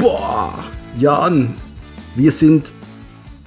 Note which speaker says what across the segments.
Speaker 1: Boah, Jan, wir sind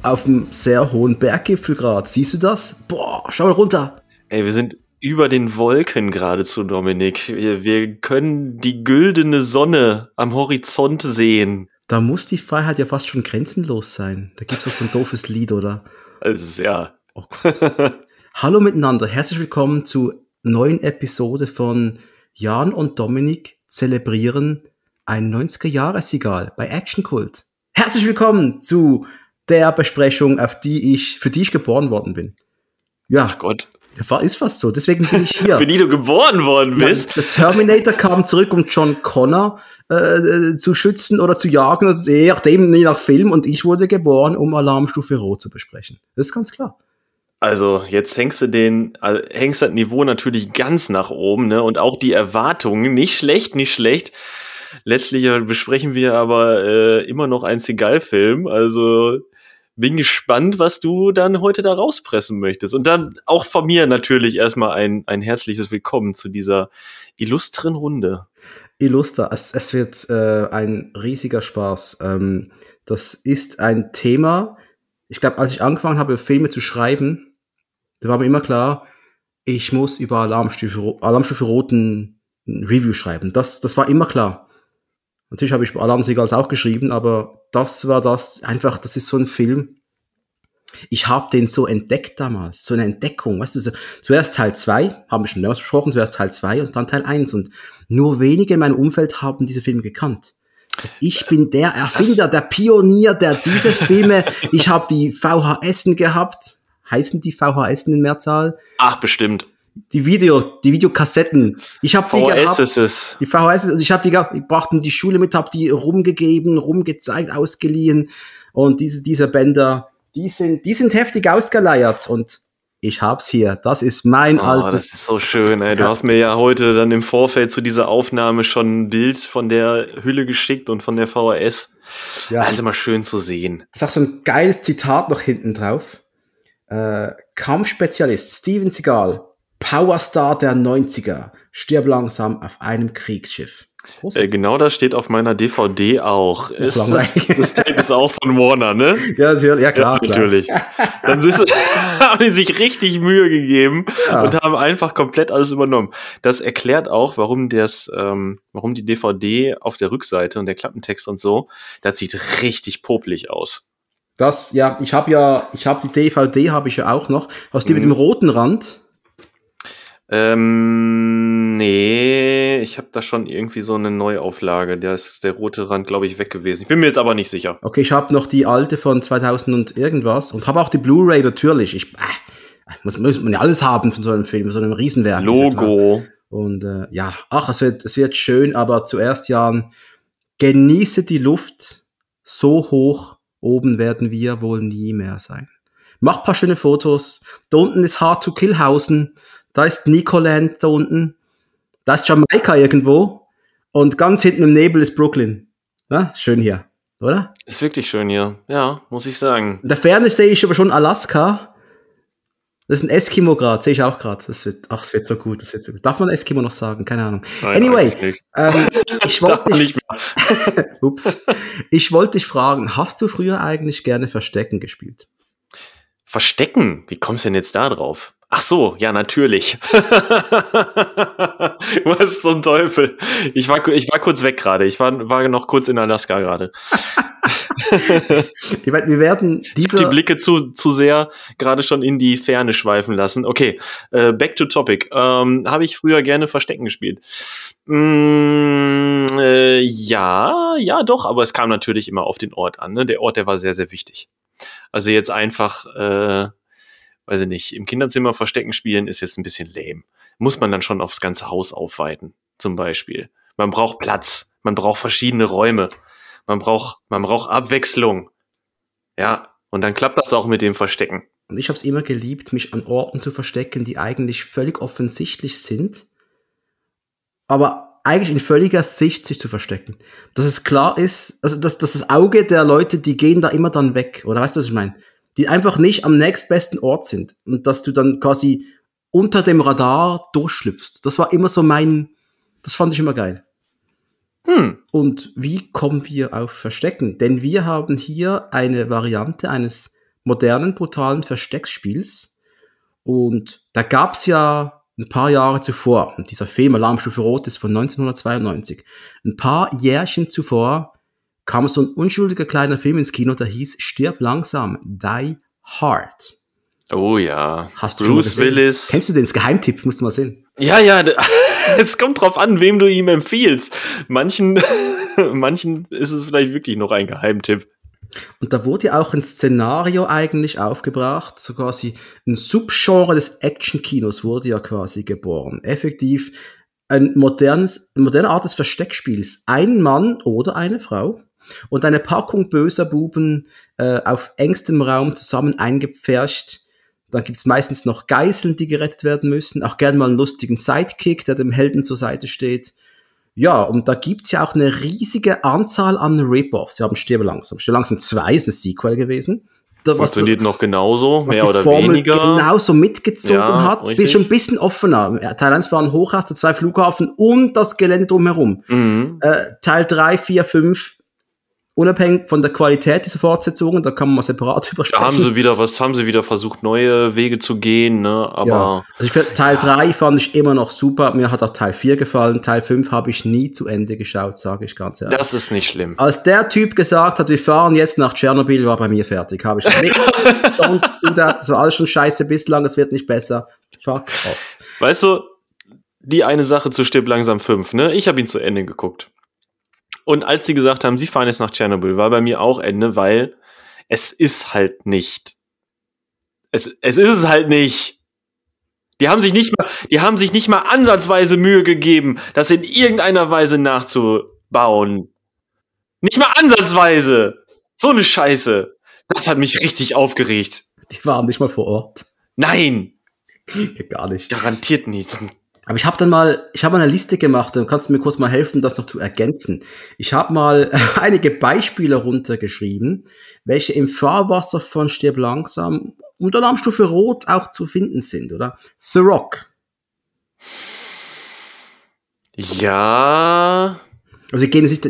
Speaker 1: auf einem sehr hohen Berggipfel gerade. Siehst du das? Boah, schau mal runter.
Speaker 2: Ey, wir sind über den Wolken geradezu, Dominik. Wir, wir können die güldene Sonne am Horizont sehen.
Speaker 1: Da muss die Freiheit ja fast schon grenzenlos sein. Da gibt es doch so ein doofes Lied, oder?
Speaker 2: Also, ja.
Speaker 1: Oh Hallo miteinander, herzlich willkommen zu neuen Episode von Jan und Dominik zelebrieren ein 90er-Jahres-Sigal bei Action Cult. Herzlich willkommen zu der Besprechung, auf die ich, für die ich geboren worden bin. Ja.
Speaker 2: Ach Gott.
Speaker 1: Ist fast so. Deswegen bin ich hier.
Speaker 2: für die du geboren worden bist.
Speaker 1: Ja, der Terminator kam zurück, um John Connor äh, zu schützen oder zu jagen, je nachdem, je nach Film. Und ich wurde geboren, um Alarmstufe Rot zu besprechen. Das ist ganz klar.
Speaker 2: Also jetzt hängst du den, also hängst das Niveau natürlich ganz nach oben, ne? Und auch die Erwartungen, nicht schlecht, nicht schlecht. Letztlich besprechen wir aber äh, immer noch einen Seagal-Film. Also bin gespannt, was du dann heute da rauspressen möchtest. Und dann auch von mir natürlich erstmal ein, ein herzliches Willkommen zu dieser illustren Runde.
Speaker 1: Illuster, es, es wird äh, ein riesiger Spaß. Ähm, das ist ein Thema, ich glaube, als ich angefangen habe, Filme zu schreiben, da war mir immer klar, ich muss über Alarmstufe, Alarmstufe Roten Review schreiben. Das, das war immer klar. Natürlich habe ich Alarm Seagulls auch geschrieben, aber das war das, einfach, das ist so ein Film. Ich habe den so entdeckt damals, so eine Entdeckung. Weißt du, so, zuerst Teil 2, haben wir schon mehrmals besprochen, zuerst Teil 2 und dann Teil 1. Und nur wenige in meinem Umfeld haben diese Filme gekannt. Ich bin der Erfinder, der Pionier, der diese Filme, ich habe die VHS gehabt, heißen die VHS in Mehrzahl?
Speaker 2: Ach, bestimmt.
Speaker 1: Die Video, die Videokassetten. Ich habe die
Speaker 2: VHS ist es.
Speaker 1: Die VHS, und ich habe die, ich brachte die Schule mit, habe die rumgegeben, rumgezeigt, ausgeliehen. Und diese, diese Bänder, die sind, die sind heftig ausgeleiert und ich hab's hier. Das ist mein oh, altes.
Speaker 2: Das ist so schön, ey. Du hast mir ja heute dann im Vorfeld zu dieser Aufnahme schon ein Bild von der Hülle geschickt und von der VHS. Ja. Das ist immer schön zu sehen.
Speaker 1: Das ist auch so ein geiles Zitat noch hinten drauf äh, Kampfspezialist Steven Seagal, Powerstar der 90er, stirb langsam auf einem Kriegsschiff.
Speaker 2: Äh, genau das steht auf meiner DVD auch. Ist das, das Tape ist auch von Warner, ne?
Speaker 1: Ja, ja klar. Ja,
Speaker 2: natürlich.
Speaker 1: Klar.
Speaker 2: Dann ist, haben die sich richtig Mühe gegeben ja. und haben einfach komplett alles übernommen. Das erklärt auch, warum das, ähm, warum die DVD auf der Rückseite und der Klappentext und so, das sieht richtig popelig aus.
Speaker 1: Das, ja, ich habe ja, ich habe die DVD habe ich ja auch noch. Du die mhm. mit dem roten Rand?
Speaker 2: Ähm, nee, ich habe da schon irgendwie so eine Neuauflage. Da ist der rote Rand, glaube ich, weg gewesen. Ich bin mir jetzt aber nicht sicher.
Speaker 1: Okay, ich habe noch die alte von 2000 und irgendwas und habe auch die Blu-ray natürlich. Ich äh, muss, muss man ja alles haben von so einem Film, so einem Riesenwerk.
Speaker 2: Logo.
Speaker 1: Und äh, ja, ach, es wird, es wird schön, aber zuerst Jan, genieße die Luft so hoch, Oben werden wir wohl nie mehr sein. Mach paar schöne Fotos. Da unten ist Hard to Killhausen. Da ist Nicoland da unten. Da ist Jamaika irgendwo. Und ganz hinten im Nebel ist Brooklyn. Ja, schön hier, oder?
Speaker 2: Ist wirklich schön hier. Ja, muss ich sagen.
Speaker 1: In der Ferne sehe ich aber schon Alaska. Das ist ein Eskimo grad, sehe ich auch gerade. Das wird, ach, es wird so gut, das wird so gut. Darf man Eskimo noch sagen? Keine Ahnung. Nein, anyway, ähm, ich wollte dich, ups, ich wollte dich fragen, hast du früher eigentlich gerne Verstecken gespielt?
Speaker 2: Verstecken? Wie kommst du denn jetzt da drauf? Ach so, ja, natürlich. Was zum Teufel? Ich war, ich war kurz weg gerade. Ich war, war noch kurz in Alaska gerade.
Speaker 1: wir werden diese
Speaker 2: die Blicke zu, zu sehr gerade schon in die Ferne schweifen lassen. Okay, äh, back to topic. Ähm, Habe ich früher gerne Verstecken gespielt? Mm, äh, ja, ja, doch, aber es kam natürlich immer auf den Ort an. Ne? Der Ort, der war sehr, sehr wichtig. Also jetzt einfach äh, weiß ich nicht, im Kinderzimmer Verstecken spielen ist jetzt ein bisschen lame. Muss man dann schon aufs ganze Haus aufweiten, zum Beispiel. Man braucht Platz, man braucht verschiedene Räume, man braucht, man braucht Abwechslung. Ja, und dann klappt das auch mit dem Verstecken.
Speaker 1: Und ich habe es immer geliebt, mich an Orten zu verstecken, die eigentlich völlig offensichtlich sind, aber eigentlich in völliger Sicht sich zu verstecken. Dass es klar ist, also dass, dass das Auge der Leute, die gehen da immer dann weg. Oder weißt du, was ich meine? Die einfach nicht am nächstbesten Ort sind und dass du dann quasi unter dem Radar durchschlüpfst. Das war immer so mein, das fand ich immer geil.
Speaker 2: Hm.
Speaker 1: Und wie kommen wir auf Verstecken? Denn wir haben hier eine Variante eines modernen, brutalen Verstecksspiels. Und da gab's ja ein paar Jahre zuvor, und dieser Film Alarmstufe Rot ist von 1992, ein paar Jährchen zuvor kam so ein unschuldiger kleiner Film ins Kino, der hieß Stirb langsam, Die Hard.
Speaker 2: Oh ja.
Speaker 1: Hast du
Speaker 2: Bruce? Willis.
Speaker 1: Kennst du den? Das Geheimtipp, musst du mal sehen.
Speaker 2: Ja, ja, es kommt drauf an, wem du ihm empfiehlst. Manchen, manchen ist es vielleicht wirklich noch ein Geheimtipp.
Speaker 1: Und da wurde ja auch ein Szenario eigentlich aufgebracht, so quasi ein Subgenre des Action-Kinos wurde ja quasi geboren. Effektiv ein modernes, eine moderne Art des Versteckspiels. Ein Mann oder eine Frau und eine Packung böser Buben äh, auf engstem Raum zusammen eingepfercht. Dann gibt's meistens noch Geiseln, die gerettet werden müssen. Auch gern mal einen lustigen Sidekick, der dem Helden zur Seite steht. Ja, und da gibt's ja auch eine riesige Anzahl an Rip-Offs. Sie haben Stirbe langsam. Stirbe langsam 2 ist ein Sequel gewesen. Da, was,
Speaker 2: Funktioniert noch genauso,
Speaker 1: was
Speaker 2: mehr
Speaker 1: die
Speaker 2: oder
Speaker 1: Formel
Speaker 2: weniger.
Speaker 1: genauso mitgezogen
Speaker 2: Ja,
Speaker 1: hat.
Speaker 2: richtig.
Speaker 1: Bis schon ein bisschen offener. Teil 1 war ein Hochhaus, der zwei Flughafen und das Gelände drumherum.
Speaker 2: Mhm.
Speaker 1: Äh, Teil 3, 4, 5, unabhängig von der Qualität dieser Fortsetzungen, da kann man mal separat drüber
Speaker 2: Da
Speaker 1: sprechen.
Speaker 2: haben sie wieder was, haben sie wieder versucht, neue Wege zu gehen, ne? Aber
Speaker 1: ja. Also ich find, Teil 3 fand ich immer noch super. Mir hat auch Teil 4 gefallen. Teil 5 habe ich nie zu Ende geschaut, sage ich ganz ehrlich.
Speaker 2: das ist nicht schlimm.
Speaker 1: Als der Typ gesagt hat, wir fahren jetzt nach Tschernobyl, war bei mir fertig. Habe ich don't do that. Das war alles schon scheiße bislang, es wird nicht besser. Fuck off.
Speaker 2: Weißt du, die eine Sache zu Stirb langsam 5, ne? Ich habe ihn zu Ende geguckt. Und als sie gesagt haben, sie fahren jetzt nach Tschernobyl, war bei mir auch Ende, weil es ist halt nicht. Es, es ist es halt nicht. Die haben sich nicht mal, die haben sich nicht mal ansatzweise Mühe gegeben, das in irgendeiner Weise nachzubauen. Nicht mal ansatzweise. So eine Scheiße. Das hat mich richtig aufgeregt.
Speaker 1: Die waren nicht mal vor Ort.
Speaker 2: Nein,
Speaker 1: Gar nicht.
Speaker 2: garantiert nicht.
Speaker 1: Aber ich habe dann mal, ich habe eine Liste gemacht, dann kannst du mir kurz mal helfen, das noch zu ergänzen. Ich habe mal einige Beispiele runtergeschrieben, welche im Fahrwasser von Stirb langsam und Alarmstufe Rot auch zu finden sind, oder? The Rock.
Speaker 2: Ja,
Speaker 1: Also gehen sich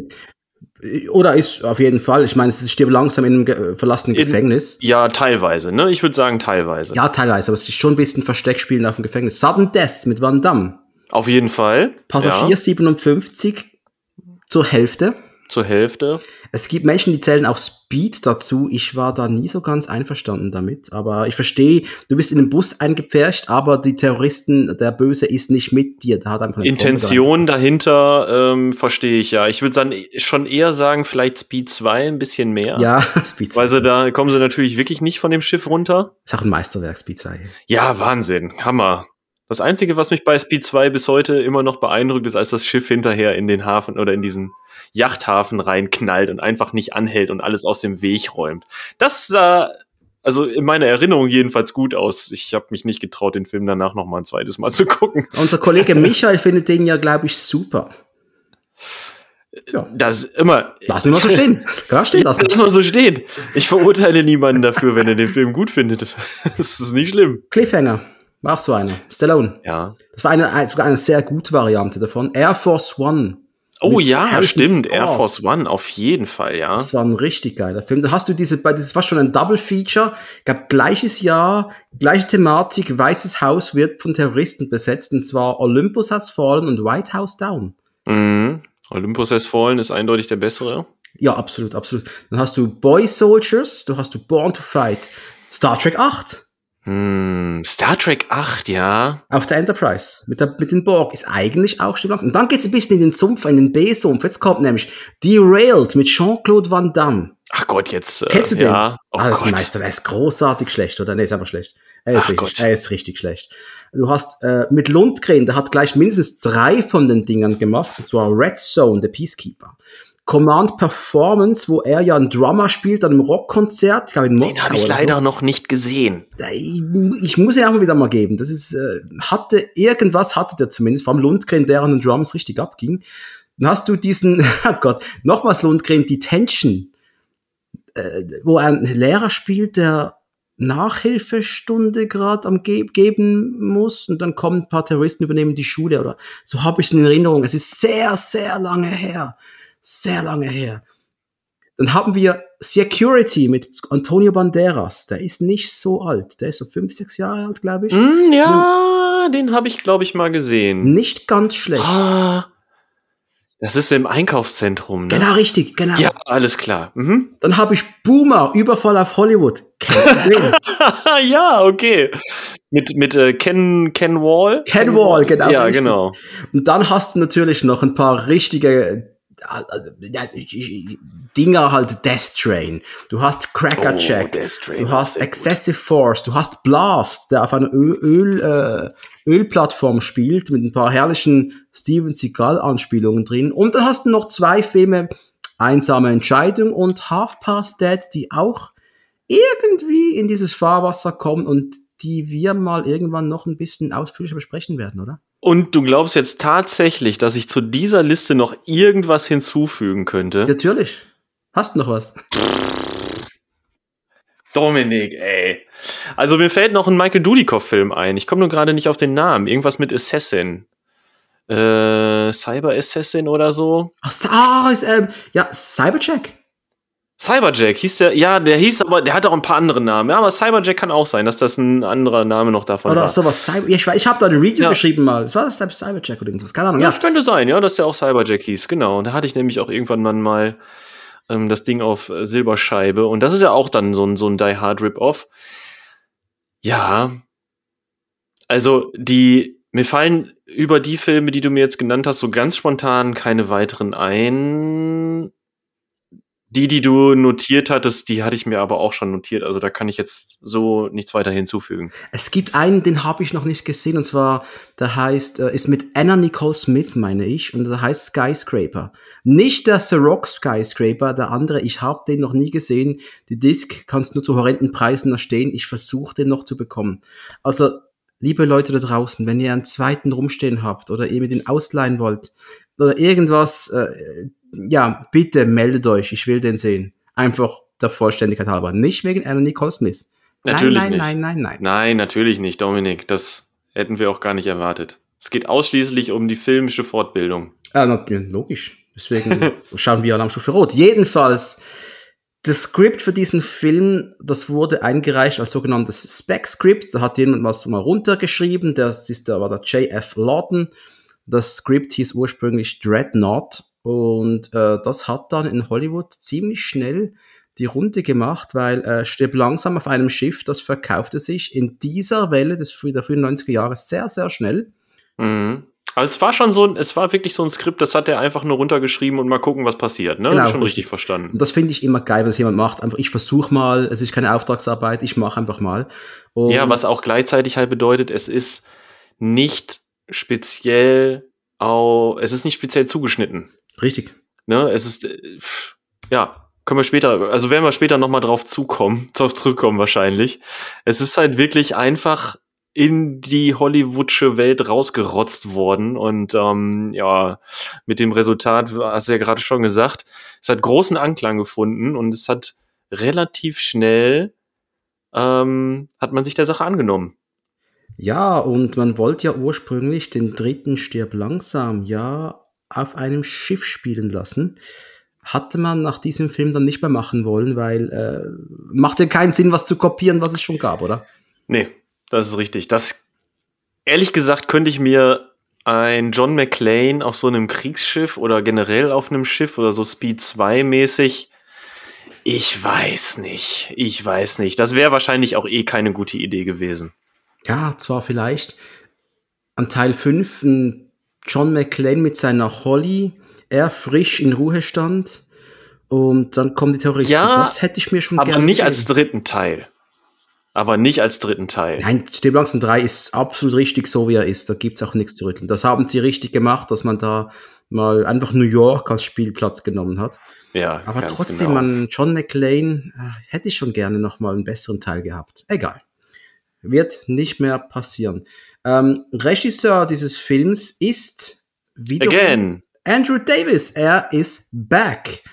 Speaker 1: oder ist auf jeden Fall, ich meine, es ist Stirb langsam in einem ge verlassenen
Speaker 2: In-
Speaker 1: Gefängnis.
Speaker 2: ja, teilweise, ne? Ich würde sagen teilweise.
Speaker 1: Ja, teilweise, aber es ist schon ein bisschen Versteckspielen auf dem Gefängnis. Sudden Death mit Van Damme.
Speaker 2: Auf jeden Fall.
Speaker 1: Passagier
Speaker 2: Ja,
Speaker 1: 57 zur Hälfte.
Speaker 2: Zur Hälfte.
Speaker 1: Es gibt Menschen, die zählen auch Speed dazu. Ich war da nie so ganz einverstanden damit. Aber ich verstehe, du bist in den Bus eingepfercht, aber die Terroristen, der Böse ist nicht mit dir. Der hat einfach
Speaker 2: Intention dahinter ähm, verstehe ich ja. Ich würde dann schon eher sagen, vielleicht Speed 2 ein bisschen mehr.
Speaker 1: Ja, Speed 2.
Speaker 2: Weil sie da kommen sie natürlich wirklich nicht von dem Schiff runter.
Speaker 1: ist auch ein Meisterwerk, Speed 2.
Speaker 2: Ja, Wahnsinn. Hammer. Das Einzige, was mich bei Speed 2 bis heute immer noch beeindruckt, ist, als das Schiff hinterher in den Hafen oder in diesen Yachthafen reinknallt und einfach nicht anhält und alles aus dem Weg räumt. Das sah, also in meiner Erinnerung jedenfalls gut aus. Ich habe mich nicht getraut, den Film danach noch mal ein zweites Mal zu gucken.
Speaker 1: Unser Kollege Michael findet den ja, glaube ich, super. Ja.
Speaker 2: Das immer.
Speaker 1: Lass ihn mal so stehen. Ja, stehen lassen.
Speaker 2: Lass mal so stehen. Ich verurteile niemanden dafür, wenn er den Film gut findet. Das ist nicht schlimm.
Speaker 1: Cliffhanger. War auch so einer. Stallone.
Speaker 2: Ja.
Speaker 1: Das war eine, sogar eine sehr gute Variante davon. Air Force One.
Speaker 2: Oh ja,
Speaker 1: Harrison
Speaker 2: stimmt. Air
Speaker 1: Ford.
Speaker 2: Force One, auf jeden Fall, ja.
Speaker 1: Das war ein richtig geiler Film. Da hast du diese, bei das war schon ein Double Feature. Gab gleiches Jahr, gleiche Thematik. Weißes Haus wird von Terroristen besetzt und zwar Olympus Has Fallen und White House Down.
Speaker 2: Mhm. Olympus Has Fallen ist eindeutig der bessere.
Speaker 1: Ja, absolut, absolut. Dann hast du Boy Soldiers, du hast du Born to Fight, Star Trek 8
Speaker 2: Hm, Star Trek 8, ja.
Speaker 1: auf der Enterprise mit, der, mit den Borg ist eigentlich auch langsam. Und dann geht's ein bisschen in den Sumpf, in den B-Sumpf. Jetzt kommt nämlich Derailed mit Jean-Claude Van Damme.
Speaker 2: Ach Gott, jetzt. Äh,
Speaker 1: Kennst du den?
Speaker 2: Ja. Oh
Speaker 1: ah,
Speaker 2: Gott.
Speaker 1: Meister, der ist großartig schlecht, oder? Nee, ist einfach schlecht. Er ist,
Speaker 2: Ach
Speaker 1: richtig,
Speaker 2: Gott.
Speaker 1: er ist richtig schlecht. Du hast äh, mit Lundgren, der hat gleich mindestens drei von den Dingern gemacht, und zwar Red Zone, der Peacekeeper. Command Performance, wo er ja einen Drummer spielt an einem Rockkonzert, ich glaube in Moskau.
Speaker 2: Den habe ich leider
Speaker 1: so.
Speaker 2: noch nicht gesehen.
Speaker 1: Ich, muss ihn auch mal wieder mal geben. Das ist, äh, hatte, irgendwas hatte der zumindest, vor allem Lundgren, der an den Drums richtig abging. Dann hast du diesen, oh Gott, nochmals Lundgren, Detention, äh, wo einen Lehrer spielt, der Nachhilfestunde gerade am ge geben muss und dann kommen ein paar Terroristen übernehmen die Schule oder so habe ich es in Erinnerung. Es ist sehr, sehr lange her. Sehr lange her. Dann haben wir Security mit Antonio Banderas. Der ist nicht so alt. Der ist so fünf, sechs Jahre alt, glaube ich.
Speaker 2: Mm, ja, den habe ich, glaube ich, mal gesehen.
Speaker 1: Nicht ganz schlecht. Ah,
Speaker 2: das ist im Einkaufszentrum,
Speaker 1: ne? Genau, richtig, genau.
Speaker 2: Ja, alles klar. Mhm.
Speaker 1: Dann habe ich Boomer, Überfall auf Hollywood.
Speaker 2: ja, okay. Mit, mit äh, Ken, Ken Wall?
Speaker 1: Ken Wall, genau.
Speaker 2: Ja, richtig. genau.
Speaker 1: Und dann hast du natürlich noch ein paar richtige Dinger halt Death Train. Du hast Cracker Check. Oh, du hast Excessive Force. Du hast Blast, der auf einer Öl, Öl, äh, Ölplattform spielt mit ein paar herrlichen Steven Seagal Anspielungen drin. Und dann hast du noch zwei Filme, Einsame Entscheidung und Half Past Dead, die auch irgendwie in dieses Fahrwasser kommen und die wir mal irgendwann noch ein bisschen ausführlicher besprechen werden, oder?
Speaker 2: Und du glaubst jetzt tatsächlich, dass ich zu dieser Liste noch irgendwas hinzufügen könnte?
Speaker 1: Natürlich. Hast du noch was?
Speaker 2: Dominik, ey. Also mir fällt noch ein Michael Dudikoff-Film ein. Ich komme nur gerade nicht auf den Namen. Irgendwas mit Assassin. Äh, Cyber Assassin oder so.
Speaker 1: Ach, ah, ist, ähm, ja, Cybercheck.
Speaker 2: Cyberjack hieß der, ja, der hieß aber, der hatte auch ein paar andere Namen. Ja, aber Cyberjack kann auch sein, dass das ein anderer Name noch davon
Speaker 1: oder
Speaker 2: war.
Speaker 1: Oder sowas. Cyber, ich, ich habe da ein Review ja. geschrieben mal. Das war das Cyberjack oder irgendwas. Keine Ahnung.
Speaker 2: Ja, das könnte sein, ja, dass der auch Cyberjack hieß. Genau. Und da hatte ich nämlich auch irgendwann mal ähm, das Ding auf äh, Silberscheibe. Und das ist ja auch dann so ein, so ein Die Hard Rip-Off. Ja. Also, die, mir fallen über die Filme, die du mir jetzt genannt hast, so ganz spontan keine weiteren ein. Die, die du notiert hattest, die hatte ich mir aber auch schon notiert. Also da kann ich jetzt so nichts weiter hinzufügen.
Speaker 1: Es gibt einen, den habe ich noch nicht gesehen, und zwar, der heißt, äh, ist mit Anna Nicole Smith, meine ich, und der heißt Skyscraper. Nicht der The Rock Skyscraper, der andere, ich habe den noch nie gesehen. Die Disc kannst nur zu horrenden Preisen erstehen. Ich versuche den noch zu bekommen. Also, liebe Leute da draußen, wenn ihr einen zweiten rumstehen habt oder ihr mit den ausleihen wollt oder irgendwas, äh, ja, bitte meldet euch, ich will den sehen. Einfach der Vollständigkeit halber. Nicht wegen Anna Nicole Smith.
Speaker 2: Natürlich
Speaker 1: nein,
Speaker 2: nein,
Speaker 1: nicht. Nein, nein, nein, nein.
Speaker 2: Nein, natürlich nicht, Dominik. Das hätten wir auch gar nicht erwartet. Es geht ausschließlich um die filmische Fortbildung.
Speaker 1: Ja, logisch. Deswegen schauen wir Alarmstufe Rot. Jedenfalls, das Skript für diesen Film, das wurde eingereicht als sogenanntes Spec-Script. Da hat jemand was mal runtergeschrieben. Das ist, da war der J.F. Lawton. Das Skript hieß ursprünglich Dreadnought und äh, das hat dann in Hollywood ziemlich schnell die Runde gemacht, weil äh, Stirb langsam auf einem Schiff, das verkaufte sich in dieser Welle des, der frühen 90er Jahre sehr, sehr schnell.
Speaker 2: Mhm. Also es war schon so, es war wirklich so ein Skript, das hat er einfach nur runtergeschrieben und mal gucken, was passiert. Ne? Genau, schon richtig verstanden.
Speaker 1: Und das finde ich immer geil, wenn es jemand macht. Einfach, ich versuche mal, es ist keine Auftragsarbeit, ich mache einfach mal.
Speaker 2: Und ja, was auch gleichzeitig halt bedeutet, es ist nicht speziell, au, es ist nicht speziell zugeschnitten.
Speaker 1: Richtig.
Speaker 2: Ne, es ist, äh, ja, können wir später, also werden wir später nochmal drauf zukommen, drauf zurückkommen wahrscheinlich. Es ist halt wirklich einfach in die Hollywoodsche Welt rausgerotzt worden und ähm, ja, mit dem Resultat, hast du ja gerade schon gesagt, es hat großen Anklang gefunden und es hat relativ schnell ähm, hat man sich der Sache angenommen.
Speaker 1: Ja, und man wollte ja ursprünglich den dritten Stirb langsam ja auf einem Schiff spielen lassen. Hatte man nach diesem Film dann nicht mehr machen wollen, weil äh, ja keinen Sinn, was zu kopieren, was es schon gab, oder?
Speaker 2: Nee, das ist richtig. Das ehrlich gesagt könnte ich mir ein John McClane auf so einem Kriegsschiff oder generell auf einem Schiff oder so Speed 2 mäßig. Ich weiß nicht. Ich weiß nicht. Das wäre wahrscheinlich auch eh keine gute Idee gewesen.
Speaker 1: Ja, zwar vielleicht an Teil 5 ein John McClane mit seiner Holly, er frisch in Ruhestand und dann kommen die Terroristen.
Speaker 2: Ja, das hätte ich mir schon aber nicht gesehen. als dritten Teil. Aber nicht als dritten Teil.
Speaker 1: Nein, Stirb langsam 3 ist absolut richtig so, wie er ist. Da gibt's auch nichts zu rütteln. Das haben sie richtig gemacht, dass man da mal einfach New York als Spielplatz genommen hat.
Speaker 2: Ja,
Speaker 1: aber trotzdem, genau. man John McClane äh, hätte ich schon gerne noch mal einen besseren Teil gehabt. Egal. Wird nicht mehr passieren. Ähm, Regisseur dieses Films ist
Speaker 2: wiederum Again.
Speaker 1: Andrew Davis. Er ist back.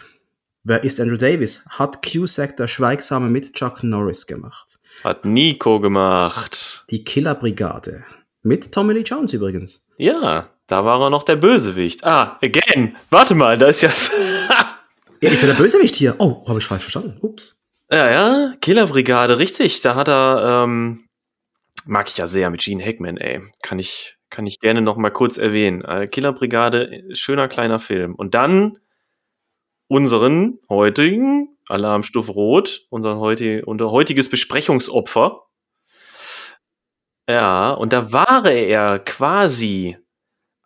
Speaker 1: Wer ist Andrew Davis? Hat Cusack der Schweigsame mit Chuck Norris gemacht.
Speaker 2: Hat Nico gemacht.
Speaker 1: Die Killerbrigade. Mit Tommy Lee Jones übrigens.
Speaker 2: Ja, da war er noch der Bösewicht. Ah, again. Warte mal, da ist ja.
Speaker 1: ja, ist er der Bösewicht hier? Oh, habe ich falsch verstanden. Ups.
Speaker 2: Ja, ja, Killerbrigade, richtig. Da hat er, ähm, mag ich ja sehr mit Gene Hackman, ey. Kann ich, kann ich gerne noch mal kurz erwähnen. Äh, Killerbrigade, schöner kleiner Film. Und dann unseren heutigen Alarmstufe Rot, unser, heutig, unser heutiges Besprechungsopfer. Ja, und da war er quasi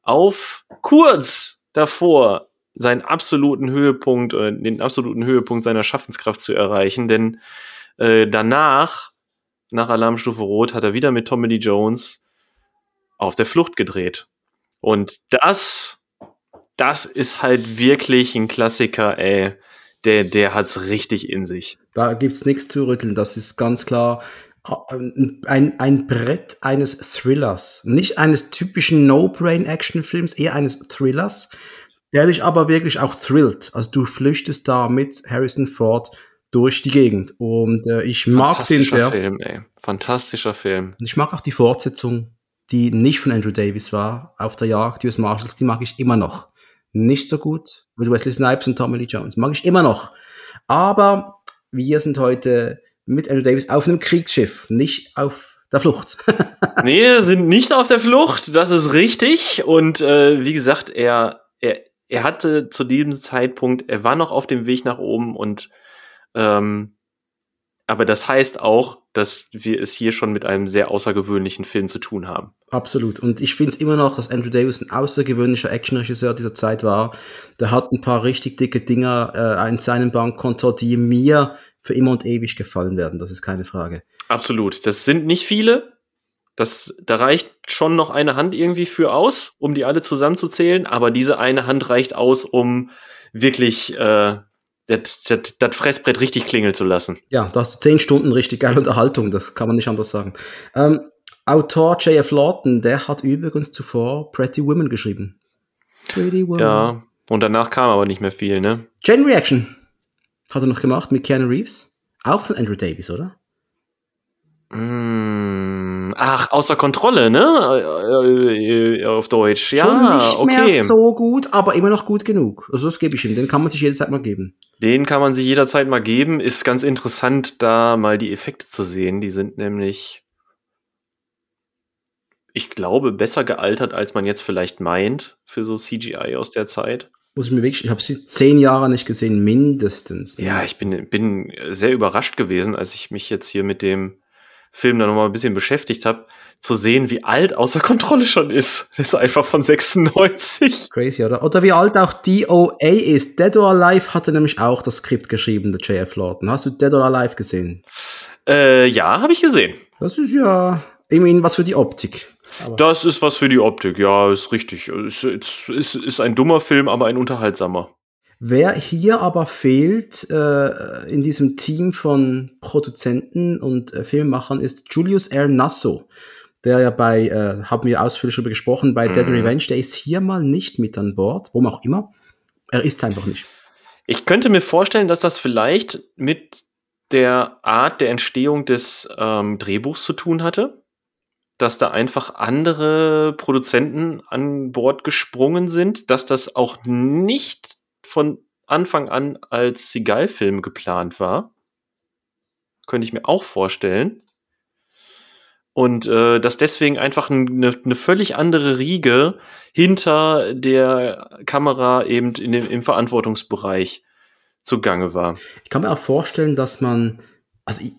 Speaker 2: auf kurz davor, seinen absoluten Höhepunkt, äh, den absoluten Höhepunkt seiner Schaffenskraft zu erreichen, denn äh, danach, nach Alarmstufe Rot, hat er wieder mit Tommy Lee Jones auf der Flucht gedreht. Und das das ist halt wirklich ein Klassiker, ey. Der, der hat's richtig in sich.
Speaker 1: Da gibt's nichts zu rütteln. Das ist ganz klar ein, ein Brett eines Thrillers. Nicht eines typischen No-Brain-Action-Films, eher eines Thrillers, der dich aber wirklich auch thrillt. Also du flüchtest da mit Harrison Ford durch die Gegend. Und äh, ich mag den sehr.
Speaker 2: Film, ey. Fantastischer Film.
Speaker 1: Und ich mag auch die Fortsetzung, die nicht von Andrew Davis war, auf der Jagd, US Marshals, die mag ich immer noch nicht so gut wie Wesley Snipes und Tommy Lee Jones. Mag ich immer noch. Aber wir sind heute mit Andrew Davis auf einem Kriegsschiff, nicht auf der Flucht.
Speaker 2: nee, wir sind nicht auf der Flucht, das ist richtig. Und äh, wie gesagt, er, er, er hatte zu diesem Zeitpunkt, er war noch auf dem Weg nach oben und ähm, aber das heißt auch, dass wir es hier schon mit einem sehr außergewöhnlichen Film zu tun haben.
Speaker 1: Absolut. Und ich finde es immer noch, dass Andrew Davis ein außergewöhnlicher Actionregisseur dieser Zeit war. Der hat ein paar richtig dicke Dinger äh, in seinem Bankkonto, die mir für immer und ewig gefallen werden. Das ist keine Frage.
Speaker 2: Absolut. Das sind nicht viele. Das, da reicht schon noch eine Hand irgendwie für aus, um die alle zusammenzuzählen. Aber diese eine Hand reicht aus, um wirklich äh, das, das, das Fressbrett richtig klingeln zu lassen.
Speaker 1: Ja, da hast du zehn Stunden richtig geile Unterhaltung, das kann man nicht anders sagen. Ähm, Autor J.F. Lawton, der hat übrigens zuvor Pretty Women geschrieben.
Speaker 2: Pretty Women. Ja, und danach kam aber nicht mehr viel, ne?
Speaker 1: Chain Reaction hat er noch gemacht mit Keanu Reeves. Auch von Andrew Davis, oder?
Speaker 2: Mm, ach, außer Kontrolle, ne? Äh, äh, auf Deutsch. Ja,
Speaker 1: Schon nicht okay. mehr so gut, aber immer noch gut genug. Also das gebe ich ihm. Den kann man sich jederzeit mal geben.
Speaker 2: Den kann man sich jederzeit mal geben. Ist ganz interessant, da mal die Effekte zu sehen. Die sind nämlich, ich glaube, besser gealtert, als man jetzt vielleicht meint für so CGI aus der Zeit
Speaker 1: muss ich mir wirklich, ich habe sie zehn Jahre nicht gesehen, mindestens.
Speaker 2: Ja, ich bin, bin sehr überrascht gewesen, als ich mich jetzt hier mit dem Film dann nochmal ein bisschen beschäftigt habe, zu sehen, wie alt außer Kontrolle schon ist. Das ist einfach von 96.
Speaker 1: Crazy, oder? Oder wie alt auch DOA ist. Dead or Alive hatte nämlich auch das Skript geschrieben, der JF Lawton. Hast du Dead or Alive gesehen?
Speaker 2: Äh, ja, habe ich gesehen.
Speaker 1: Das ist ja immerhin was für die Optik.
Speaker 2: Aber das ist was für die Optik, ja, ist richtig. Es ist, ist, ist ein dummer Film, aber ein unterhaltsamer.
Speaker 1: Wer hier aber fehlt äh, in diesem Team von Produzenten und äh, Filmemachern ist Julius R. Nasso, der ja bei, äh, haben wir ausführlich darüber gesprochen, bei mhm. Dead Revenge, der ist hier mal nicht mit an Bord, warum auch immer. Er ist einfach nicht.
Speaker 2: Ich könnte mir vorstellen, dass das vielleicht mit der Art der Entstehung des ähm, Drehbuchs zu tun hatte. Dass da einfach andere Produzenten an Bord gesprungen sind, dass das auch nicht von Anfang an als Seagal-Film geplant war. Könnte ich mir auch vorstellen. Und äh, dass deswegen einfach eine, eine völlig andere Riege hinter der Kamera eben in dem, im Verantwortungsbereich zugange war.
Speaker 1: Ich kann mir auch vorstellen, dass man, also ich,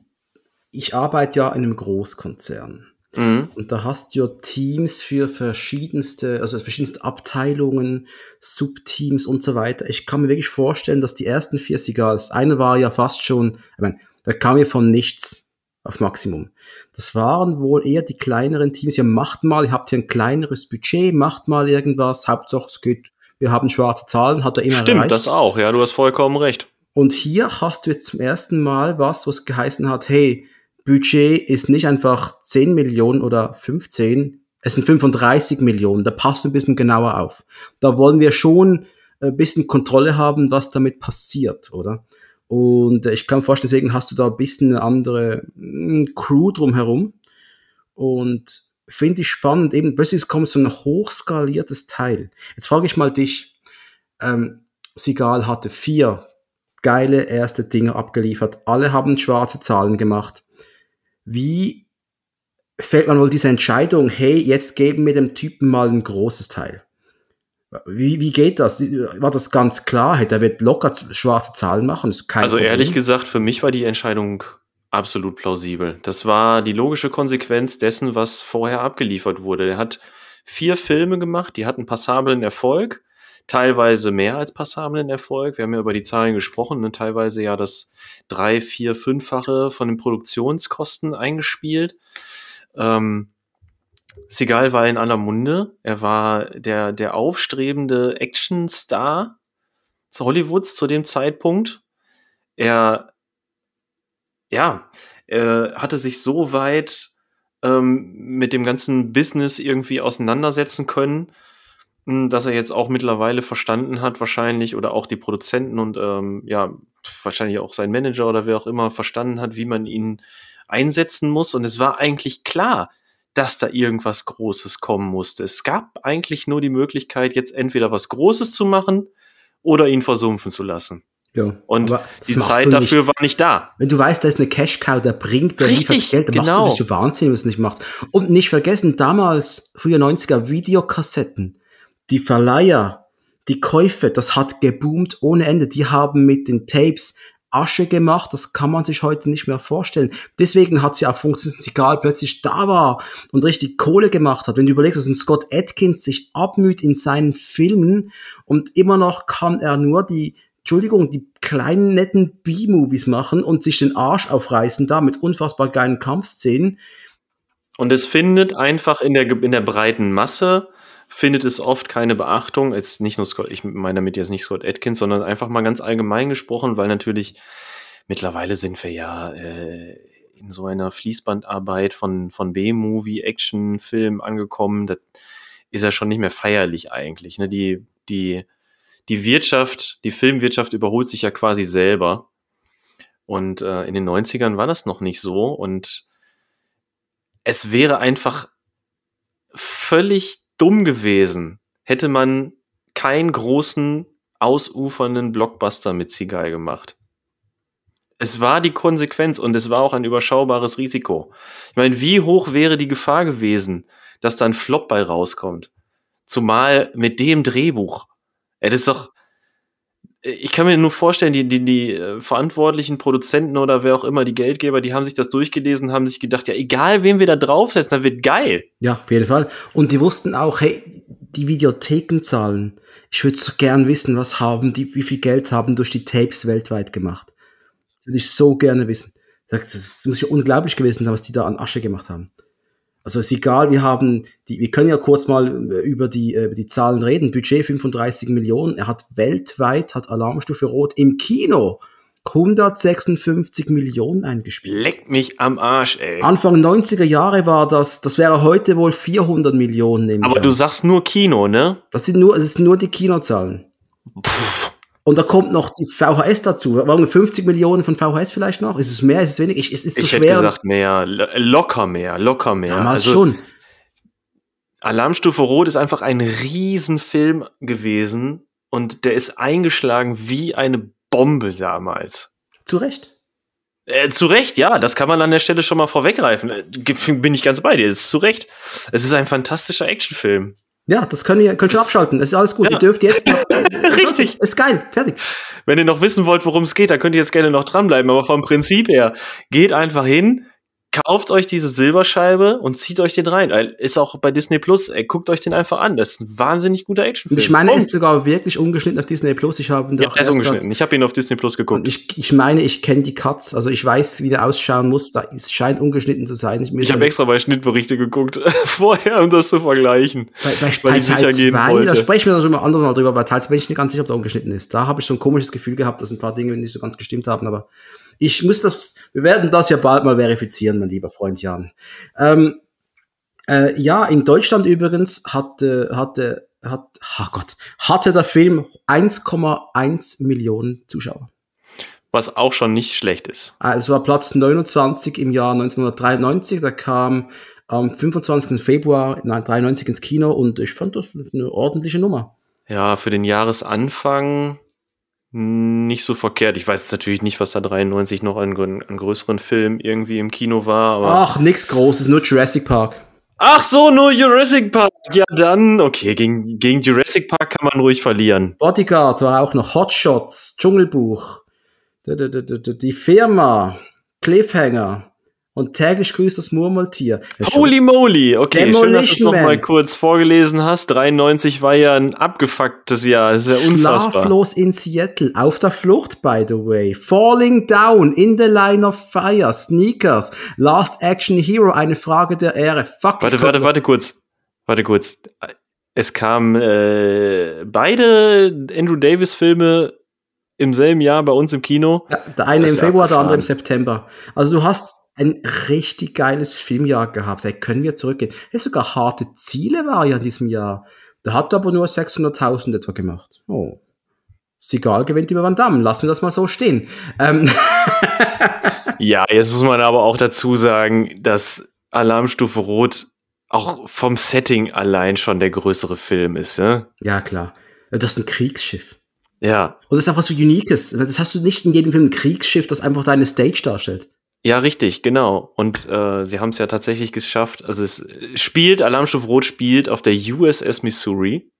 Speaker 1: ich arbeite ja in einem Großkonzern. Mhm. Und da hast du Teams für verschiedenste, also verschiedenste Abteilungen, Subteams und so weiter. Ich kann mir wirklich vorstellen, dass die ersten vier Sigals, eine war ja fast schon, ich meine, da kam ja von nichts auf Maximum. Das waren wohl eher die kleineren Teams. Ja, macht mal, ihr habt hier ein kleineres Budget, macht mal irgendwas, Hauptsache es geht, wir haben schwarze Zahlen, hat er immer
Speaker 2: Stimmt, erreicht. das auch, ja, du hast vollkommen recht.
Speaker 1: Und hier hast du jetzt zum ersten Mal was, was geheißen hat, hey, Budget ist nicht einfach 10 Millionen oder 15, es sind 35 Millionen, da passt ein bisschen genauer auf. Da wollen wir schon ein bisschen Kontrolle haben, was damit passiert, oder? Und ich kann mir vorstellen, deswegen hast du da ein bisschen eine andere mh, Crew drumherum. Und finde ich spannend, eben plötzlich kommt so ein hochskaliertes Teil. Jetzt frage ich mal dich, ähm, Sigal hatte vier geile erste Dinge abgeliefert. Alle haben schwarze Zahlen gemacht. Wie fällt man wohl diese Entscheidung, hey, jetzt geben wir dem Typen mal ein großes Teil? Wie, wie geht das? War das ganz klar? Hey, der wird locker schwarze Zahlen machen?
Speaker 2: also Problem. ehrlich gesagt, für mich war die Entscheidung absolut plausibel. Das war die logische Konsequenz dessen, was vorher abgeliefert wurde. Er hat vier Filme gemacht, die hatten passablen Erfolg, teilweise mehr als passablen Erfolg. Wir haben ja über die Zahlen gesprochen, ne? teilweise ja das drei, vier, fünffache von den Produktionskosten eingespielt. Ähm, Seagal war in aller Munde. Er war der, der aufstrebende Actionstar zu Hollywoods zu dem Zeitpunkt. Er, ja, er hatte sich so weit ähm, mit dem ganzen Business irgendwie auseinandersetzen können, dass er jetzt auch mittlerweile verstanden hat, wahrscheinlich, oder auch die Produzenten und ähm, ja, wahrscheinlich auch sein Manager oder wer auch immer verstanden hat, wie man ihn einsetzen muss. Und es war eigentlich klar, dass da irgendwas Großes kommen musste. Es gab eigentlich nur die Möglichkeit, jetzt entweder was Großes zu machen oder ihn versumpfen zu lassen.
Speaker 1: Ja,
Speaker 2: und die Zeit dafür war nicht da.
Speaker 1: Wenn du weißt, da ist eine Cash-Cow, der bringt, der
Speaker 2: Richtig, liefert Geld,
Speaker 1: dann
Speaker 2: genau.
Speaker 1: machst du genau. bist du Wahnsinn, wenn du es nicht machst. Und nicht vergessen, damals, früher 90er, Videokassetten, die Verleiher, die Käufe, das hat geboomt ohne Ende. Die haben mit den Tapes Asche gemacht, das kann man sich heute nicht mehr vorstellen. Deswegen hat sie auch funktioniert, egal plötzlich da war und richtig Kohle gemacht hat. Wenn du überlegst, was ein Scott Atkins sich abmüht in seinen Filmen und immer noch kann er nur die, Entschuldigung, die kleinen netten B-Movies machen und sich den Arsch aufreißen da mit unfassbar geilen Kampfszenen.
Speaker 2: Und es findet einfach in der, in der breiten Masse findet es oft keine Beachtung. Jetzt nicht nur Scott, ich meine damit jetzt nicht Scott Atkins, sondern einfach mal ganz allgemein gesprochen, weil natürlich mittlerweile sind wir ja äh, in so einer Fließbandarbeit von, von B-Movie, Action, Film angekommen. Das ist ja schon nicht mehr feierlich eigentlich. Ne? Die, die, die Wirtschaft, die Filmwirtschaft überholt sich ja quasi selber. Und äh, in den 90ern war das noch nicht so. Und es wäre einfach völlig dumm gewesen, hätte man keinen großen, ausufernden Blockbuster mit Seagull gemacht. Es war die Konsequenz und es war auch ein überschaubares Risiko. Ich meine, wie hoch wäre die Gefahr gewesen, dass da ein Flop bei rauskommt? Zumal mit dem Drehbuch. Ja, das ist doch, ich kann mir nur vorstellen, die, die, die äh, verantwortlichen Produzenten oder wer auch immer, die Geldgeber, die haben sich das durchgelesen, haben sich gedacht, ja, egal wen wir da draufsetzen, dann wird geil.
Speaker 1: Ja, auf jeden Fall. Und die wussten auch, hey, die Videothekenzahlen, ich würde so gern wissen, was haben die, wie viel Geld haben durch die Tapes weltweit gemacht. Das würde ich so gerne wissen. Das muss ja unglaublich gewesen sein, was die da an Asche gemacht haben. Also ist egal, wir haben, die, wir können ja kurz mal äh, über die, äh, über die Zahlen reden. Budget 35 Millionen. Er hat weltweit, hat Alarmstufe Rot im Kino 156 Millionen eingespielt.
Speaker 2: Leck mich am Arsch, ey.
Speaker 1: Anfang 90er Jahre war das, das wäre heute wohl 400 Millionen.
Speaker 2: Aber du sagst nur Kino, ne?
Speaker 1: Das sind nur, das sind nur die Kinozahlen. Puh. Und da kommt noch die VHS dazu. Warum 50 Millionen von VHS vielleicht noch? Ist es mehr? Ist es wenig? Ich, ist, ist
Speaker 2: ich hätte gesagt mehr, locker mehr, locker mehr.
Speaker 1: Damals also, schon.
Speaker 2: Alarmstufe Rot ist einfach ein Riesenfilm gewesen und der ist eingeschlagen wie eine Bombe damals.
Speaker 1: Zu Recht.
Speaker 2: Äh, zu Recht, ja, das kann man an der Stelle schon mal vorweggreifen. Äh, bin ich ganz bei dir, ist zu Recht. Es ist ein fantastischer Actionfilm.
Speaker 1: Ja, das können ihr könnt schon abschalten. Das ist alles gut. Ja. Ihr dürft jetzt noch.
Speaker 2: Richtig.
Speaker 1: Ist geil. Fertig.
Speaker 2: Wenn ihr noch wissen wollt, worum es geht, dann könnt ihr jetzt gerne noch dranbleiben. Aber vom Prinzip her, geht einfach hin, kauft euch diese Silberscheibe und zieht euch den rein. Ist auch bei Disney Plus, ey, guckt euch den einfach an. Das ist ein wahnsinnig guter Actionfilm.
Speaker 1: Ich meine, er ist sogar wirklich ungeschnitten auf Disney Plus. Ich habe ihn
Speaker 2: ja, er ist ungeschnitten. Ich habe ihn auf Disney Plus geguckt.
Speaker 1: Ich, ich meine, ich kenne die Cuts, also ich weiß, wie der ausschauen muss. Da ist, scheint ungeschnitten zu sein.
Speaker 2: Ich, ich habe extra bei Schnittberichte geguckt vorher, um das zu vergleichen.
Speaker 1: Bei, bei, weil bei ich Teil sicher gehen wollte. Da sprechen wir dann schon mal anderen mal drüber. Bei Teil 2 bin ich nicht ganz sicher, ob er ungeschnitten ist. Da habe ich so ein komisches Gefühl gehabt, dass ein paar Dinge nicht so ganz gestimmt haben, aber ich muss das, wir werden das ja bald mal verifizieren, mein lieber Freund Jan. Ähm, äh, ja, in Deutschland übrigens hatte, hatte hat, oh Gott, hatte der Film 1,1 Millionen Zuschauer.
Speaker 2: Was auch schon nicht schlecht ist.
Speaker 1: Ah, Es war Platz 29 im Jahr 1993. Da kam am 25. Februar 1993 ins Kino und ich fand das eine ordentliche Nummer.
Speaker 2: Ja, für den Jahresanfang nicht so verkehrt. Ich weiß jetzt natürlich nicht, was da 93 noch an, an größeren Filmen irgendwie im Kino war, aber.
Speaker 1: Ach, nix Großes, nur Jurassic Park.
Speaker 2: Ach so, nur Jurassic Park. Ja, dann, okay, gegen, gegen Jurassic Park kann man ruhig verlieren.
Speaker 1: Bodyguard war auch noch Hotshots, Dschungelbuch, die Firma, Cliffhanger und täglich grüßt das Murmeltier. Ja,
Speaker 2: Holy moly, okay, schön, dass du es
Speaker 1: Demolition
Speaker 2: noch mal
Speaker 1: Man.
Speaker 2: kurz vorgelesen hast. 93 war ja ein abgefucktes Jahr, das ist ja unfassbar.
Speaker 1: Schlaflos in Seattle, auf der Flucht, by the way. Falling down, in the line of fire, Sneakers, Last Action Hero, eine Frage der Ehre. Fuck.
Speaker 2: Warte, warte, warte kurz. Warte kurz. Es kamen äh, beide Andrew Davis Filme im selben Jahr bei uns im Kino.
Speaker 1: Ja, der eine
Speaker 2: Das
Speaker 1: im Februar, der andere im. September. Also du hast ein richtig geiles Filmjahr gehabt. Hey, können wir zurückgehen? Hey, sogar harte Ziele war ja in diesem Jahr. Da hat er aber nur 600.000 etwa gemacht. Oh. Sigal gewinnt über Van Damme. Lassen wir das mal so stehen. Ähm,
Speaker 2: Ja, jetzt muss man aber auch dazu sagen, dass Alarmstufe Rot auch vom Setting allein schon der größere Film ist. Ja,
Speaker 1: ja, klar. Du hast ein Kriegsschiff.
Speaker 2: ja,
Speaker 1: Und das ist auch was so Uniques. Das hast du nicht in jedem Film ein Kriegsschiff, das einfach deine Stage darstellt.
Speaker 2: Ja richtig, genau. Und äh, sie haben es ja tatsächlich geschafft. Also es spielt, Alarmstufe Rot spielt auf der USS Missouri.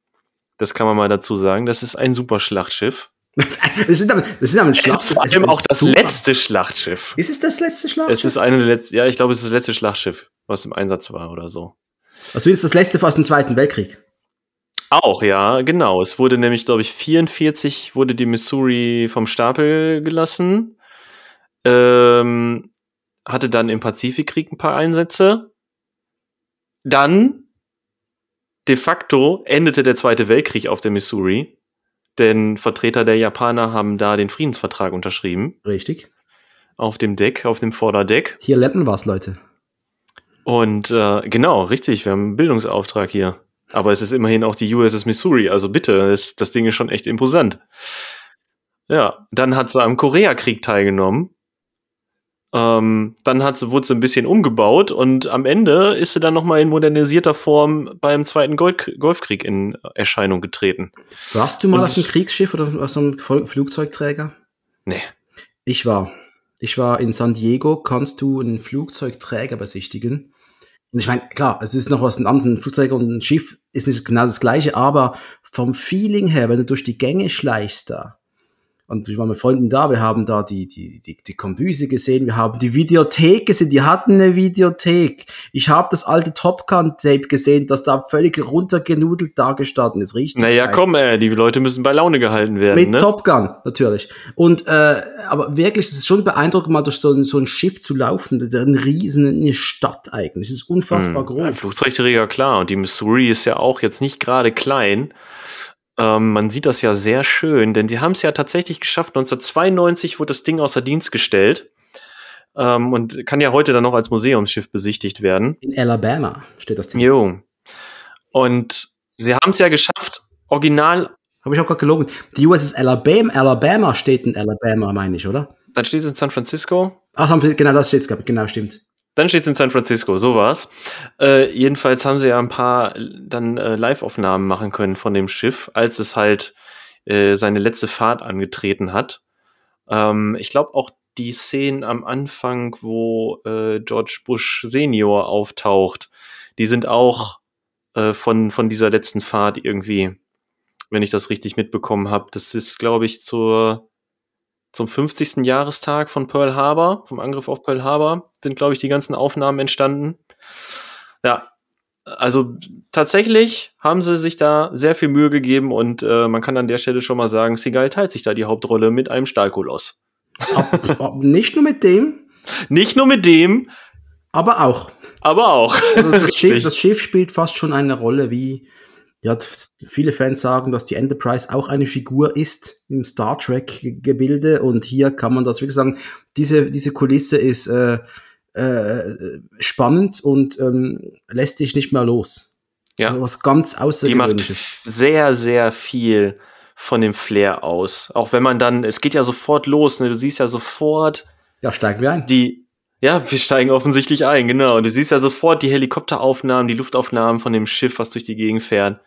Speaker 2: Das kann man mal dazu sagen. Das ist ein super Schlachtschiff.
Speaker 1: Das sind aber, das sind aber ein
Speaker 2: Es
Speaker 1: Schlachtschiff.
Speaker 2: ist vor
Speaker 1: Es
Speaker 2: allem auch das
Speaker 1: super-
Speaker 2: letzte Schlachtschiff.
Speaker 1: Ist es das letzte Schlachtschiff?
Speaker 2: Es ist eine der letzten, ja, ich glaube, es ist das letzte Schlachtschiff, was im Einsatz war oder so.
Speaker 1: also ist das letzte aus dem Zweiten Weltkrieg.
Speaker 2: Auch, ja, genau. Es wurde nämlich, glaube ich, 44 wurde die Missouri vom Stapel gelassen. Ähm, hatte dann im Pazifikkrieg ein paar Einsätze. Dann, de facto, endete der Zweite Weltkrieg auf der Missouri. Denn Vertreter der Japaner haben da den Friedensvertrag unterschrieben.
Speaker 1: Richtig.
Speaker 2: Auf dem Deck, auf dem Vorderdeck.
Speaker 1: Hier lernt man was, Leute.
Speaker 2: Und äh, genau, richtig, wir haben einen Bildungsauftrag hier. Aber es ist immerhin auch die USS Missouri, also bitte, das, das Ding ist schon echt imposant. Ja, dann hat sie am Koreakrieg teilgenommen. Ähm, dann hat sie, wurde sie ein bisschen umgebaut und am Ende ist sie dann nochmal in modernisierter Form beim Zweiten Gold Golfkrieg in Erscheinung getreten.
Speaker 1: Warst du mal
Speaker 2: Und-
Speaker 1: auf einem Kriegsschiff oder auf so einem Flugzeugträger?
Speaker 2: Nee.
Speaker 1: Ich war. Ich war in San Diego, kannst du einen Flugzeugträger besichtigen. Und ich meine, klar, es ist noch was ein anderes. Ein Flugzeug und ein Schiff ist nicht genau das gleiche, aber vom Feeling her, wenn du durch die Gänge schleichst da, und ich war mit Freunden da, wir haben da die, die, die, die Kombüse gesehen, wir haben die Videothek gesehen, die hatten eine Videothek. Ich habe das alte Top Gun-Tape gesehen, das da völlig runtergenudelt dargestanden ist, richtig?
Speaker 2: Naja,
Speaker 1: geil.
Speaker 2: komm, äh, die Leute müssen bei Laune gehalten werden,
Speaker 1: Mit
Speaker 2: ne?
Speaker 1: Top Gun, natürlich. Und äh, aber wirklich, es ist schon beeindruckend, mal durch so ein, so ein Schiff zu laufen. Das ist eine riesen eine Stadt eigentlich. Es ist unfassbar
Speaker 2: Hm, Ein
Speaker 1: groß.
Speaker 2: Flugzeugträger, klar. Und die Missouri ist ja auch jetzt nicht gerade klein. Ähm, man sieht das ja sehr schön, denn sie haben es ja tatsächlich geschafft. 1992 wurde das Ding außer Dienst gestellt ähm, und kann ja heute dann noch als Museumsschiff besichtigt werden.
Speaker 1: In Alabama steht das Ding.
Speaker 2: Jo. Und sie haben es ja geschafft, original,
Speaker 1: Habe ich auch gerade gelogen. Die USS Alabama, Alabama steht in Alabama, meine ich, oder?
Speaker 2: dann steht es in San Francisco.
Speaker 1: Ach, genau das glaub ich. genau, stimmt.
Speaker 2: Dann steht es in San Francisco, so war's. Äh, jedenfalls haben sie ja ein paar dann äh, Live-Aufnahmen machen können von dem Schiff, als es halt äh, seine letzte Fahrt angetreten hat. Ähm, ich glaube auch die Szenen am Anfang, wo äh, George Bush Senior auftaucht, die sind auch äh, von, von dieser letzten Fahrt irgendwie, wenn ich das richtig mitbekommen habe. Das ist, glaube ich, zur zum 50. Jahrestag von Pearl Harbor, vom Angriff auf Pearl Harbor, sind, glaube ich, die ganzen Aufnahmen entstanden. Ja, also tatsächlich haben sie sich da sehr viel Mühe gegeben und äh, man kann an der Stelle schon mal sagen, Seagal teilt sich da die Hauptrolle mit einem Stahlkoloss.
Speaker 1: Ab, ab, nicht nur mit dem,
Speaker 2: Nicht nur mit dem,
Speaker 1: aber auch.
Speaker 2: aber auch.
Speaker 1: Also das, Schiff, das Schiff spielt fast schon eine Rolle wie, ja, viele Fans sagen, dass die Enterprise auch eine Figur ist im Star Trek-Gebilde und hier kann man das wirklich sagen, diese, diese Kulisse ist äh, äh, spannend und ähm, lässt dich nicht mehr los.
Speaker 2: Ja.
Speaker 1: Also was ganz
Speaker 2: Die macht
Speaker 1: Außergewöhnliches.
Speaker 2: sehr, sehr viel von dem Flair aus. Auch wenn man dann, es geht ja sofort los, ne? Du siehst ja sofort
Speaker 1: Ja, steigen wir ein.
Speaker 2: die, ja, wir steigen offensichtlich ein, genau. Du siehst ja sofort die Helikopteraufnahmen, die Luftaufnahmen von dem Schiff, was durch die Gegend fährt.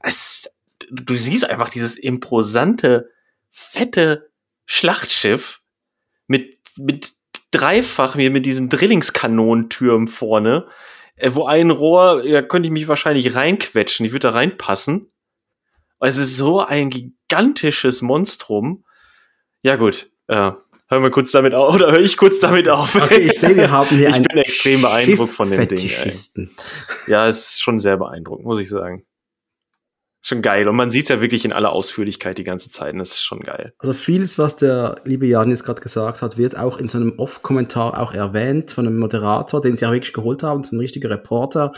Speaker 2: Es, du siehst einfach dieses imposante, fette Schlachtschiff mit, mit dreifach, mit mit diesen Drillingskanonentürmen vorne, äh, wo ein Rohr, da könnte ich mich wahrscheinlich reinquetschen, ich würde da reinpassen. Es ist so ein gigantisches Monstrum. Ja, gut, äh, hören wir kurz damit auf, oder höre ich kurz damit auf?
Speaker 1: Okay, ich sehe, wir haben hier
Speaker 2: Ich
Speaker 1: einen
Speaker 2: bin extrem beeindruckt von dem Ding, ey. Ja, es ist schon sehr beeindruckend, muss ich sagen. Schon geil. Und man sieht es ja wirklich in aller Ausführlichkeit die ganze Zeit. Und das ist schon geil.
Speaker 1: Also vieles, was der liebe Janis gerade gesagt hat, wird auch in so einem Off-Kommentar auch erwähnt von einem Moderator, den sie auch wirklich geholt haben, so ein richtiger Reporter,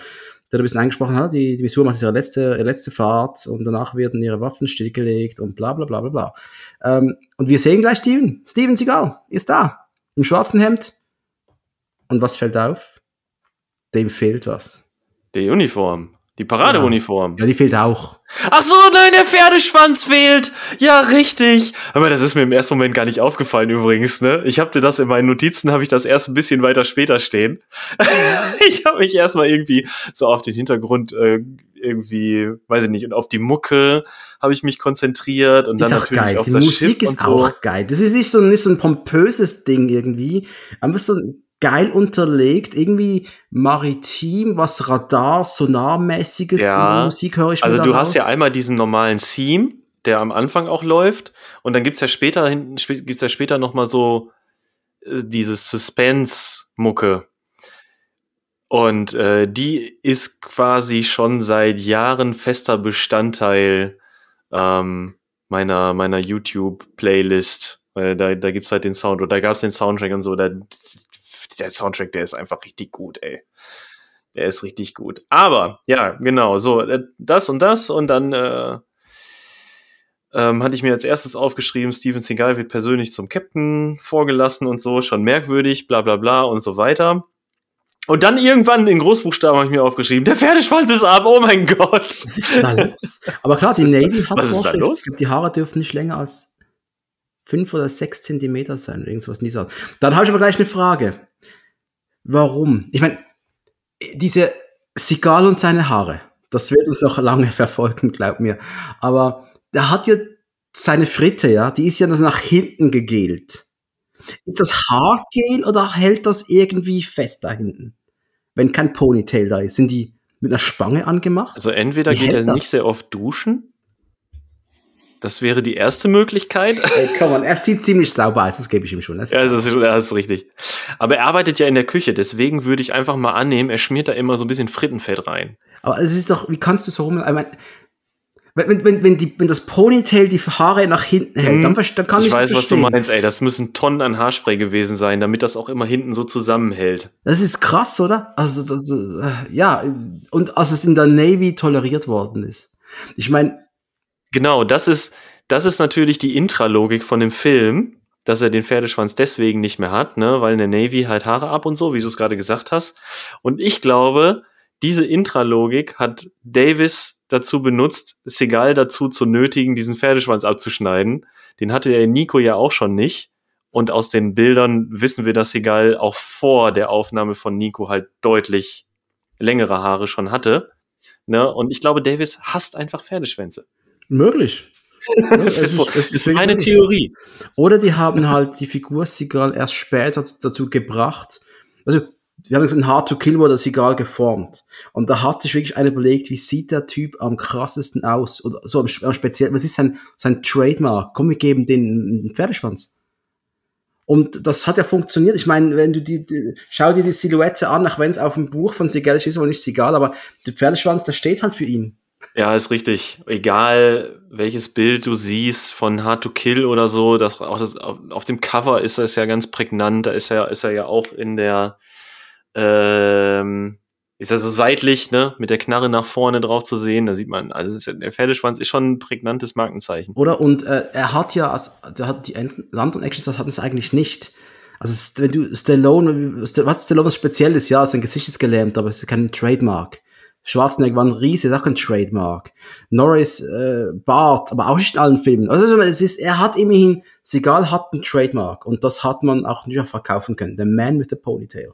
Speaker 1: der ein bisschen eingesprochen hat, die, die Mission macht ihre letzte, ihre letzte Fahrt und danach werden ihre Waffen stillgelegt und bla bla bla bla bla. Ähm, und wir sehen gleich Steven. Steven Seagal ist da. Im schwarzen Hemd. Und was fällt auf? Dem fehlt was.
Speaker 2: Die Uniform. Die Paradeuniform.
Speaker 1: Ja, die fehlt auch.
Speaker 2: Ach so, nein, der Pferdeschwanz fehlt. Ja, richtig. Aber das ist mir im ersten Moment gar nicht aufgefallen übrigens, ne? Ich habe dir das in meinen Notizen habe ich das erst ein bisschen weiter später stehen. ich habe mich erstmal irgendwie so auf den Hintergrund äh, irgendwie, weiß ich nicht, und auf die Mucke habe ich mich konzentriert und dann
Speaker 1: ist auch
Speaker 2: natürlich
Speaker 1: geil.
Speaker 2: auf
Speaker 1: Die
Speaker 2: das
Speaker 1: Musik
Speaker 2: Schiff
Speaker 1: ist
Speaker 2: und so.
Speaker 1: auch geil. Das ist nicht so, nicht so ein pompöses Ding irgendwie. Einfach so geil unterlegt, irgendwie maritim, was Radar, Sonarmäßiges
Speaker 2: Ja.
Speaker 1: in der Musik höre ich
Speaker 2: Also du hast
Speaker 1: raus.
Speaker 2: ja einmal diesen normalen Theme, der am Anfang auch läuft, und dann gibt's ja später hinten gibt's ja später noch mal so äh, dieses Suspense-Mucke. Und äh, die ist quasi schon seit Jahren fester Bestandteil ähm, meiner meiner YouTube-Playlist. Weil da da gibt's halt den Sound oder da gab's den Soundtrack und so. Da, der Soundtrack, der ist einfach richtig gut, ey. Der ist richtig gut. Aber, ja, genau, so, äh, das und das und dann äh, ähm, hatte ich mir als erstes aufgeschrieben, Steven Seagal wird persönlich zum Captain vorgelassen und so, schon merkwürdig, bla bla bla und so weiter. Und dann irgendwann in Großbuchstaben habe ich mir aufgeschrieben, der Pferdeschwanz ist ab, oh mein Gott.
Speaker 1: Was ist da los? Aber klar,
Speaker 2: Was
Speaker 1: die Navy hat
Speaker 2: was ist da los?
Speaker 1: Ich glaube, die Haare dürfen nicht länger als fünf oder sechs Zentimeter sein, irgendwas in dieser Art. Dann habe ich aber gleich eine Frage. Warum? Ich meine, diese Sigal und seine Haare, das wird uns noch lange verfolgen, glaub mir. Aber der hat ja seine Fritte, ja, die ist ja das nach hinten gegelt. Ist das Haargel oder hält das irgendwie fest da hinten? Wenn kein Ponytail da ist, sind die mit einer Spange angemacht?
Speaker 2: Also entweder
Speaker 1: Wie
Speaker 2: geht er
Speaker 1: das?
Speaker 2: nicht sehr oft duschen. Das wäre die erste Möglichkeit.
Speaker 1: Ey, komm on, er sieht ziemlich sauber aus, das gebe ich ihm schon. Das
Speaker 2: Ja, das ist, das ist richtig. Aber er arbeitet ja in der Küche, deswegen würde ich einfach mal annehmen, er schmiert da immer so ein bisschen Frittenfett rein.
Speaker 1: aber es ist doch, wie kannst du so rum? Ich mein, wenn, wenn, wenn, die, wenn das Ponytail die Haare nach hinten hält,
Speaker 2: Mhm.
Speaker 1: dann, dann kann ich,
Speaker 2: ich weiß, was du meinst, ey. Das müssen Tonnen an Haarspray gewesen sein, damit das auch immer hinten so zusammenhält.
Speaker 1: Das ist krass, oder? Also, das, äh, ja, und als es in der Navy toleriert worden ist. Ich meine,
Speaker 2: Genau, das ist, das ist natürlich die Intralogik von dem Film, dass er den Pferdeschwanz deswegen nicht mehr hat, ne, weil in der Navy halt Haare ab und so, wie du es gerade gesagt hast. Und ich glaube, diese Intralogik hat Davis dazu benutzt, Segal dazu zu nötigen, diesen Pferdeschwanz abzuschneiden. Den hatte der Nico ja auch schon nicht. Und aus den Bildern wissen wir, dass Segal auch vor der Aufnahme von Nico halt deutlich längere Haare schon hatte. Ne? Und ich glaube, Davis hasst einfach Pferdeschwänze.
Speaker 1: Möglich.
Speaker 2: Das ist, so,
Speaker 1: ist-
Speaker 2: ist meine Theorie.
Speaker 1: Oder die haben halt die Figur Sigal erst später dazu gebracht. Also, wir haben gesagt, Hard to Kill wurde Sigal geformt. Und da hat sich wirklich einer überlegt, wie sieht der Typ am krassesten aus? Oder so am, am speziell, was ist sein, sein Trademark? Komm, wir geben den einen Pferdeschwanz. Und das hat ja funktioniert. Ich meine, wenn du die, die schau dir die Silhouette an, auch wenn es auf dem Buch von Sigal ist, ist aber nicht Sigal, aber der Pferdeschwanz, der steht halt für ihn.
Speaker 2: Ja, ist richtig. Egal, welches Bild du siehst von Hard to Kill oder so, das, auch das, auf, dem Cover ist das ja ganz prägnant. Da ist er, ist er ja auch in der, ähm, ist er so seitlich, ne, mit der Knarre nach vorne drauf zu sehen. Da sieht man, also der Pferdeschwanz ist schon ein prägnantes Markenzeichen.
Speaker 1: Oder? Und äh, er hat ja, der hat die anderen Actions hatten es eigentlich nicht. Also wenn du Stallone, St- was Stallone was Spezielles, ja, sein Gesicht ist gelähmt, aber es ist kein Trademark. Schwarzenegger war ein auch ein Trademark. Norris, äh, Bart, aber auch nicht in allen Filmen. Also es ist, er hat immerhin, Seagal hat ein Trademark und das hat man auch nicht verkaufen können. The Man with the Ponytail.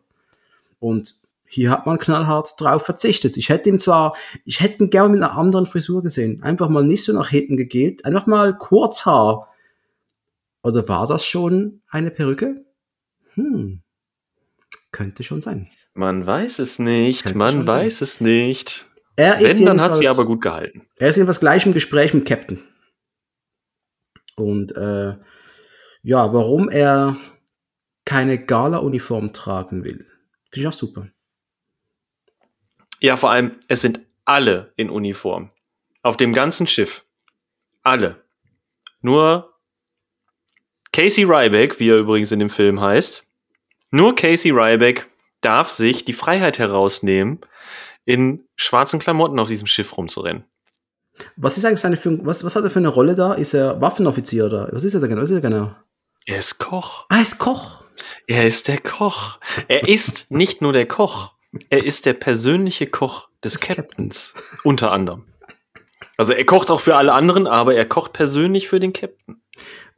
Speaker 1: Und hier hat man knallhart drauf verzichtet. Ich hätte ihn zwar, ich hätte ihn gerne mit einer anderen Frisur gesehen. Einfach mal nicht so nach hinten gegelt, einfach mal Kurzhaar. Oder war das schon eine Perücke? Hm. Könnte schon sein.
Speaker 2: Man weiß es nicht, Könnte man weiß es nicht.
Speaker 1: Er
Speaker 2: Wenn, dann hat sie aber gut gehalten.
Speaker 1: Er ist jedenfalls gleich im Gespräch mit Captain. Und äh, ja, warum er keine Gala-Uniform tragen will, finde ich auch super.
Speaker 2: Ja, vor allem, es sind alle in Uniform. Auf dem ganzen Schiff. Alle. Nur Casey Ryback, wie er übrigens in dem Film heißt, nur Casey Ryback darf sich die Freiheit herausnehmen, in schwarzen Klamotten auf diesem Schiff rumzurennen.
Speaker 1: Was ist eigentlich seine für, was, was hat er für eine Rolle da? Ist er Waffenoffizier oder was ist er da genau? Was ist er genau?
Speaker 2: Er ist Koch.
Speaker 1: Ah, er ist Koch.
Speaker 2: Er ist der Koch. Er ist nicht nur der Koch. Er ist der persönliche Koch des, des Captains. Captains. Unter anderem. Also er kocht auch für alle anderen, aber er kocht persönlich für den Captain.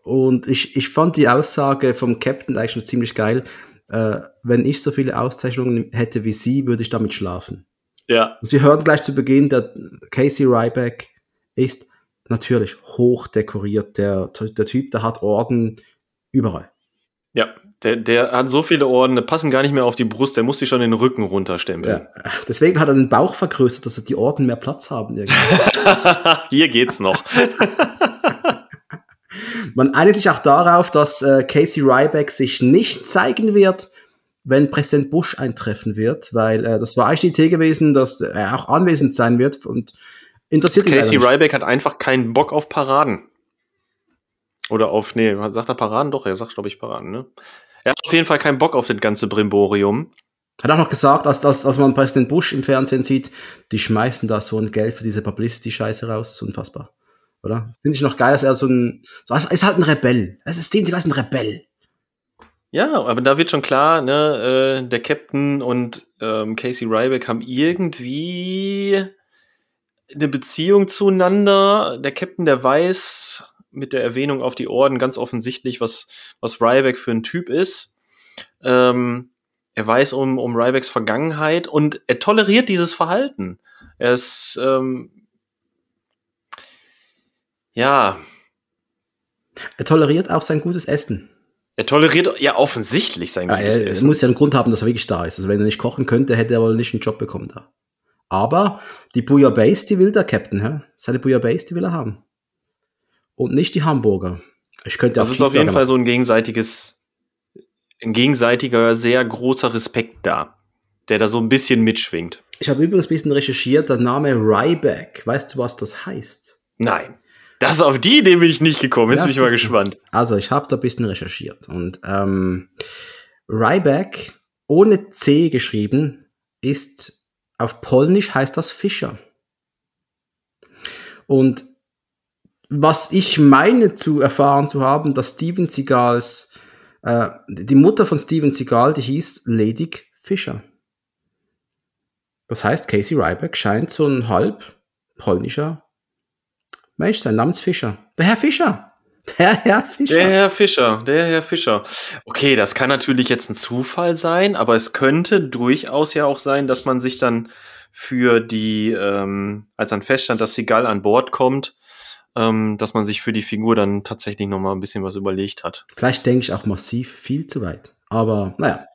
Speaker 1: Und ich, ich fand die Aussage vom Captain eigentlich schon ziemlich geil. Äh, wenn ich so viele Auszeichnungen hätte wie Sie, würde ich damit schlafen.
Speaker 2: Ja.
Speaker 1: Sie hören gleich zu Beginn, der Casey Ryback ist natürlich hoch dekoriert. Der, der Typ, der hat Orden überall.
Speaker 2: Ja, der, der hat so viele Orden, die passen gar nicht mehr auf die Brust, der muss sich schon den Rücken runterstempeln.
Speaker 1: Ja. Deswegen hat er den Bauch vergrößert, dass die Orden mehr Platz haben.
Speaker 2: Hier geht's noch.
Speaker 1: Man einigt sich auch darauf, dass äh, Casey Ryback sich nicht zeigen wird, wenn Präsident Bush eintreffen wird, weil äh, das war eigentlich die Idee gewesen, dass er auch anwesend sein wird und interessiert
Speaker 2: ihn Casey Ryback hat einfach keinen Bock auf Paraden. Oder auf, nee, sagt er Paraden? Doch, er sagt, glaube ich, Paraden, ne? Er hat auf jeden Fall keinen Bock auf das ganze Brimborium.
Speaker 1: Hat auch noch gesagt, als, als, als man Präsident Bush im Fernsehen sieht, die schmeißen da so ein Geld für diese Publicity-Scheiße raus, das ist unfassbar. Oder? Finde ich noch geil, dass er so ein, so, er ist halt ein Rebell. Es ist den, ein Rebell.
Speaker 2: Ja, aber da wird schon klar, ne, äh, der Captain und ähm, Casey Ryback haben irgendwie eine Beziehung zueinander. Der Captain, der weiß mit der Erwähnung auf die Orden ganz offensichtlich, was, was Ryback für ein Typ ist. Ähm, er weiß um, um Rybacks Vergangenheit und er toleriert dieses Verhalten. Er ist, ähm, ja.
Speaker 1: Er toleriert auch sein gutes Essen.
Speaker 2: Er toleriert ja offensichtlich sein
Speaker 1: gutes ja, er, Essen. Er muss ja einen Grund haben, dass er wirklich da ist. Also wenn er nicht kochen könnte, hätte er wohl nicht einen Job bekommen da. Aber die Bouillabaisse, die will der Captain, hä? Seine Bouillabaisse, die will er haben. Und nicht die Hamburger. Ich könnte
Speaker 2: Das ist auf jeden machen. Fall so ein gegenseitiges, ein gegenseitiger, sehr großer Respekt da, der da so ein bisschen mitschwingt.
Speaker 1: Ich habe übrigens ein bisschen recherchiert, der Name Ryback, weißt du, was das heißt?
Speaker 2: Nein. Das auf die Idee bin ich nicht gekommen. Jetzt das bin ich mal gespannt.
Speaker 1: Also, ich habe da ein bisschen recherchiert. Und ähm, Ryback, ohne C geschrieben, ist auf Polnisch heißt das Fischer. Und was ich meine zu erfahren zu haben, dass Steven Seagals, äh, die Mutter von Steven Seagal, die hieß Ledig Fischer. Das heißt, Casey Ryback scheint so ein halb polnischer Mensch, sein Name ist Fischer. Der Herr Fischer. Der Herr Fischer.
Speaker 2: Der Herr Fischer, der Herr Fischer. Okay, das kann natürlich jetzt ein Zufall sein, aber es könnte durchaus ja auch sein, dass man sich dann für die, ähm, als dann feststand, dass Seagal an Bord kommt, ähm, dass man sich für die Figur dann tatsächlich noch mal ein bisschen was überlegt hat.
Speaker 1: Vielleicht denke ich auch massiv viel zu weit. Aber naja,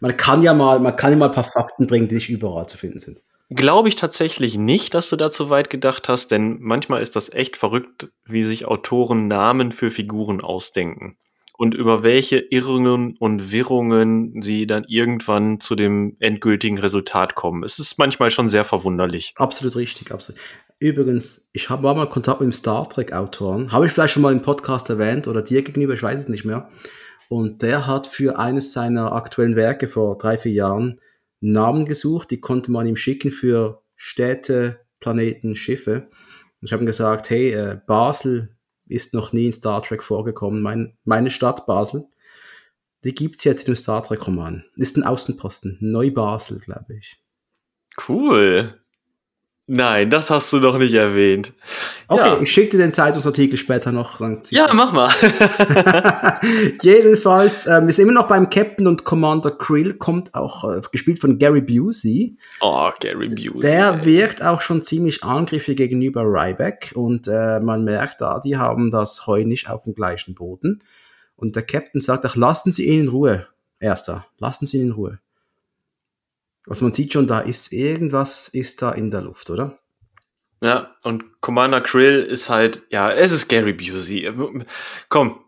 Speaker 1: man kann ja mal, man kann ja mal ein paar Fakten bringen, die nicht überall zu finden sind.
Speaker 2: Glaube ich tatsächlich nicht, dass du da zu weit gedacht hast, denn manchmal ist das echt verrückt, wie sich Autoren Namen für Figuren ausdenken und über welche Irrungen und Wirrungen sie dann irgendwann zu dem endgültigen Resultat kommen. Es ist manchmal schon sehr verwunderlich.
Speaker 1: Absolut richtig, absolut. Übrigens, ich hab, war mal Kontakt mit dem Star Trek-Autoren. Habe ich vielleicht schon mal im Podcast erwähnt oder dir gegenüber, ich weiß es nicht mehr. Und der hat für eines seiner aktuellen Werke vor drei, vier Jahren Namen gesucht, die konnte man ihm schicken für Städte, Planeten, Schiffe. Und ich habe ihm gesagt, hey, äh, Basel ist noch nie in Star Trek vorgekommen. Mein, meine Stadt Basel, die gibt's jetzt in dem Star Trek-Roman. Ist ein Außenposten. Neu-Basel, glaube ich.
Speaker 2: Cool. Nein, das hast du doch nicht erwähnt.
Speaker 1: Okay,
Speaker 2: Ja.
Speaker 1: ich schicke dir den Zeitungsartikel später noch.
Speaker 2: Ja, mach mal.
Speaker 1: Jedenfalls, ähm, wir sind immer noch beim Captain und Commander Krill, kommt auch, äh, gespielt von Gary Busey.
Speaker 2: Oh, Gary Busey.
Speaker 1: Der wirkt auch schon ziemlich angriffig gegenüber Ryback und äh, man merkt da, die haben das Heu nicht auf dem gleichen Boden. Und der Captain sagt auch, lassen Sie ihn in Ruhe. Erster, lassen Sie ihn in Ruhe. Also man sieht schon, da ist irgendwas ist da in der Luft, oder?
Speaker 2: Ja, und Commander Krill ist halt, ja, es ist Gary Busey. Komm,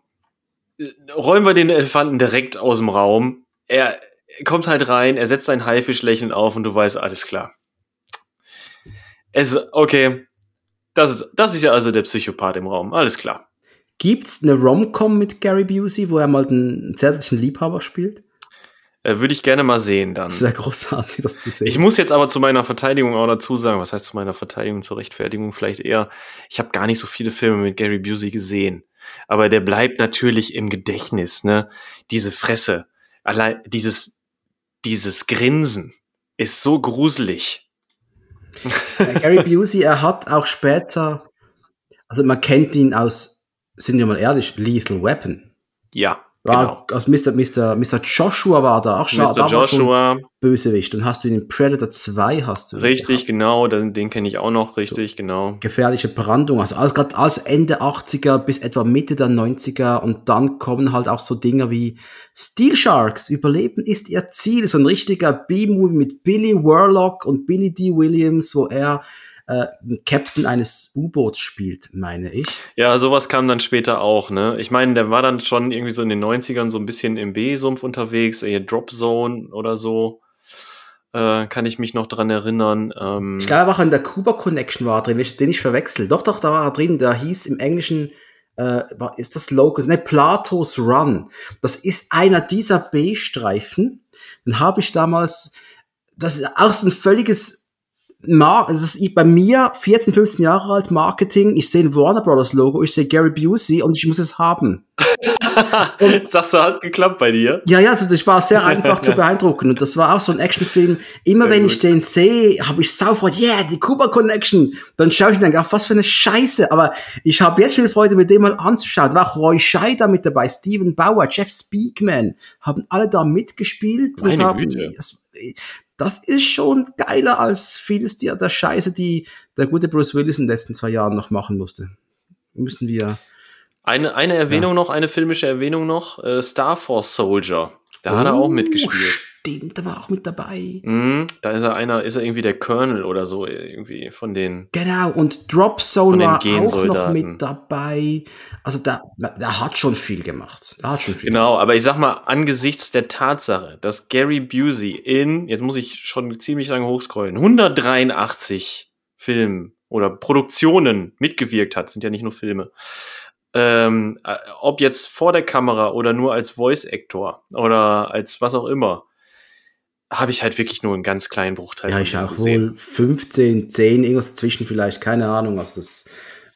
Speaker 2: räumen wir den Elefanten direkt aus dem Raum. Er kommt halt rein, er setzt sein Haifischlächeln auf und du weißt, alles klar. Es ist, okay, das ist, das ist ja also der Psychopath im Raum, alles klar.
Speaker 1: Gibt's eine Rom-Com mit Gary Busey, wo er mal den zärtlichen Liebhaber spielt?
Speaker 2: Äh, Würde ich gerne mal sehen dann.
Speaker 1: Wäre großartig, das zu sehen.
Speaker 2: Ich muss jetzt aber zu meiner Verteidigung auch dazu sagen, was heißt zu meiner Verteidigung, zur Rechtfertigung vielleicht eher, ich habe gar nicht so viele Filme mit Gary Busey gesehen. Aber der bleibt natürlich im Gedächtnis, ne? Diese Fresse, allein dieses, dieses Grinsen ist so gruselig.
Speaker 1: Gary Busey, er hat auch später, also man kennt ihn aus, sind wir mal ehrlich, Lethal Weapon.
Speaker 2: Ja,
Speaker 1: War,
Speaker 2: genau.
Speaker 1: Aus Mr. Mr. Mr. Joshua war da auch schon,
Speaker 2: Mr.
Speaker 1: war schon
Speaker 2: Joshua,
Speaker 1: Bösewicht. Dann hast du ihn in Predator 2, hast du
Speaker 2: richtig,
Speaker 1: gehabt.
Speaker 2: genau, den, den kenne ich auch noch, richtig, genau.
Speaker 1: Gefährliche Brandung, also alles, gerade alles Ende 80er bis etwa Mitte der 90er und dann kommen halt auch so Dinge wie Steel Sharks, Überleben ist ihr Ziel, so ein richtiger B-Movie mit Billy Warlock und Billy D. Williams, wo er äh, Captain eines U-Boots spielt, meine ich.
Speaker 2: Ja, sowas kam dann später auch, ne? Ich meine, der war dann schon irgendwie so in den 90ern so ein bisschen im B-Sumpf unterwegs, eher Drop Zone oder so. Äh, kann ich mich noch dran erinnern. Ähm,
Speaker 1: Ich glaube auch in der Cuba Connection war er drin, den ich verwechsel. Doch, doch, da war er drin. Der hieß im Englischen, äh, war- ist das Locus, ne, Plato's Run. Das ist einer dieser B-Streifen. Den habe ich damals, das ist auch so ein völliges Mar das ist bei mir 14, 15 Jahre alt, Marketing, ich sehe ein Warner Brothers Logo, ich sehe Gary Busey und ich muss es haben.
Speaker 2: Sagst du, hat geklappt bei dir?
Speaker 1: Ja, ja, also das war sehr einfach zu beeindrucken. Und das war auch so ein Actionfilm. Immer
Speaker 2: Sehr
Speaker 1: wenn
Speaker 2: gut.
Speaker 1: ich den sehe, habe ich sofort, yeah, die Cuba Connection. Dann schaue ich und denke, ach, was für eine Scheiße. Aber ich habe jetzt schon Freude, mit dem mal anzuschauen. Da war auch Roy Scheider mit dabei, Steven Bauer, Jeff Speakman, haben alle da mitgespielt. und
Speaker 2: Meine
Speaker 1: haben,
Speaker 2: Güte.
Speaker 1: Das, ist schon geiler als vieles der, der Scheiße, die der gute Bruce Willis in den letzten zwei Jahren noch machen musste. Müssen wir.
Speaker 2: Eine, eine Erwähnung noch, eine filmische Erwähnung noch. Äh, Star Force Soldier. Da hat er auch
Speaker 1: Oh,
Speaker 2: mitgespielt.
Speaker 1: Stimmt, da war auch mit dabei.
Speaker 2: Mhm, da ist er einer, ist er irgendwie der Colonel oder so, irgendwie von den.
Speaker 1: Genau, und Drop Zone
Speaker 2: Von den
Speaker 1: war auch noch mit dabei. Also da, da hat schon viel gemacht. Da hat schon viel
Speaker 2: Genau, aber ich sag mal, angesichts der Tatsache, dass Gary Busey in, jetzt muss ich schon ziemlich lange hochscrollen, 183 Filmen oder Produktionen mitgewirkt hat, sind ja nicht nur Filme. Ähm, äh, ob jetzt vor der Kamera oder nur als Voice Actor oder als was auch immer, habe ich halt wirklich nur einen ganz kleinen Bruchteil
Speaker 1: Ja, ich auch
Speaker 2: gesehen.
Speaker 1: wohl 15, 10, irgendwas dazwischen vielleicht, keine Ahnung. Also das,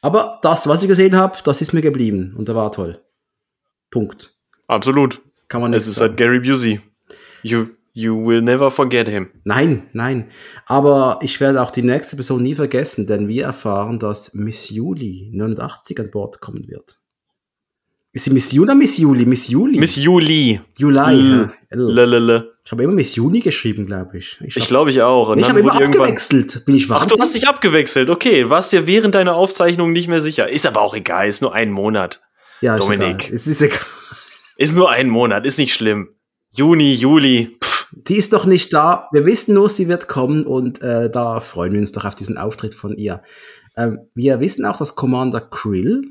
Speaker 1: aber das, was ich gesehen habe, das ist mir geblieben und der war toll. Punkt.
Speaker 2: Absolut.
Speaker 1: Kann man nicht
Speaker 2: Es ist
Speaker 1: sagen.
Speaker 2: halt Gary Busey. You, you will never forget him.
Speaker 1: Nein, nein. Aber ich werde auch die nächste Person nie vergessen, denn wir erfahren, dass Miss Juli 89 an Bord kommen wird. Ist sie Miss Juli oder Miss Juli? Miss Juli.
Speaker 2: Miss Juli.
Speaker 1: Juli.
Speaker 2: L-
Speaker 1: ja. L. Ich habe immer Miss Juni geschrieben, glaube ich.
Speaker 2: Ich
Speaker 1: hab-
Speaker 2: glaube ich auch. Und
Speaker 1: ich habe immer abgewechselt. Bin ich
Speaker 2: Ach,
Speaker 1: wahnsinnig?
Speaker 2: du hast dich abgewechselt. Okay, warst dir während deiner Aufzeichnung nicht mehr sicher. Ist aber auch egal. Ist nur ein Monat.
Speaker 1: ja, ist
Speaker 2: Dominik.
Speaker 1: Egal. Es ist egal.
Speaker 2: Ist nur ein Monat. Ist nicht schlimm. Juni, Juli. Pff.
Speaker 1: Die ist doch nicht da. Wir wissen nur, sie wird kommen und äh, da freuen wir uns doch auf diesen Auftritt von ihr. Ähm, wir wissen auch, dass Commander Krill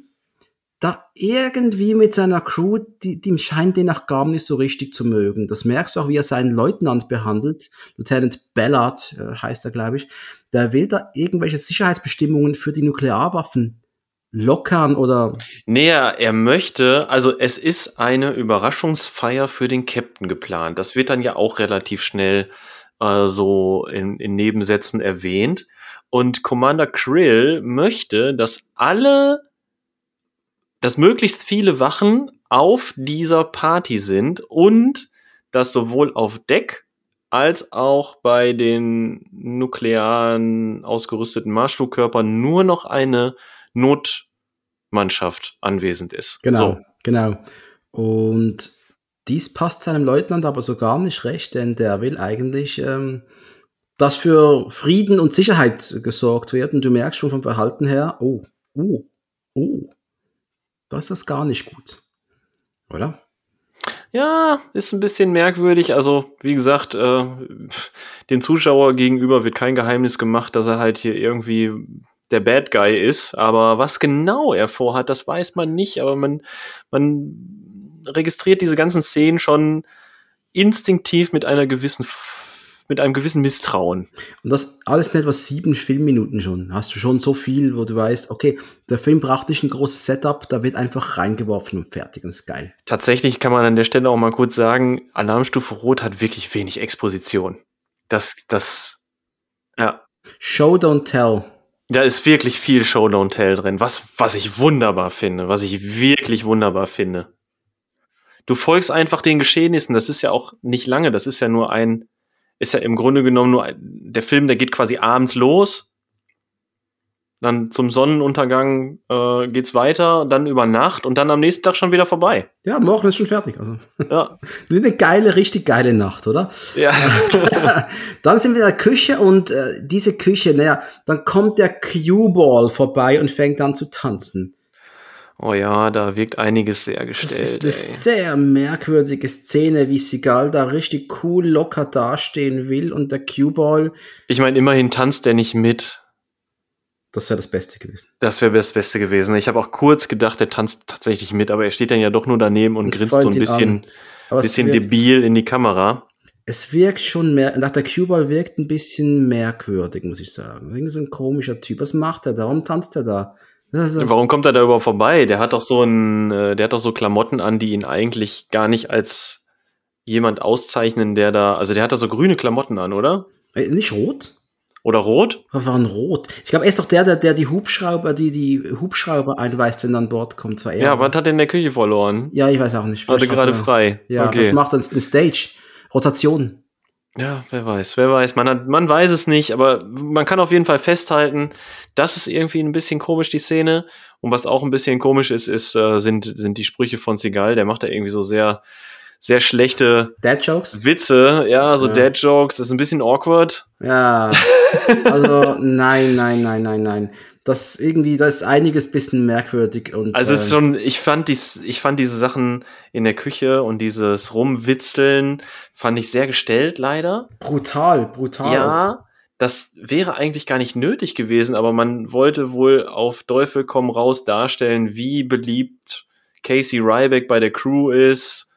Speaker 1: da irgendwie mit seiner Crew, die, die scheint den auch gar nicht so richtig zu mögen. Das merkst du auch, wie er seinen Leutnant behandelt. Lieutenant Ballard äh, heißt er, glaube ich. Der will da irgendwelche Sicherheitsbestimmungen für die Nuklearwaffen lockern oder
Speaker 2: er er möchte, also es ist eine Überraschungsfeier für den Captain geplant. Das wird dann ja auch relativ schnell äh, so in, in Nebensätzen erwähnt. Und Commander Krill möchte, dass alle, dass möglichst viele Wachen auf dieser Party sind und dass sowohl auf Deck als auch bei den nuklearen ausgerüsteten Marschflugkörpern nur noch eine Notmannschaft anwesend ist.
Speaker 1: Genau,
Speaker 2: So.
Speaker 1: genau. Und dies passt seinem Leutnant aber so gar nicht recht, denn der will eigentlich, ähm, dass für Frieden und Sicherheit gesorgt wird. Und du merkst schon vom Verhalten her, oh, oh, oh, das ist das gar nicht gut. Oder?
Speaker 2: Ja, ist ein bisschen merkwürdig. Also, wie gesagt, äh, dem Zuschauer gegenüber wird kein Geheimnis gemacht, dass er halt hier irgendwie der Bad Guy ist. Aber was genau er vorhat, das weiß man nicht. Aber man, man registriert diese ganzen Szenen schon instinktiv mit einer gewissen, mit einem gewissen Misstrauen.
Speaker 1: Und das alles in etwa sieben Filmminuten schon. Hast du schon so viel, wo du weißt, okay, der Film braucht nicht ein großes Setup, da wird einfach reingeworfen und fertig und ist geil.
Speaker 2: Tatsächlich kann man an der Stelle auch mal kurz sagen, Alarmstufe Rot hat wirklich wenig Exposition. Das, das, ja,
Speaker 1: Show, don't tell.
Speaker 2: Da ist wirklich viel Show Don't Tell drin, was, was ich wunderbar finde, was ich wirklich wunderbar finde. Du folgst einfach den Geschehnissen, das ist ja auch nicht lange, das ist ja nur ein, ist ja im Grunde genommen nur der Film, der geht quasi abends los, dann zum Sonnenuntergang äh, geht's weiter, dann über Nacht und dann am nächsten Tag schon wieder vorbei.
Speaker 1: Ja, morgen ist schon fertig. Also,
Speaker 2: Ja,
Speaker 1: eine geile, richtig geile Nacht, oder?
Speaker 2: ja.
Speaker 1: dann sind wir in der Küche und äh, diese Küche, naja, dann kommt der Cue-Ball vorbei und fängt an zu tanzen.
Speaker 2: Oh ja, da wirkt einiges sehr
Speaker 1: Das
Speaker 2: gestellt.
Speaker 1: ist eine
Speaker 2: ey.
Speaker 1: sehr merkwürdige Szene, wie Sigal da richtig cool locker dastehen will und der Cue-Ball,
Speaker 2: Ich meine, immerhin tanzt der nicht mit.
Speaker 1: das wäre das Beste gewesen.
Speaker 2: Das wäre das Beste gewesen. Ich habe auch kurz gedacht, er tanzt tatsächlich mit, aber er steht dann ja doch nur daneben und,
Speaker 1: Und
Speaker 2: grinst so ein bisschen, bisschen debil in die Kamera.
Speaker 1: Es wirkt schon mehr, nach der Cue-Ball wirkt ein bisschen merkwürdig, muss ich sagen. Irgendwie so ein komischer Typ. Was macht er da? Warum tanzt er da?
Speaker 2: Warum kommt er da überhaupt vorbei? Der hat doch so ein, äh, der hat doch so Klamotten an, die ihn eigentlich gar nicht als jemand auszeichnen, der da, also der hat da so grüne Klamotten an, oder?
Speaker 1: Äh, nicht rot?
Speaker 2: Oder rot?
Speaker 1: Aber waren rot. Ich glaube, er ist doch der, der, der die Hubschrauber, die die Hubschrauber einweist, wenn er an Bord kommt. War er,
Speaker 2: Ja, was hat er in der Küche verloren?
Speaker 1: Ja, ich weiß auch nicht.
Speaker 2: Hatte
Speaker 1: Vielleicht
Speaker 2: gerade
Speaker 1: er-
Speaker 2: frei.
Speaker 1: Ja,
Speaker 2: okay.
Speaker 1: das macht dann eine Stage. Rotation.
Speaker 2: Ja, wer weiß, wer weiß. Man, hat, man weiß es nicht, aber man kann auf jeden Fall festhalten, das ist irgendwie ein bisschen komisch, die Szene. Und was auch ein bisschen komisch ist, ist äh, sind, sind die Sprüche von Seagal. Der macht da irgendwie so sehr, sehr schlechte
Speaker 1: Dad Jokes?
Speaker 2: Witze, ja, so
Speaker 1: Ja.
Speaker 2: Dad-Jokes. Das ist ein bisschen awkward.
Speaker 1: Ja. Also, nein, nein, nein, nein, nein. Das irgendwie, da ist einiges bisschen merkwürdig und.
Speaker 2: Also es ist
Speaker 1: äh,
Speaker 2: schon, ich fand dies, ich fand diese Sachen in der Küche und dieses Rumwitzeln fand ich sehr gestellt, leider.
Speaker 1: brutal, brutal.
Speaker 2: Ja, das wäre eigentlich gar nicht nötig gewesen, aber man wollte wohl auf Teufel komm raus darstellen, wie beliebt Casey Ryback bei der Crew ist.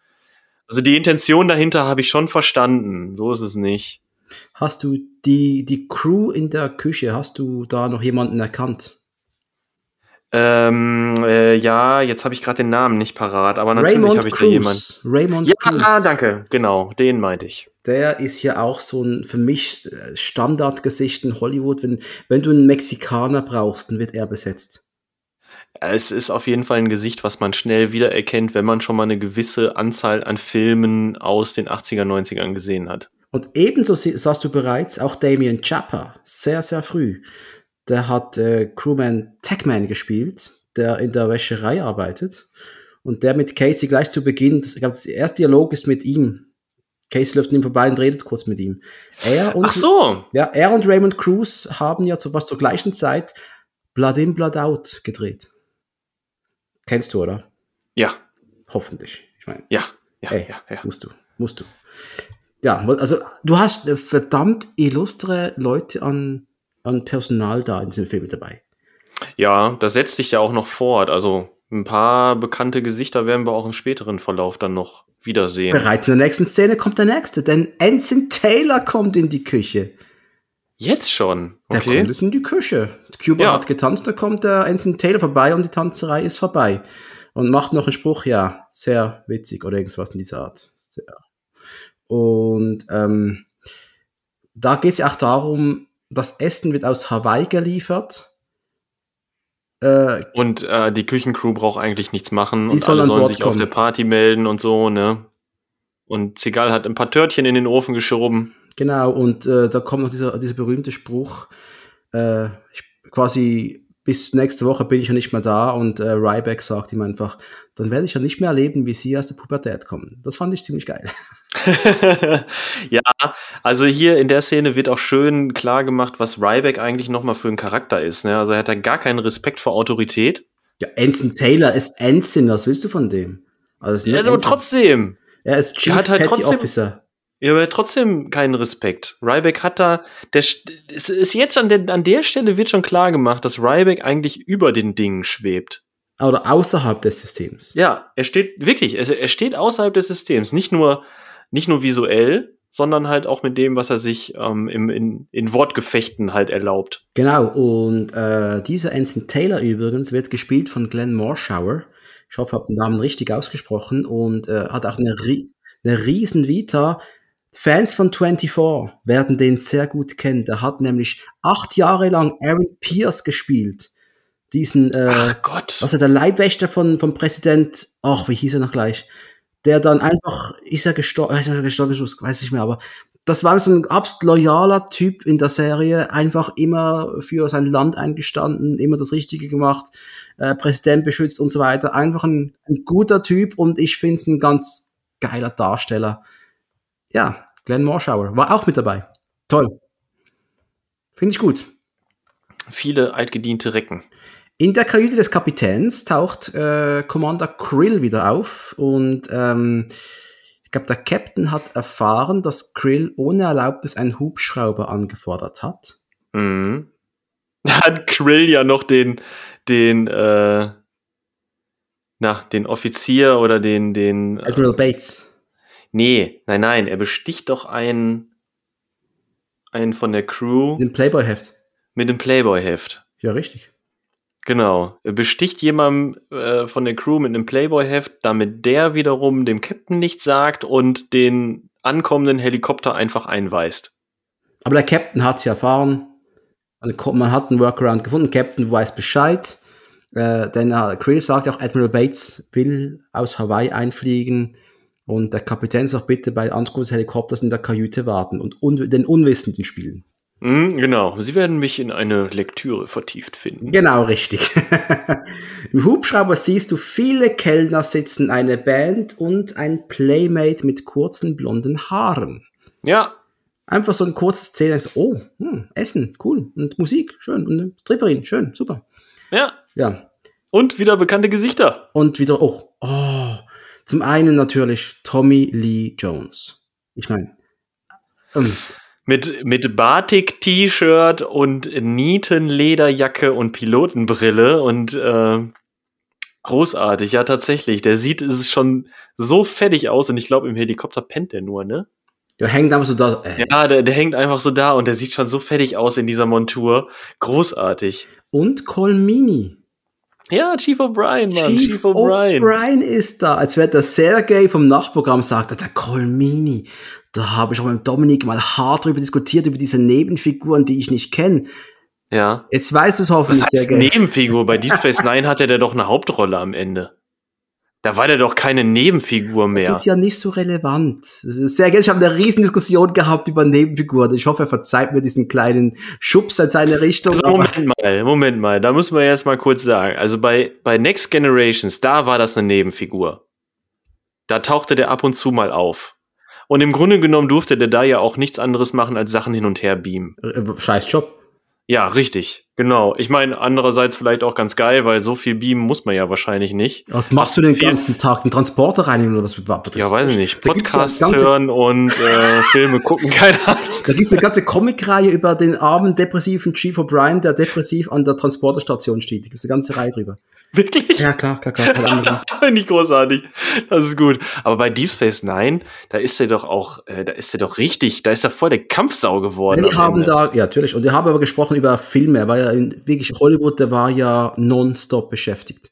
Speaker 2: Also die Intention dahinter habe ich schon verstanden. So ist es nicht.
Speaker 1: Hast du die, die Crew in der Küche, hast du da noch jemanden erkannt?
Speaker 2: Ähm, äh, ja, jetzt habe ich gerade den Namen nicht parat, aber natürlich habe ich da
Speaker 1: Cruz.
Speaker 2: jemanden.
Speaker 1: Raymond
Speaker 2: Ja,
Speaker 1: Cruz.
Speaker 2: danke, genau, den meinte ich.
Speaker 1: Der ist ja auch so ein für mich äh, Standardgesicht in Hollywood. Wenn, wenn du einen Mexikaner brauchst, dann wird er besetzt.
Speaker 2: Es ist auf jeden Fall ein Gesicht, was man schnell wiedererkennt, wenn man schon mal eine gewisse Anzahl an Filmen aus den 80er, 90ern gesehen hat.
Speaker 1: Und ebenso sahst du bereits auch Damien Chapa, sehr, sehr früh. Der hat äh, Crewman Techman gespielt, der in der Wäscherei arbeitet. Und der mit Casey gleich zu Beginn, das, ich glaube, der erste Dialog ist mit ihm. Casey läuft an ihm vorbei und redet kurz mit ihm. Er und,
Speaker 2: Ach so,
Speaker 1: Ja, er und Raymond Cruz haben ja zu was zur gleichen Zeit Blood in, Blood out gedreht. Kennst du, oder?
Speaker 2: ja,
Speaker 1: Hoffentlich. Ich meine,
Speaker 2: ja, ja,
Speaker 1: ey,
Speaker 2: ja, ja.
Speaker 1: musst du, musst du. Ja, also du hast äh, verdammt illustre Leute an, an Personal da in diesem Film dabei.
Speaker 2: Ja, das setzt sich ja auch noch fort. Also ein paar bekannte Gesichter werden wir auch im späteren Verlauf dann noch wiedersehen.
Speaker 1: Bereits in der nächsten Szene kommt der nächste, denn Ensign Taylor kommt in die Küche.
Speaker 2: Jetzt schon.
Speaker 1: Der
Speaker 2: Okay.
Speaker 1: kommt jetzt in die Küche. Cuba
Speaker 2: Ja.
Speaker 1: hat getanzt, da kommt der Ensign Taylor vorbei und die Tanzerei ist vorbei. Und macht noch einen Spruch, ja, sehr witzig oder irgendwas in dieser Art. Sehr. Und ähm, da geht es ja auch darum, das Essen wird aus Hawaii geliefert. Äh,
Speaker 2: Und äh, die Küchencrew braucht eigentlich nichts machen und
Speaker 1: soll
Speaker 2: alle sollen sich auf
Speaker 1: kommen.
Speaker 2: der Party melden und so, ne? Und Segal hat ein paar Törtchen in den Ofen geschoben.
Speaker 1: Genau, und äh, da kommt noch dieser, dieser berühmte Spruch, äh, ich, quasi bis nächste Woche bin ich ja nicht mehr da und äh, Ryback sagt ihm einfach, dann werde ich ja nicht mehr erleben, wie sie aus der Pubertät kommen. Das fand ich ziemlich geil.
Speaker 2: ja, also hier in der Szene wird auch schön klar gemacht, was Ryback eigentlich nochmal für ein Charakter ist. Ne? Also er hat da gar keinen Respekt vor Autorität.
Speaker 1: Ja, Anson Taylor ist Anson, was willst du von dem?
Speaker 2: Also ja, aber trotzdem.
Speaker 1: Er ist Chief er hat halt Petty trotzdem, Officer.
Speaker 2: Ja, aber trotzdem keinen Respekt. Ryback hat da, der, es ist jetzt an der, an der Stelle wird schon klar gemacht, dass Ryback eigentlich über den Dingen schwebt.
Speaker 1: Oder außerhalb des Systems.
Speaker 2: Ja, er steht wirklich, er, er steht außerhalb des Systems. Nicht nur, nicht nur visuell, sondern halt auch mit dem, was er sich ähm, im, in, in Wortgefechten halt erlaubt.
Speaker 1: Genau, und äh, dieser Anson Taylor übrigens wird gespielt von Glenn Morshower. Ich hoffe, ich habe den Namen richtig ausgesprochen und äh, hat auch eine, eine riesen Vita Fans von 24 werden den sehr gut kennen. Der hat nämlich acht Jahre lang Aaron Pierce gespielt. Diesen, äh,
Speaker 2: ach Gott.
Speaker 1: Also der Leibwächter von, vom Präsident, ach, wie hieß er noch gleich? Der dann einfach, ist er gestorben, ist er gestorben, weiß ich mehr, aber das war so ein absolut loyaler Typ in der Serie, einfach immer für sein Land eingestanden, immer das Richtige gemacht, äh, Präsident beschützt und so weiter. Einfach ein, ein guter Typ und ich finde es ein ganz geiler Darsteller ja, Glenn Morschauer war auch mit dabei. Toll. Finde ich gut.
Speaker 2: Viele altgediente Recken.
Speaker 1: In der Kajüte des Kapitäns taucht äh, Commander Krill wieder auf und ähm, ich glaube, der Captain hat erfahren, dass Krill ohne Erlaubnis einen Hubschrauber angefordert hat.
Speaker 2: Mhm. Da hat Krill ja noch den, den, äh, na, den Offizier oder den, den.
Speaker 1: Admiral Bates.
Speaker 2: Nee, nein, nein, er besticht doch einen, einen von der Crew.
Speaker 1: Mit dem Playboy-Heft.
Speaker 2: Mit dem Playboy-Heft.
Speaker 1: Ja, richtig.
Speaker 2: Genau. Besticht jemanden äh, von der Crew mit einem Playboy-Heft, damit der wiederum dem Captain nichts sagt und den ankommenden Helikopter einfach einweist.
Speaker 1: Aber der Captain hat es ja erfahren. Man hat einen Workaround gefunden. Captain weiß Bescheid. Äh, denn äh, Chris sagt auch, Admiral Bates will aus Hawaii einfliegen. Und der Kapitän sagt bitte bei Ankunft des Helikopters in der Kajüte warten und un den Unwissenden spielen.
Speaker 2: Mm, genau, Sie werden mich in eine Lektüre vertieft finden.
Speaker 1: Genau, richtig. Im Hubschrauber siehst du viele Kellner sitzen, eine Band und ein Playmate mit kurzen blonden Haaren.
Speaker 2: Ja.
Speaker 1: Einfach so ein kurzes Szene. Oh, hm, Essen, cool. Und Musik, schön. Und eine Stripperin, schön, super.
Speaker 2: Ja.
Speaker 1: Ja.
Speaker 2: Und wieder bekannte Gesichter.
Speaker 1: Und wieder, oh, oh, zum einen natürlich Tommy Lee Jones. Ich meine.
Speaker 2: Ähm, mit, mit Batik-T-Shirt und Nietenlederjacke und Pilotenbrille und äh, großartig, ja tatsächlich. Der sieht es schon so fertig aus und ich glaube, im Helikopter pennt der nur, ne?
Speaker 1: Der hängt einfach so da.
Speaker 2: Äh. Ja, der, der hängt einfach so da und der sieht schon so fertig aus in dieser Montur. Großartig.
Speaker 1: Und Colmini.
Speaker 2: Ja, Chief O'Brien, Mann. Chief, Chief O'Brien.
Speaker 1: O'Brien ist da. Als wäre der Sergei vom Nachprogramm sagt, der Colmini. Da habe ich auch mit Dominik mal hart drüber diskutiert, über diese Nebenfiguren, die ich nicht kenne.
Speaker 2: Ja.
Speaker 1: Jetzt weißt du es hoffentlich.
Speaker 2: Was heißt. Nebenfigur? Bei Deep Space Nine hat er doch eine Hauptrolle am Ende. Da war der doch keine Nebenfigur mehr.
Speaker 1: Das ist ja nicht so relevant. Sehr gerne, ich habe eine riesen Diskussion gehabt über Nebenfiguren. Ich hoffe, er verzeiht mir diesen kleinen Schubs in seine Richtung.
Speaker 2: Also Moment mal, Moment mal, da muss man jetzt mal kurz sagen. Also bei, bei Next Generations, da war das eine Nebenfigur. Da tauchte der ab und zu mal auf. Und im Grunde genommen durfte der da ja auch nichts anderes machen, als Sachen hin und her beamen.
Speaker 1: Äh, scheiß Job.
Speaker 2: Ja, richtig, genau. Ich meine, andererseits vielleicht auch ganz geil, weil so viel beamen muss man ja wahrscheinlich nicht.
Speaker 1: Was machst du den ganzen Tag? Den Transporter reinigen oder was?
Speaker 2: Das ja, weiß ich nicht. Podcasts hören und äh, Filme gucken, keine Ahnung.
Speaker 1: Da gibt es eine ganze Comicreihe über den armen, depressiven Chief O'Brien, der depressiv an der Transporterstation steht. Da gibt es eine ganze Reihe drüber.
Speaker 2: Wirklich?
Speaker 1: Ja, klar, klar, klar.
Speaker 2: Nicht großartig. Das ist gut. Aber bei Deep Space Nine, da ist er doch auch, äh, da ist er doch richtig, da ist er voll der Kampfsau geworden.
Speaker 1: Die haben Ende. da, ja, natürlich. Und wir haben aber gesprochen über Filme. Er war ja in wirklich Hollywood, der war ja nonstop beschäftigt.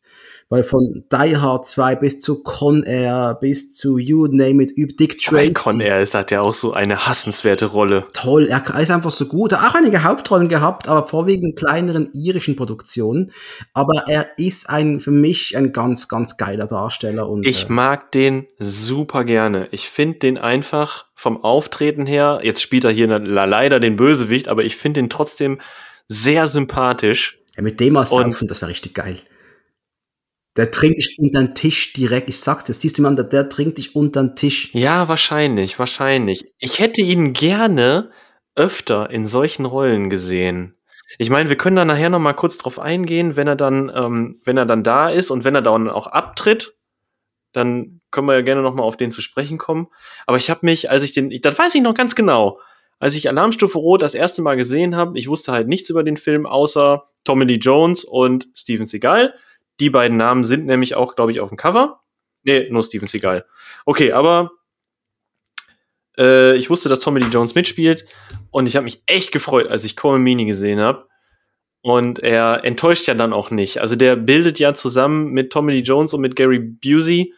Speaker 1: Weil von Die Hard 2 bis zu Con Air, bis zu You Name It, üb Dick Tracy.
Speaker 2: Con Air ist hat ja auch so eine hassenswerte Rolle.
Speaker 1: Toll, er ist einfach so gut. Er hat auch einige Hauptrollen gehabt, aber vorwiegend in kleineren irischen Produktionen. Aber er ist ein, für mich ein ganz, ganz geiler Darsteller. Und,
Speaker 2: Ich
Speaker 1: äh,
Speaker 2: mag den super gerne. Ich finde den einfach vom Auftreten her, jetzt spielt er hier le- leider den Bösewicht, aber ich finde den trotzdem sehr sympathisch.
Speaker 1: ja, mit dem mal saufen, das wäre richtig geil. Der trinkt dich unter den Tisch direkt. Ich sag's dir, siehst du mal, der, der trinkt dich unter den Tisch.
Speaker 2: Ja, wahrscheinlich, wahrscheinlich. Ich hätte ihn gerne öfter in solchen Rollen gesehen. Ich meine, wir können da nachher noch mal kurz drauf eingehen, wenn er dann, ähm, wenn er dann da ist und wenn er dann auch abtritt, dann können wir ja gerne noch mal auf den zu sprechen kommen. Aber ich habe mich, als ich den, ich, das weiß ich noch ganz genau, als ich Alarmstufe Rot das erste Mal gesehen habe, ich wusste halt nichts über den Film außer Tommy Lee Jones und Steven Seagal. Die beiden Namen sind nämlich auch, glaube ich, auf dem Cover. Nee, nur Steven Seagal. Okay, aber äh, ich wusste, dass Tommy Lee Jones mitspielt und ich habe mich echt gefreut, als ich Coleman Meaney gesehen habe. Und er enttäuscht ja dann auch nicht. Also der bildet ja zusammen mit Tommy Lee Jones und mit Gary Busey,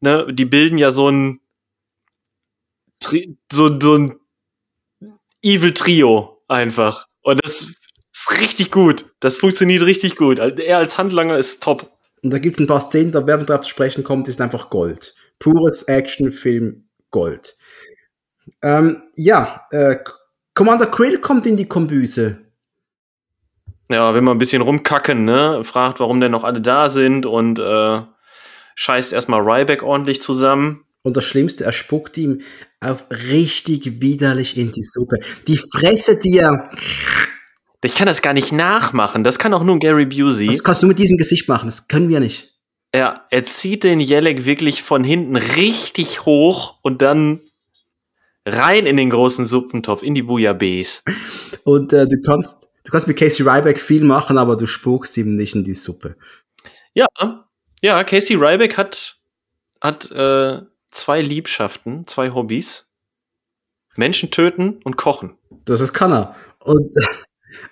Speaker 2: ne, die bilden ja so ein so, so ein Evil Trio einfach. Und das ist richtig gut. Das funktioniert richtig gut. Also Er als Handlanger ist top.
Speaker 1: Und da gibt's ein paar Szenen, da werden wir darauf zu sprechen kommt, die sind einfach Gold. Pures Actionfilm Gold. Ähm, ja, äh, Commander Krill kommt in die Kombüse.
Speaker 2: Ja, wenn wir ein bisschen rumkacken, ne, fragt, warum denn noch alle da sind und äh, scheißt erstmal Ryback ordentlich zusammen.
Speaker 1: Und das Schlimmste, er spuckt ihm auf richtig widerlich in die Suppe. Die Fresse, die er,
Speaker 2: Ich kann das gar nicht nachmachen. Das kann auch nur Gary Busey.
Speaker 1: das kannst du mit diesem Gesicht machen, das können wir nicht.
Speaker 2: Er, er zieht den Jelek wirklich von hinten richtig hoch und dann rein in den großen Suppentopf, in die Bouillabaisse.
Speaker 1: Und äh, du kannst, du kannst mit Casey Ryback viel machen, aber du spuckst ihm nicht in die Suppe.
Speaker 2: Ja, ja, Casey Ryback hat, hat äh, zwei Liebschaften, zwei Hobbys. Menschen töten und kochen.
Speaker 1: Das, das kann er. Und,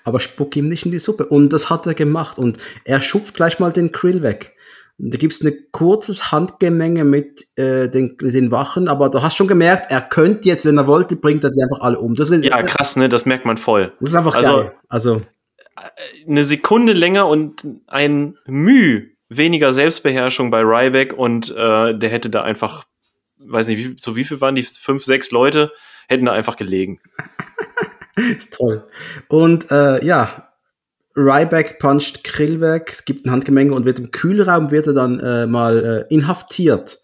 Speaker 1: aber spuck ihm nicht in die Suppe. Und das hat er gemacht. Und er schupft gleich mal den Krill weg. Und da gibt's ein kurzes Handgemenge mit äh, den, den Wachen, aber du hast schon gemerkt, er könnte jetzt, wenn er wollte, bringt er die einfach alle um. Das ist,
Speaker 2: Ja, krass, ne? Das merkt man voll.
Speaker 1: das ist einfach
Speaker 2: Also-
Speaker 1: geil. Also,
Speaker 2: eine Sekunde länger und ein Müh weniger Selbstbeherrschung bei Ryback und äh, der hätte da einfach, weiß nicht, wie, so wie viel waren die fünf, sechs Leute, hätten da einfach gelegen.
Speaker 1: ist toll. Und äh, ja, Ryback puncht Krill weg, es gibt ein Handgemenge und wird im Kühlraum wird er dann äh, mal äh, inhaftiert.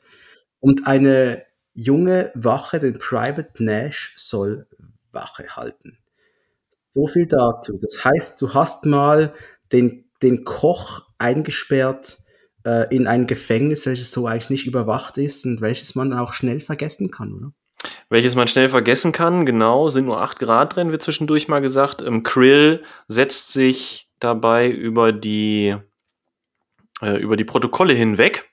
Speaker 1: Und eine junge Wache, den Private Nash, soll Wache halten. So viel dazu. Das heißt, du hast mal den, den Koch eingesperrt äh, in ein Gefängnis, welches so eigentlich nicht überwacht ist und welches man auch schnell vergessen kann, oder?
Speaker 2: Welches man schnell vergessen kann, genau, sind nur acht Grad drin, wird zwischendurch mal gesagt. Im Krill setzt sich dabei über die, äh, über die Protokolle hinweg.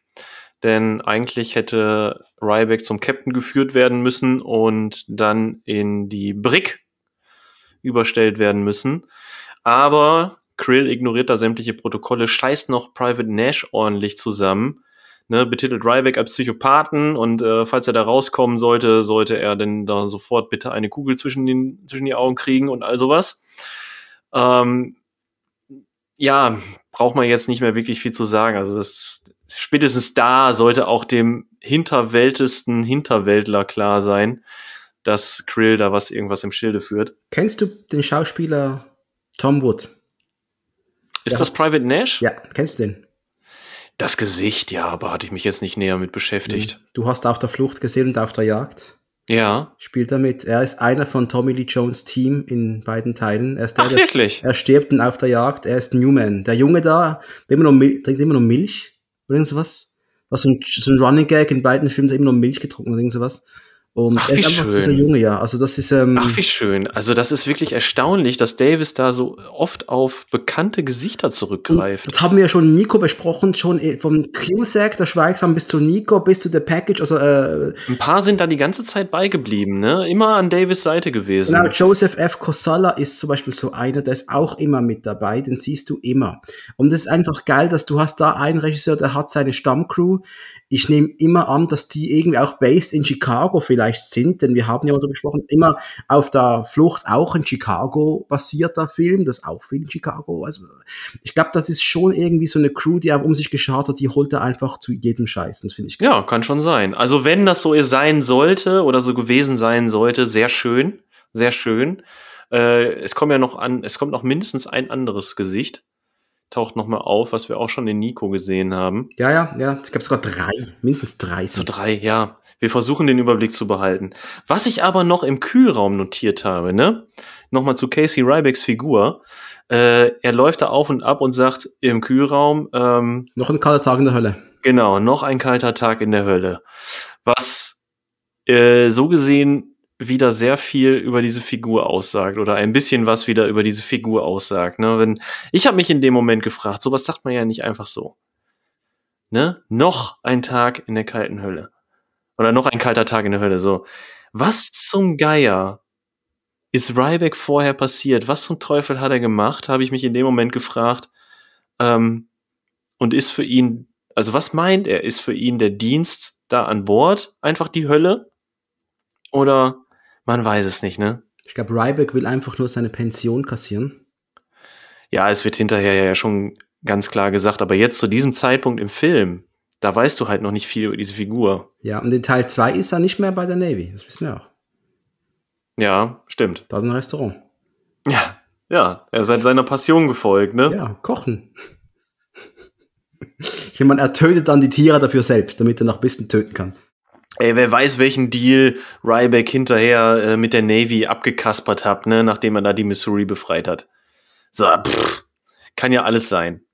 Speaker 2: Denn eigentlich hätte Ryback zum Captain geführt werden müssen und dann in die Brick überstellt werden müssen. Aber Krill ignoriert da sämtliche Protokolle, scheißt noch Private Nash ordentlich zusammen, ne, betitelt Ryback als Psychopathen und äh, falls er da rauskommen sollte, sollte er denn da sofort bitte eine Kugel zwischen, den, zwischen die Augen kriegen und all sowas. Ähm, ja, braucht man jetzt nicht mehr wirklich viel zu sagen. Also das spätestens da sollte auch dem hinterwältesten Hinterwäldler klar sein, dass Krill da was irgendwas im Schilde führt.
Speaker 1: Kennst du den Schauspieler Tom Wood?
Speaker 2: Ist
Speaker 1: Ja.
Speaker 2: das Private Nash?
Speaker 1: Ja, kennst du den?
Speaker 2: Das Gesicht, ja, aber hatte ich mich jetzt nicht näher mit beschäftigt.
Speaker 1: Du hast auf der Flucht gesehen und auf der Jagd.
Speaker 2: Ja.
Speaker 1: Spielt damit. Er ist einer von Tommy Lee Jones Team in beiden Teilen. Er ist der,
Speaker 2: Ach,
Speaker 1: der-
Speaker 2: wirklich?
Speaker 1: Er stirbt und auf der Jagd. Er ist Newman. Der Junge da, der immer noch Mil trinkt immer noch Milch oder irgend sowas. Was so ein, so ein Running Gag in beiden Filmen, der immer noch Milch getrunken oder irgend sowas. Und
Speaker 2: Ach, wie schön.
Speaker 1: dieser Junge, ja. Also das ist, ähm,
Speaker 2: Ach, wie schön. Also das ist wirklich erstaunlich, dass Davis da so oft auf bekannte Gesichter zurückgreift.
Speaker 1: das haben wir ja schon Nico besprochen, schon eh vom Cusack, der Schweigsam, bis zu Nico, bis zu der Package, also äh,
Speaker 2: Ein paar sind da die ganze Zeit beigeblieben, ne? Immer an Davis Seite gewesen.
Speaker 1: Genau, Joseph F. Kosala ist zum Beispiel so einer, der ist auch immer mit dabei, den siehst du immer. Und das ist einfach geil, dass du hast da einen Regisseur, der hat seine Stammcrew. Ich nehme immer an, dass die irgendwie auch based in Chicago vielleicht sind, denn wir haben ja darüber gesprochen, immer auf der Flucht auch ein Chicago basierter Film, das auch viel in Chicago. Also ich glaube, das ist schon irgendwie so eine Crew, die um sich geschaut hat, die holt er einfach zu jedem Scheiß. Das finde ich geil.
Speaker 2: Ja, kann schon sein. Also wenn das so sein sollte oder so gewesen sein sollte, sehr schön, sehr schön. Äh, es kommt ja noch an, es kommt noch mindestens ein anderes Gesicht, taucht noch mal auf, was wir auch schon in Nico gesehen haben.
Speaker 1: Ja, ja, ja. Es gab sogar drei, mindestens drei.
Speaker 2: So drei, ja. Wir versuchen den Überblick zu behalten. Was ich aber noch im Kühlraum notiert habe, ne? Nochmal zu Casey Rybacks Figur. Äh, er läuft da auf und ab und sagt im Kühlraum, ähm,
Speaker 1: Noch ein kalter Tag in der Hölle.
Speaker 2: Genau, noch ein kalter Tag in der Hölle. Was äh, so gesehen wieder sehr viel über diese Figur aussagt oder ein bisschen was wieder über diese Figur aussagt. Ne? Wenn, ich habe mich in dem Moment gefragt, sowas sagt man ja nicht einfach so. Ne? Noch ein Tag in der kalten Hölle. Oder noch ein kalter Tag in der Hölle. So. Was zum Geier ist Ryback vorher passiert? Was zum Teufel hat er gemacht? Habe ich mich in dem Moment gefragt. Ähm, und ist für ihn, also was meint er? Ist für ihn der Dienst da an Bord einfach die Hölle? Oder man weiß es nicht, ne?
Speaker 1: Ich glaube, Ryback will einfach nur seine Pension kassieren.
Speaker 2: Ja, es wird hinterher ja schon ganz klar gesagt, aber jetzt zu diesem Zeitpunkt im Film, da weißt du halt noch nicht viel über diese Figur.
Speaker 1: Ja, und in Teil 2 ist er nicht mehr bei der Navy. Das wissen wir auch.
Speaker 2: Ja, stimmt.
Speaker 1: Da ist ein Restaurant.
Speaker 2: Ja, ja, er ist halt seiner Passion gefolgt, ne?
Speaker 1: Ja, kochen. Ich meine, er tötet dann die Tiere dafür selbst, damit er noch ein bisschen töten kann.
Speaker 2: Ey, wer weiß, welchen Deal Ryback hinterher äh, mit der Navy abgekaspert hat, ne, nachdem er da die Missouri befreit hat. So, pff, kann ja alles sein.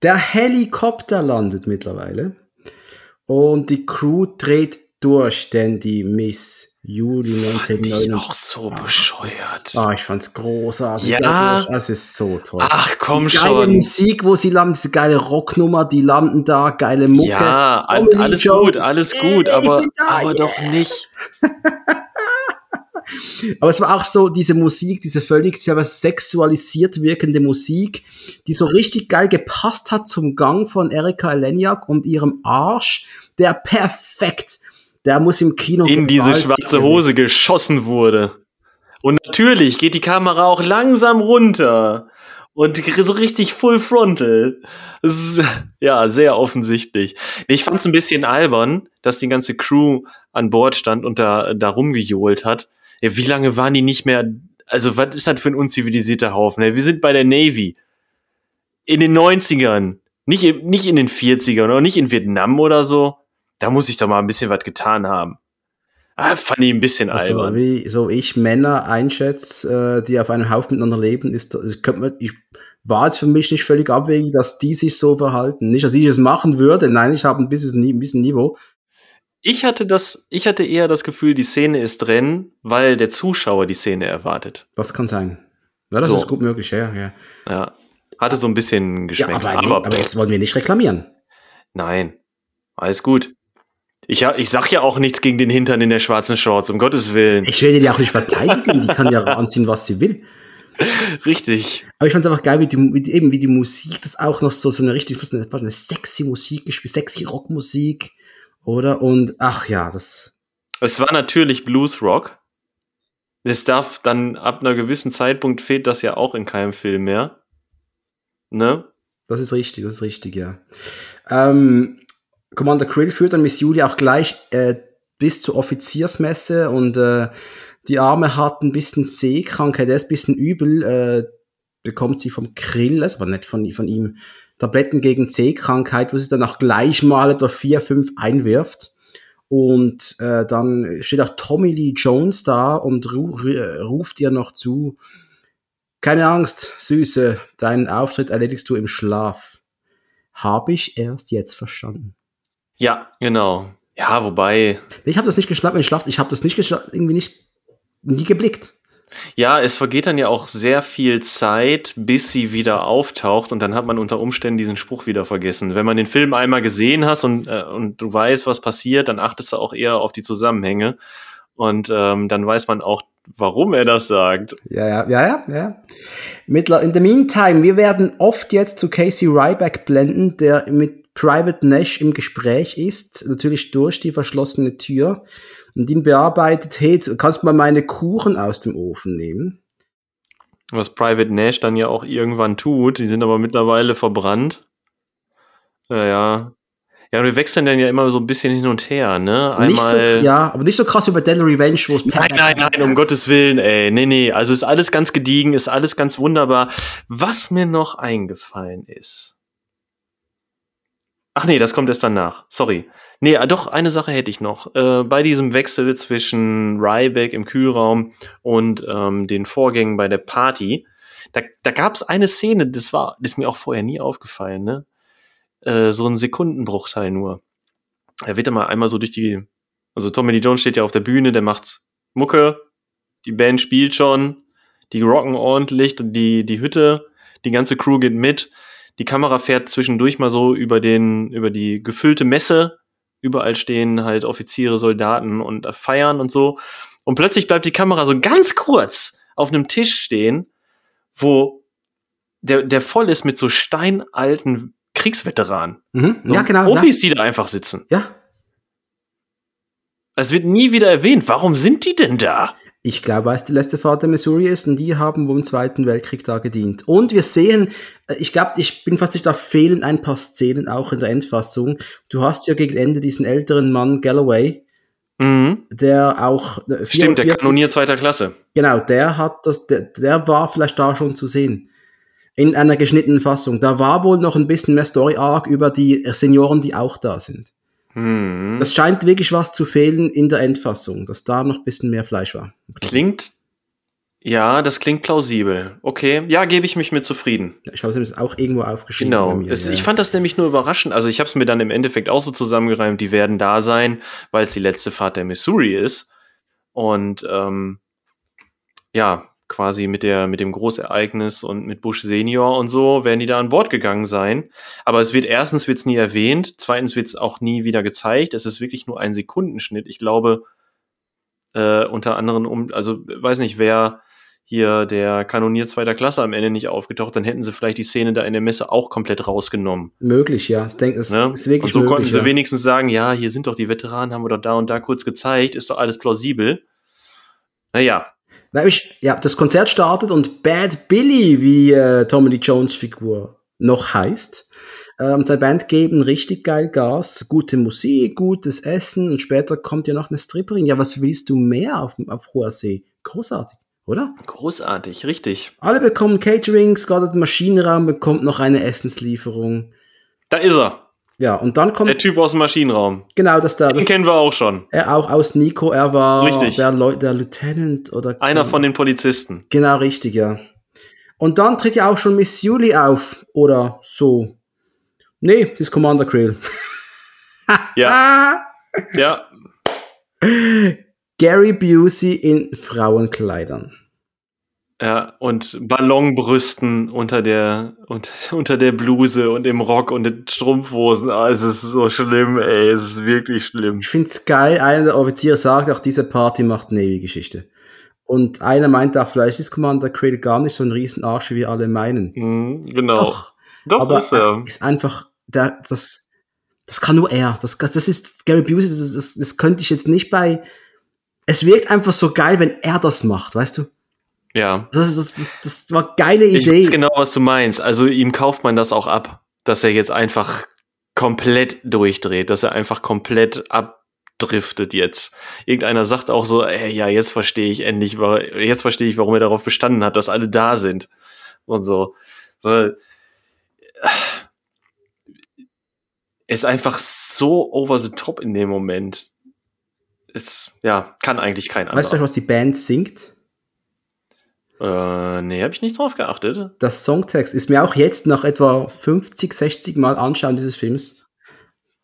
Speaker 1: Der Helikopter landet mittlerweile und die Crew dreht durch, denn die Miss Juli
Speaker 2: Ich
Speaker 1: 1999.
Speaker 2: auch so bescheuert.
Speaker 1: Ah, ich fand's großartig.
Speaker 2: Ja.
Speaker 1: Das ist so toll.
Speaker 2: Ach, komm
Speaker 1: die geile
Speaker 2: schon.
Speaker 1: Musik, wo sie landen, diese geile Rocknummer, die landen da, geile Mucke.
Speaker 2: Ja, al-
Speaker 1: Tommy Lee
Speaker 2: alles
Speaker 1: Jones.
Speaker 2: gut, alles gut,
Speaker 1: ich
Speaker 2: aber,
Speaker 1: da,
Speaker 2: aber
Speaker 1: yeah.
Speaker 2: doch nicht.
Speaker 1: Aber es war auch so diese Musik, diese völlig sexualisiert wirkende Musik, die so richtig geil gepasst hat zum Gang von Erika Eleniak und ihrem Arsch, der perfekt, der muss im Kino
Speaker 2: In diese schwarze. Hose geschossen wurde. Und natürlich geht die Kamera auch langsam runter. Und so richtig full frontal. Das ist, ja, sehr offensichtlich. Ich fand es ein bisschen albern, dass die ganze Crew an Bord stand und da, da rumgejohlt hat. Ja, wie lange waren die nicht mehr? Also, was ist das für ein unzivilisierter Haufen? ey? Wir sind bei der Navy. In den 90ern. Nicht, nicht in den 40ern oder nicht in Vietnam oder so. Da muss ich doch mal ein bisschen was getan haben. Ah, fand ich ein bisschen
Speaker 1: Also,
Speaker 2: albern.
Speaker 1: wie so ich Männer einschätze, äh, die auf einem Haufen miteinander leben, ist, ich, könnte mir, ich war jetzt für mich nicht völlig abwegig, dass die sich so verhalten. Nicht, dass ich es machen würde, nein, ich habe ein bisschen, ein bisschen Niveau.
Speaker 2: Ich hatte das, ich hatte eher das Gefühl, die Szene ist drin, weil der Zuschauer die Szene erwartet.
Speaker 1: Das kann sein. Ja, das
Speaker 2: So.
Speaker 1: ist gut möglich, ja, ja.
Speaker 2: Ja. Hatte so ein bisschen
Speaker 1: Ja,
Speaker 2: geschmeckt.
Speaker 1: aber,
Speaker 2: aber,
Speaker 1: aber jetzt wollen wir nicht reklamieren.
Speaker 2: nein. Alles gut. Ich, ich sag ja auch nichts gegen den Hintern in der schwarzen Shorts, um Gottes Willen.
Speaker 1: Ich will die auch nicht verteidigen, die kann ja anziehen, was sie will.
Speaker 2: Richtig.
Speaker 1: Aber ich fand es einfach geil, wie die, wie eben wie die Musik, das auch noch so, so eine richtig, was eine, eine sexy Musik gespielt, sexy Rockmusik, oder? Und ach ja, das,
Speaker 2: Es war natürlich Blues Rock. Es darf dann ab einer gewissen Zeitpunkt fehlt das ja auch in keinem Film mehr. Ne?
Speaker 1: das ist richtig, das ist richtig, ja. Ähm, Commander Krill führt dann Miss Julia auch gleich äh, bis zur Offiziersmesse und äh, die Arme hat ein bisschen Seekrankheit, der ist ein bisschen übel, äh, bekommt sie vom Krill, also aber nicht von, von ihm, Tabletten gegen Seekrankheit, wo sie dann auch gleich mal etwa vier, fünf einwirft. Und äh, dann steht auch Tommy Lee Jones da und ru- ruft ihr noch zu, keine Angst, Süße, deinen Auftritt erledigst du im Schlaf. Habe ich erst jetzt verstanden.
Speaker 2: Ja, genau. Ja, wobei,
Speaker 1: Ich habe das nicht geschlafen, ich schlaft, ich habe das nicht geschlafen, irgendwie nicht nie geblickt.
Speaker 2: ja, es vergeht dann ja auch sehr viel Zeit, bis sie wieder auftaucht und dann hat man unter Umständen diesen Spruch wieder vergessen. Wenn man den Film einmal gesehen hast und, äh, und du weißt, was passiert, dann achtest du auch eher auf die Zusammenhänge und ähm, dann weiß man auch, warum er das sagt.
Speaker 1: Ja, ja, ja, ja, ja. Mittler, in the meantime, wir werden oft jetzt zu Casey Ryback blenden, der mit Private Nash im Gespräch ist, natürlich durch die verschlossene Tür und ihn bearbeitet, hey, du kannst mal meine Kuchen aus dem Ofen nehmen.
Speaker 2: Was Private Nash dann ja auch irgendwann tut, die sind aber mittlerweile verbrannt. Ja, ja. Wir wechseln dann ja immer so ein bisschen hin und her, ne? Einmal.
Speaker 1: So, ja, aber nicht so krass über Deadly Revenge, wo es
Speaker 2: Nein, nein, nein, um Gottes Willen, ey. Nee, nee. Also ist alles ganz gediegen, ist alles ganz wunderbar. Was mir noch eingefallen ist. Ach nee, das kommt erst danach. Sorry. Nee, ah, doch, eine Sache hätte ich noch. Äh, bei diesem Wechsel zwischen Ryback im Kühlraum und ähm, den Vorgängen bei der Party, da, da gab es eine Szene, das war, das ist mir auch vorher nie aufgefallen, ne? Äh, so ein Sekundenbruchteil nur. Er wird immer einmal so durch die, also Tommy Lee Jones steht ja auf der Bühne, der macht Mucke, die Band spielt schon, die rocken ordentlich, die, die Hütte, die ganze Crew geht mit, die Kamera fährt zwischendurch mal so über den, über die gefüllte Messe, überall stehen halt Offiziere, Soldaten und feiern und so. Und plötzlich bleibt die Kamera so ganz kurz auf einem Tisch stehen, wo der, der voll ist mit so steinalten Kriegsveteranen.
Speaker 1: Mhm.
Speaker 2: So
Speaker 1: Ja, genau. Ja.
Speaker 2: Profis, die da einfach sitzen.
Speaker 1: ja.
Speaker 2: Es wird nie wieder erwähnt. Warum sind die denn da?
Speaker 1: Ich glaube, es die letzte Fahrt der Missouri ist und die haben wohl im Zweiten Weltkrieg da gedient. Und wir sehen, äh, ich glaube, ich bin fast sicher, da fehlen ein paar Szenen auch in der Endfassung. Du hast ja gegen Ende diesen älteren Mann Galloway,
Speaker 2: Mhm.
Speaker 1: der auch äh,
Speaker 2: Stimmt, der
Speaker 1: 44
Speaker 2: Kanonier zweiter Klasse.
Speaker 1: Genau, der hat das, der, der war vielleicht da schon zu sehen. In einer geschnittenen Fassung. Da war wohl noch ein bisschen mehr Story Arc über die Senioren, die auch da sind.
Speaker 2: Mhm.
Speaker 1: Es scheint wirklich was zu fehlen in der Endfassung, dass da noch ein bisschen mehr Fleisch war.
Speaker 2: Klingt, ja, das klingt plausibel. Okay, ja, gebe ich mich mit zufrieden.
Speaker 1: Ich habe es auch irgendwo aufgeschrieben.
Speaker 2: Genau.
Speaker 1: mir,
Speaker 2: es,
Speaker 1: ja.
Speaker 2: Ich fand das nämlich nur überraschend. Also ich habe es mir dann im Endeffekt auch so zusammengereimt, die werden da sein, weil es die letzte Fahrt der Missouri ist. Und ähm, ja, quasi mit der mit dem Großereignis und mit Bush Senior und so werden die da an Bord gegangen sein. Aber es wird erstens wird's nie erwähnt, zweitens wird's auch nie wieder gezeigt. Es ist wirklich nur ein Sekundenschnitt. Ich glaube äh, unter anderem um, also weiß nicht, wer hier der Kanonier zweiter Klasse am Ende nicht aufgetaucht, dann hätten sie vielleicht die Szene da in der Messe auch komplett rausgenommen.
Speaker 1: Möglich, ja. Ich denke, es
Speaker 2: Ne?
Speaker 1: ist wirklich
Speaker 2: und so
Speaker 1: möglich.
Speaker 2: konnten sie
Speaker 1: ja.
Speaker 2: wenigstens sagen, ja, hier sind doch die Veteranen, haben wir doch da und da kurz gezeigt, ist doch alles plausibel. Naja,
Speaker 1: Ich, ja, das Konzert startet und Bad Billy, wie äh, Tommy Lee Jones Figur noch heißt, ähm, seine Band geben richtig geil Gas, gute Musik, gutes Essen und später kommt ja noch eine Stripperin. Ja, was willst du mehr auf, auf hoher See? Großartig, oder?
Speaker 2: großartig, richtig.
Speaker 1: Alle bekommen Caterings, gerade der Maschinenraum bekommt noch eine Essenslieferung.
Speaker 2: Da ist er,
Speaker 1: Ja, und dann kommt
Speaker 2: der Typ aus dem Maschinenraum.
Speaker 1: genau das da.
Speaker 2: Den
Speaker 1: Das,
Speaker 2: kennen wir auch schon.
Speaker 1: er auch aus Nico, er war
Speaker 2: Richtig.
Speaker 1: Der, Leu der Lieutenant oder
Speaker 2: Einer von den Polizisten.
Speaker 1: Genau, richtig, ja. Und dann tritt ja auch schon Miss Julie auf, oder so. Nee, das ist Commander Krill.
Speaker 2: Ja, ja.
Speaker 1: Gary Busey in Frauenkleidern.
Speaker 2: Ja, und Ballonbrüsten unter der, unter, unter der Bluse und im Rock und den Strumpfhosen. Ah, es ist so schlimm, ey. Es ist wirklich schlimm.
Speaker 1: Ich find's geil, einer der Offiziere sagt auch, diese Party macht Navy-Geschichte. Und einer meint auch, vielleicht ist Commander Krill gar nicht so ein Riesenarsch, wie wir alle meinen.
Speaker 2: Mhm, genau.
Speaker 1: Doch,
Speaker 2: Doch,
Speaker 1: aber
Speaker 2: ist er.
Speaker 1: ist einfach, der, das, das kann nur er. Das, das ist Gary Busey, das, das, das könnte ich jetzt nicht bei. Es wirkt einfach so geil, wenn er das macht, weißt du?
Speaker 2: Ja.
Speaker 1: Das, das, das, das war eine geile
Speaker 2: Ich
Speaker 1: Idee.
Speaker 2: weiß genau, was du meinst. Also ihm kauft man das auch ab, dass er jetzt einfach komplett durchdreht, dass er einfach komplett abdriftet jetzt. Irgendeiner sagt auch so, ey, ja, jetzt verstehe ich endlich, jetzt verstehe ich, warum er darauf bestanden hat, dass alle da sind und so. so ist einfach so over the top in dem Moment. Ist, ja, kann eigentlich kein
Speaker 1: Weißt du,
Speaker 2: anderer.
Speaker 1: was die Band singt?
Speaker 2: Äh, nee, habe ich nicht drauf geachtet.
Speaker 1: Das Songtext ist mir auch jetzt nach etwa 50, 60 Mal Anschauen dieses Films.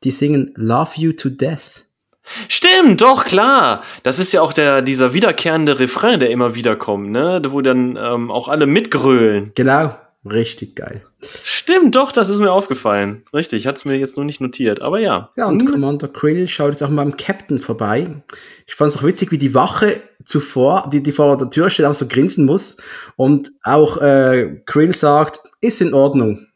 Speaker 1: Die singen Love You to Death.
Speaker 2: Stimmt, doch, klar. Das ist ja auch der, dieser wiederkehrende Refrain, der immer wieder kommt, ne? Wo dann ähm, auch alle mitgrölen.
Speaker 1: Genau, richtig geil.
Speaker 2: Stimmt, doch, das ist mir aufgefallen. Richtig, hat's mir jetzt nur nicht notiert, aber ja.
Speaker 1: Ja, und hm. Commander Krill schaut jetzt auch mal beim Captain vorbei. Ich fand es auch witzig, wie die Wache zuvor, die, die vor der Tür steht, auch so grinsen muss. Und auch äh, Krill sagt, ist in Ordnung.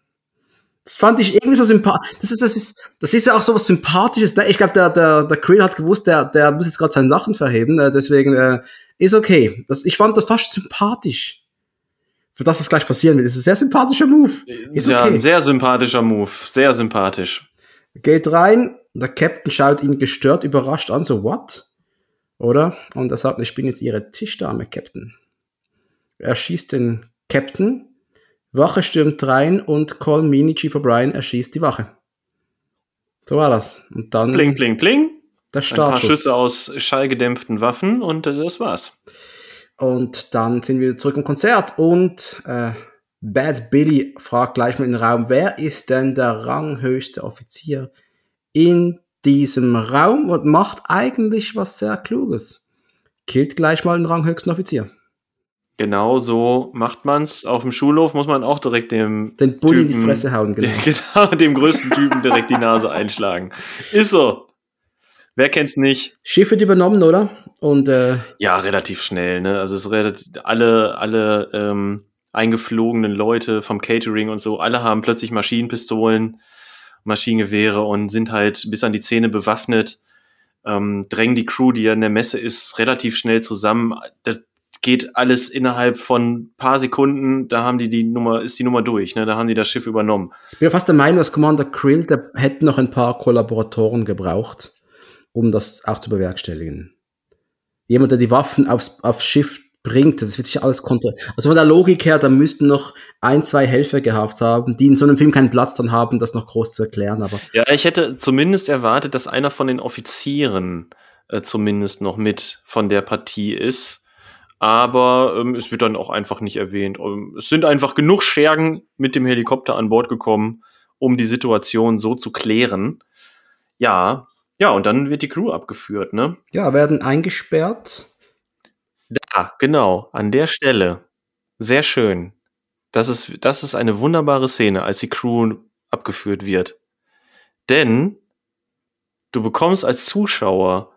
Speaker 1: Das fand ich irgendwie so sympathisch. Das ist, das ist, das ist ja auch so was Sympathisches. Ne? Ich glaube, der, der, der Krill hat gewusst, der, der muss jetzt gerade seinen Lachen verheben. Äh, deswegen äh, ist okay. Das, ich fand das fast sympathisch. Für das, was gleich passieren wird. Das ist ein sehr sympathischer Move.
Speaker 2: Ist ja, okay. ein sehr sympathischer Move. Sehr sympathisch.
Speaker 1: Geht rein. Der Captain schaut ihn gestört, überrascht an. So, what? Oder? Und er sagt, ich bin jetzt ihre Tischdame, Captain. Er schießt den Captain Wache stürmt rein und Call Meany Chief O'Brien erschießt die Wache. So war das. Und dann.
Speaker 2: Bling, bling, bling.
Speaker 1: Der Startschuss.
Speaker 2: Ein paar Schüsse aus schallgedämpften Waffen und das war's.
Speaker 1: Und dann sind wir zurück im Konzert und äh, Bad Billy fragt gleich mal in den Raum, wer ist denn der ranghöchste Offizier in diesem Raum und macht eigentlich was sehr Kluges. Killt gleich mal den ranghöchsten Offizier.
Speaker 2: Genau so macht man's. Auf dem Schulhof muss man auch direkt dem
Speaker 1: den Bulli Typen, in die Fresse hauen,
Speaker 2: genau. genau, dem größten Typen direkt die Nase einschlagen. Ist so. Wer kennt's nicht?
Speaker 1: Schiff wird übernommen, oder? Und äh,
Speaker 2: ja, relativ schnell. Ne? Also es redet alle alle ähm, eingeflogenen Leute vom Catering und so. Alle haben plötzlich Maschinenpistolen, Maschinengewehre und sind halt bis an die Zähne bewaffnet. Ähm, drängen die Crew, die ja in der Messe ist, relativ schnell zusammen. Das, geht alles innerhalb von paar Sekunden, da haben die die Nummer, ist die Nummer durch, ne? da haben die das Schiff übernommen.
Speaker 1: Ich bin fast der Meinung, dass Commander Krill, der hätte noch ein paar Kollaboratoren gebraucht, um das auch zu bewerkstelligen. Jemand, der die Waffen aufs, aufs Schiff bringt, das wird sich alles kontrollieren. Also von der Logik her, da müssten noch ein, zwei Helfer gehabt haben, die in so einem Film keinen Platz dann haben, das noch groß zu erklären. Aber
Speaker 2: ja, ich hätte zumindest erwartet, dass einer von den Offizieren äh, zumindest noch mit von der Partie ist aber ähm, es wird dann auch einfach nicht erwähnt. Ähm, es sind einfach genug Schergen mit dem Helikopter an Bord gekommen, um die Situation so zu klären. Ja, ja, und dann wird die Crew abgeführt, ne?
Speaker 1: Ja, werden eingesperrt.
Speaker 2: Da, genau, an der Stelle. Sehr schön. Das ist, das ist eine wunderbare Szene, als die Crew abgeführt wird. Denn du bekommst als Zuschauer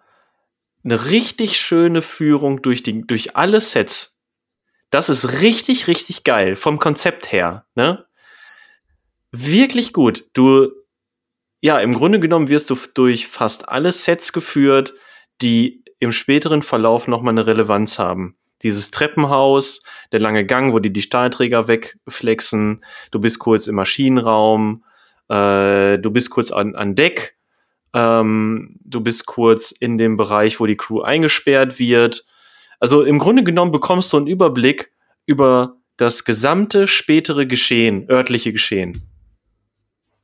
Speaker 2: eine richtig schöne Führung durch, die, durch alle Sets. Das ist richtig, richtig geil vom Konzept her. Ne? Wirklich gut. Du, ja, im Grunde genommen wirst du durch fast alle Sets geführt, die im späteren Verlauf nochmal eine Relevanz haben. Dieses Treppenhaus, der lange Gang, wo die die Stahlträger wegflexen, du bist kurz im Maschinenraum, äh, du bist kurz an, an Deck, ähm, du bist kurz in dem Bereich, wo die Crew eingesperrt wird. Also im Grunde genommen bekommst du einen Überblick über das gesamte spätere Geschehen, örtliche Geschehen.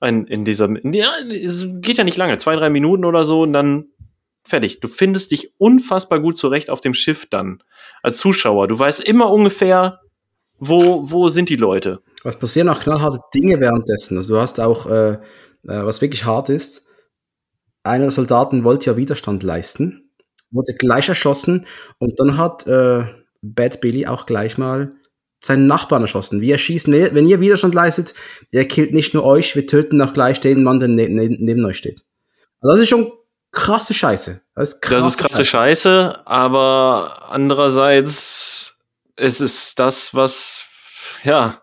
Speaker 2: In, in dieser, ja, es geht ja nicht lange, zwei, drei Minuten oder so und dann fertig. Du findest dich unfassbar gut zurecht auf dem Schiff dann als Zuschauer. Du weißt immer ungefähr, wo, wo sind die Leute.
Speaker 1: Was passieren auch knallharte Dinge währenddessen. Also du hast auch, äh, äh was wirklich hart ist, einer der Soldaten wollte ja Widerstand leisten, wurde gleich erschossen und dann hat äh, Bad Billy auch gleich mal seinen Nachbarn erschossen. Wir schießen, wenn ihr Widerstand leistet, er killt nicht nur euch, wir töten auch gleich den Mann, der ne ne neben euch steht. Also das ist schon krasse Scheiße.
Speaker 2: Das ist, krasse, das ist krasse Scheiße. Scheiße, aber andererseits es ist das, was ja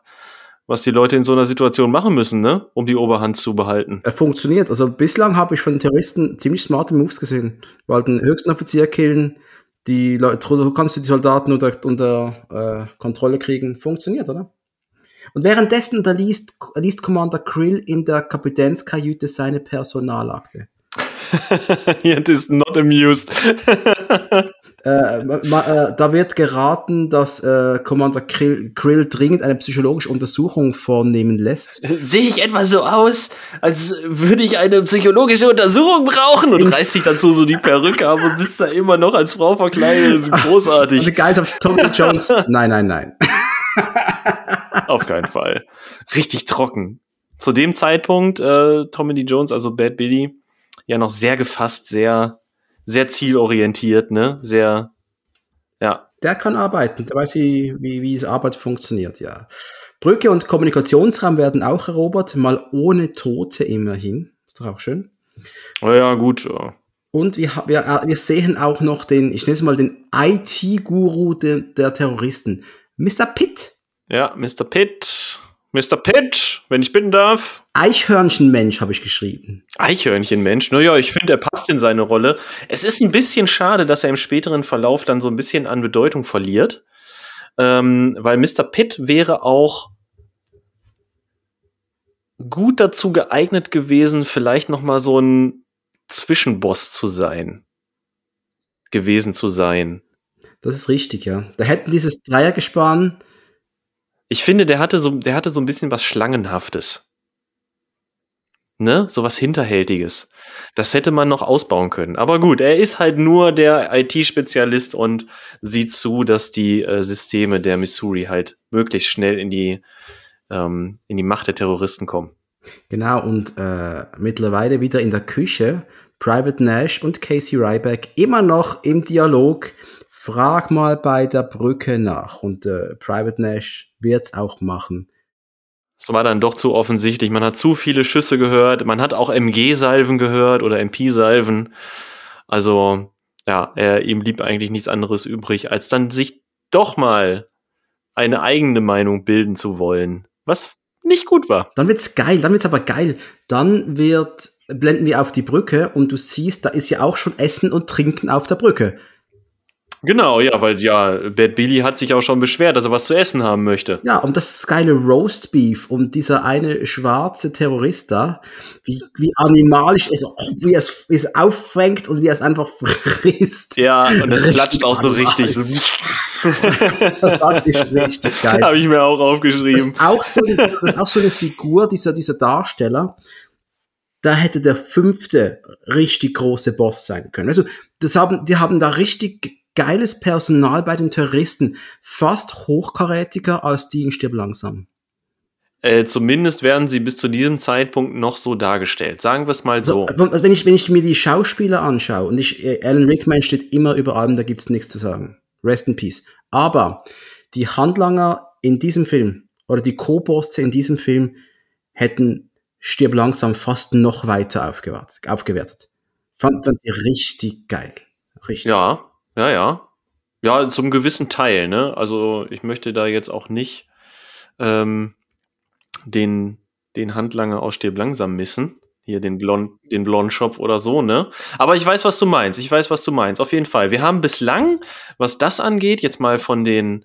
Speaker 2: was die Leute in so einer Situation machen müssen, ne? um die Oberhand zu behalten.
Speaker 1: Er funktioniert. Also bislang habe ich von Terroristen ziemlich smarte Moves gesehen. Wir wollten den höchsten Offizier killen, die Leute, du kannst du die Soldaten unter, unter äh, Kontrolle kriegen. Funktioniert, oder? Und währenddessen da liest, liest Commander Krill in der Kapitänskajüte seine Personalakte.
Speaker 2: It is not amused.
Speaker 1: Äh, äh, da wird geraten, dass äh, Commander Krill, Krill dringend eine psychologische Untersuchung vornehmen lässt.
Speaker 2: Sehe ich etwa so aus, als würde ich eine psychologische Untersuchung brauchen und reißt sich dazu so die Perücke ab und sitzt da immer noch als Frau verkleidet. Das ist großartig.
Speaker 1: Also geil auf Tommy Jones. Nein, nein, nein.
Speaker 2: auf keinen Fall. Richtig trocken. Zu dem Zeitpunkt, äh, Tommy Lee Jones, also Bad Billy, ja noch sehr gefasst, sehr sehr zielorientiert, ne? Sehr, ja.
Speaker 1: Der kann arbeiten, der weiß, wie, wie, wie diese Arbeit funktioniert, ja. Brücke und Kommunikationsraum werden auch erobert, mal ohne Tote immerhin. Ist doch auch schön.
Speaker 2: Oh ja, gut. Ja.
Speaker 1: Und wir, wir, wir sehen auch noch den, ich nenne es mal den IT-Guru der, der Terroristen, Mr. Pitt.
Speaker 2: Ja, Mr. Pitt. Mr. Pitt, wenn ich bitten darf.
Speaker 1: Eichhörnchenmensch habe ich geschrieben.
Speaker 2: Eichhörnchenmensch, naja, ich finde, er passt in seine Rolle. Es ist ein bisschen schade, dass er im späteren Verlauf dann so ein bisschen an Bedeutung verliert. Ähm, weil Mr. Pitt wäre auch gut dazu geeignet gewesen, vielleicht noch mal so ein Zwischenboss zu sein. Gewesen zu sein.
Speaker 1: Das ist richtig, ja. Da hätten dieses Dreiergespann
Speaker 2: ich finde, der hatte so, der hatte so ein bisschen was Schlangenhaftes. Ne? So was Hinterhältiges. Das hätte man noch ausbauen können. Aber gut, er ist halt nur der IT-Spezialist und sieht zu, dass die äh, Systeme der Missouri halt möglichst schnell in die, ähm, in die Macht der Terroristen kommen.
Speaker 1: Genau, und äh, mittlerweile wieder in der Küche. Private Nash und Casey Ryback immer noch im Dialog frag mal bei der Brücke nach. Und äh, Private Nash wird's auch machen.
Speaker 2: Das war dann doch zu offensichtlich. Man hat zu viele Schüsse gehört. Man hat auch MG-Salven gehört oder MP-Salven. Also, ja, er, ihm blieb eigentlich nichts anderes übrig, als dann sich doch mal eine eigene Meinung bilden zu wollen. Was nicht gut war.
Speaker 1: Dann wird's geil, dann wird's aber geil. Dann wird, blenden wir auf die Brücke und du siehst, da ist ja auch schon Essen und Trinken auf der Brücke.
Speaker 2: Genau, ja, weil ja, Bad Billy hat sich auch schon beschwert, dass er was zu essen haben möchte.
Speaker 1: Ja, und das geile Roast Beef und dieser eine schwarze Terrorist da, wie, wie animalisch es, oh, wie es, wie es auffängt und wie es einfach frisst.
Speaker 2: Ja, und das klatscht auch so richtig.
Speaker 1: Das fand ich richtig geil.
Speaker 2: Habe ich mir auch aufgeschrieben.
Speaker 1: Das ist auch so, das ist auch so eine Figur, dieser, dieser Darsteller, da hätte der fünfte richtig große Boss sein können. Also, das haben, die haben da richtig geiles Personal bei den Terroristen, fast hochkarätiger als die in Stirb langsam.
Speaker 2: Äh, zumindest werden sie bis zu diesem Zeitpunkt noch so dargestellt. Sagen wir es mal so.
Speaker 1: so. Also wenn, ich, wenn ich mir die Schauspieler anschaue und ich, äh, Alan Rickman steht immer über allem, da gibt's nichts zu sagen. Rest in Peace. Aber die Handlanger in diesem Film oder die Co-Bosse in diesem Film hätten Stirb langsam fast noch weiter aufgewertet. aufgewertet. Fand, fand die richtig geil. Richtig.
Speaker 2: Ja, ja, ja. Ja, zum gewissen Teil, ne? Also ich möchte da jetzt auch nicht ähm, den, den Handlanger aus Stirb langsam missen. Hier den Blond, den Blondschopf oder so, ne? Aber ich weiß, was du meinst. Ich weiß, was du meinst. Auf jeden Fall. Wir haben bislang, was das angeht, jetzt mal von den,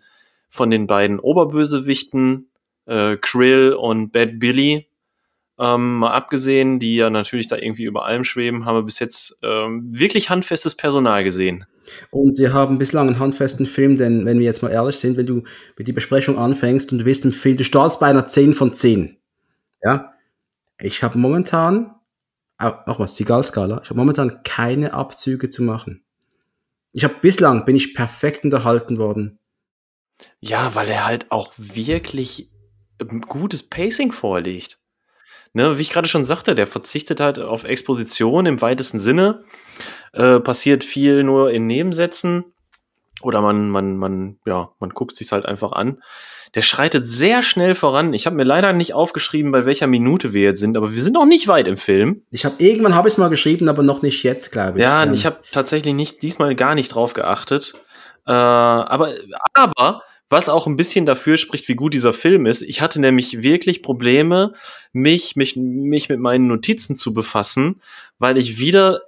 Speaker 2: von den beiden Oberbösewichten, äh, Krill und Bad Billy, ähm, mal abgesehen, die ja natürlich da irgendwie über allem schweben, haben wir bis jetzt ähm, wirklich handfestes Personal gesehen.
Speaker 1: Und wir haben bislang einen handfesten Film, denn wenn wir jetzt mal ehrlich sind, wenn du mit die Besprechung anfängst und du willst im Film, du startest bei einer 10 von 10. Ja. Ich habe momentan, auch mal Sigal-Skala, ich habe momentan keine Abzüge zu machen. Ich habe bislang bin ich perfekt unterhalten worden.
Speaker 2: Ja, weil er halt auch wirklich gutes Pacing vorlegt. Ne, wie ich gerade schon sagte, der verzichtet halt auf Exposition im weitesten Sinne äh, passiert viel nur in Nebensätzen oder man, man, man, ja, man guckt sich halt einfach an. Der schreitet sehr schnell voran. Ich habe mir leider nicht aufgeschrieben, bei welcher Minute wir jetzt sind, aber wir sind noch nicht weit im Film.
Speaker 1: Ich habe irgendwann habe ich es mal geschrieben, aber noch nicht jetzt, glaube
Speaker 2: ich. Ja, ähm. ich habe tatsächlich nicht diesmal gar nicht drauf geachtet. Äh, aber, aber was auch ein bisschen dafür spricht, wie gut dieser Film ist. Ich hatte nämlich wirklich Probleme, mich, mich, mich mit meinen Notizen zu befassen, weil ich wieder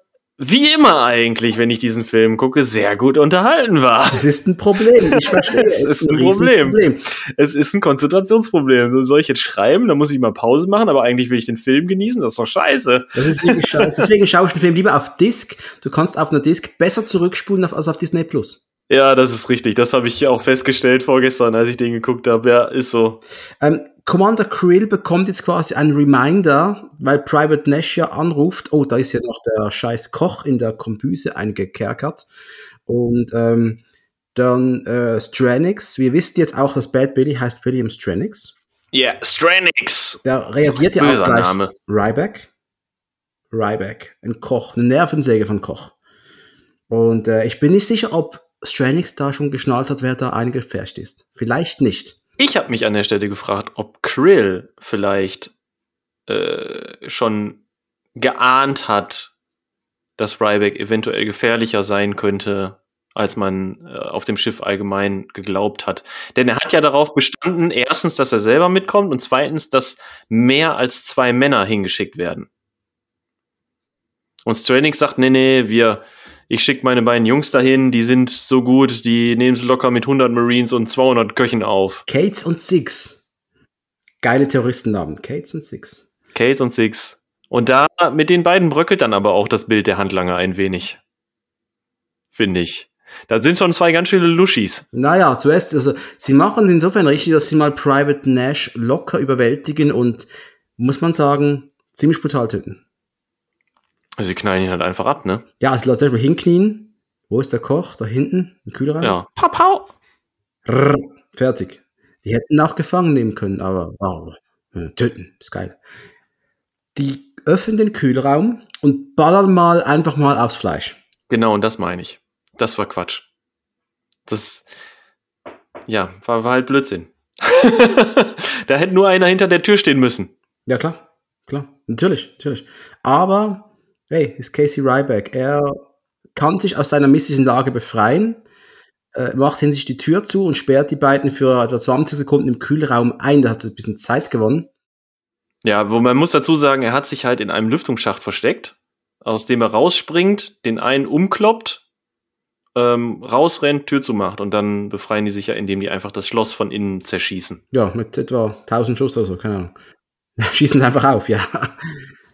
Speaker 2: wie immer eigentlich, wenn ich diesen Film gucke, sehr gut unterhalten war.
Speaker 1: Es ist ein Problem. Ich verstehe.
Speaker 2: es ist ein, ein Problem. Problem. Es ist ein Konzentrationsproblem. Soll ich jetzt schreiben, dann muss ich mal Pause machen, aber eigentlich will ich den Film genießen. Das ist doch scheiße.
Speaker 1: Das ist wirklich scheiße. Deswegen schaue ich den Film lieber auf Disc. Du kannst auf einer Disc besser zurückspulen als auf Disney Plus.
Speaker 2: Ja, das ist richtig. Das habe ich auch festgestellt vorgestern, als ich den geguckt habe. Ja, ist so.
Speaker 1: Ähm, Commander Krill bekommt jetzt quasi ein Reminder, weil Private Nash ja anruft, oh, da ist ja noch der scheiß Koch in der Kombüse eingekerkert. Und ähm, dann äh, Stranix, wir wissen jetzt auch, dass Bad Billy heißt William Stranix.
Speaker 2: Ja, yeah, Stranix.
Speaker 1: Der reagiert ja auch gleich. Name. Ryback. Ryback, ein Koch, eine Nervensäge von Koch. Und äh, ich bin nicht sicher, ob Stranix da schon geschnallt hat, wer da eingefärscht ist. Vielleicht nicht.
Speaker 2: Ich habe mich an der Stelle gefragt, ob Krill vielleicht äh, schon geahnt hat, dass Ryback eventuell gefährlicher sein könnte, als man äh, auf dem Schiff allgemein geglaubt hat. Denn er hat ja darauf bestanden, erstens, dass er selber mitkommt und zweitens, dass mehr als zwei Männer hingeschickt werden. Und Stranix sagt, nee, nee, wir, ich schicke meine beiden Jungs dahin, die sind so gut, die nehmen es locker mit 100 Marines und 200 Köchen auf.
Speaker 1: Cates und Six. Geile Terroristennamen. Cates und Six.
Speaker 2: Cates und Six. Und da, mit den beiden bröckelt dann aber auch das Bild der Handlanger ein wenig. Finde ich. Da sind schon zwei ganz schöne Luschis.
Speaker 1: Naja, zuerst, also, sie machen insofern richtig, dass sie mal Private Nash locker überwältigen und, muss man sagen, ziemlich brutal töten.
Speaker 2: Also sie knallen ihn halt einfach ab, ne?
Speaker 1: Ja, also zum Beispiel hinknien. Wo ist der Koch? Da hinten, im Kühlraum.
Speaker 2: Ja. Pau, pau.
Speaker 1: Rrr, fertig. Die hätten auch gefangen nehmen können, aber oh, töten, ist geil. Die öffnen den Kühlraum und ballern mal einfach mal aufs Fleisch.
Speaker 2: Genau, und das meine ich. Das war Quatsch. Das, ja, war, war halt Blödsinn. da hätte nur einer hinter der Tür stehen müssen.
Speaker 1: Ja, klar. Klar. Natürlich, natürlich. Aber, hey, ist Casey Ryback. Er kann sich aus seiner misslichen Lage befreien, äh, macht sich die Tür zu und sperrt die beiden für etwa 20 Sekunden im Kühlraum ein. Da hat er ein bisschen Zeit gewonnen.
Speaker 2: Ja, wo man muss dazu sagen, er hat sich halt in einem Lüftungsschacht versteckt, aus dem er rausspringt, den einen umkloppt ähm, rausrennt, Tür zumacht und dann befreien die sich ja, indem die einfach das Schloss von innen zerschießen.
Speaker 1: Ja, mit etwa 1000 Schuss oder so, keine Ahnung. Schießen einfach auf, ja.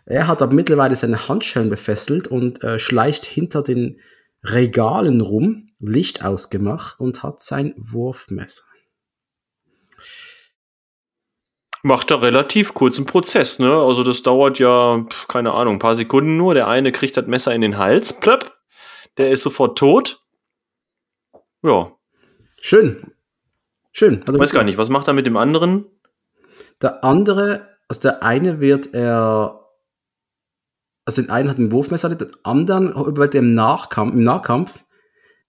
Speaker 1: Er hat aber mittlerweile seine Handschellen befesselt und äh, schleicht hinter den Regalen rum, Licht ausgemacht und hat sein Wurfmesser.
Speaker 2: Macht er relativ kurzen Prozess, ne? Also das dauert ja, keine Ahnung, ein paar Sekunden nur. Der eine kriegt das Messer in den Hals, plöpp, der ist sofort tot. Ja.
Speaker 1: Schön. Schön.
Speaker 2: Ich weiß gar nicht, was macht er mit dem anderen?
Speaker 1: Der andere, also der eine wird er, also den einen hat ein Wurfmesser, den anderen über dem Nachkampf, im Nahkampf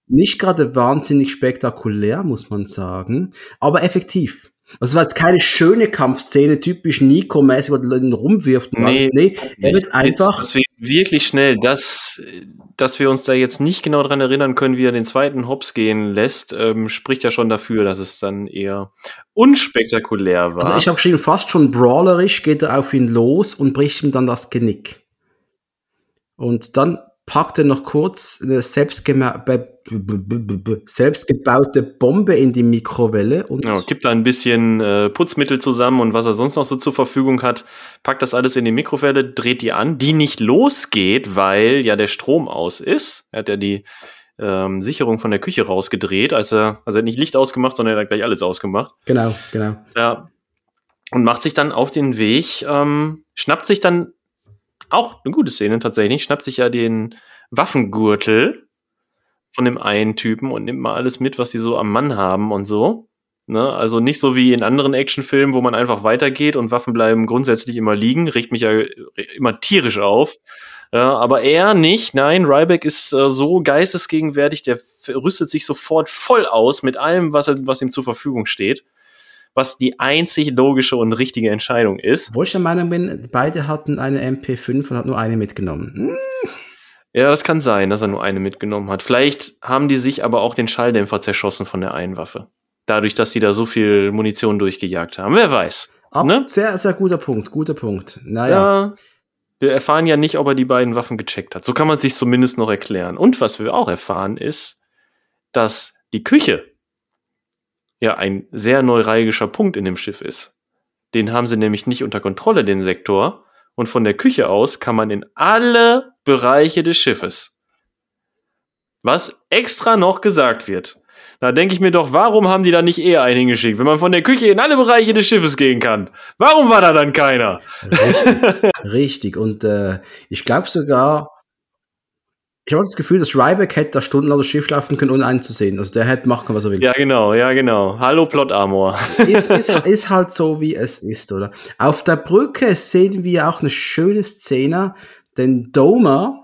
Speaker 1: nicht gerade wahnsinnig spektakulär, muss man sagen, aber effektiv. Also es war jetzt keine schöne Kampfszene, typisch Nico-mäßig, wo er rumwirft. Und
Speaker 2: nee,
Speaker 1: alles. nee, er wird einfach.
Speaker 2: Das wirklich schnell, dass, dass wir uns da jetzt nicht genau dran erinnern können, wie er den zweiten Hops gehen lässt, ähm, spricht ja schon dafür, dass es dann eher unspektakulär war.
Speaker 1: Also ich habe geschrieben, fast schon brawlerisch geht er auf ihn los und bricht ihm dann das Genick. Und dann packte noch kurz eine selbstgebaute Bombe in die Mikrowelle und
Speaker 2: ja, kippt da ein bisschen äh, Putzmittel zusammen und was er sonst noch so zur Verfügung hat, packt das alles in die Mikrowelle, dreht die an, die nicht losgeht, weil ja der Strom aus ist. Er hat ja die ähm, Sicherung von der Küche rausgedreht, als er, also er hat nicht Licht ausgemacht, sondern er hat gleich alles ausgemacht.
Speaker 1: Genau, genau.
Speaker 2: Ja. Und macht sich dann auf den Weg, ähm, schnappt sich dann auch eine gute Szene tatsächlich, schnappt sich ja den Waffengürtel von dem einen Typen und nimmt mal alles mit, was sie so am Mann haben und so. Ne? Also nicht so wie in anderen Actionfilmen, wo man einfach weitergeht und Waffen bleiben grundsätzlich immer liegen, regt mich ja immer tierisch auf. Ja, aber er nicht, nein, Ryback ist äh, so geistesgegenwärtig, der rüstet sich sofort voll aus mit allem, was, er, was ihm zur Verfügung steht was die einzig logische und richtige Entscheidung ist.
Speaker 1: Wo ich der Meinung bin, beide hatten eine MP5 und hat nur eine mitgenommen. Hm.
Speaker 2: Ja, das kann sein, dass er nur eine mitgenommen hat. Vielleicht haben die sich aber auch den Schalldämpfer zerschossen von der einen Waffe. Dadurch, dass sie da so viel Munition durchgejagt haben. Wer weiß.
Speaker 1: Ab, ne? Sehr, sehr guter Punkt, guter Punkt. Naja. Ja,
Speaker 2: wir erfahren ja nicht, ob er die beiden Waffen gecheckt hat. So kann man sich zumindest noch erklären. Und was wir auch erfahren ist, dass die Küche ja ein sehr neuralgischer Punkt in dem Schiff ist. Den haben sie nämlich nicht unter Kontrolle, den Sektor. Und von der Küche aus kann man in alle Bereiche des Schiffes. Was extra noch gesagt wird. Da denke ich mir doch, warum haben die da nicht eher einen hingeschickt, wenn man von der Küche in alle Bereiche des Schiffes gehen kann? Warum war da dann keiner?
Speaker 1: Richtig, richtig. Und äh, ich glaube sogar, ich habe das Gefühl, dass Ryback hätte da stundenlang das Schiff laufen können, ohne einen zu sehen. Also der hätte machen können, was er will.
Speaker 2: Ja, genau, ja, genau. Hallo Plot Armor.
Speaker 1: ist, ist, ist, halt so, wie es ist, oder? Auf der Brücke sehen wir auch eine schöne Szene, denn Doma,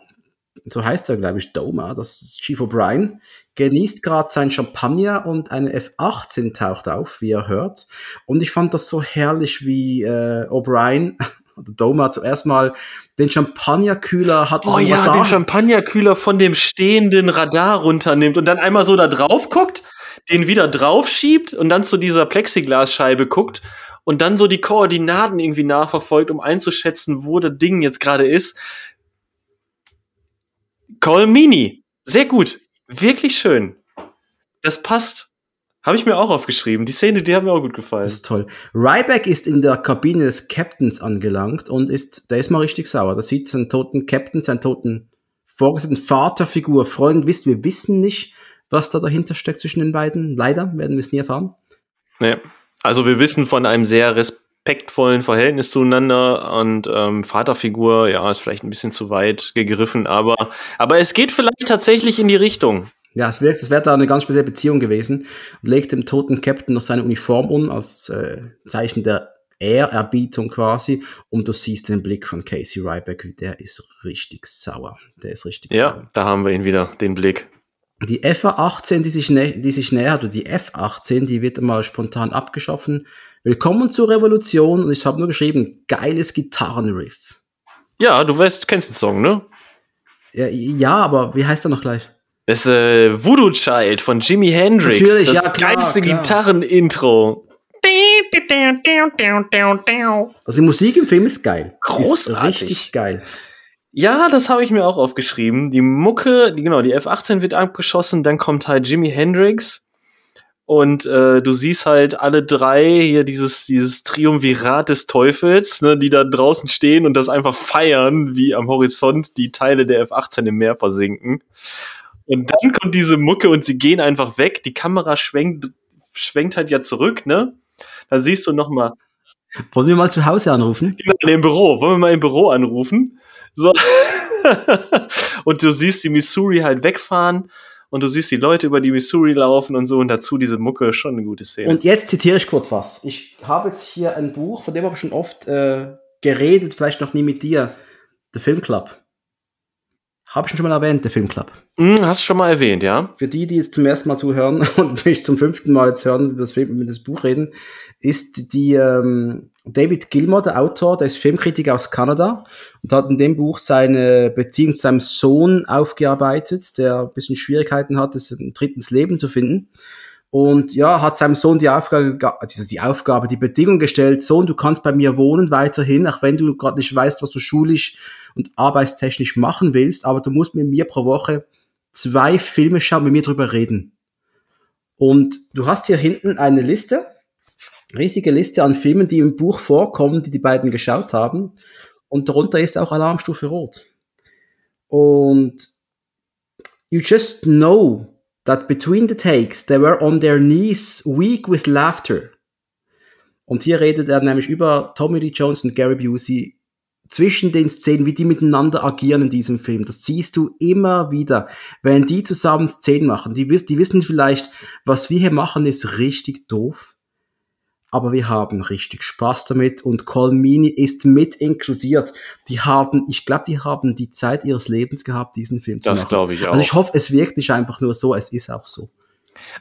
Speaker 1: so heißt er, glaube ich, Doma, das ist Chief O'Brien, genießt gerade sein Champagner und eine F-18 taucht auf, wie er hört. Und ich fand das so herrlich, wie äh, O'Brien oder Doma zuerst mal den Champagnerkühler hat.
Speaker 2: Oh ja, den Champagnerkühler von dem stehenden Radar runternimmt und dann einmal so da drauf guckt, den wieder drauf schiebt und dann zu dieser Plexiglasscheibe guckt und dann so die Koordinaten irgendwie nachverfolgt, um einzuschätzen, wo das Ding jetzt gerade ist. Colmini. Sehr gut. Wirklich schön. Das passt. Habe ich mir auch aufgeschrieben. Die Szene, die hat mir auch gut gefallen.
Speaker 1: Das ist toll. Ryback ist in der Kabine des Captains angelangt und ist, der ist mal richtig sauer. Da sieht seinen toten Captain, seinen toten vorgesetzten Vaterfigur, Freund, wisst, wir wissen nicht, was da dahinter steckt zwischen den beiden. Leider werden wir es nie erfahren.
Speaker 2: Nee. Also wir wissen von einem sehr respektvollen Verhältnis zueinander und ähm, Vaterfigur, ja, ist vielleicht ein bisschen zu weit gegriffen, aber, aber es geht vielleicht tatsächlich in die Richtung.
Speaker 1: Ja, es wirkt, es wäre da eine ganz spezielle Beziehung gewesen. Und legt dem toten Captain noch seine Uniform um, als äh, Zeichen der Ehrerbietung quasi. Und du siehst den Blick von Casey Ryback, der ist richtig sauer. Der ist richtig
Speaker 2: ja,
Speaker 1: sauer.
Speaker 2: Ja, da haben wir ihn wieder, den Blick.
Speaker 1: Die FA18, die sich, die sich nähert, oder die F18, die wird mal spontan abgeschaffen. Willkommen zur Revolution. Und ich habe nur geschrieben, geiles Gitarrenriff.
Speaker 2: Ja, du weißt, du kennst den Song, ne?
Speaker 1: Ja, ja aber wie heißt er noch gleich?
Speaker 2: Das äh, Voodoo Child von Jimi Hendrix.
Speaker 1: Natürlich,
Speaker 2: das
Speaker 1: ja, klar,
Speaker 2: geilste. Gitarrenintro.
Speaker 1: Also die Musik im Film ist geil.
Speaker 2: Großartig.
Speaker 1: Ist richtig geil.
Speaker 2: Ja, das habe ich mir auch aufgeschrieben. Die Mucke, die, genau, die F-18 wird abgeschossen, dann kommt halt Jimi Hendrix und äh, du siehst halt alle drei hier dieses dieses Triumvirat des Teufels, ne, die da draußen stehen und das einfach feiern, wie am Horizont die Teile der F-18 im Meer versinken. Und dann kommt diese Mucke und sie gehen einfach weg. Die Kamera schwenkt schwenkt halt ja zurück, ne? Dann siehst du noch mal.
Speaker 1: Wollen wir mal zu Hause anrufen?
Speaker 2: Genau, im Büro. Wollen wir mal im Büro anrufen? So. und du siehst die Missouri halt wegfahren und du siehst die Leute über die Missouri laufen und so und dazu diese Mucke, schon eine gute Szene.
Speaker 1: Und jetzt zitiere ich kurz was. Ich habe jetzt hier ein Buch, von dem habe ich schon oft äh, geredet, vielleicht noch nie mit dir. The Film Club. Habe ich schon mal erwähnt, der Film Club.
Speaker 2: Hm, hast du schon mal erwähnt, ja?
Speaker 1: Für die, die jetzt zum ersten Mal zuhören und mich zum fünften Mal jetzt hören, über das, Film, über das Buch reden, ist die ähm, David Gilmore, der Autor, der ist Filmkritiker aus Kanada und hat in dem Buch seine Beziehung zu seinem Sohn aufgearbeitet, der ein bisschen Schwierigkeiten hat, es ein Tritt ins Leben zu finden. Und ja, hat seinem Sohn die Aufgabe, also die Aufgabe, die Bedingung gestellt, Sohn, du kannst bei mir wohnen weiterhin, auch wenn du gerade nicht weißt, was du schulisch und arbeitstechnisch machen willst, aber du musst mit mir pro Woche zwei Filme schauen, mit mir drüber reden. Und du hast hier hinten eine Liste, riesige Liste an Filmen, die im Buch vorkommen, die die beiden geschaut haben. Und darunter ist auch Alarmstufe Rot. Und you just know that between the takes they were on their knees weak with laughter. Und hier redet er nämlich über Tommy Lee Jones und Gary Busey zwischen den Szenen, wie die miteinander agieren in diesem Film. Das siehst du immer wieder. Wenn die zusammen Szenen machen, die, die wissen vielleicht, was wir hier machen, ist richtig doof. Aber wir haben richtig Spaß damit und Colmini ist mit inkludiert. Die haben, ich glaube, die haben die Zeit ihres Lebens gehabt, diesen Film zu
Speaker 2: Das
Speaker 1: machen.
Speaker 2: glaube ich auch.
Speaker 1: Also ich hoffe, es wirkt nicht einfach nur so, es ist auch so.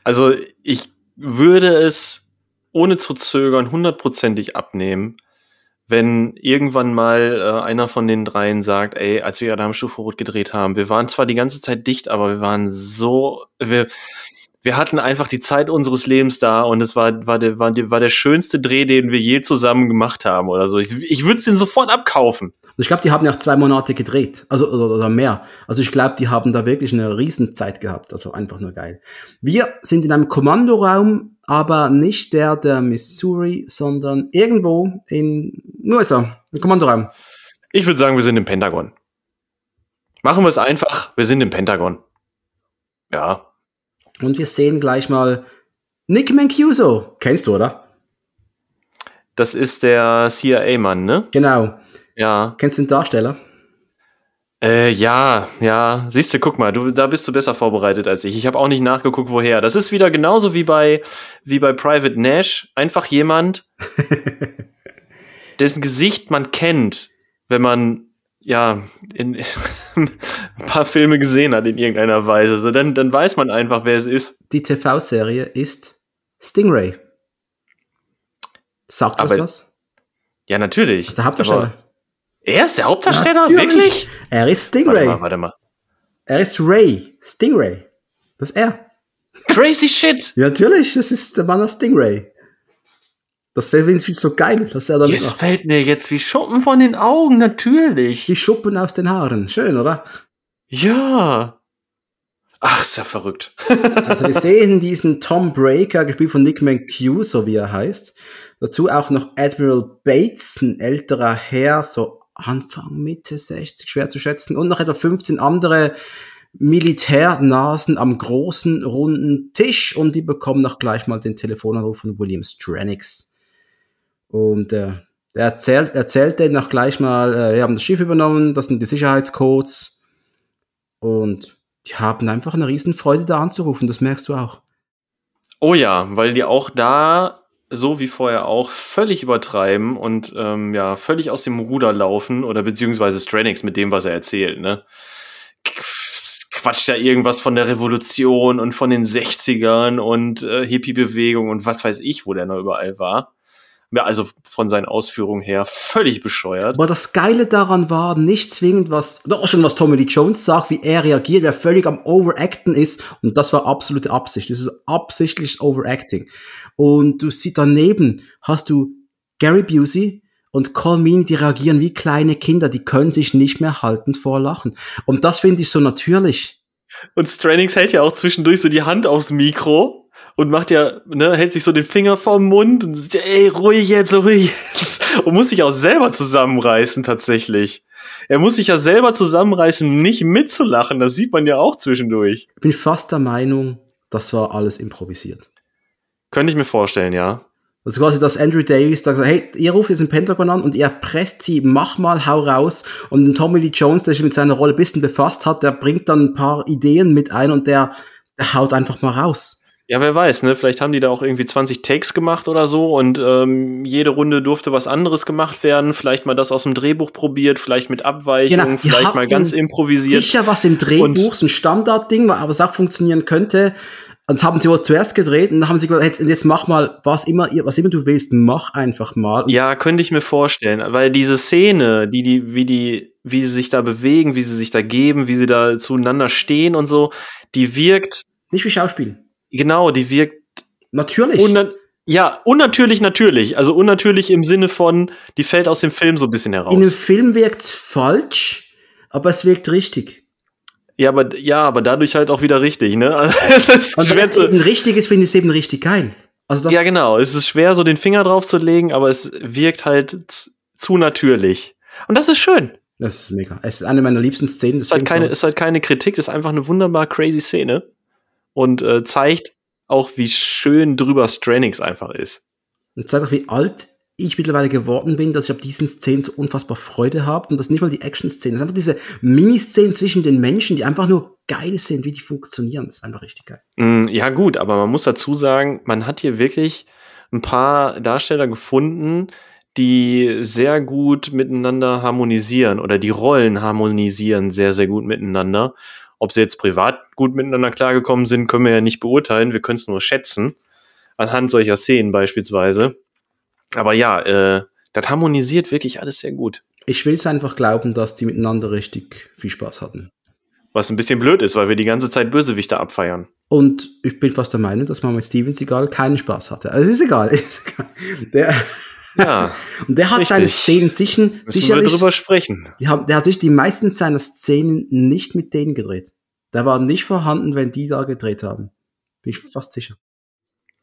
Speaker 2: Also ich würde es ohne zu zögern hundertprozentig abnehmen, wenn irgendwann mal äh, einer von den dreien sagt, ey, als wir Adamstufe Rot gedreht haben, wir waren zwar die ganze Zeit dicht, aber wir waren so, wir, wir hatten einfach die Zeit unseres Lebens da und es war, war, der, war, der, war der schönste Dreh, den wir je zusammen gemacht haben oder so. Ich, ich würde es den sofort abkaufen.
Speaker 1: Also ich glaube, die haben ja auch zwei Monate gedreht, also oder, oder mehr. Also ich glaube, die haben da wirklich eine Riesenzeit gehabt. Also einfach nur geil. Wir sind in einem Kommandoraum, aber nicht der der Missouri, sondern irgendwo in nur ist er, ein Kommandoraum.
Speaker 2: Ich würde sagen, wir sind im Pentagon. Machen wir es einfach, wir sind im Pentagon. Ja.
Speaker 1: Und wir sehen gleich mal Nick Mancuso. Kennst du, oder?
Speaker 2: Das ist der CIA-Mann, ne?
Speaker 1: Genau.
Speaker 2: Ja.
Speaker 1: Kennst du den Darsteller?
Speaker 2: Äh, ja, ja. Siehst du, guck mal, du, da bist du besser vorbereitet als ich. Ich habe auch nicht nachgeguckt, woher. Das ist wieder genauso wie bei, wie bei Private Nash. Einfach jemand, dessen Gesicht man kennt, wenn man ja, in, ein paar Filme gesehen hat in irgendeiner Weise. So, dann, dann weiß man einfach, wer es ist.
Speaker 1: Die TV-Serie ist Stingray. Sagt das was?
Speaker 2: Ja, natürlich.
Speaker 1: Das ist der Hauptdarsteller.
Speaker 2: Er ist der Hauptdarsteller?
Speaker 1: Natürlich.
Speaker 2: Wirklich?
Speaker 1: Er ist
Speaker 2: Warte
Speaker 1: Stingray.
Speaker 2: mal, warte mal.
Speaker 1: Er ist Ray. Stingray. Das ist er.
Speaker 2: Crazy shit!
Speaker 1: Ja, natürlich, das ist der Mann aus Stingray. Das wäre wenigstens so geil, dass er da
Speaker 2: Jetzt
Speaker 1: mitmacht.
Speaker 2: fällt mir jetzt wie Schuppen von den Augen, natürlich.
Speaker 1: Die Schuppen aus den Haaren. Schön, oder?
Speaker 2: Ja. Ach, ist ja verrückt.
Speaker 1: Also wir sehen diesen Tom Breaker, gespielt von Nick McHugh, so wie er heißt. Dazu auch noch Admiral Bates, ein älterer Herr, so Anfang, Mitte 60, schwer zu schätzen. Und noch etwa 15 andere Militärnasen am großen, runden Tisch. Und die bekommen noch gleich mal den Telefonanruf von William Stranix. Und äh, der erzählt, erzählt denen auch gleich mal, äh, wir haben das Schiff übernommen, das sind die Sicherheitscodes. Und die haben einfach eine riesen Freude da anzurufen, das merkst du auch.
Speaker 2: Oh ja, weil die auch da, so wie vorher auch, völlig übertreiben und ähm, ja, völlig aus dem Ruder laufen oder beziehungsweise Stranix mit dem, was er erzählt, ne? Quatscht ja irgendwas von der Revolution und von den 60ern und äh, Hippie-Bewegung und was weiß ich, wo der noch überall war. Ja, also von seinen Ausführungen her völlig bescheuert.
Speaker 1: Aber das Geile daran war nicht zwingend was, auch schon was Tommy Lee Jones sagt, wie er reagiert, wer völlig am Overacten ist. Und das war absolute Absicht. Das ist absichtliches Overacting. Und du siehst daneben, hast du Gary Busey und Colmini, die reagieren wie kleine Kinder, die können sich nicht mehr halten vor Lachen. Und das finde ich so natürlich.
Speaker 2: Und Stranix hält ja auch zwischendurch so die Hand aufs Mikro und macht ja, ne, hält sich so den Finger vorm Mund und sagt, ey, ruhig jetzt, ruhig jetzt. Und muss sich auch selber zusammenreißen, tatsächlich. Er muss sich ja selber zusammenreißen, nicht mitzulachen. Das sieht man ja auch zwischendurch.
Speaker 1: Ich bin fast der Meinung, das war alles improvisiert.
Speaker 2: Könnte ich mir vorstellen, ja.
Speaker 1: Also quasi, dass Andrew Davis da gesagt hey, ihr ruft jetzt den Pentagon an und ihr presst sie, mach mal, hau raus. Und Tommy Lee Jones, der sich mit seiner Rolle ein bisschen befasst hat, der bringt dann ein paar Ideen mit ein und der, der haut einfach mal raus.
Speaker 2: Ja, wer weiß, ne? Vielleicht haben die da auch irgendwie 20 Takes gemacht oder so und ähm, jede Runde durfte was anderes gemacht werden. Vielleicht mal das aus dem Drehbuch probiert, vielleicht mit Abweichung,
Speaker 1: Genau,
Speaker 2: vielleicht mal ganz improvisiert.
Speaker 1: Sicher was im Drehbuch,
Speaker 2: Und-
Speaker 1: so ein Standardding, aber es auch funktionieren könnte. Und das haben sie wohl zuerst gedreht und dann haben sie gesagt, jetzt, jetzt mach mal, was immer, ihr- was immer du willst, mach einfach mal. Und
Speaker 2: Ja, könnte ich mir vorstellen, weil diese Szene, die die wie die wie sie sich da bewegen, wie sie sich da geben, wie sie da zueinander stehen und so, die wirkt
Speaker 1: Nicht wie Schauspiel.
Speaker 2: Genau, die wirkt
Speaker 1: Natürlich.
Speaker 2: unna ja, unnatürlich natürlich, also unnatürlich im Sinne von die fällt aus dem Film so ein bisschen heraus.
Speaker 1: In einem Film wirkt's falsch, aber es wirkt richtig.
Speaker 2: Ja, aber ja, aber dadurch halt auch wieder richtig, ne? Also, es ist
Speaker 1: Und wenn es eben richtig ist, finde ich es eben richtig geil. Also das,
Speaker 2: Ja, genau, es ist schwer so den Finger drauf zu legen, aber es wirkt halt zu natürlich. Und das ist schön.
Speaker 1: das ist mega. Es ist eine meiner liebsten Szenen des
Speaker 2: ist halt keine, ist halt keine Kritik, das ist einfach eine wunderbar crazy Szene und äh, zeigt auch, wie schön drüber Stranix einfach ist.
Speaker 1: Und zeigt auch, wie alt ich mittlerweile geworden bin, dass ich ab diesen Szenen so unfassbar Freude habe. Und das nicht mal die Action-Szenen. Das sind einfach diese Mini-Szenen zwischen den Menschen, die einfach nur geil sind, wie die funktionieren. Das ist einfach richtig geil.
Speaker 2: Mm, Ja gut, aber man muss dazu sagen, man hat hier wirklich ein paar Darsteller gefunden, die sehr gut miteinander harmonisieren oder die Rollen harmonisieren sehr, sehr gut miteinander. Ob sie jetzt privat gut miteinander klargekommen sind, können wir ja nicht beurteilen. Wir können es nur schätzen. Anhand solcher Szenen beispielsweise. Aber ja, äh, das harmonisiert wirklich alles sehr gut.
Speaker 1: Ich will es einfach glauben, dass die miteinander richtig viel Spaß hatten.
Speaker 2: Was ein bisschen blöd ist, weil wir die ganze Zeit Bösewichte abfeiern.
Speaker 1: Und ich bin fast der Meinung, dass man mit Steven Seagal keinen Spaß hatte. Also es ist egal. Ist egal. Der,
Speaker 2: Ja,
Speaker 1: und der hat
Speaker 2: Richtig.
Speaker 1: seine Szenen sicher,
Speaker 2: müssen wir
Speaker 1: sicherlich
Speaker 2: drüber sprechen.
Speaker 1: Die haben, der hat sich die meisten seiner Szenen nicht mit denen gedreht. Der war nicht vorhanden, wenn die da gedreht haben. Bin ich fast sicher.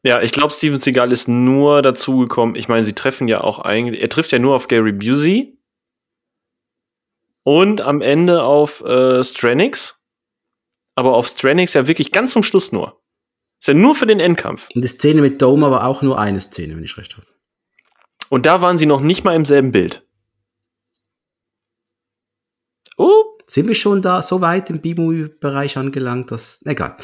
Speaker 2: Ja, ich glaube, Steven Seagal ist nur dazu gekommen. Ich meine, sie treffen ja auch eigentlich. Er trifft ja nur auf Gary Busey und am Ende auf äh, Stranix. Aber auf Stranix ja wirklich ganz zum Schluss nur. Ist ja nur für den Endkampf.
Speaker 1: Und die Szene mit Doma war auch nur eine Szene, wenn ich recht habe.
Speaker 2: Und da waren sie noch nicht mal im selben Bild. Oh,
Speaker 1: Sind wir schon da so weit im B-Movie-Bereich angelangt, dass. Egal.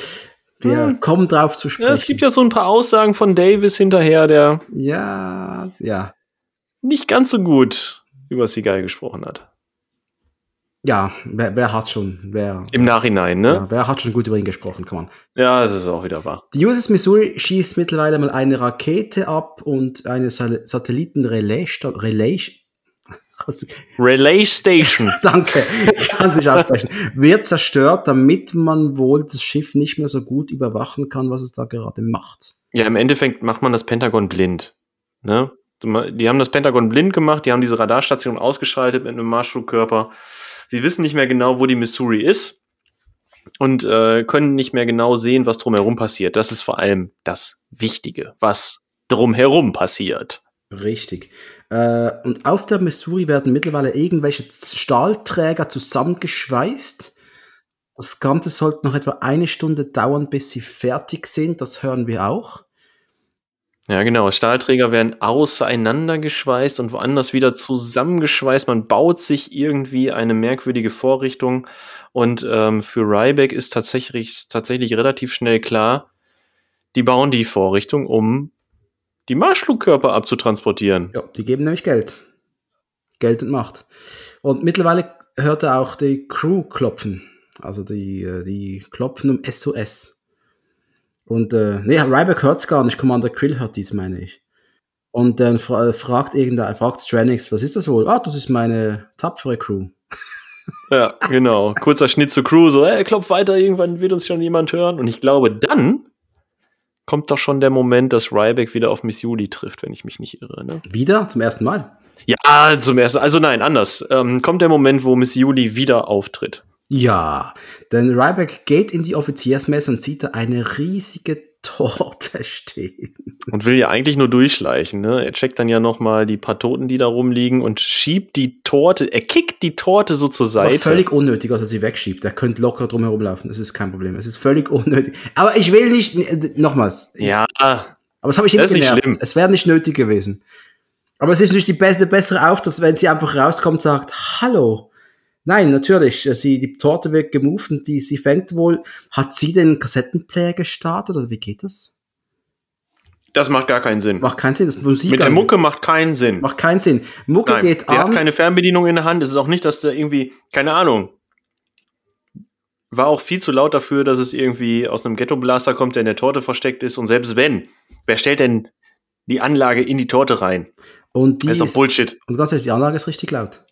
Speaker 1: Wir
Speaker 2: Hm.
Speaker 1: kommen drauf zu sprechen.
Speaker 2: ja, es gibt ja so ein paar Aussagen von Davis hinterher, der
Speaker 1: Ja, ja.
Speaker 2: nicht ganz so gut über Seagal gesprochen hat.
Speaker 1: Ja, wer, wer hat schon? Wer,
Speaker 2: Im Nachhinein, ne?
Speaker 1: ja, wer hat schon gut über ihn gesprochen? Come on.
Speaker 2: Ja, das ist auch wieder wahr.
Speaker 1: Die USS Missouri schießt mittlerweile mal eine Rakete ab und eine Satellitenrelais. Relais,
Speaker 2: Relay Station.
Speaker 1: Danke, ich kann es nicht aussprechen. Wird zerstört, damit man wohl das Schiff nicht mehr so gut überwachen kann, was es da gerade macht.
Speaker 2: Ja, im Endeffekt macht man das Pentagon blind. Ne? Die haben das Pentagon blind gemacht, die haben diese Radarstation ausgeschaltet mit einem Marschflugkörper. Sie wissen nicht mehr genau, wo die Missouri ist und äh, können nicht mehr genau sehen, was drumherum passiert. Das ist vor allem das Wichtige, was drumherum passiert.
Speaker 1: Richtig. Äh, und auf der Missouri werden mittlerweile irgendwelche Stahlträger zusammengeschweißt. Das Ganze sollte noch etwa eine Stunde dauern, bis sie fertig sind. Das hören wir auch.
Speaker 2: Ja, genau. Stahlträger werden auseinandergeschweißt und woanders wieder zusammengeschweißt. Man baut sich irgendwie eine merkwürdige Vorrichtung. Und ähm, für Ryback ist tatsächlich, tatsächlich relativ schnell klar, die bauen die Vorrichtung, um die Marschflugkörper abzutransportieren.
Speaker 1: Ja, die geben nämlich Geld. Geld und Macht. Und mittlerweile hört er auch die Crew klopfen. Also die, äh, die klopfen um SOS. Und äh, nee, Ryback hört's gar nicht, Commander Krill hört dies, meine ich. Und dann fra fragt irgendein, fragt Stranix, was ist das wohl? Ah, das ist meine tapfere Crew.
Speaker 2: Ja, genau. Kurzer Schnitt zur Crew, so, ey, klopf weiter, irgendwann wird uns schon jemand hören. Und ich glaube, dann kommt doch schon der Moment, dass Ryback wieder auf Miss Julie trifft, wenn ich mich nicht irre. Ne?
Speaker 1: Wieder zum ersten Mal.
Speaker 2: Ja, zum ersten, also nein, anders. Ähm, kommt der Moment, wo Miss Julie wieder auftritt.
Speaker 1: Ja, denn Ryback geht in die Offiziersmesse und sieht da eine riesige Torte stehen.
Speaker 2: Und will ja eigentlich nur durchschleichen, ne? Er checkt dann ja noch mal die paar Toten, die da rumliegen und schiebt die Torte, er kickt die Torte so zur
Speaker 1: Aber
Speaker 2: Seite.
Speaker 1: völlig unnötig, dass er sie wegschiebt. Er könnte locker drum herumlaufen. Das ist kein Problem. Es ist völlig unnötig. Aber ich will nicht, äh, nochmals.
Speaker 2: ja,
Speaker 1: Aber das habe ich
Speaker 2: Das ist nicht schlimm.
Speaker 1: Es wäre nicht nötig gewesen. Aber es ist natürlich die beste, bessere Auftritt, wenn sie einfach rauskommt und sagt, hallo. Nein, natürlich, äh, sie, die Torte wird gemoved und die, sie fängt wohl, hat sie den Kassettenplayer gestartet oder wie geht das?
Speaker 2: das macht gar keinen Sinn.
Speaker 1: Macht keinen Sinn, das Musik.
Speaker 2: Mit der Mucke macht keinen Sinn.
Speaker 1: Macht keinen Sinn. Mucke
Speaker 2: Nein,
Speaker 1: geht
Speaker 2: sie
Speaker 1: an.
Speaker 2: hat keine Fernbedienung in der Hand. Es ist auch nicht, dass da irgendwie, keine Ahnung. War auch viel zu laut dafür, dass es irgendwie aus einem Ghetto-Blaster kommt, der in der Torte versteckt ist. Und selbst wenn, wer stellt denn die Anlage in die Torte rein?
Speaker 1: und die
Speaker 2: Das ist doch Bullshit.
Speaker 1: Und ganz ehrlich, die Anlage ist richtig laut.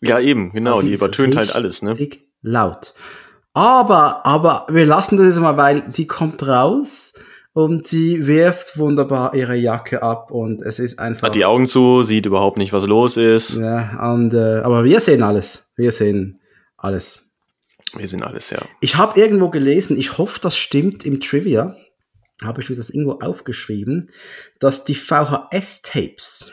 Speaker 2: Ja, eben, genau. Die
Speaker 1: ist
Speaker 2: übertönt halt alles, ne?
Speaker 1: Laut. Aber, aber wir lassen das jetzt mal, weil sie kommt raus und sie wirft wunderbar ihre Jacke ab und es ist einfach.
Speaker 2: Hat die Augen zu, sieht überhaupt nicht, was los ist.
Speaker 1: ja, und, äh, aber wir sehen alles. Wir sehen alles.
Speaker 2: Wir sind alles, ja.
Speaker 1: Ich habe irgendwo gelesen, ich hoffe, das stimmt im Trivia, habe ich mir das irgendwo aufgeschrieben, dass die VHS-Tapes,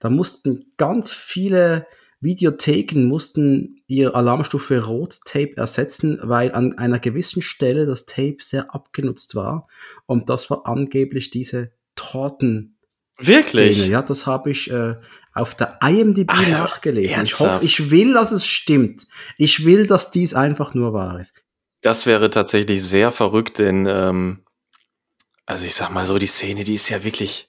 Speaker 1: da mussten ganz viele Videotheken mussten ihr Alarmstufe Rot-Tape ersetzen, weil an einer gewissen Stelle das Tape sehr abgenutzt war. Und das war angeblich diese Torten.
Speaker 2: Wirklich?
Speaker 1: Ja, das habe ich äh, auf der IMDb
Speaker 2: Ach,
Speaker 1: nachgelesen. Ich hoffe, ich will, dass es stimmt. Ich will, dass dies einfach nur wahr ist.
Speaker 2: Das wäre tatsächlich sehr verrückt, denn, ähm, also ich sag mal so, die Szene, die ist ja wirklich.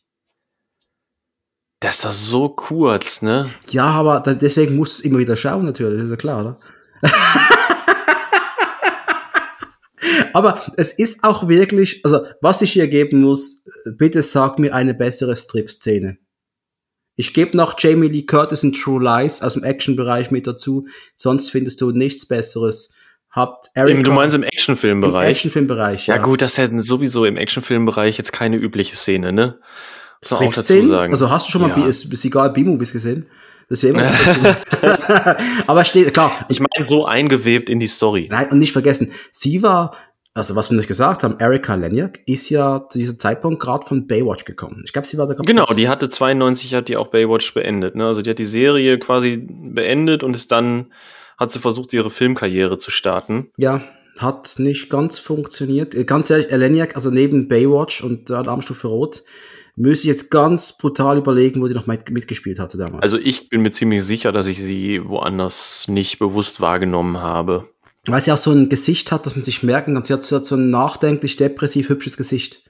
Speaker 2: Das ist doch so kurz, ne?
Speaker 1: Ja, aber deswegen musst du es immer wieder schauen, natürlich, das ist ja klar, oder? aber es ist auch wirklich, also was ich hier geben muss, bitte sag mir eine bessere Strip-Szene. Ich gebe noch Jamie Lee Curtis in True Lies aus dem Action-Bereich mit dazu, sonst findest du nichts Besseres. Habt Eric
Speaker 2: du meinst im
Speaker 1: im
Speaker 2: Actionfilmbereich?
Speaker 1: Actionfilmbereich,
Speaker 2: ja, gut, das ist ja sowieso im Actionfilmbereich jetzt keine übliche Szene, ne?
Speaker 1: Strip-Szenen? Also hast du schon mal
Speaker 2: Ja.
Speaker 1: Ist, ist egal B-Movies gesehen? Das wäre immer Aber steht, klar,
Speaker 2: Ich meine, so eingewebt in die Story.
Speaker 1: Nein, und nicht vergessen, sie war, also was wir nicht gesagt haben, Erika Leniak ist ja zu diesem Zeitpunkt gerade von Baywatch gekommen. Ich glaube, sie war da gerade.
Speaker 2: Genau, die hatte 92, hat die auch Baywatch beendet. Ne? Also die hat die Serie quasi beendet und ist dann, hat sie versucht, ihre Filmkarriere zu starten.
Speaker 1: Ja, hat nicht ganz funktioniert. Äh, Ganz ehrlich, Leniak, also neben Baywatch und äh, Alarmstufe Rot, müsste ich jetzt ganz brutal überlegen, wo die noch mit, mitgespielt hatte damals.
Speaker 2: Also ich bin mir ziemlich sicher, dass ich sie woanders nicht bewusst wahrgenommen habe.
Speaker 1: Weil sie auch so ein Gesicht hat, dass man sich merken kann. Sie hat, so ein nachdenklich, depressiv, hübsches Gesicht.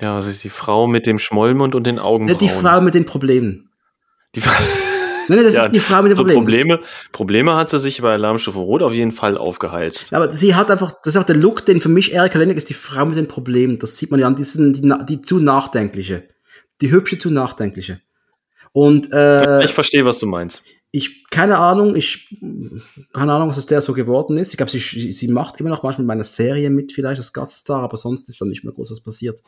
Speaker 2: Ja, sie ist die Frau mit dem Schmollmund und den Augenbrauen.
Speaker 1: die Frau mit den Problemen.
Speaker 2: Die Frau
Speaker 1: Nein, das
Speaker 2: Ja,
Speaker 1: ist die Frau mit dem
Speaker 2: So
Speaker 1: Problem.
Speaker 2: Probleme, Probleme hat sie sich bei Alarmstufe Rot auf jeden Fall aufgeheizt.
Speaker 1: Ja, aber sie hat einfach, das ist auch der Look, den für mich Erika Lennig ist die Frau mit den Problemen. Das sieht man ja an diesen, die, die zu nachdenkliche. Die hübsche zu nachdenkliche. Und äh,
Speaker 2: Ich verstehe, was du meinst.
Speaker 1: ich, keine Ahnung, ich, keine Ahnung, was aus der so geworden ist. Ich glaube, sie, sie macht immer noch manchmal bei einer Serie mit, vielleicht als Gaststar, aber sonst ist da nicht mehr groß was passiert.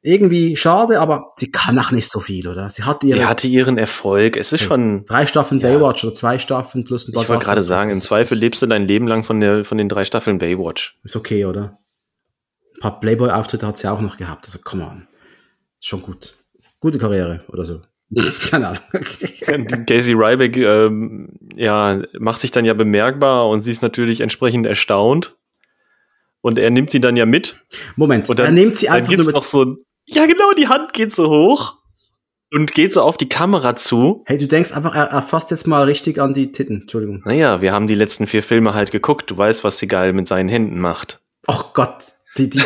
Speaker 1: Irgendwie schade, aber sie kann auch nicht so viel, oder? Sie hatte ihre
Speaker 2: Sie hatte ihren Erfolg. Es ist schon,
Speaker 1: drei Staffeln
Speaker 2: Ja.
Speaker 1: Baywatch oder zwei Staffeln plus ein
Speaker 2: ich wollte gerade sagen, im Zweifel lebst du dein Leben lang von, der, von den drei Staffeln Baywatch.
Speaker 1: Ist okay, oder? Ein paar Playboy-Auftritte hat sie auch noch gehabt, also come on. Ist schon gut. Gute Karriere oder so. Keine Ahnung.
Speaker 2: Casey Ryback ähm, ja, macht sich dann ja bemerkbar und sie ist natürlich entsprechend erstaunt. Und er nimmt sie dann ja mit.
Speaker 1: Moment,
Speaker 2: Und dann,
Speaker 1: er nimmt sie
Speaker 2: dann
Speaker 1: einfach
Speaker 2: gibt's
Speaker 1: nur mit,
Speaker 2: noch so ja genau, die Hand geht so hoch und geht so auf die Kamera zu.
Speaker 1: Hey, du denkst einfach, er, er fasst jetzt mal richtig an die Titten. Entschuldigung.
Speaker 2: Naja, wir haben die letzten vier Filme halt geguckt. Du weißt, was Seagal mit seinen Händen macht.
Speaker 1: Ach Gott, die, die,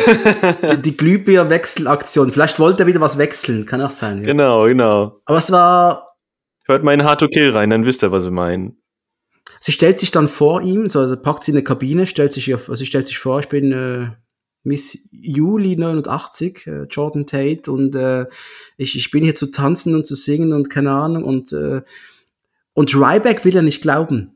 Speaker 1: die, die Glühbirne-Wechselaktion. Vielleicht wollte er wieder was wechseln, kann auch sein. Ja.
Speaker 2: Genau, genau.
Speaker 1: Aber es war,
Speaker 2: Hört mal in Hard to Kill rein, dann wisst ihr, was wir meinen.
Speaker 1: sie stellt sich dann vor ihm, so, also packt sie in eine Kabine, stellt sich, ihr, also sie stellt sich vor, ich bin äh, Miss Juli 89, äh, Jordan Tate und äh, ich, ich bin hier zu tanzen und zu singen und keine Ahnung und äh, und Ryback will ja nicht glauben.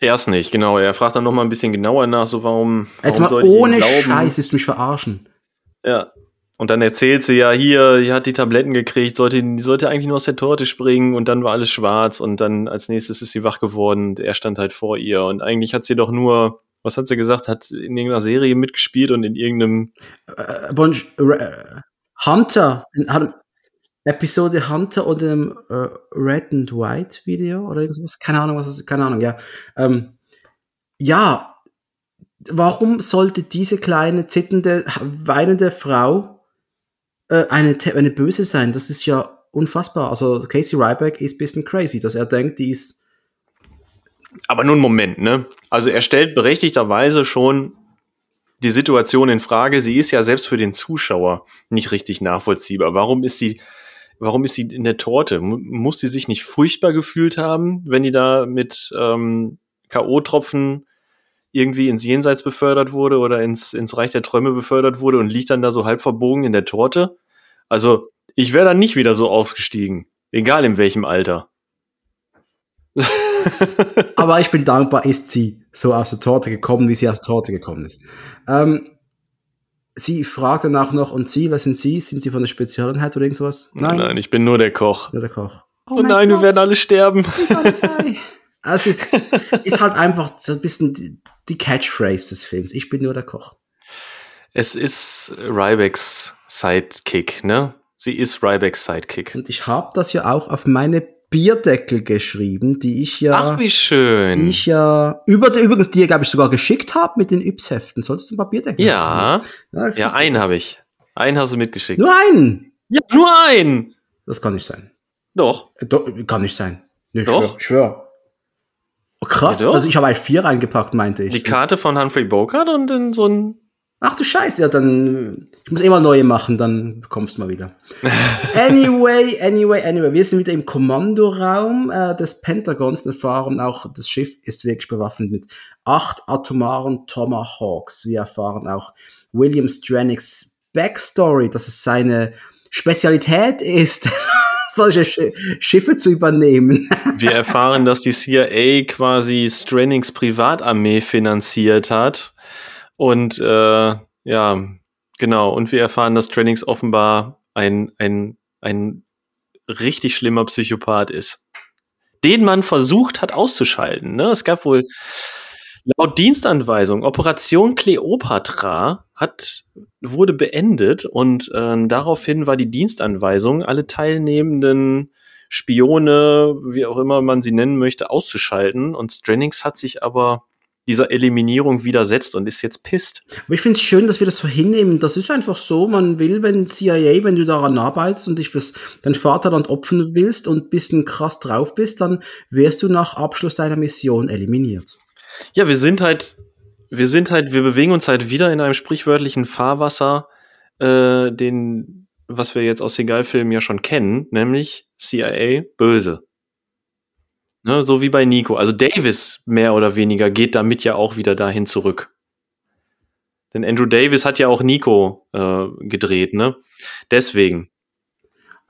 Speaker 2: Erst nicht, genau. Er fragt dann noch mal ein bisschen genauer nach, so warum,
Speaker 1: Jetzt
Speaker 2: warum
Speaker 1: mal ohne? Scheiß, ist mich verarschen.
Speaker 2: Ja. Und dann erzählt sie ja hier, die hat die Tabletten gekriegt, sollte, die sollte eigentlich nur aus der Torte springen und dann war alles schwarz und dann als nächstes ist sie wach geworden und er stand halt vor ihr und eigentlich hat sie doch nur, was hat sie gesagt, hat in irgendeiner Serie mitgespielt und in irgendeinem,
Speaker 1: Äh, bon, äh, Hunter, in, hat, Episode Hunter oder dem äh, Red and White Video oder irgendwas. Keine Ahnung, was ist. Keine Ahnung, ja. Ähm, ja, warum sollte diese kleine, zitternde, weinende Frau äh, eine, eine Böse sein? Das ist ja unfassbar. Also Casey Ryback ist ein bisschen crazy, dass er denkt, die ist.
Speaker 2: Aber nur einen Moment, ne? Also er stellt berechtigterweise schon die Situation in Frage. Sie ist ja selbst für den Zuschauer nicht richtig nachvollziehbar. Warum ist die, warum ist sie in der Torte? Mu- Muss sie sich nicht furchtbar gefühlt haben, wenn die da mit ähm, K.O.-Tropfen irgendwie ins Jenseits befördert wurde oder ins, ins Reich der Träume befördert wurde und liegt dann da so halb verbogen in der Torte? Also, ich wäre dann nicht wieder so aufgestiegen. Egal in welchem Alter.
Speaker 1: Aber ich bin dankbar, ist sie so aus der Torte gekommen, wie sie aus der Torte gekommen ist. Ähm, sie fragt danach noch, und Sie, wer sind Sie? Sind Sie von der Spezialeinheit oder irgend sowas?
Speaker 2: Nein, ich bin nur der Koch.
Speaker 1: Nur der Koch.
Speaker 2: Oh, nein, wir werden alle sterben.
Speaker 1: Es ist, ist halt einfach so ein bisschen die, die Catchphrase des Films. Ich bin nur der Koch.
Speaker 2: Es ist Rybacks Sidekick, ne? Sie ist Rybacks Sidekick.
Speaker 1: Und ich habe das ja auch auf meine Bierdeckel geschrieben, die ich ja,
Speaker 2: Ach, wie
Speaker 1: die
Speaker 2: schön.
Speaker 1: ich ja, über, übrigens, die, glaube ich, sogar geschickt habe mit den Yps-Heften. Solltest du ein paar Bierdeckel
Speaker 2: Ja,
Speaker 1: haben?
Speaker 2: ja,
Speaker 1: ist-
Speaker 2: einen habe ich. Einen hast du mitgeschickt.
Speaker 1: Nur einen!
Speaker 2: Ja, nur einen.
Speaker 1: Das kann nicht sein.
Speaker 2: Doch.
Speaker 1: Äh, Do kann nicht sein. Nee,
Speaker 2: Doch.
Speaker 1: schwör. schwör. Oh, krass,
Speaker 2: Ja, doch.
Speaker 1: also ich habe eigentlich vier reingepackt, meinte ich.
Speaker 2: Die Karte von Humphrey Bogart und dann so ein.
Speaker 1: Ach du Scheiße, ja, dann, ich muss eh mal neue machen, dann bekommst du mal wieder. anyway, anyway, anyway, wir sind wieder im Kommandoraum äh, des Pentagons und erfahren auch, das Schiff ist wirklich bewaffnet mit acht atomaren Tomahawks. Wir erfahren auch William Stranicks Backstory, dass es seine Spezialität ist, solche Sch Schiffe zu übernehmen.
Speaker 2: Wir erfahren, dass die CIA quasi Strannings Privatarmee finanziert hat. Und äh, ja, genau. Und wir erfahren, dass Strannings offenbar ein, ein, ein richtig schlimmer Psychopath ist. Den man versucht hat auszuschalten. Ne? Es gab wohl laut Dienstanweisung Operation Cleopatra hat wurde beendet und ähm, daraufhin war die Dienstanweisung, alle teilnehmenden Spione, wie auch immer man sie nennen möchte, auszuschalten. Und Strennings hat sich aber dieser Eliminierung widersetzt und ist jetzt pisst.
Speaker 1: Aber ich finde es schön, dass wir das so hinnehmen. Das ist einfach so, man will, wenn CIA, wenn du daran arbeitest und dich fürs dein Vaterland opfern willst und ein bisschen krass drauf bist, dann wirst du nach Abschluss deiner Mission eliminiert.
Speaker 2: Ja, wir sind halt, wir sind halt, wir bewegen uns halt wieder in einem sprichwörtlichen Fahrwasser, äh, den, was wir jetzt aus Seagal-Filmen ja schon kennen, nämlich CIA böse. Ne, so wie bei Nico. Also Davis mehr oder weniger geht damit ja auch wieder dahin zurück. Denn Andrew Davis hat ja auch Nico äh, gedreht, ne? Deswegen.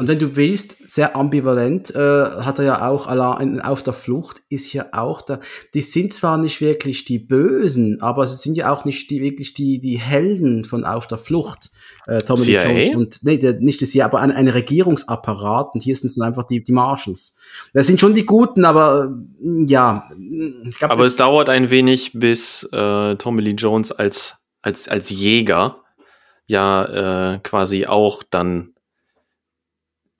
Speaker 1: Und wenn du willst, sehr ambivalent, äh, hat er ja auch allein auf der Flucht, ist ja auch da. Die sind zwar nicht wirklich die Bösen, aber sie sind ja auch nicht die wirklich die, die Helden von Auf der Flucht. Äh, Tommy Lee? Jones und nee, der, nicht das CIA, aber ein, ein Regierungsapparat und hier sind es einfach die, die Marshals. Das sind schon die Guten, aber äh, ja, ich glaube,
Speaker 2: Aber es dauert ein wenig, bis äh, Tommy Lee Jones als, als, als Jäger ja äh, quasi auch dann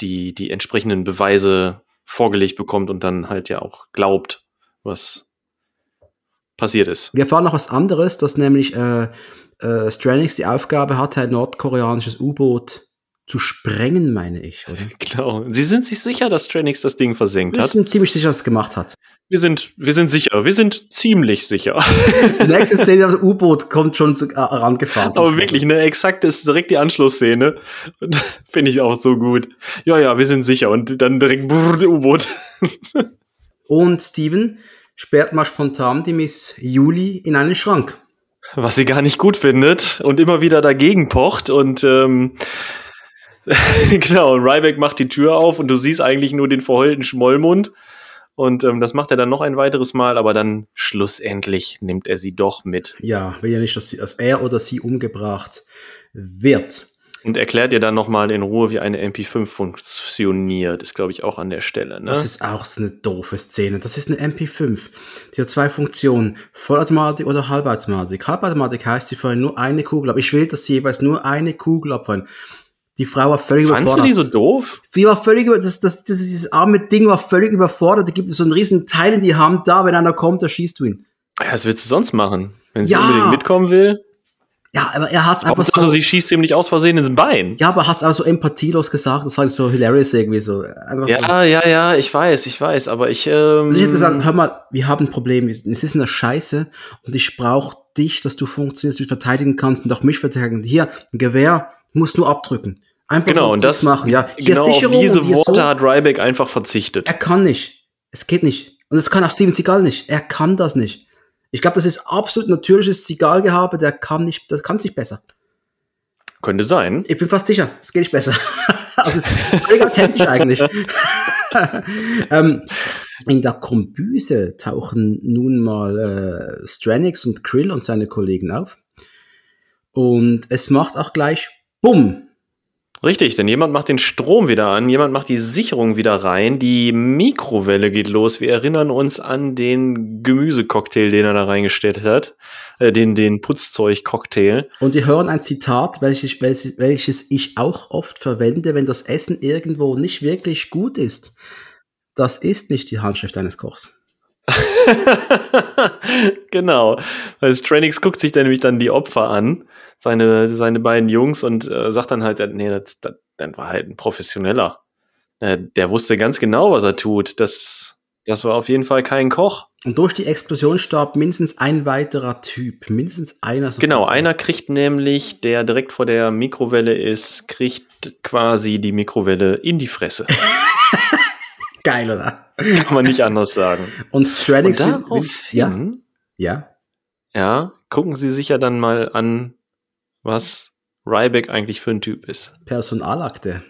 Speaker 2: die, die entsprechenden Beweise vorgelegt bekommt und dann halt ja auch glaubt, was passiert ist.
Speaker 1: Wir erfahren noch was anderes, dass nämlich äh, äh, Stranix die Aufgabe hatte, ein nordkoreanisches U-Boot zu sprengen, meine ich, oder?
Speaker 2: Genau. Sie sind sich sicher, dass Stranix das Ding versenkt
Speaker 1: Wir
Speaker 2: hat?
Speaker 1: sind ziemlich sicher, dass es gemacht hat.
Speaker 2: Wir sind, wir sind sicher. Wir sind ziemlich sicher.
Speaker 1: Die nächste Szene, das U-Boot kommt schon zu, äh, rangefahren.
Speaker 2: Aber wirklich, ne, exakt ist direkt die Anschlussszene. Finde ich auch so gut. Ja, ja, wir sind sicher. Und dann direkt brrr, U-Boot.
Speaker 1: Und Steven sperrt mal spontan die Miss Juli in einen Schrank.
Speaker 2: Was sie gar nicht gut findet und immer wieder dagegen pocht. Und ähm, genau, und Ryback macht die Tür auf und du siehst eigentlich nur den verheulten Schmollmund. Und ähm, das macht er dann noch ein weiteres Mal, aber dann schlussendlich nimmt er sie doch mit.
Speaker 1: Ja, will ja nicht, dass, sie, dass er oder sie umgebracht wird.
Speaker 2: Und erklärt ihr dann nochmal in Ruhe, wie eine MP5 funktioniert. Ist, glaube ich, auch an der Stelle. Ne?
Speaker 1: Das ist auch so eine doofe Szene. Das ist eine MP5. Die hat zwei Funktionen. Vollautomatik oder Halbautomatik. Halbautomatik heißt, sie feuern nur eine Kugel ab. Ich will, dass sie jeweils nur eine Kugel abfeuern. Die Frau war völlig
Speaker 2: Fandst du
Speaker 1: überfordert.
Speaker 2: die so doof?
Speaker 1: Die war völlig über, das, das, das, dieses arme Ding war völlig überfordert. Da gibt es so einen riesen Teil in die Hand da, wenn einer kommt, da schießt du ihn.
Speaker 2: Ja, was willst du sonst machen? Wenn sie
Speaker 1: Ja.
Speaker 2: unbedingt mitkommen will?
Speaker 1: Ja, aber er hat's einfach
Speaker 2: Hauptsache,
Speaker 1: so,
Speaker 2: sie schießt ihm nicht aus Versehen ins Bein.
Speaker 1: ja, aber er hat's auch so empathielos gesagt. Das war halt so hilarious irgendwie so. Einfach so.
Speaker 2: Ja, ja, ja, ich weiß, ich weiß, aber ich. Ähm,
Speaker 1: Also ich hätte gesagt, hör mal, wir haben ein Problem, es ist eine Scheiße und ich brauche dich, dass du funktionierst, du verteidigen kannst und auch mich verteidigen. Hier, ein Gewehr, musst nur abdrücken. Einfach
Speaker 2: genau, und das
Speaker 1: machen. Ja, hier
Speaker 2: genau auf
Speaker 1: Sicherung
Speaker 2: diese
Speaker 1: und hier
Speaker 2: Worte
Speaker 1: so.
Speaker 2: hat Ryback einfach verzichtet.
Speaker 1: Er kann nicht. Es geht nicht. Und das kann auch Steven Seagal nicht. Er kann das nicht. Ich glaube, das ist absolut natürliches Seagal-Gehabe, der kann nicht, das kann nicht besser.
Speaker 2: Könnte sein.
Speaker 1: Ich bin fast sicher, es geht nicht besser. also es ist völlig authentisch eigentlich. ähm, in der Kombüse tauchen nun mal äh, Stranix und Krill und seine Kollegen auf. Und es macht auch gleich Bumm.
Speaker 2: Richtig, denn jemand macht den Strom wieder an, jemand macht die Sicherung wieder rein, die Mikrowelle geht los. Wir erinnern uns an den Gemüsecocktail, den er da reingestellt hat, äh, den, den Putzzeug-Cocktail.
Speaker 1: Und wir hören ein Zitat, welches, welches, welches ich auch oft verwende, wenn das Essen irgendwo nicht wirklich gut ist. Das ist nicht die Handschrift eines Kochs.
Speaker 2: genau. Weil Stranix guckt sich dann nämlich dann die Opfer an, seine, seine beiden Jungs, und äh, sagt dann halt, nee, das, das, das war halt ein Professioneller. Äh, der wusste ganz genau, was er tut. Das, das war auf jeden Fall kein Koch.
Speaker 1: Und durch die Explosion starb mindestens ein weiterer Typ. Mindestens einer.
Speaker 2: Genau, einer kriegt nämlich, der direkt vor der Mikrowelle ist, kriegt quasi die Mikrowelle in die Fresse.
Speaker 1: Geil, oder?
Speaker 2: Kann man nicht anders sagen.
Speaker 1: Und
Speaker 2: daraufhin,
Speaker 1: ja, ja.
Speaker 2: ja, gucken Sie sich ja dann mal an, was Ryback eigentlich für ein Typ ist.
Speaker 1: Personalakte.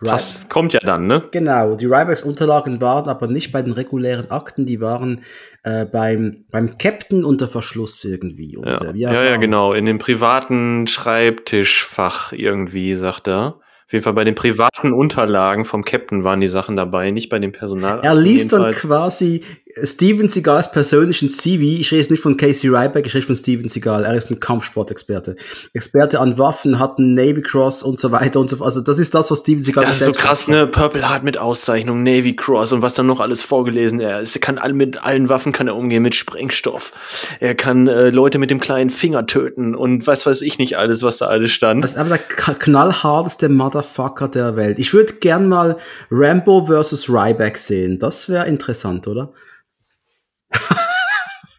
Speaker 1: Ry-
Speaker 2: Das kommt ja dann, ne?
Speaker 1: Genau, die Rybacks Unterlagen waren aber nicht bei den regulären Akten, die waren äh, beim, beim Captain unter Verschluss irgendwie. Und,
Speaker 2: Ja.
Speaker 1: äh,
Speaker 2: ja, ja, genau. In dem privaten Schreibtischfach irgendwie, sagt er. Auf jeden Fall bei den privaten Unterlagen vom Captain waren die Sachen dabei, nicht bei dem Personal.
Speaker 1: Er liest dann quasi Steven Seagals persönlichen CV. Ich rede jetzt nicht von Casey Ryback, ich rede von Steven Seagal. Er ist ein Kampfsportexperte. Experte an Waffen, hat einen Navy Cross und so weiter und so fort. Also das ist das, was Steven Seagal
Speaker 2: Das ist so krass, ne? Purple Heart mit Auszeichnung, Navy Cross und was dann noch alles vorgelesen. Er ist- kann all, mit allen Waffen kann er umgehen, mit Sprengstoff. Er kann äh, Leute mit dem kleinen Finger töten und was weiß ich nicht alles, was da alles stand.
Speaker 1: Das ist aber der knallharteste Motherfucker der Welt. Ich würde gern mal Rambo versus Ryback sehen. Das wäre interessant, oder?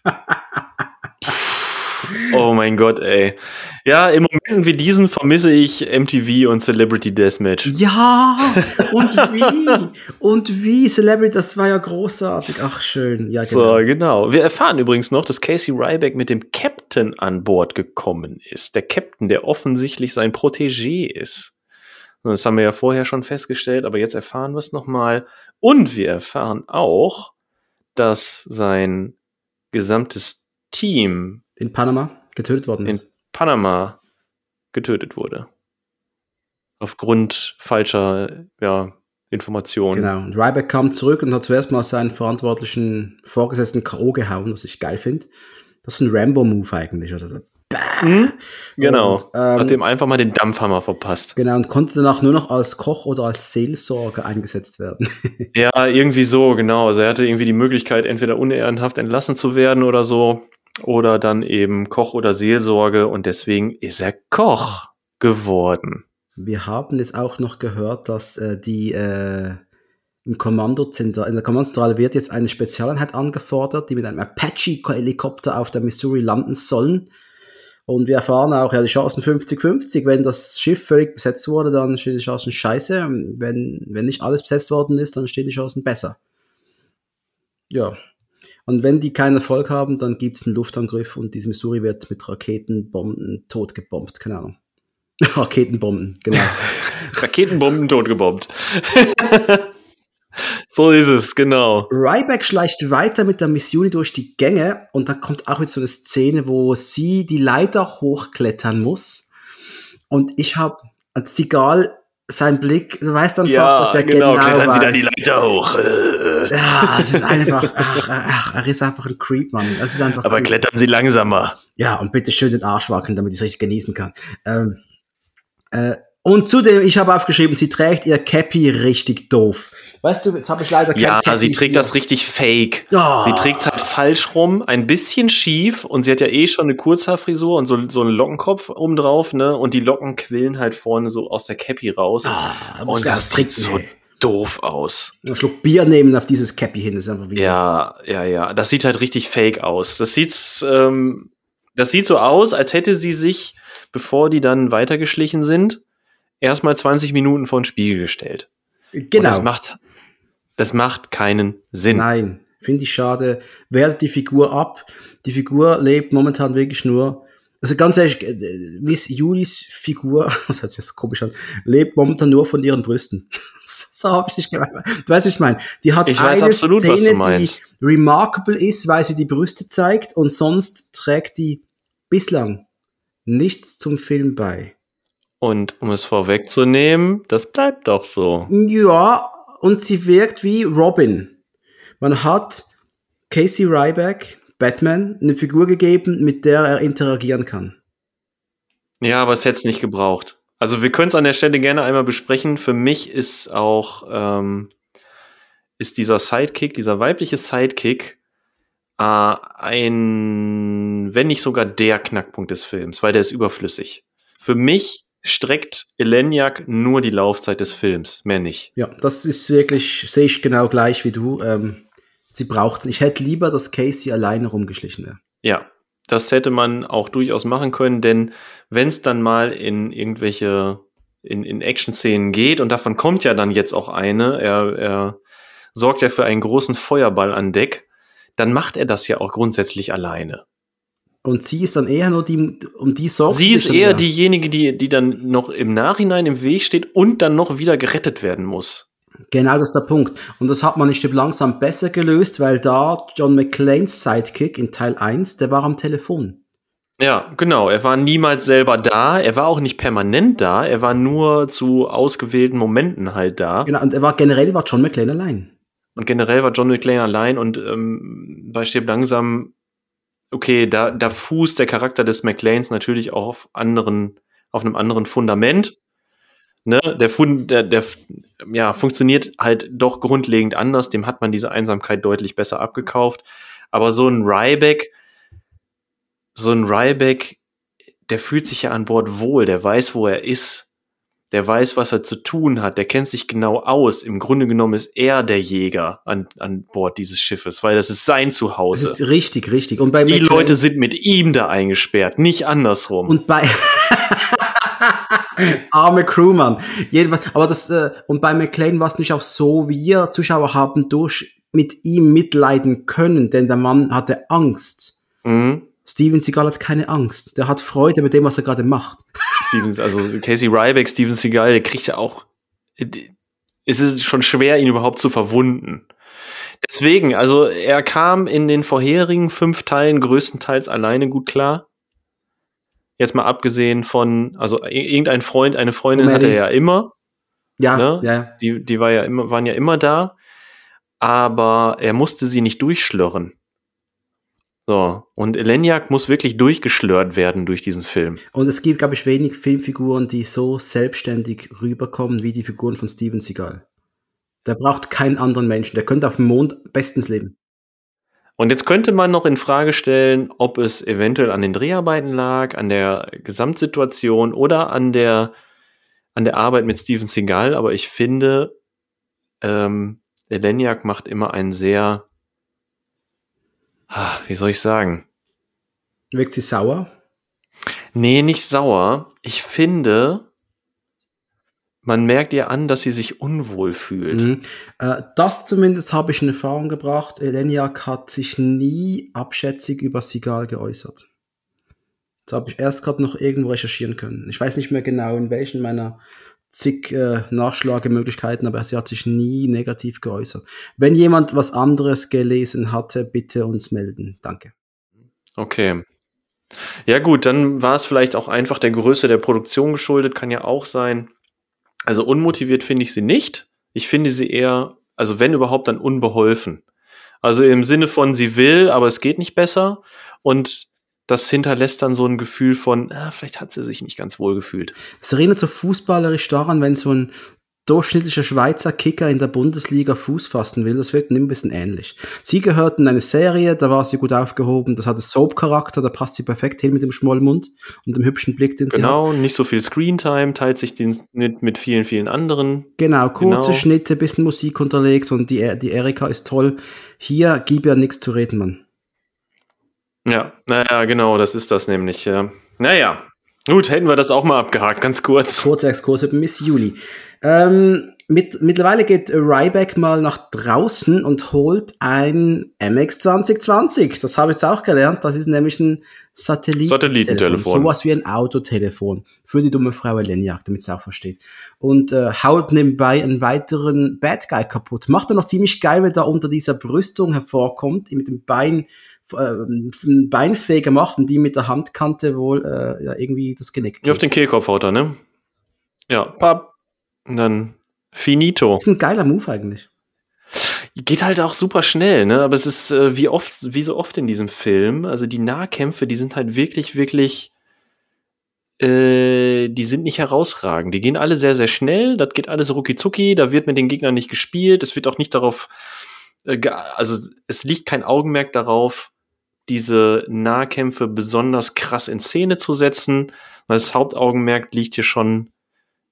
Speaker 2: Oh mein Gott, ey. Ja, im Moment wie diesen vermisse ich MTV und Celebrity Deathmatch.
Speaker 1: Ja, und wie? und wie? Celebrity, das war ja großartig. Ach, schön. Ja,
Speaker 2: genau. So, genau. Wir erfahren übrigens noch, dass Casey Ryback mit dem Captain an Bord gekommen ist. Der Captain, der offensichtlich sein Protégé ist. Das haben wir ja vorher schon festgestellt, aber jetzt erfahren wir es nochmal. Und wir erfahren auch, dass sein gesamtes Team
Speaker 1: in Panama getötet worden
Speaker 2: ist. In Panama getötet wurde. Aufgrund falscher ja, Informationen.
Speaker 1: Genau. Und Ryback kam zurück und hat zuerst mal seinen verantwortlichen Vorgesetzten K.O. gehauen, was ich geil finde. Das ist ein Rambo-Move eigentlich. Oder so.
Speaker 2: Mhm. Genau. Und, ähm, Hat dem einfach mal den Dampfhammer verpasst.
Speaker 1: Genau, und konnte danach nur noch als Koch oder als Seelsorger eingesetzt werden.
Speaker 2: ja, irgendwie so, genau. Also er hatte irgendwie die Möglichkeit, entweder unehrenhaft entlassen zu werden oder so, oder dann eben Koch oder Seelsorge und deswegen ist er Koch geworden.
Speaker 1: Wir haben jetzt auch noch gehört, dass äh, die äh, im Kommandozentrale, in der Kommandozentrale wird jetzt eine Spezialeinheit angefordert, die mit einem Apache-Helikopter auf der Missouri landen sollen und wir erfahren auch, ja, die Chancen 50-50. Wenn das Schiff völlig besetzt wurde, dann stehen die Chancen scheiße. Wenn, wenn nicht alles besetzt worden ist, dann stehen die Chancen besser. Ja. Und wenn die keinen Erfolg haben, dann gibt es einen Luftangriff und diese Missouri wird mit Raketenbomben totgebombt. Keine Ahnung. Raketenbomben, genau.
Speaker 2: Raketenbomben totgebombt. So ist es, genau.
Speaker 1: Ryback schleicht weiter mit der Mission durch die Gänge und da kommt auch jetzt so eine Szene, wo sie die Leiter hochklettern muss. Und ich habe als Seagal sein Blick, du weißt einfach, ja, dass er genau, genau klettern
Speaker 2: weiß. sie da die Leiter hoch.
Speaker 1: Ja, es ist einfach, ach, ach, er ist einfach ein Creep, Mann. Es ist einfach
Speaker 2: Aber
Speaker 1: creep.
Speaker 2: klettern sie langsamer.
Speaker 1: Ja, und bitte schön den Arsch wackeln, damit ich es richtig genießen kann. Ähm, äh, und zudem, ich habe aufgeschrieben, sie trägt ihr Cappy richtig doof. Weißt du, jetzt habe ich leider
Speaker 2: kein Ja, sie trägt das richtig fake. Oh. Sie trägt es halt falsch rum, ein bisschen schief und sie hat ja eh schon eine Kurzhaarfrisur und so, so einen Lockenkopf oben drauf, ne? Und die Locken quillen halt vorne so aus der Cappy raus. Oh, und das sieht so doof aus.
Speaker 1: Ein Schluck Bier nehmen auf dieses Cappy hin, ist einfach
Speaker 2: wieder. Ja, ja, ja. Das sieht halt richtig fake aus. Das sieht, ähm, das sieht so aus, als hätte sie sich, bevor die dann weitergeschlichen sind, erstmal 20 Minuten vor den Spiegel gestellt. Genau. Und das macht, das macht keinen Sinn.
Speaker 1: Nein, finde ich schade. Wertet die Figur ab. Die Figur lebt momentan wirklich nur, also ganz ehrlich, äh, Miss Julis Figur, was hört sich das komisch an, lebt momentan nur von ihren Brüsten. so habe ich nicht gemeint. Du weißt, was ich meine. Die hat
Speaker 2: ich eine absolut, Szene, die
Speaker 1: remarkable ist, weil sie die Brüste zeigt und sonst trägt die bislang nichts zum Film bei.
Speaker 2: Und um es vorwegzunehmen, das bleibt doch so.
Speaker 1: Ja, und sie wirkt wie Robin. Man hat Casey Ryback, Batman, eine Figur gegeben, mit der er interagieren kann.
Speaker 2: Ja, aber es hätte es nicht gebraucht. Also wir können es an der Stelle gerne einmal besprechen. Für mich ist auch ähm, ist dieser Sidekick, dieser weibliche Sidekick, äh, ein, wenn nicht sogar der Knackpunkt des Films, weil der ist überflüssig. Für mich streckt Eleniak nur die Laufzeit des Films, mehr nicht.
Speaker 1: Ja, das ist wirklich, sehe ich genau gleich wie du. Ähm, sie braucht Ich hätte lieber, dass Casey alleine rumgeschlichen wäre.
Speaker 2: Ja, das hätte man auch durchaus machen können, denn wenn es dann mal in irgendwelche in, in Action-Szenen geht, und davon kommt ja dann jetzt auch eine, er, er sorgt ja für einen großen Feuerball an Deck, dann macht er das ja auch grundsätzlich alleine.
Speaker 1: Und sie ist dann eher nur die, um die sorgt.
Speaker 2: Sie ist eher diejenige, die, die dann noch im Nachhinein im Weg steht und dann noch wieder gerettet werden muss.
Speaker 1: Genau, das ist der Punkt. Und das hat man nicht langsam besser gelöst, weil da John McClanes Sidekick in Teil 1, der war am Telefon.
Speaker 2: Ja, genau. Er war niemals selber da. Er war auch nicht permanent da. Er war nur zu ausgewählten Momenten halt da.
Speaker 1: Genau, und er war generell war John McClane allein.
Speaker 2: Und generell war John McClane allein und ähm, bei Stirb langsam okay, da, da fußt der Charakter des McLeans natürlich auch auf anderen, auf einem anderen Fundament. Ne? Der, Fund, der, der ja, funktioniert halt doch grundlegend anders. Dem hat man diese Einsamkeit deutlich besser abgekauft. Aber so ein Ryback, so ein Ryback, der fühlt sich ja an Bord wohl, der weiß, wo er ist. Der weiß, was er zu tun hat, der kennt sich genau aus. Im Grunde genommen ist er der Jäger an, an Bord dieses Schiffes, weil das ist sein Zuhause.
Speaker 1: Das ist richtig, richtig. Und bei
Speaker 2: Die
Speaker 1: McLean-
Speaker 2: Leute sind mit ihm da eingesperrt, nicht andersrum.
Speaker 1: Und bei arme Crewmann. Jedenfalls, aber das äh, und bei McLean war es nicht auch so, wir Zuschauer haben durch mit ihm mitleiden können, denn der Mann hatte Angst.
Speaker 2: mhm.
Speaker 1: Steven Seagal hat keine Angst. Der hat Freude mit dem, was er gerade macht.
Speaker 2: Steven, also Casey Ryback, Steven Seagal, der kriegt ja auch, es ist schon schwer, ihn überhaupt zu verwunden. Deswegen, also er kam in den vorherigen fünf Teilen größtenteils alleine gut klar. Jetzt mal abgesehen von, also irgendein Freund, eine Freundin hatte er ja immer,
Speaker 1: Ja,
Speaker 2: Ne?
Speaker 1: ja.
Speaker 2: die, die war ja immer, waren ja immer da, aber er musste sie nicht durchschlörren. So, und Elenjak muss wirklich durchgeschlört werden durch diesen Film.
Speaker 1: Und es gibt, glaube ich, wenig Filmfiguren, die so selbstständig rüberkommen wie die Figuren von Steven Seagal. Der braucht keinen anderen Menschen. Der könnte auf dem Mond bestens leben.
Speaker 2: Und jetzt könnte man noch in Frage stellen, ob es eventuell an den Dreharbeiten lag, an der Gesamtsituation oder an der, an der Arbeit mit Steven Seagal. Aber ich finde, ähm, Elenjak macht immer einen sehr, ah, wie soll ich sagen?
Speaker 1: Wirkt sie sauer?
Speaker 2: Nee, nicht sauer. Ich finde, man merkt ihr an, dass sie sich unwohl fühlt.
Speaker 1: Mhm. Äh, das zumindest habe ich in Erfahrung gebracht. Eleniak hat sich nie abschätzig über Sigal geäußert. Das habe ich erst gerade noch irgendwo recherchieren können. Ich weiß nicht mehr genau, in welchen meiner zig äh, Nachschlagemöglichkeiten, aber sie hat sich nie negativ geäußert. Wenn jemand was anderes gelesen hatte, bitte uns melden. Danke.
Speaker 2: Okay. Ja gut, dann war es vielleicht auch einfach der Größe der Produktion geschuldet, kann ja auch sein. Also unmotiviert finde ich sie nicht. Ich finde sie eher, also wenn überhaupt, dann unbeholfen. Also im Sinne von, sie will, aber es geht nicht besser. Und das hinterlässt dann so ein Gefühl von, ah, vielleicht hat sie sich nicht ganz wohl gefühlt.
Speaker 1: Es erinnert so fußballerisch daran, wenn so ein durchschnittlicher Schweizer Kicker in der Bundesliga Fuß fassen will. Das wirkt ein bisschen ähnlich. Sie gehörten in eine Serie, da war sie gut aufgehoben, das hatte Soap-Charakter, da passt sie perfekt hin mit dem Schmollmund und dem hübschen Blick, den sie hat.
Speaker 2: Genau, nicht so viel Screentime, teilt sich den mit, mit vielen, vielen anderen.
Speaker 1: Genau, kurze
Speaker 2: Genau.
Speaker 1: Schnitte, bisschen Musik unterlegt und die, die Erika ist toll. Hier gibt ja nichts zu reden, Mann.
Speaker 2: Ja, naja, genau, das ist das nämlich. Ja. Naja, gut, hätten wir das auch mal abgehakt, ganz kurz.
Speaker 1: Kurzer Exkurs über Miss Juli. Ähm, mit, mittlerweile geht Ryback mal nach draußen und holt ein MX 2020. Das habe ich jetzt auch gelernt. Das ist nämlich ein Satellitentelefon.
Speaker 2: Satellitentelefon.
Speaker 1: Sowas wie ein Autotelefon. Für die dumme Frau Elenjak, damit sie auch versteht. Und äh, haut nebenbei einen weiteren Bad Guy kaputt. Macht er noch ziemlich geil, wenn da unter dieser Brüstung hervorkommt, mit dem Bein äh, einen Beinfeger macht und die mit der Handkante wohl äh, ja, irgendwie das Genick
Speaker 2: Auf den Kehlkopf haut er, ne? Ja, papp. Und dann finito.
Speaker 1: Das ist ein geiler Move eigentlich.
Speaker 2: Geht halt auch super schnell, ne? Aber es ist äh, wie oft, wie so oft in diesem Film. Also die Nahkämpfe, die sind halt wirklich, wirklich, äh, die sind nicht herausragend. Die gehen alle sehr, sehr schnell. Das geht alles rucki zucki. Da wird mit den Gegnern nicht gespielt. Es wird auch nicht darauf, äh, also es liegt kein Augenmerk darauf, diese Nahkämpfe besonders krass in Szene zu setzen. Weil das Hauptaugenmerk liegt hier schon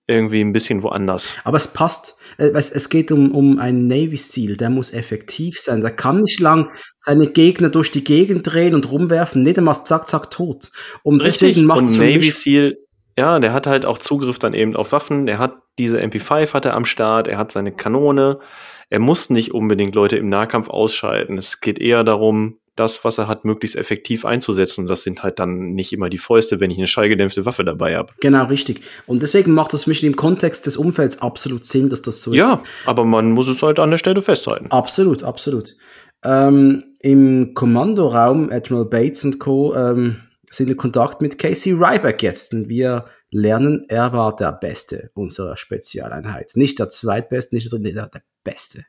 Speaker 2: irgendwie ein bisschen woanders.
Speaker 1: Aber es passt. Äh, Es, es geht um, um einen Navy Seal, der muss effektiv sein. Der kann nicht lang seine Gegner durch die Gegend drehen und rumwerfen. Nee, der macht zack, zack, tot. Und deswegen macht
Speaker 2: und Navy Seal, ja, der hat halt auch Zugriff dann eben auf Waffen. Er hat diese MP5 hat er am Start, er hat seine Kanone. Er muss nicht unbedingt Leute im Nahkampf ausschalten. Es geht eher darum, das, was er hat, möglichst effektiv einzusetzen. Das sind halt dann nicht immer die Fäuste, wenn ich eine schallgedämpfte Waffe dabei habe.
Speaker 1: Genau, richtig. Und deswegen macht das mich im Kontext des Umfelds absolut Sinn, dass das so ist.
Speaker 2: Ja, aber man muss es halt an der Stelle festhalten.
Speaker 1: Absolut, absolut. Ähm, Im Kommandoraum Admiral Bates und Co. Ähm, sind in Kontakt mit Casey Ryback jetzt. Und wir lernen, er war der Beste unserer Spezialeinheit. Nicht der Zweitbeste, nicht der Dritte, der Beste.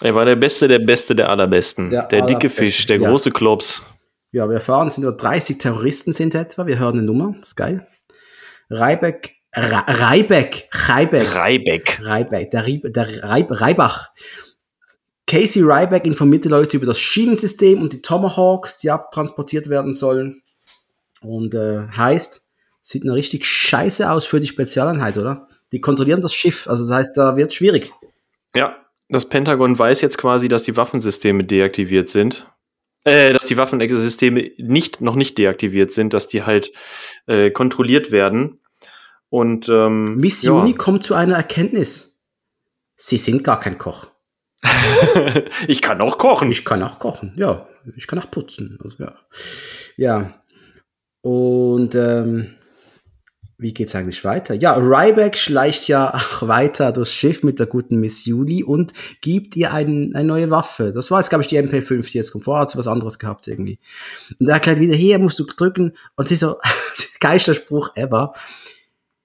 Speaker 2: Er war der Beste, der Beste, der Allerbesten.
Speaker 1: Der
Speaker 2: Der, dicke Fisch, der
Speaker 1: ja.
Speaker 2: große Klops.
Speaker 1: Ja, wir erfahren, es sind über 30 Terroristen sind etwa. Wir hören eine Nummer, das ist geil. Ryback, Ra- Ryback, Ryback,
Speaker 2: Reibeck.
Speaker 1: Ryback, der, Rieb, der Reib, Reibach. Casey Ryback informiert die Leute über das Schienensystem und die Tomahawks, die abtransportiert werden sollen. Und äh, heißt, Sieht eine richtig scheiße aus für die Spezialeinheit, oder? Die kontrollieren das Schiff, also das heißt, da wird schwierig.
Speaker 2: Ja, das Pentagon weiß jetzt quasi, dass die Waffensysteme deaktiviert sind. Äh, dass die Waffensysteme nicht, noch nicht deaktiviert sind, dass die halt äh, kontrolliert werden. Und ähm,
Speaker 1: Miss
Speaker 2: ja.
Speaker 1: Juni kommt zu einer Erkenntnis. Sie sind gar kein Koch.
Speaker 2: ich kann auch kochen.
Speaker 1: Ich kann auch kochen, ja. Ich kann auch putzen. Also, ja. ja. Und ähm, wie geht's eigentlich weiter? Ja, Ryback schleicht ja auch weiter durchs Schiff mit der guten Miss Juli und gibt ihr ein, eine neue Waffe. Das war jetzt, glaube ich, die MP5, die jetzt kommt. Vorher hat sie was anderes gehabt irgendwie. Und er erklärt wieder, hier musst du drücken. Und sie so, geilster Spruch ever.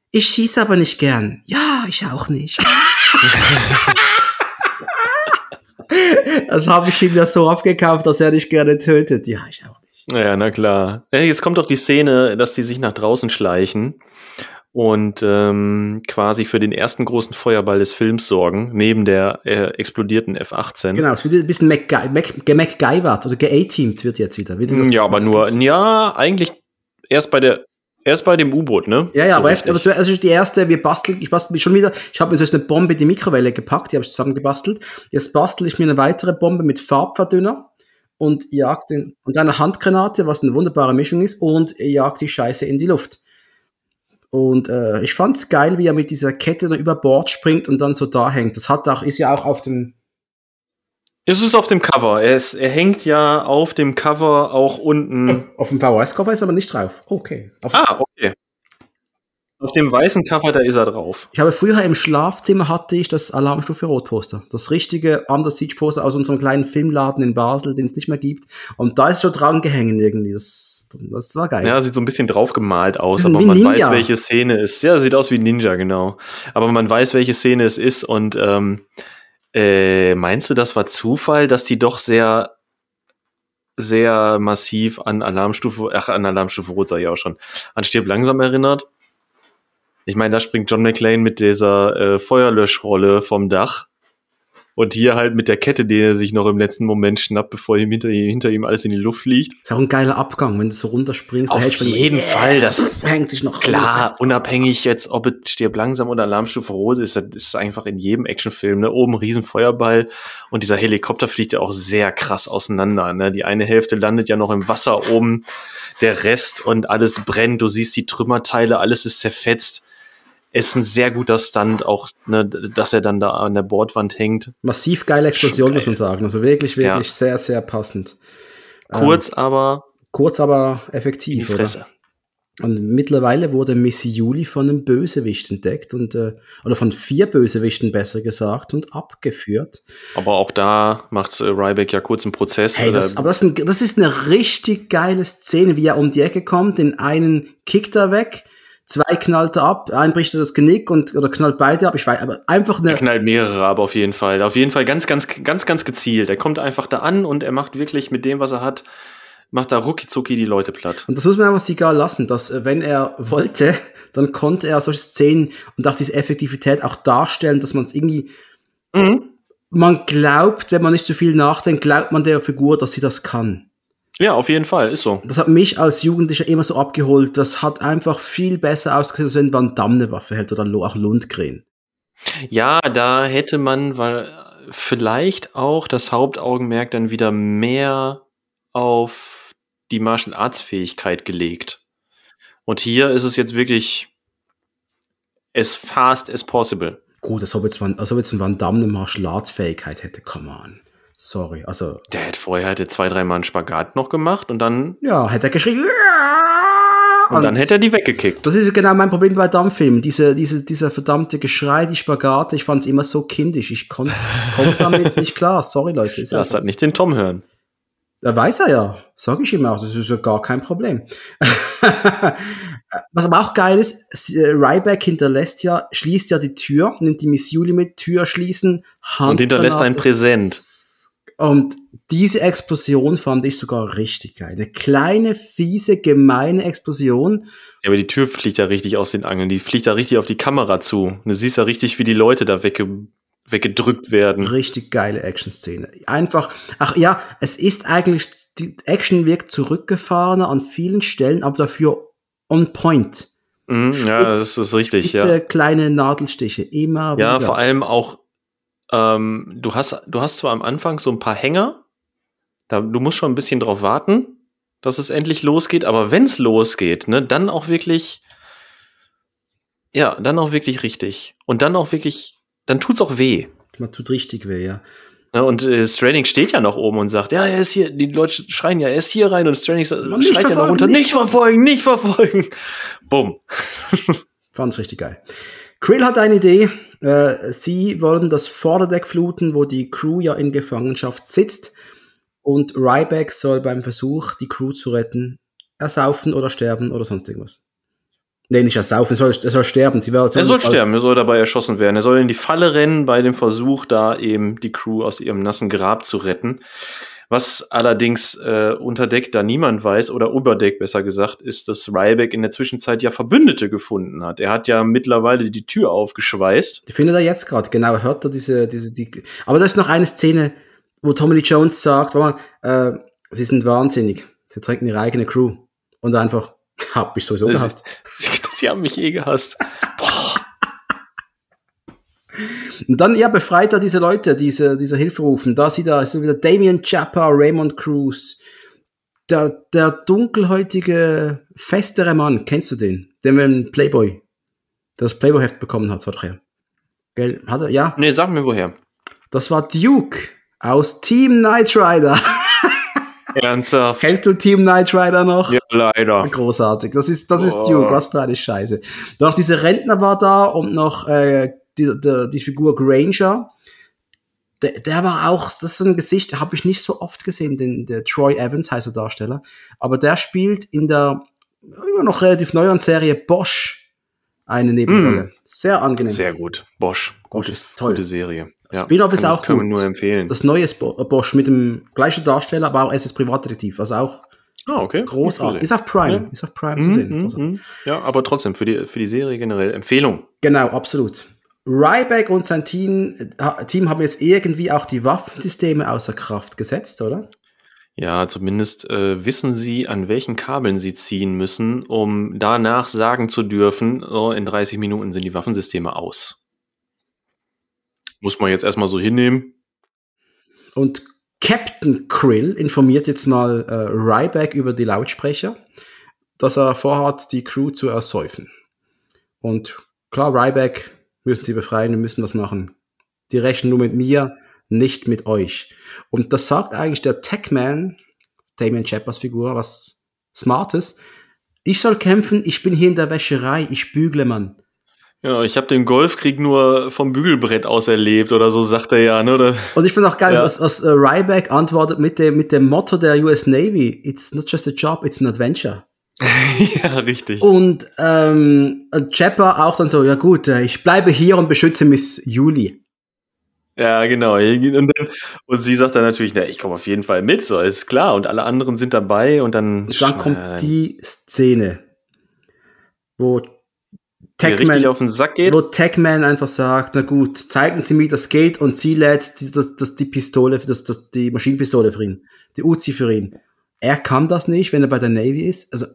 Speaker 1: Ich schieße aber nicht gern. Ja, ich auch nicht. das habe ich ihm ja so abgekauft, dass er nicht gerne tötet. Ja, ich auch.
Speaker 2: Ja, na klar. Jetzt kommt doch die Szene, dass die sich nach draußen schleichen und ähm, quasi für den ersten großen Feuerball des Films sorgen, neben der äh, explodierten F-18.
Speaker 1: Genau, es wird ein bisschen MacGyvert oder ge-A-teamed wird jetzt wieder. wieder
Speaker 2: ja, aber nur, ja, eigentlich erst bei der Erst bei dem U-Boot, ne?
Speaker 1: Ja, ja, so aber, jetzt, aber zuerst ist die erste, wir basteln, ich bastel mich schon wieder, ich habe mir so eine Bombe in die Mikrowelle gepackt, die habe ich zusammengebastelt. Jetzt bastel ich mir eine weitere Bombe mit Farbverdünner und jagt den, und eine Handgranate, was eine wunderbare Mischung ist, und jagt die Scheiße in die Luft. Und äh, ich fand's geil, wie er mit dieser Kette da über Bord springt und dann so da hängt. Das hat auch, ist ja auch auf dem.
Speaker 2: Es ist auf dem Cover. Er, ist, er hängt ja auf dem Cover auch unten.
Speaker 1: Auf dem VHS-Cover ist aber nicht drauf. Okay. Auf
Speaker 2: ah, okay. Auf dem weißen Cover, da ist er drauf.
Speaker 1: Ich habe früher im Schlafzimmer hatte ich das Alarmstufe Rot Poster. Das richtige Under Siege Poster aus unserem kleinen Filmladen in Basel, den es nicht mehr gibt. Und da ist schon dran gehängt irgendwie. Das, das war geil.
Speaker 2: Ja, sieht so ein bisschen drauf gemalt aus, aber man weiß, welche Szene es ist. Ja, sieht aus wie Ninja, genau. Aber man weiß, welche Szene es ist und ähm, äh, meinst du, das war Zufall, dass die doch sehr sehr massiv an Alarmstufe, ach, an Alarmstufe Rot sag ich auch schon, an Stirb langsam erinnert? Ich meine, da springt John McClane mit dieser äh, Feuerlöschrolle vom Dach. Und hier halt mit der Kette, die er sich noch im letzten Moment schnappt, bevor ihm hinter, ihm hinter ihm alles in die Luft fliegt.
Speaker 1: Ist auch ein geiler Abgang, wenn du so runterspringst.
Speaker 2: Auf jeden yeah, Fall, das
Speaker 1: hängt sich noch
Speaker 2: klar, unabhängig jetzt, ob es stirbt langsam oder Alarmstufe rot ist, das ist einfach in jedem Actionfilm, ne? Oben riesen Feuerball und dieser Helikopter fliegt ja auch sehr krass auseinander, ne? Die eine Hälfte landet ja noch im Wasser oben, der Rest und alles brennt, du siehst die Trümmerteile, alles ist zerfetzt ist ein sehr guter Stunt, auch, ne, dass er dann da an der Bordwand hängt.
Speaker 1: Massiv geile Explosion, geil. muss man sagen. Also wirklich, wirklich ja. sehr, sehr passend.
Speaker 2: Kurz, ähm, aber.
Speaker 1: Kurz, aber effektiv.
Speaker 2: Die Fresse. Oder?
Speaker 1: Und mittlerweile wurde Miss Juli von einem Bösewicht entdeckt und äh, oder von vier Bösewichten besser gesagt und abgeführt.
Speaker 2: Aber auch da macht äh, Ryback ja kurz einen Prozess.
Speaker 1: Hey, das, aber das ist, ein, das ist eine richtig geile Szene, wie er um die Ecke kommt, den einen kickt er weg, zwei knallt er ab, ein bricht er das Genick und oder knallt beide ab. Ich weiß, aber einfach eine.
Speaker 2: Er knallt mehrere ab auf jeden Fall. Auf jeden Fall ganz, ganz, ganz, ganz gezielt. Er kommt einfach da an und er macht wirklich mit dem, was er hat, macht da rucki zucki die Leute platt.
Speaker 1: Und das muss man einfach egal lassen, dass äh, wenn er wollte, dann konnte er solche Szenen und auch diese Effektivität auch darstellen, dass man es irgendwie mhm. man glaubt, wenn man nicht zu viel nachdenkt, glaubt man der Figur, dass sie das kann.
Speaker 2: Ja, auf jeden Fall, ist so.
Speaker 1: Das hat mich als Jugendlicher immer so abgeholt. Das hat einfach viel besser ausgesehen, als wenn Van Damme eine Waffe hält oder auch Lundgren.
Speaker 2: Ja, da hätte man weil vielleicht auch das Hauptaugenmerk dann wieder mehr auf die Martial Arts Fähigkeit gelegt. Und hier ist es jetzt wirklich as fast as possible.
Speaker 1: Gut, als ob jetzt, als ob jetzt ein Van Damme eine Martial Arts Fähigkeit hätte, come on. Sorry, also.
Speaker 2: Der hätte vorher hätte zwei, drei Mal einen Spagat noch gemacht und dann.
Speaker 1: Ja, hätte er geschrien.
Speaker 2: Und, und dann hätte er die weggekickt.
Speaker 1: Das ist genau mein Problem bei Dammfilmen. Diese, diese, dieser verdammte Geschrei, die Spagate, ich fand es immer so kindisch. Ich konnte komm damit nicht klar. Sorry, Leute.
Speaker 2: Ist Lass halt nicht den Tom hören.
Speaker 1: Da weiß er ja. Sag ich ihm auch. Das ist ja gar kein Problem. Was aber auch geil ist, Ryback hinterlässt ja, schließt ja die Tür, nimmt die Miss Julie mit, Tür schließen,
Speaker 2: Hand Und hinterlässt ein Präsent.
Speaker 1: Und diese Explosion fand ich sogar richtig geil. Eine kleine, fiese, gemeine Explosion.
Speaker 2: Ja, aber die Tür fliegt ja richtig aus den Angeln. Die fliegt da richtig auf die Kamera zu. Du siehst ja richtig, wie die Leute da wegge weggedrückt werden.
Speaker 1: Richtig geile Action-Szene. Einfach, ach ja, es ist eigentlich, die Action wirkt zurückgefahrener an vielen Stellen, aber dafür on point.
Speaker 2: Mhm, ja, das ist richtig,
Speaker 1: spitze,
Speaker 2: ja.
Speaker 1: kleine Nadelstiche, immer wieder.
Speaker 2: Ja, vor allem auch, ähm, du hast, du hast zwar am Anfang so ein paar Hänger, da, du musst schon ein bisschen drauf warten, dass es endlich losgeht, aber wenn es losgeht, ne, dann auch wirklich, ja, dann auch wirklich richtig. Und dann auch wirklich, dann tut's auch weh.
Speaker 1: Man tut richtig weh, ja.
Speaker 2: Ja, und äh, Stranning steht ja noch oben und sagt, ja, er ist hier, die Leute schreien ja, er ist hier rein und
Speaker 1: nicht
Speaker 2: schreit ja noch runter,
Speaker 1: nicht
Speaker 2: nicht verfolgen, nicht verfolgen. Bumm.
Speaker 1: Fand's richtig geil. Krill hat eine Idee. Äh, sie wollen das Vorderdeck fluten, wo die Crew ja in Gefangenschaft sitzt. Und Ryback soll beim Versuch, die Crew zu retten, ersaufen oder sterben oder sonst irgendwas. Nee, nicht ersaufen, er soll, er soll sterben. Sie
Speaker 2: Er soll sterben, er soll dabei erschossen werden. Er soll in die Falle rennen bei dem Versuch, da eben die Crew aus ihrem nassen Grab zu retten. Was allerdings äh, unter Deck da niemand weiß, oder über Deck besser gesagt, ist, dass Ryback in der Zwischenzeit ja Verbündete gefunden hat. Er hat ja mittlerweile die Tür aufgeschweißt.
Speaker 1: Die findet er jetzt gerade, genau. Hört er diese, diese, die. Aber da ist noch eine Szene, wo Tommy Lee Jones sagt, warte mal, äh, sie sind wahnsinnig. Sie trinken ihre eigene Crew. Und einfach, hab ich sowieso gehasst.
Speaker 2: Sie, sie haben mich eh gehasst.
Speaker 1: Und dann, ja, befreit er diese Leute, diese, diese Hilferufen. Da sieht er, ist wieder Damien Chapa, Raymond Cruz. Der, der dunkelhäutige, festere Mann, kennst du den? Der mit dem Playboy, der das Playboy-Heft bekommen hat, hat er. Gell? Hat er, ja.
Speaker 2: Nee, sag mir woher.
Speaker 1: Das war Duke aus Team Knight Rider.
Speaker 2: Ernsthaft?
Speaker 1: Kennst du Team Knight Rider noch?
Speaker 2: Ja, leider.
Speaker 1: Großartig. Das ist, das ist
Speaker 2: Boah.
Speaker 1: Duke. Was für eine Scheiße. Doch dieser Rentner war da und noch äh, die, die, die Figur Granger. Der, der war auch, das ist so ein Gesicht, habe ich nicht so oft gesehen, den, der Troy Evans heißt der Darsteller. Aber der spielt in der immer noch relativ neuen Serie Bosch eine Nebenrolle. Sehr angenehm.
Speaker 2: Mm. Sehr gut. Bosch.
Speaker 1: Bosch
Speaker 2: Gute,
Speaker 1: ist toll.
Speaker 2: gute Serie.
Speaker 1: Spin-off ist
Speaker 2: kann,
Speaker 1: auch
Speaker 2: Kann
Speaker 1: gut.
Speaker 2: man nur empfehlen.
Speaker 1: Das neue Spo- Bosch mit dem gleichen Darsteller, aber auch es ist Privatdetektiv. Also auch
Speaker 2: ah, okay.
Speaker 1: großartig. Ist auf Prime.
Speaker 2: Ja.
Speaker 1: Ist auf Prime zu
Speaker 2: Mhm,
Speaker 1: sehen.
Speaker 2: mhm,
Speaker 1: Großartig.
Speaker 2: mhm. Ja, aber trotzdem für die, für die Serie generell Empfehlung.
Speaker 1: Genau, absolut. Ryback und sein Team, äh, Team haben jetzt irgendwie auch die Waffensysteme außer Kraft gesetzt, oder?
Speaker 2: Ja, zumindest äh, wissen sie, an welchen Kabeln sie ziehen müssen, um danach sagen zu dürfen, oh, in 30 Minuten sind die Waffensysteme aus. Muss man jetzt erstmal so hinnehmen.
Speaker 1: Und Captain Krill informiert jetzt mal äh, Ryback über die Lautsprecher, dass er vorhat, die Crew zu ersäufen. Und klar, Ryback müssen sie befreien, wir müssen das machen. Die rechnen nur mit mir, nicht mit euch. Und das sagt eigentlich der Techman, Damien Chappers Figur, was Smartes. Ich soll kämpfen, ich bin hier in der Wäscherei, ich bügle, Mann.
Speaker 2: Ja, ich habe den Golfkrieg nur vom Bügelbrett aus erlebt oder so, sagt er ja, ne? Oder?
Speaker 1: Und ich finde auch geil,
Speaker 2: Ja.
Speaker 1: dass, dass äh, Ryback antwortet mit dem, mit dem Motto der US Navy, it's not just a job, it's an adventure.
Speaker 2: ja, richtig.
Speaker 1: Und ähm, auch dann so, ja gut, äh, ich bleibe hier und beschütze Miss Julie.
Speaker 2: Ja, genau. Und, dann, und sie sagt dann natürlich, na, ich komme auf jeden Fall mit, so ist klar. Und alle anderen sind dabei und dann,
Speaker 1: Und dann kommt die Szene, wo Techman,
Speaker 2: auf den Sack geht.
Speaker 1: wo Techman einfach sagt, na gut, zeigen Sie mir, das geht und sie lädt die, das, das, die Pistole, das, das, die Maschinenpistole für ihn, die Uzi für ihn. Er kann das nicht, wenn er bei der Navy ist. Also,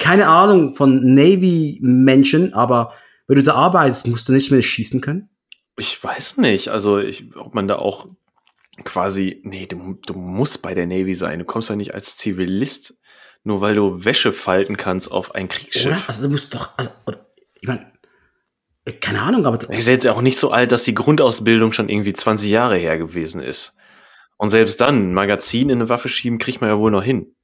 Speaker 1: keine Ahnung von Navy-Menschen, aber wenn du da arbeitest, musst du nicht mehr schießen können.
Speaker 2: Ich weiß nicht, also ich, ob man da auch quasi, nee, du, du musst bei der Navy sein. Du kommst ja nicht als Zivilist, nur weil du Wäsche falten kannst auf ein
Speaker 1: Oder?
Speaker 2: Kriegsschiff.
Speaker 1: Also, du musst doch, also, oder, ich meine, keine Ahnung, aber
Speaker 2: Er ist jetzt auch nicht so alt, dass die Grundausbildung schon irgendwie 20 Jahre her gewesen ist. Und selbst dann, ein Magazin in eine Waffe schieben, kriegt man ja wohl noch hin.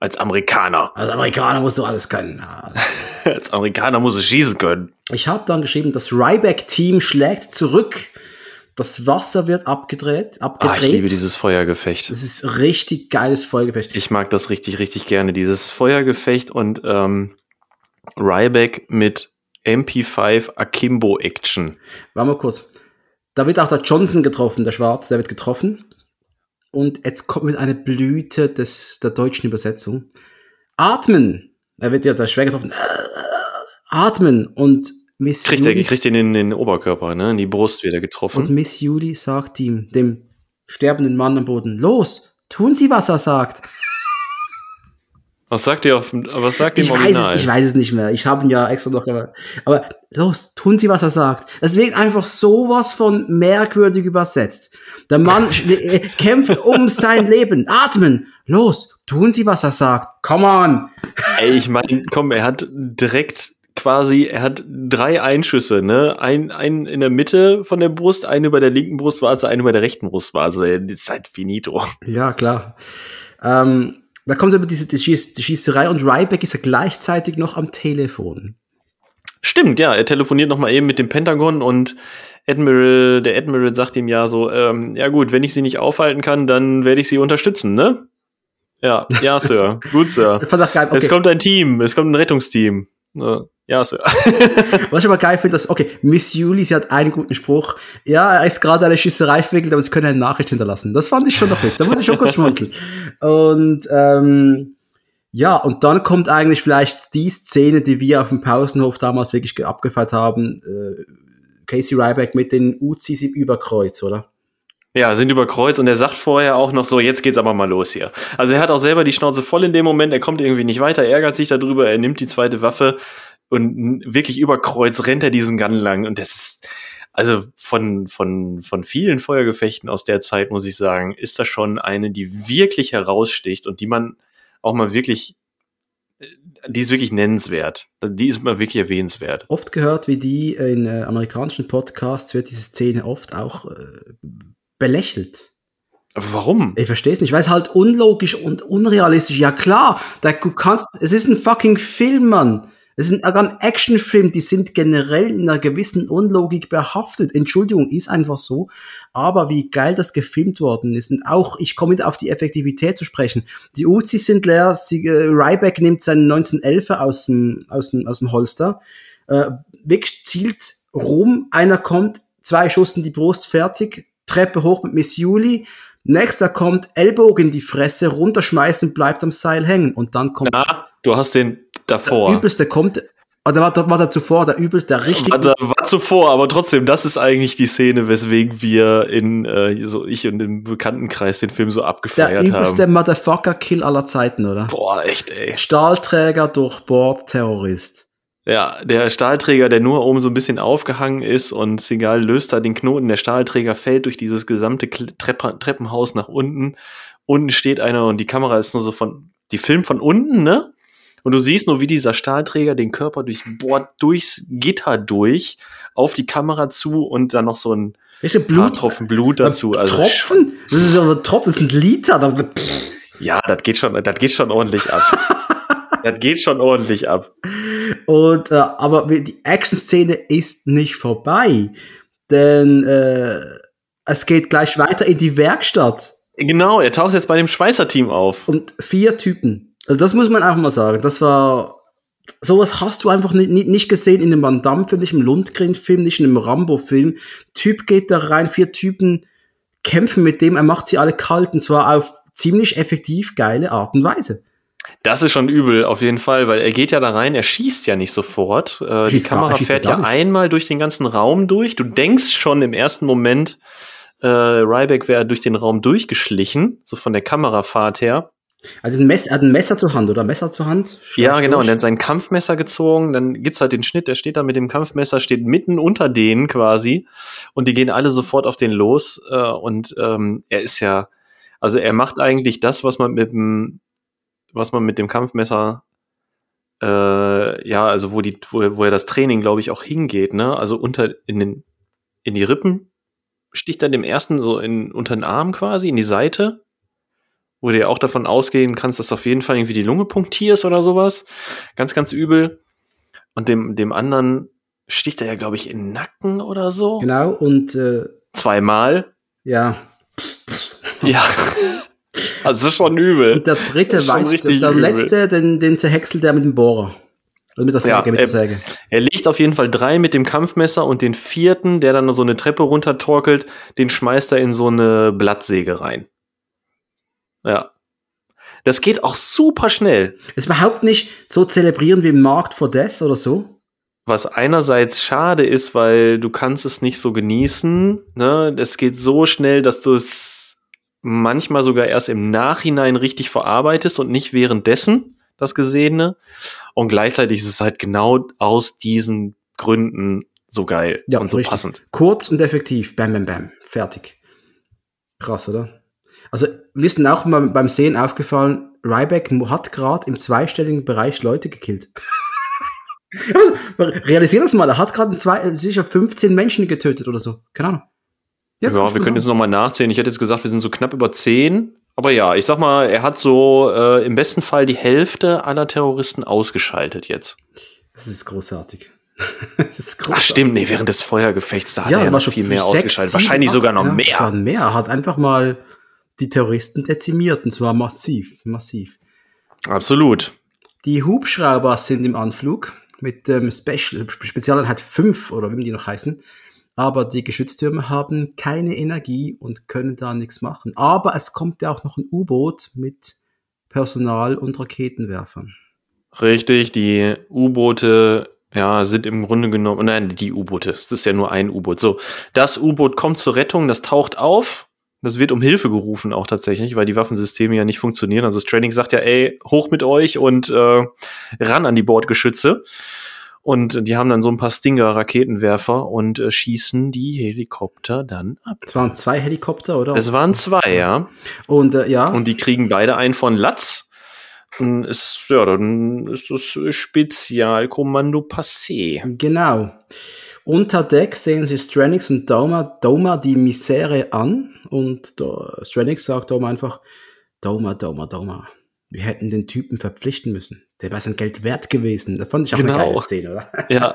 Speaker 2: Als Amerikaner.
Speaker 1: als Amerikaner musst du alles können.
Speaker 2: Als Amerikaner muss es schießen können.
Speaker 1: Ich habe dann geschrieben, das Ryback-Team schlägt zurück. Das Wasser wird abgedreht, abgedreht.
Speaker 2: ich liebe dieses Feuergefecht.
Speaker 1: das ist richtig geiles Folgefecht.
Speaker 2: Ich mag das richtig, richtig gerne, dieses Feuergefecht und ähm, Ryback mit MP5 Akimbo Action.
Speaker 1: Warte mal kurz. Da wird auch der Johnson getroffen, der Schwarze, der wird getroffen. Und jetzt kommt mit einer Blüte des, der deutschen Übersetzung. Atmen. Er wird ja der schwer getroffen. Atmen. Und Miss
Speaker 2: Kriegt er,
Speaker 1: Julie,
Speaker 2: kriegt ihn in den Oberkörper, ne? In die Brust wieder
Speaker 1: und
Speaker 2: getroffen.
Speaker 1: Miss Julie sagt ihm, dem sterbenden Mann am Boden, los, tun Sie, was er sagt.
Speaker 2: Was sagt ihr auf, was sagt ihr
Speaker 1: Ich
Speaker 2: im
Speaker 1: weiß,
Speaker 2: Original?
Speaker 1: es, ich weiß es nicht mehr. Ich habe ihn ja extra noch. Aber, aber los, tun Sie, was er sagt. Es wird einfach sowas von merkwürdig übersetzt. Der Mann äh, kämpft um sein Leben. Atmen. Los, tun Sie, was er sagt. Come on.
Speaker 2: Ey, ich meine, komm, er hat direkt quasi, er hat drei Einschüsse, ne? Ein, ein in der Mitte von der Brust, einen über der linken Brustwarze, einen über der rechten Brustwarze. Das ist halt finito.
Speaker 1: Ja, klar. Ähm, da kommt aber diese die Schieß, die Schießerei und Ryback ist ja gleichzeitig noch am Telefon.
Speaker 2: Stimmt, ja, er telefoniert noch mal eben mit dem Pentagon und Admiral, der Admiral sagt ihm ja so, ähm, ja gut, wenn ich sie nicht aufhalten kann, dann werde ich sie unterstützen, ne? Ja, ja, Sir. Gut, Sir.
Speaker 1: Geil.
Speaker 2: Es
Speaker 1: Okay.
Speaker 2: kommt ein Team, es kommt ein Rettungsteam. Ja, Ja, Sir.
Speaker 1: Was ich aber geil finde, dass, okay, Miss Julie, sie hat einen guten Spruch. Ja, er ist gerade eine Schießerei verwickelt, aber sie können eine Nachricht hinterlassen. Das fand ich schon noch witzig. Da muss ich schon kurz schmunzeln. Und, ähm, ja, und dann kommt eigentlich vielleicht die Szene, die wir auf dem Pausenhof damals wirklich ge- abgefeiert haben. Äh, Casey Ryback mit den Uzis im Überkreuz, oder?
Speaker 2: Ja, sind über Kreuz und er sagt vorher auch noch so, jetzt geht's aber mal los hier. Also er hat auch selber die Schnauze voll in dem Moment, er kommt irgendwie nicht weiter, ärgert sich darüber, er nimmt die zweite Waffe und wirklich über Kreuz rennt er diesen Gun lang und das ist, also von, von, von vielen Feuergefechten aus der Zeit, muss ich sagen, ist das schon eine, die wirklich heraussticht und die man auch mal wirklich, äh, die ist wirklich nennenswert. Die ist mal wirklich erwähnenswert.
Speaker 1: Oft gehört, wie die in äh, amerikanischen Podcasts wird diese Szene oft auch äh, belächelt.
Speaker 2: Aber warum?
Speaker 1: Ich verstehe es nicht, weil es halt unlogisch und unrealistisch. Ja klar, da, du kannst, es ist ein fucking Film, Mann. Es ist ein, Actionfilm, die sind generell in einer gewissen Unlogik behaftet. Entschuldigung, ist einfach so. Aber wie geil das gefilmt worden ist. Und auch, ich komme wieder auf die Effektivität zu sprechen. Die Uzis sind leer, sie, äh, Ryback nimmt seinen 1911er aus dem, aus dem, aus dem Holster, äh, wirklich zielt rum, einer kommt, zwei Schuss in die Brust, fertig, Treppe hoch mit Miss Julie, nächster kommt, Ellbogen in die Fresse, runterschmeißen, bleibt am Seil hängen und dann kommt
Speaker 2: Ah, du hast den
Speaker 1: der
Speaker 2: davor.
Speaker 1: übelste kommt, oder war, war da zuvor der übelste, der richtig
Speaker 2: War, da, war zuvor, aber trotzdem, das ist eigentlich die Szene, weswegen wir in, äh, so ich und im Bekanntenkreis den Film so
Speaker 1: der
Speaker 2: abgefeiert
Speaker 1: übelste
Speaker 2: haben.
Speaker 1: Motherfucker-Kill aller Zeiten, oder?
Speaker 2: Boah, echt, ey.
Speaker 1: Stahlträger durchbohrt, Terrorist.
Speaker 2: Ja, der Stahlträger, der nur oben so ein bisschen aufgehangen ist und Segal löst da den Knoten. Der Stahlträger fällt durch dieses gesamte Treppe, Treppenhaus nach unten. Unten steht einer und die Kamera ist nur so von, die filmt von unten, ne? Und du siehst nur, wie dieser Stahlträger den Körper durchbohrt, durchs Gitter durch, auf die Kamera zu und dann noch so ein
Speaker 1: Welche Blut?
Speaker 2: Tropfen Blut dazu. Also
Speaker 1: Tropfen? Das ist aber Tropfen, das sind Liter. Da,
Speaker 2: Ja, das geht schon, das geht schon ordentlich ab. das geht schon ordentlich ab.
Speaker 1: Und, äh, aber die Action-Szene ist nicht vorbei. Denn äh, es geht gleich weiter in die Werkstatt.
Speaker 2: Genau, er taucht jetzt bei dem Schweißer-Team auf.
Speaker 1: Und vier Typen. Also das muss man einfach mal sagen. Das war. Sowas hast du einfach nicht, nicht, nicht gesehen in einem Van Damme-Film, nicht im Lundgren-Film, nicht in einem Rambo-Film. Typ geht da rein, vier Typen kämpfen mit dem, er macht sie alle kalt und zwar auf ziemlich effektiv geile Art und Weise.
Speaker 2: Das ist schon übel, auf jeden Fall, weil er geht ja da rein, er schießt ja nicht sofort. Äh, die
Speaker 1: gar-
Speaker 2: Kamera
Speaker 1: er schießt
Speaker 2: fährt
Speaker 1: ja gar nicht.
Speaker 2: einmal durch den ganzen Raum durch. Du denkst schon im ersten Moment, äh, Ryback wäre durch den Raum durchgeschlichen, so von der Kamerafahrt her.
Speaker 1: Also ein Messer, er hat ein Messer zur Hand, oder? Messer zur Hand?
Speaker 2: Ja, genau. Und
Speaker 1: durch.
Speaker 2: er hat sein Kampfmesser gezogen. Dann gibt's halt den Schnitt, der steht da mit dem Kampfmesser, steht mitten unter denen quasi. Und die gehen alle sofort auf den los. Äh, und ähm, er ist ja, also er macht eigentlich das, was man mit dem, was man mit dem Kampfmesser, äh, ja, also wo die, wo, wo er das Training, glaube ich, auch hingeht, ne? Also unter in den, in die Rippen sticht er dem ersten so in unter den Arm quasi, in die Seite wo du ja auch davon ausgehen kannst, dass du auf jeden Fall irgendwie die Lunge punktierst oder sowas. Ganz, ganz übel. Und dem, dem anderen sticht er ja, glaube ich, in den Nacken oder so.
Speaker 1: Genau, und äh,
Speaker 2: Zweimal.
Speaker 1: ja.
Speaker 2: Ja. also das ist schon übel.
Speaker 1: Und der dritte weiß, der,
Speaker 2: übel.
Speaker 1: letzte, den, den zerhäckselt er mit dem Bohrer. Oder mit der Säge,
Speaker 2: Ja,
Speaker 1: mit der Säge.
Speaker 2: Er legt auf jeden Fall drei mit dem Kampfmesser und den vierten, der dann so eine Treppe runtertorkelt, den schmeißt er in so eine Blattsäge rein. Ja. Das geht auch super schnell.
Speaker 1: Ist überhaupt nicht so zelebrieren wie im Markt for Death oder so.
Speaker 2: Was einerseits schade ist, weil du kannst es nicht so genießen. Ne? Es geht so schnell, dass du es manchmal sogar erst im Nachhinein richtig verarbeitest und nicht währenddessen. das Gesehene. Und gleichzeitig ist es halt genau aus diesen Gründen so geil
Speaker 1: Ja,
Speaker 2: und so
Speaker 1: richtig.
Speaker 2: passend.
Speaker 1: Kurz und effektiv. Bam, bam, bam. Fertig. Krass, oder? Also, mir ist auch mal beim Sehen aufgefallen, Ryback hat gerade im zweistelligen Bereich Leute gekillt. also, realisier das mal, er hat gerade äh, sicher 15 Menschen getötet oder so. Keine Ahnung. Jetzt
Speaker 2: ja, wir können jetzt nochmal nachzählen. Ich hätte jetzt gesagt, wir sind so knapp über 10. Aber ja, ich sag mal, er hat so äh, im besten Fall die Hälfte aller Terroristen ausgeschaltet jetzt.
Speaker 1: Das ist großartig. das ist großartig.
Speaker 2: Ach stimmt, nee, während des Feuergefechts, da hat
Speaker 1: Ja,
Speaker 2: er ja noch
Speaker 1: schon
Speaker 2: viel mehr
Speaker 1: sechs,
Speaker 2: ausgeschaltet.
Speaker 1: sieben,
Speaker 2: Wahrscheinlich
Speaker 1: acht,
Speaker 2: sogar noch
Speaker 1: ja,
Speaker 2: mehr.
Speaker 1: Mehr. Er hat einfach mal die Terroristen dezimiert und zwar massiv, massiv.
Speaker 2: Absolut.
Speaker 1: Die Hubschrauber sind im Anflug mit dem Special, Spezialeinheit 5 oder wie die noch heißen. Aber die Geschütztürme haben keine Energie und können da nichts machen. Aber es kommt ja auch noch ein U-Boot mit Personal und Raketenwerfern.
Speaker 2: Richtig, die U-Boote ja, sind im Grunde genommen, nein, die U-Boote, es ist ja nur ein U-Boot. So, das U-Boot kommt zur Rettung, das taucht auf. Das wird um Hilfe gerufen auch tatsächlich, weil die Waffensysteme ja nicht funktionieren. Also Stranding sagt ja, ey, hoch mit euch und äh, ran an die Bordgeschütze. Und die haben dann so ein paar Stinger-Raketenwerfer und äh, schießen die Helikopter dann ab.
Speaker 1: Es waren zwei Helikopter, oder?
Speaker 2: Es waren zwei, ja.
Speaker 1: Und äh, ja,
Speaker 2: Und die kriegen beide einen von Latz. Und ist, ja, dann ist das Spezialkommando passé.
Speaker 1: Genau. Unter Deck sehen sie Stranix und Doma, Doma die Misere an und Stranix sagt Doma einfach, Doma, Doma, Doma. Wir hätten den Typen verpflichten müssen. Der wäre sein Geld wert gewesen. Das fand ich auch
Speaker 2: Genau.
Speaker 1: eine geile Szene, oder?
Speaker 2: Ja.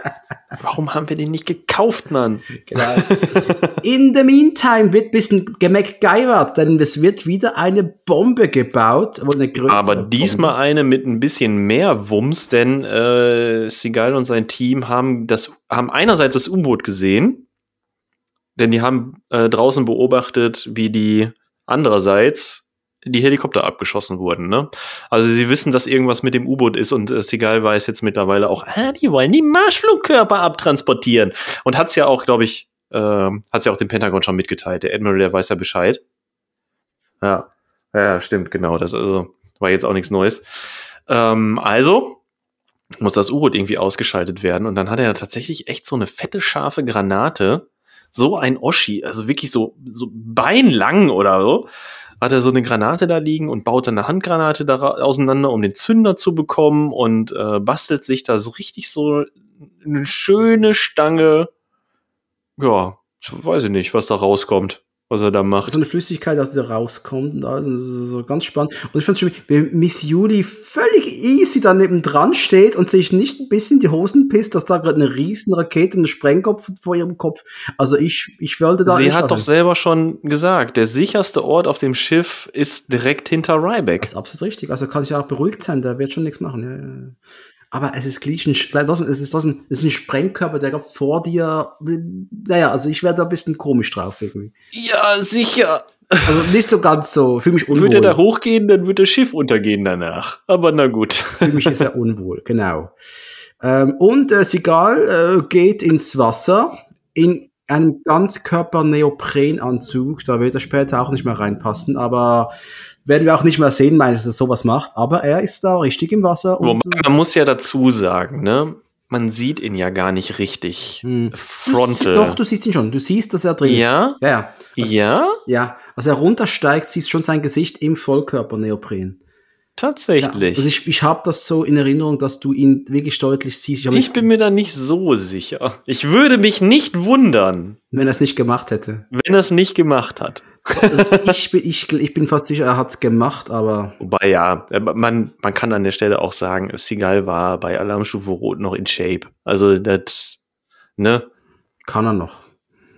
Speaker 2: Warum haben wir den nicht gekauft, Mann?
Speaker 1: Genau. In the meantime wird ein bisschen gemacgyvert, denn es wird wieder eine Bombe gebaut, eine größere
Speaker 2: Aber diesmal eine mit ein bisschen mehr Wumms, denn äh, Seagal und sein Team haben das haben einerseits das U-Boot gesehen, denn die haben äh, draußen beobachtet, wie die andererseits die Helikopter abgeschossen wurden. Ne? Also sie wissen, dass irgendwas mit dem U-Boot ist und äh, Seagal weiß jetzt mittlerweile auch, ah, die wollen die Marschflugkörper abtransportieren und hat's ja auch, glaube ich, äh, hat's ja auch dem Pentagon schon mitgeteilt. Der Admiral, der weiß ja Bescheid. Ja, ja, stimmt, genau. Das also war jetzt auch nichts Neues. Ähm, also muss das U-Boot irgendwie ausgeschaltet werden und dann hat er tatsächlich echt so eine fette scharfe Granate, so ein Oschi, also wirklich so so beinlang oder so, hat er so eine Granate da liegen und baut dann eine Handgranate da auseinander, um den Zünder zu bekommen und äh, bastelt sich da so richtig so eine schöne Stange. Ja, weiß ich nicht, was da rauskommt, was er da macht.
Speaker 1: so eine Flüssigkeit, die da rauskommt und alles, so, so ganz spannend. Und ich fand schon, wie Miss Julie völlig easy daneben dran steht und sich nicht ein bisschen die Hosen pisst, dass da gerade eine riesen Rakete, ein Sprengkopf vor ihrem Kopf. Also ich, ich wollte da
Speaker 2: Sie hat doch selber schon gesagt, der sicherste Ort auf dem Schiff ist direkt hinter Ryback.
Speaker 1: Das ist absolut richtig. Also kann ich auch beruhigt sein, der wird schon nichts machen. Ja, ja. Aber es ist ein, trotzdem- es ist trotzdem, es ist ein Sprengkörper, der gerade vor dir, naja, also ich werde da ein bisschen komisch drauf irgendwie.
Speaker 2: Ja, sicher.
Speaker 1: Also nicht so ganz so, fühle mich unwohl.
Speaker 2: Wird er da hochgehen, dann wird das Schiff untergehen danach. Aber na gut.
Speaker 1: Für mich ist er unwohl, genau. Ähm, und äh, Sigal äh, geht ins Wasser in einem Ganzkörper-Neoprenanzug. Da wird er später auch nicht mehr reinpassen, aber werden wir auch nicht mehr sehen, meinen, dass er sowas macht. Aber er ist da richtig im Wasser. Und,
Speaker 2: man muss ja dazu sagen, ne? Man sieht ihn ja gar nicht richtig
Speaker 1: Hm.
Speaker 2: frontal.
Speaker 1: Doch, du siehst ihn schon. Du siehst, dass er drin
Speaker 2: Ja?
Speaker 1: ist. Ja, ja. Also,
Speaker 2: ja,
Speaker 1: ja. Als er runtersteigt, siehst du schon sein Gesicht im Vollkörper-Neopren. Ja,
Speaker 2: tatsächlich.
Speaker 1: also ich, ich habe das so in Erinnerung, dass du ihn wirklich deutlich siehst.
Speaker 2: ich
Speaker 1: nicht-
Speaker 2: bin mir da nicht so sicher. Ich würde mich nicht wundern,
Speaker 1: wenn er es nicht gemacht hätte.
Speaker 2: wenn er es nicht gemacht hat.
Speaker 1: Also ich, bin, ich, ich bin fast sicher, er hat's gemacht, aber
Speaker 2: Wobei ja, äh, man, man kann an der Stelle auch sagen, Seagal war bei Alarmstufe Rot noch in Shape. Also das, ne,
Speaker 1: kann er noch.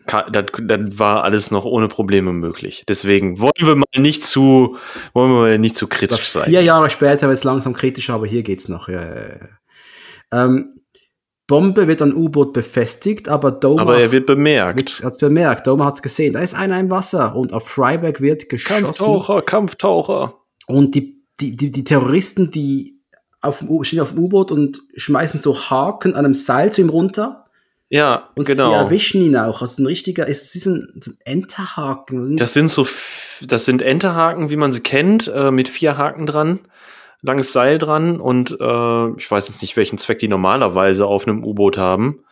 Speaker 2: ka- das, das war alles noch ohne Probleme möglich. Deswegen wollen wir mal nicht zu, wollen wir mal nicht zu kritisch sein.
Speaker 1: Vier Jahre später wird es langsam kritischer, aber hier geht's noch. Ja, ja, ja. Ähm, Bombe wird an U-Boot befestigt, aber Doma
Speaker 2: Aber er wird bemerkt.
Speaker 1: hat bemerkt, Doma hat's gesehen, da ist einer im Wasser und auf Freiberg wird geschossen.
Speaker 2: Kampftaucher, Kampftaucher.
Speaker 1: Und die, die, die, die Terroristen, die auf dem stehen auf dem U-Boot und schmeißen so Haken an einem Seil zu ihm runter.
Speaker 2: Ja,
Speaker 1: Und sie
Speaker 2: genau.
Speaker 1: erwischen ihn auch. Also ein richtiger, ist es ein, so ein Enterhaken.
Speaker 2: Das sind so, das sind Enterhaken, wie man sie kennt, äh, mit vier Haken dran. Langes Seil dran und äh, ich weiß jetzt nicht, welchen Zweck die normalerweise auf einem U-Boot haben.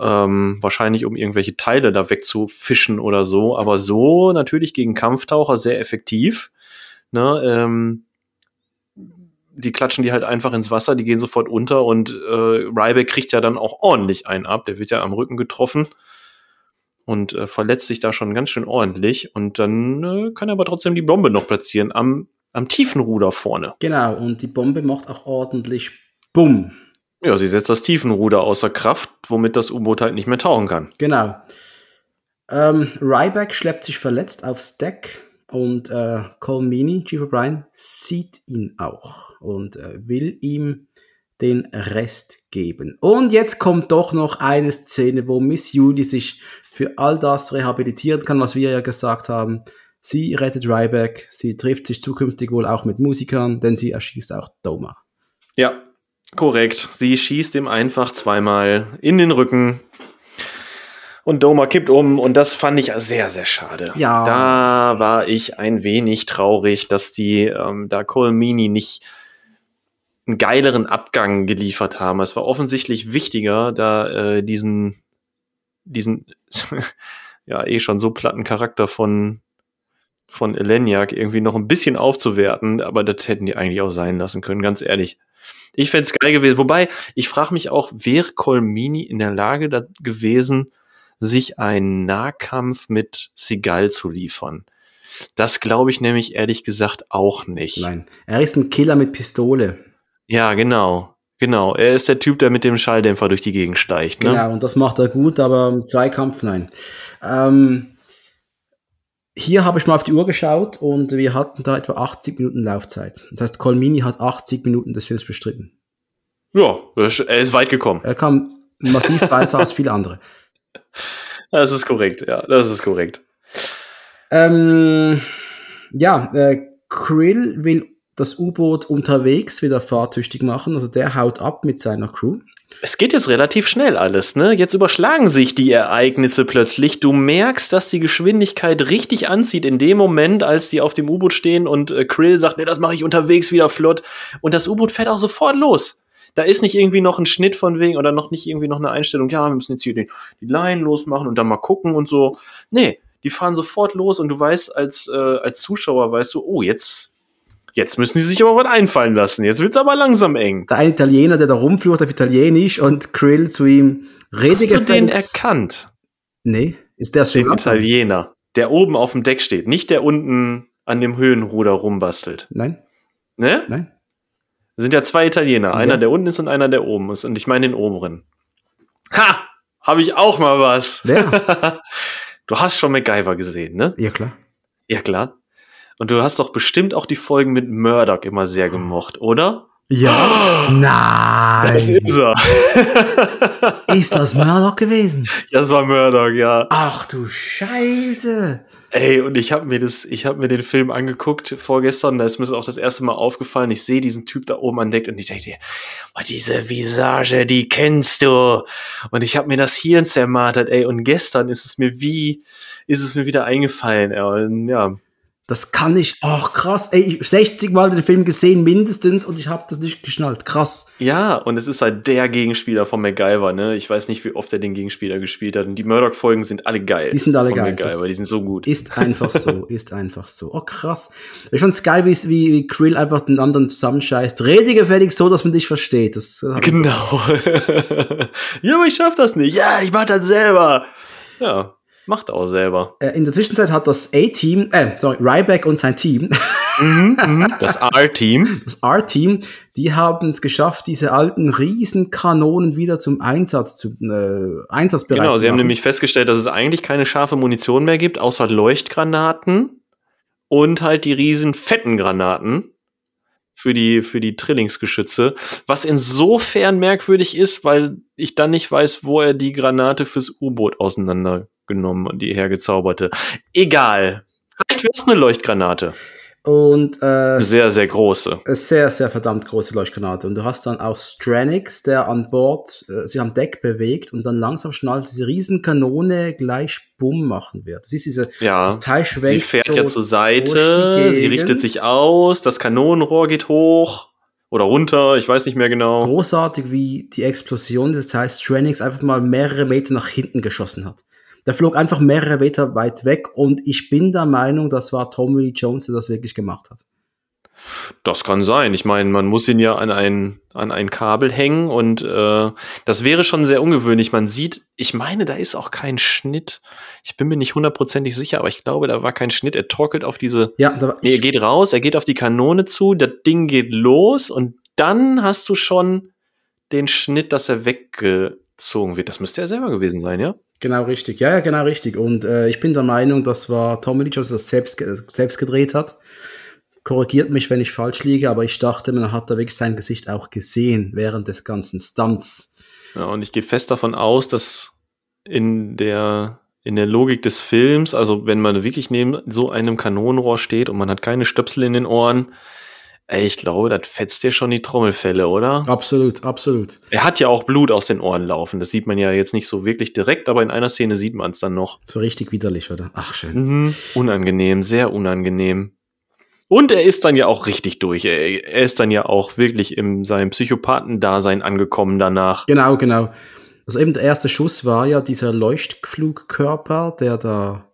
Speaker 2: Ähm, wahrscheinlich um irgendwelche Teile da wegzufischen oder so, aber so natürlich gegen Kampftaucher sehr effektiv. Ne, ähm, die klatschen die halt einfach ins Wasser, die gehen sofort unter und äh, Ryback kriegt ja dann auch ordentlich einen ab. Der wird ja am Rücken getroffen und äh, verletzt sich da schon ganz schön ordentlich. Und dann äh, kann er aber trotzdem die Bombe noch platzieren am, am tiefen Ruder vorne.
Speaker 1: Genau, und die Bombe macht auch ordentlich Bumm.
Speaker 2: Ja, sie setzt das Tiefenruder außer Kraft, womit das U-Boot halt nicht mehr tauchen kann.
Speaker 1: Genau. Ähm, Ryback schleppt sich verletzt aufs Deck und äh, Colmini, Chief O'Brien, sieht ihn auch und äh, will ihm den Rest geben. Und jetzt kommt doch noch eine Szene, wo Miss Julie sich für all das rehabilitieren kann, was wir ja gesagt haben. Sie rettet Ryback, sie trifft sich zukünftig wohl auch mit Musikern, denn sie erschießt auch Doma.
Speaker 2: Ja, Korrekt. Sie schießt ihm einfach zweimal in den Rücken. Und Doma kippt um und das fand ich sehr, sehr schade.
Speaker 1: Ja.
Speaker 2: Da war ich ein wenig traurig, dass die ähm, da Colmini nicht einen geileren Abgang geliefert haben. Es war offensichtlich wichtiger, da äh, diesen, diesen ja eh schon so platten Charakter von von Eleniak irgendwie noch ein bisschen aufzuwerten, aber das hätten die eigentlich auch sein lassen können, ganz ehrlich. Ich fände es geil gewesen. Wobei, ich frage mich auch, wäre Colmini in der Lage da gewesen, sich einen Nahkampf mit Sigal zu liefern? Das glaube ich nämlich ehrlich gesagt auch nicht.
Speaker 1: Nein, er ist ein Killer mit Pistole.
Speaker 2: Ja, genau. Genau, er ist der Typ, der mit dem Schalldämpfer durch die Gegend steigt. Ne?
Speaker 1: Genau, und das macht er gut, aber im Zweikampf nein. Ähm, hier habe ich mal auf die Uhr geschaut und wir hatten da etwa 80 Minuten Laufzeit. Das heißt, Colmini hat 80 Minuten des Films bestritten.
Speaker 2: Ja, er ist weit gekommen.
Speaker 1: Er kam massiv weiter als viele andere.
Speaker 2: Das ist korrekt, ja, das ist korrekt.
Speaker 1: Ähm, ja, äh, Krill will das U-Boot unterwegs wieder fahrtüchtig machen. Also der haut ab mit seiner Crew.
Speaker 2: Es geht jetzt relativ schnell alles, ne? Jetzt überschlagen sich die Ereignisse plötzlich. Du merkst, dass die Geschwindigkeit richtig anzieht in dem Moment, als die auf dem U-Boot stehen und äh, Krill sagt, ne, das mache ich unterwegs wieder flott. Und das U-Boot fährt auch sofort los. Da ist nicht irgendwie noch ein Schnitt von wegen oder noch nicht irgendwie noch eine Einstellung, ja, wir müssen jetzt hier die, die Line losmachen und dann mal gucken und so. Nee, die fahren sofort los und du weißt als, äh, als Zuschauer, weißt du, oh, jetzt, Jetzt müssen sie sich aber was einfallen lassen. Jetzt wird's aber langsam eng.
Speaker 1: Der eine Italiener, der da rumflucht auf Italienisch und Krill zu ihm
Speaker 2: redet. Hast du den erkannt?
Speaker 1: Nee, ist der
Speaker 2: Den Italiener, der oben auf dem Deck steht, nicht der unten an dem Höhenruder rumbastelt.
Speaker 1: Nein.
Speaker 2: Ne?
Speaker 1: Nein.
Speaker 2: Es sind ja zwei Italiener, ja. einer der unten ist und einer der oben ist und ich meine den oberen. Ha! Habe ich auch mal was.
Speaker 1: Ja.
Speaker 2: du hast schon MacGyver gesehen, ne?
Speaker 1: Ja, klar.
Speaker 2: Ja, klar. Und du hast doch bestimmt auch die Folgen mit Murdoch immer sehr gemocht, oder?
Speaker 1: Ja. Oh, nein.
Speaker 2: Das ist er.
Speaker 1: ist das Murdoch gewesen?
Speaker 2: Ja, das war Murdoch, ja.
Speaker 1: Ach du Scheiße.
Speaker 2: Ey, und ich habe mir das, ich habe mir den Film angeguckt vorgestern, da ist mir auch das erste Mal aufgefallen. Ich sehe diesen Typ da oben an Deck und ich denke, oh, diese Visage, die kennst du. Und ich habe mir das Hirn zermartert, ey. Und gestern ist es mir wie, ist es mir wieder eingefallen, ey. Und ja,
Speaker 1: das kann ich. Ach, krass. Ey, 60 Mal den Film gesehen, mindestens, und ich habe das nicht geschnallt. Krass.
Speaker 2: Ja, und es ist halt der Gegenspieler von MacGyver, ne? Ich weiß nicht, wie oft er den Gegenspieler gespielt hat. Und die Murdoch-Folgen sind alle geil.
Speaker 1: Die sind alle geil.
Speaker 2: MacGyver, die sind so gut.
Speaker 1: Ist einfach so, ist einfach so. Oh, krass. Ich fand's geil, wie, wie Krill einfach den anderen zusammenscheißt. Rede gefällig so, dass man dich versteht. Das
Speaker 2: genau. ja, aber ich schaff das nicht. Ja, ich mach das selber. Ja. Macht auch selber.
Speaker 1: Äh, in der Zwischenzeit hat das A-Team, äh, sorry, Ryback und sein Team,
Speaker 2: mhm, mhm. das R-Team,
Speaker 1: das R-Team, die haben es geschafft, diese alten Riesenkanonen wieder zum Einsatz zu äh, Einsatzbereit
Speaker 2: Genau,
Speaker 1: sie
Speaker 2: haben nämlich festgestellt, dass es eigentlich keine scharfe Munition mehr gibt, außer Leuchtgranaten und halt die riesen fetten Granaten für die, für die Trillingsgeschütze. Was insofern merkwürdig ist, weil ich dann nicht weiß, wo er die Granate fürs U-Boot auseinandergenommen und die hergezauberte. Egal. Vielleicht wäre es eine Leuchtgranate.
Speaker 1: Und äh,
Speaker 2: sehr, sehr große.
Speaker 1: Sehr, sehr verdammt große Leuchtgranate. Und du hast dann auch Stranix, der an Bord äh, sich am Deck bewegt und dann langsam schnallt diese Riesenkanone gleich Bumm machen wird. Du siehst diese
Speaker 2: ja,
Speaker 1: das Teil schwenkt
Speaker 2: Sie fährt so ja zur Seite, sie richtet sich aus, das Kanonenrohr geht hoch. oder runter, ich weiß nicht mehr genau.
Speaker 1: Großartig, wie die Explosion des Teils Stranix einfach mal mehrere Meter nach hinten geschossen hat. Der flog einfach mehrere Meter weit weg und ich bin der Meinung, das war Tommy Lee Jones, der das wirklich gemacht hat.
Speaker 2: Das kann sein. Ich meine, man muss ihn ja an ein, an ein Kabel hängen und äh, das wäre schon sehr ungewöhnlich. Man sieht, ich meine, da ist auch kein Schnitt. Ich bin mir nicht hundertprozentig sicher, aber ich glaube, da war kein Schnitt. Er torkelt auf diese.
Speaker 1: Ja, da war,
Speaker 2: Nee, er geht raus, er geht auf die Kanone zu, das Ding geht los und dann hast du schon den Schnitt, dass er weggezogen wird. Das müsste er selber gewesen sein, ja?
Speaker 1: Genau richtig. Ja, ja, genau richtig. Und äh, ich bin der Meinung, das war Tommy Lee Jones, das selbst, selbst gedreht hat. Korrigiert mich, wenn ich falsch liege, aber ich dachte, man hat da wirklich sein Gesicht auch gesehen während des ganzen Stunts.
Speaker 2: Ja, und ich gehe fest davon aus, dass in der, in der Logik des Films, also wenn man wirklich neben so einem Kanonenrohr steht und man hat keine Stöpsel in den Ohren, ey, ich glaube, das fetzt dir schon die Trommelfälle, oder?
Speaker 1: Absolut, absolut.
Speaker 2: Er hat ja auch Blut aus den Ohren laufen. Das sieht man ja jetzt nicht so wirklich direkt, aber in einer Szene sieht man es dann noch.
Speaker 1: So richtig widerlich, oder? Ach, schön.
Speaker 2: Mhm. Unangenehm, sehr unangenehm. Und er ist dann ja auch richtig durch. Er, er ist dann ja auch wirklich in seinem Psychopathendasein angekommen danach.
Speaker 1: Genau, genau. Also eben der erste Schuss war ja dieser Leuchtflugkörper, der da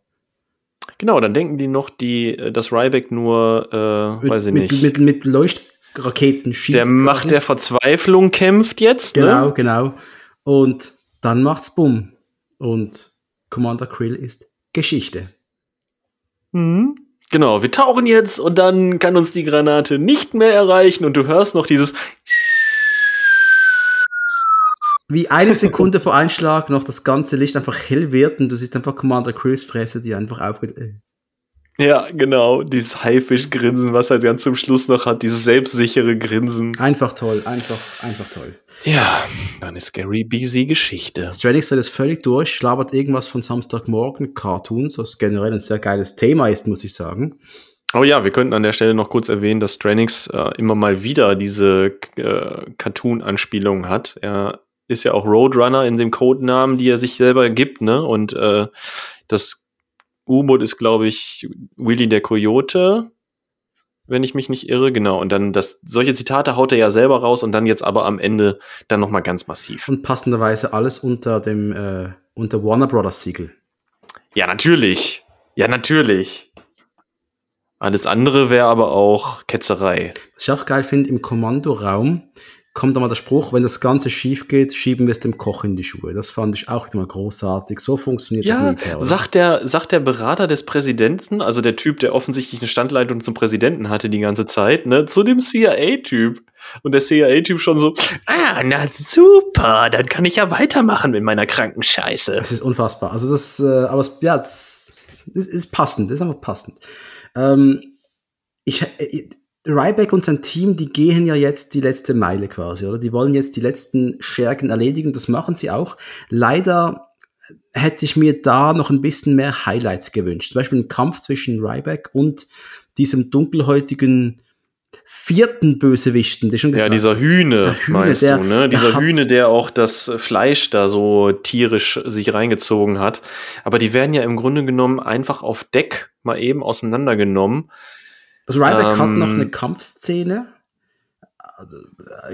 Speaker 2: Genau, dann denken die noch, die, äh, dass Ryback nur, äh,
Speaker 1: mit,
Speaker 2: weiß ich
Speaker 1: mit,
Speaker 2: nicht,
Speaker 1: mit, mit Leuchtraketen schießt.
Speaker 2: der Macht
Speaker 1: quasi.
Speaker 2: der Verzweiflung kämpft jetzt.
Speaker 1: Genau,
Speaker 2: Ne?
Speaker 1: genau. Und dann macht's bumm. Und Commander Krill ist Geschichte.
Speaker 2: Mhm. Genau, wir tauchen jetzt und dann kann uns die Granate nicht mehr erreichen und du hörst noch dieses.
Speaker 1: Wie eine Sekunde vor Einschlag noch das ganze Licht einfach hell wird und du siehst einfach Commander Krills Fresse, die einfach aufgeht.
Speaker 2: Ja, genau, dieses Haifischgrinsen, was er dann zum Schluss noch hat, dieses selbstsichere Grinsen.
Speaker 1: Einfach toll, einfach, einfach toll.
Speaker 2: Ja, dann ist Gary Busy Geschichte.
Speaker 1: Stranix ist völlig durch, labert irgendwas von Samstagmorgen, Cartoons, was generell ein sehr geiles Thema ist, muss ich sagen.
Speaker 2: Oh ja, wir könnten an der Stelle noch kurz erwähnen, dass Stranix äh, immer mal wieder diese äh, Cartoon-Anspielungen hat. Er ist ja auch Roadrunner in dem Codenamen, die er sich selber gibt, ne? Und äh, das U-Boot ist, glaube ich, Willy der Coyote, wenn ich mich nicht irre, genau. Und dann das, solche Zitate haut er ja selber raus und dann jetzt aber am Ende dann noch mal ganz massiv.
Speaker 1: Und passenderweise alles unter dem, äh, unter Warner Brothers Siegel.
Speaker 2: Ja, natürlich. Ja, natürlich. Alles andere wäre aber auch Ketzerei.
Speaker 1: Was ich auch geil finde, im Kommandoraum kommt da mal der Spruch, wenn das Ganze schief geht, schieben wir es dem Koch in die Schuhe. Das fand ich auch immer großartig. So funktioniert das
Speaker 2: Ja,
Speaker 1: Militär. Oder?
Speaker 2: sagt der, sagt der Berater des Präsidenten, also der Typ, der offensichtlich eine Standleitung zum Präsidenten hatte die ganze Zeit, ne, zu dem CIA-Typ. Und der CIA-Typ schon so, ah, na super, dann kann ich ja weitermachen mit meiner kranken Scheiße.
Speaker 1: Es ist unfassbar. Also das, äh, aber es, ja, es, es ist passend, es ist einfach passend. Ähm, ich, äh, Ryback und sein Team, die gehen ja jetzt die letzte Meile quasi, oder? Die wollen jetzt die letzten Schergen erledigen, das machen sie auch. Leider hätte ich mir da noch ein bisschen mehr Highlights gewünscht. Zum Beispiel ein Kampf zwischen Ryback und diesem dunkelhäutigen vierten Bösewichten, der schon
Speaker 2: Ja,
Speaker 1: gesagt
Speaker 2: dieser Hühne,
Speaker 1: Dieser Hühne,
Speaker 2: meinst
Speaker 1: der-
Speaker 2: du, ne? Dieser Hühne, der auch das Fleisch da so tierisch sich reingezogen hat. Aber die werden ja im Grunde genommen einfach auf Deck mal eben auseinandergenommen.
Speaker 1: Also Ryback hat
Speaker 2: Ähm,
Speaker 1: noch eine Kampfszene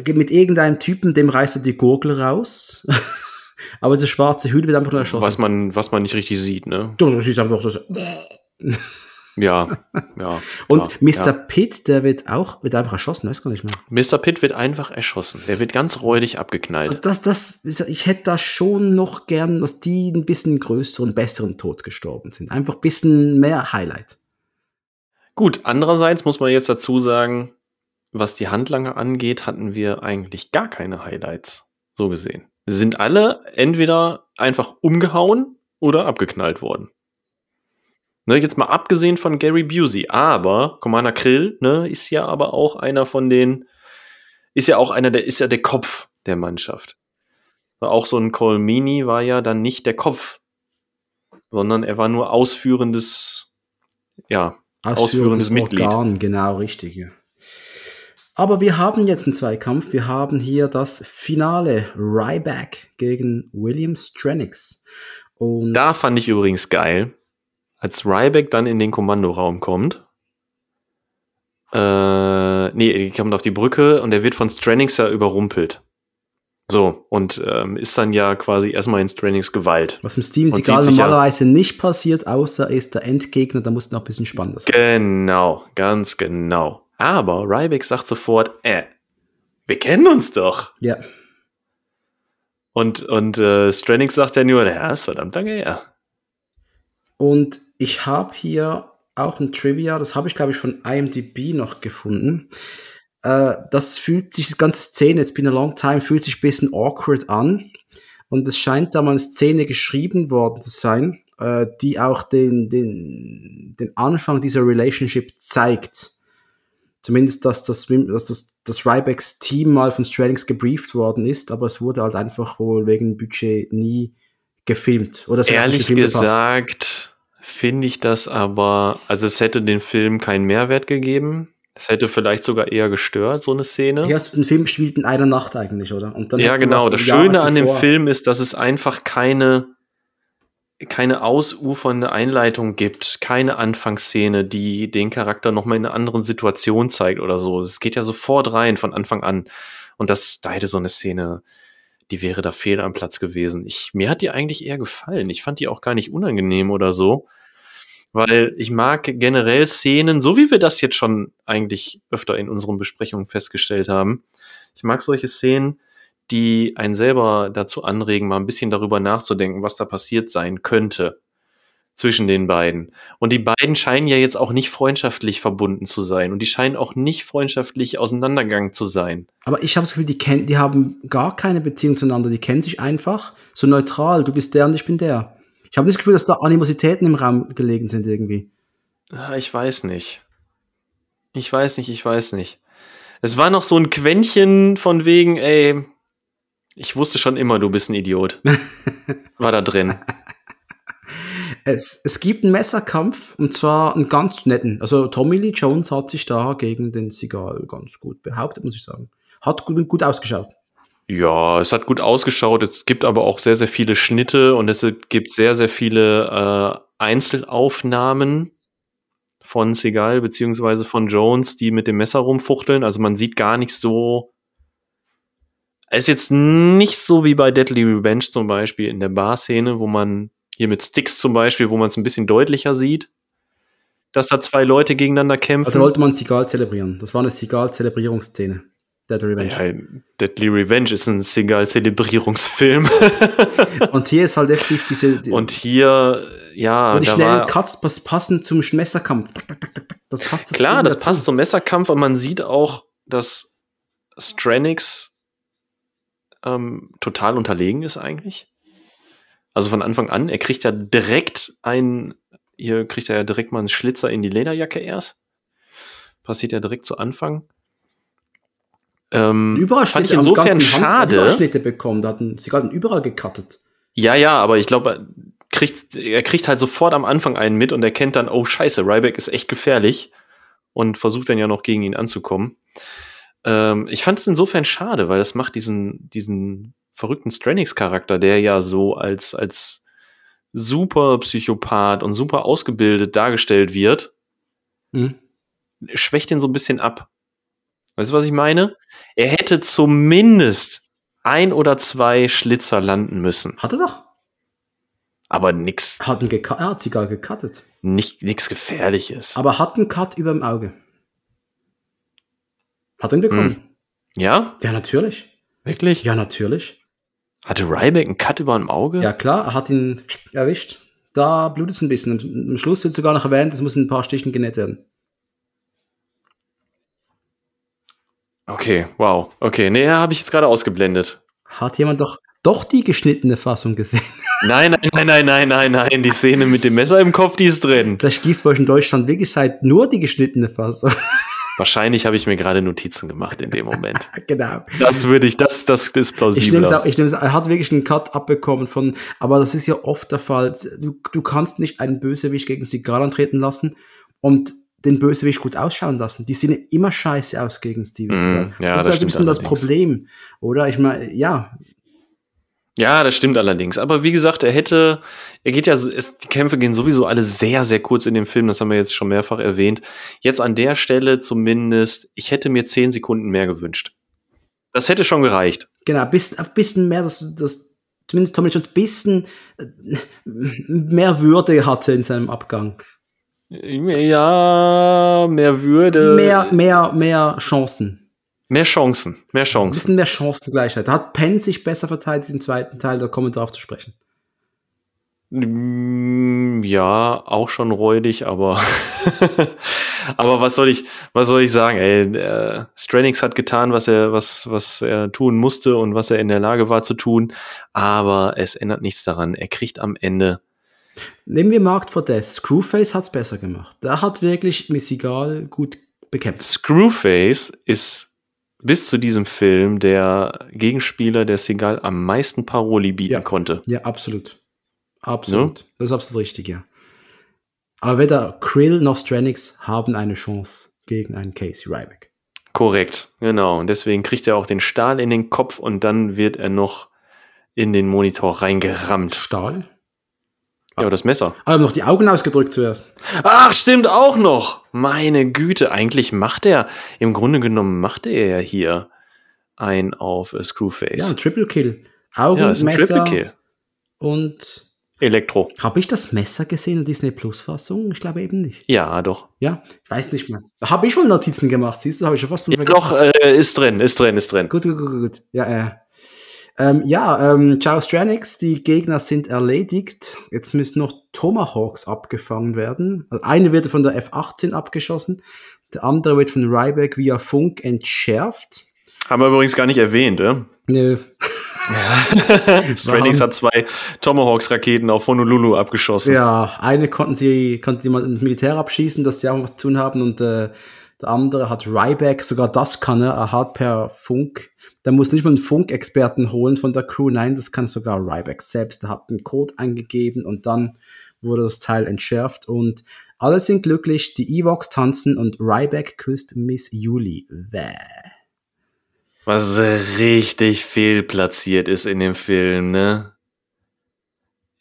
Speaker 1: äh, mit irgendeinem Typen, dem reißt er die Gurgel raus. Aber dieser schwarze Hühner wird einfach nur erschossen.
Speaker 2: Was man, was man nicht richtig sieht, ne?
Speaker 1: Du siehst einfach das.
Speaker 2: Ja, ja.
Speaker 1: Und
Speaker 2: ja,
Speaker 1: Mr.
Speaker 2: Ja.
Speaker 1: Pitt, der wird auch, wird einfach erschossen, weiß gar nicht mehr.
Speaker 2: Mr. Pitt wird einfach erschossen. Der wird ganz räudig
Speaker 1: Also
Speaker 2: abgeknallt.
Speaker 1: das, das, ist- ich hätte da schon noch gern, dass die ein bisschen größeren, besseren Tod gestorben sind. Einfach ein bisschen mehr Highlight.
Speaker 2: Gut, andererseits muss man jetzt dazu sagen, was die Handlanger angeht, hatten wir eigentlich gar keine Highlights. So gesehen. Sie sind alle entweder einfach umgehauen oder abgeknallt worden. Ne, jetzt mal abgesehen von Gary Busey, aber Commander Krill ne, ist ja aber auch einer von den, ist ja auch einer, der ist ja der Kopf der Mannschaft. Auch so ein Colmini war ja dann nicht der Kopf, sondern er war nur ausführendes, ja, Ausführendes Mitglied.
Speaker 1: Organ, genau, richtig. Ja. Aber wir haben jetzt einen Zweikampf. Wir haben hier das Finale Ryback gegen William Stranix. Und
Speaker 2: Da fand ich übrigens geil, als Ryback dann in den Kommandoraum kommt. Äh, nee, die kommt auf die Brücke und er wird von Strannings ja überrumpelt. So, und ähm, ist dann ja quasi erstmal in Strannings Gewalt.
Speaker 1: Was im Seagal
Speaker 2: sieht sich ja-
Speaker 1: normalerweise nicht passiert, außer er ist der Endgegner, da muss noch ein bisschen spannender sein.
Speaker 2: Genau, ganz genau. Aber Ryback sagt sofort, äh, wir kennen uns doch.
Speaker 1: Ja.
Speaker 2: Und, und äh, Strannings sagt ja nur, ja, ist verdammt lange her.
Speaker 1: Und ich habe hier auch ein Trivia, das habe ich, glaube ich, von IMDb noch gefunden. Äh, das fühlt sich, die ganze Szene, it's been a long time, fühlt sich ein bisschen awkward an. Und es scheint da mal eine Szene geschrieben worden zu sein, äh, die auch den, den, den Anfang dieser Relationship zeigt. Zumindest, dass das, dass das, das Rybacks Team mal von Strannings gebrieft worden ist, aber es wurde halt einfach wohl wegen Budget nie gefilmt. Oder
Speaker 2: Ehrlich gesagt finde ich das aber, also es hätte den Film keinen Mehrwert gegeben. Es hätte vielleicht sogar eher gestört, so eine Szene.
Speaker 1: Du den Film gespielt in einer Nacht eigentlich, oder? Und dann
Speaker 2: Ja, genau. Das
Speaker 1: Jahre
Speaker 2: Schöne an dem Film ist, dass es einfach keine, keine ausufernde Einleitung gibt, keine Anfangsszene, die den Charakter nochmal in einer anderen Situation zeigt oder so. Es geht ja sofort rein von Anfang an. Und das, da hätte so eine Szene, die wäre da fehl am Platz gewesen. Ich, mir hat die eigentlich eher gefallen. Ich fand die auch gar nicht unangenehm oder so. Weil ich mag generell Szenen, so wie wir das jetzt schon eigentlich öfter in unseren Besprechungen festgestellt haben. Ich mag solche Szenen, die einen selber dazu anregen, mal ein bisschen darüber nachzudenken, was da passiert sein könnte zwischen den beiden. Und die beiden scheinen ja jetzt auch nicht freundschaftlich verbunden zu sein. Und die scheinen auch nicht freundschaftlich auseinandergegangen zu sein.
Speaker 1: Aber ich habe das Gefühl, die, kennen, die haben gar keine Beziehung zueinander. Die kennen sich einfach so neutral. Du bist der und ich bin der. Ich habe das Gefühl, dass da Animositäten im Raum gelegen sind irgendwie.
Speaker 2: Ah, Ich weiß nicht. Ich weiß nicht, ich weiß nicht. Es war noch so ein Quäntchen von wegen, ey, ich wusste schon immer, du bist ein Idiot. War da drin.
Speaker 1: Es, es gibt einen Messerkampf und zwar einen ganz netten. Also Tommy Lee Jones hat sich da gegen den Seagal ganz gut behauptet, muss ich sagen. Hat gut, gut ausgeschaut.
Speaker 2: Ja, es hat gut ausgeschaut. Es gibt aber auch sehr, sehr viele Schnitte und es gibt sehr, sehr viele äh, Einzelaufnahmen von Seagal beziehungsweise von Jones, die mit dem Messer rumfuchteln. Also man sieht gar nicht so. Es ist jetzt nicht so wie bei Deadly Revenge zum Beispiel in der Bar-Szene, wo man hier mit Sticks zum Beispiel, wo man es ein bisschen deutlicher sieht, dass da zwei Leute gegeneinander kämpfen.
Speaker 1: Also wollte man Seagal zelebrieren. Das war eine Seagal-Zelebrierungsszene. Dead Revenge.
Speaker 2: ja, Deadly Revenge ist ein Seagal-Zelebrierungsfilm.
Speaker 1: Und hier ist halt definitiv diese. die-
Speaker 2: Und hier, ja,
Speaker 1: und die schnellen
Speaker 2: war,
Speaker 1: Cuts pass- passen zum Messerkampf. Das passt das
Speaker 2: klar, das
Speaker 1: dazu.
Speaker 2: passt zum Messerkampf und man sieht auch, dass Stranix ähm, total unterlegen ist eigentlich. Also von Anfang an, er kriegt ja direkt ein, hier kriegt er ja direkt mal einen Schlitzer in die Lederjacke erst. Passiert ja direkt zu Anfang. Ähm,
Speaker 1: Überall
Speaker 2: fand ich insofern schade.
Speaker 1: Schnitte bekommen. Da hatten hat ihn überall gecuttet.
Speaker 2: Ja, ja, aber ich glaube, kriegt, er kriegt halt sofort am Anfang einen mit und erkennt dann, oh scheiße, Ryback ist echt gefährlich und versucht dann ja noch gegen ihn anzukommen. Ähm, ich fand es insofern schade, weil das macht diesen, diesen verrückten Stranix-Charakter, der ja so als, als super Psychopath und super ausgebildet dargestellt wird,
Speaker 1: Mhm.
Speaker 2: schwächt ihn so ein bisschen ab. Weißt du, was ich meine? Er hätte zumindest ein oder zwei Schlitzer landen müssen.
Speaker 1: Hat er doch.
Speaker 2: Aber nix,
Speaker 1: Hat gecu- er hat Seagal gecuttet.
Speaker 2: nicht, nix Gefährliches.
Speaker 1: Aber hat einen Cut über dem Auge. Hat er ihn bekommen.
Speaker 2: Ja?
Speaker 1: Ja, natürlich.
Speaker 2: Wirklich?
Speaker 1: Ja, natürlich.
Speaker 2: Hatte Ryback einen Cut über dem Auge?
Speaker 1: Ja, klar, er hat ihn erwischt. Da blutet es ein bisschen. Am- Am Schluss wird sogar noch erwähnt, es muss ein paar Stichen genäht werden.
Speaker 2: Okay, wow. Okay, nee, habe ich jetzt gerade ausgeblendet.
Speaker 1: Hat jemand doch, doch die geschnittene Fassung gesehen?
Speaker 2: Nein, nein, nein, nein, nein, nein, nein. Die Szene mit dem Messer im Kopf, die ist drin.
Speaker 1: Vielleicht gibt es bei euch in Deutschland wirklich seit nur die geschnittene Fassung.
Speaker 2: Wahrscheinlich habe ich mir gerade Notizen gemacht in dem Moment.
Speaker 1: genau.
Speaker 2: Das würde ich, das, das ist
Speaker 1: Ich nehme es auch, ich nehme es, er hat wirklich einen Cut abbekommen von, aber das ist ja oft der Fall. Du, du kannst nicht einen Bösewicht gegen Seagal antreten lassen und den Bösewicht gut ausschauen lassen. Die sehen immer scheiße aus gegen Steven Seagal.
Speaker 2: ja,
Speaker 1: das
Speaker 2: das
Speaker 1: ist halt ein bisschen das. Problem, oder? Ich meine, ja,
Speaker 2: Ja, das stimmt allerdings. Aber wie gesagt, er hätte, er geht ja, es, die Kämpfe gehen sowieso alle sehr, sehr kurz in dem Film. Das haben wir jetzt schon mehrfach erwähnt. Jetzt an der Stelle zumindest, ich hätte mir zehn Sekunden mehr gewünscht. Das hätte schon gereicht.
Speaker 1: Genau, ein bisschen, ein bisschen mehr, dass, dass zumindest Tommy Jones ein bisschen äh, mehr Würde hatte in seinem Abgang.
Speaker 2: Ja, mehr Würde.
Speaker 1: Mehr, mehr, mehr Chancen.
Speaker 2: Mehr Chancen, mehr
Speaker 1: Ein
Speaker 2: Chancen.
Speaker 1: bisschen mehr Chancengleichheit. Da hat Penn sich besser verteidigt im zweiten Teil, da kommen wir drauf zu sprechen.
Speaker 2: Mm, Ja, auch schon räudig, aber aber was soll ich was soll ich sagen? Ey, äh, Stranix hat getan, was er was was er tun musste und was er in der Lage war zu tun, aber es ändert nichts daran. Er kriegt am Ende
Speaker 1: Nehmen wir Markt for Death. Screwface hat's besser gemacht. Der hat wirklich Missigal gut bekämpft.
Speaker 2: Screwface ist bis zu diesem Film der Gegenspieler, der Seagal am meisten Paroli bieten
Speaker 1: Ja.
Speaker 2: konnte.
Speaker 1: Ja, absolut. Absolut. Das ist absolut richtig, ja. Aber weder Krill noch Stranix haben eine Chance gegen einen Casey Ryback.
Speaker 2: Korrekt, genau. Und deswegen kriegt er auch den Stahl in den Kopf und dann wird er noch in den Monitor reingerammt.
Speaker 1: Stahl?
Speaker 2: Ja, das Messer.
Speaker 1: Aber noch die Augen ausgedrückt zuerst.
Speaker 2: Ach, stimmt auch noch. Meine Güte, eigentlich macht er, im Grunde genommen macht er ja hier ein auf äh,
Speaker 1: Ja,
Speaker 2: Screwface.
Speaker 1: ein Triple Kill. Augen,
Speaker 2: Ja, ist ein
Speaker 1: Messer
Speaker 2: Triple Kill.
Speaker 1: und
Speaker 2: Elektro.
Speaker 1: habe ich das Messer gesehen in Disney Plus Fassung? Ich glaube eben nicht.
Speaker 2: Ja, doch.
Speaker 1: Ja, ich weiß nicht mehr. Habe ich wohl Notizen gemacht, siehst du, habe ich schon fast
Speaker 2: Ja, doch, äh, ist drin, ist drin, ist drin.
Speaker 1: Gut, gut, gut, gut, gut. Ja, äh. Ähm, ja, ähm, Ciao Stranix, die Gegner sind erledigt. Jetzt müssen noch Tomahawks abgefangen werden. Also eine wird von der F-18 abgeschossen, der andere wird von Ryback via Funk entschärft.
Speaker 2: Haben wir übrigens gar nicht erwähnt, ne?
Speaker 1: Nö.
Speaker 2: Stranix hat zwei Tomahawks-Raketen auf Honolulu abgeschossen.
Speaker 1: Ja, eine konnten sie, konnte jemand im Militär abschießen, dass die auch was zu tun haben und äh, der andere hat Ryback, sogar das kann er, er hat per Funk, der muss nicht mal einen Funkexperten holen von der Crew, nein, das kann sogar Ryback selbst, der hat einen Code eingegeben und dann wurde das Teil entschärft und alle sind glücklich, die Evox tanzen und Ryback küsst Miss Julie. Bäh.
Speaker 2: Was richtig fehlplatziert ist in dem Film, ne?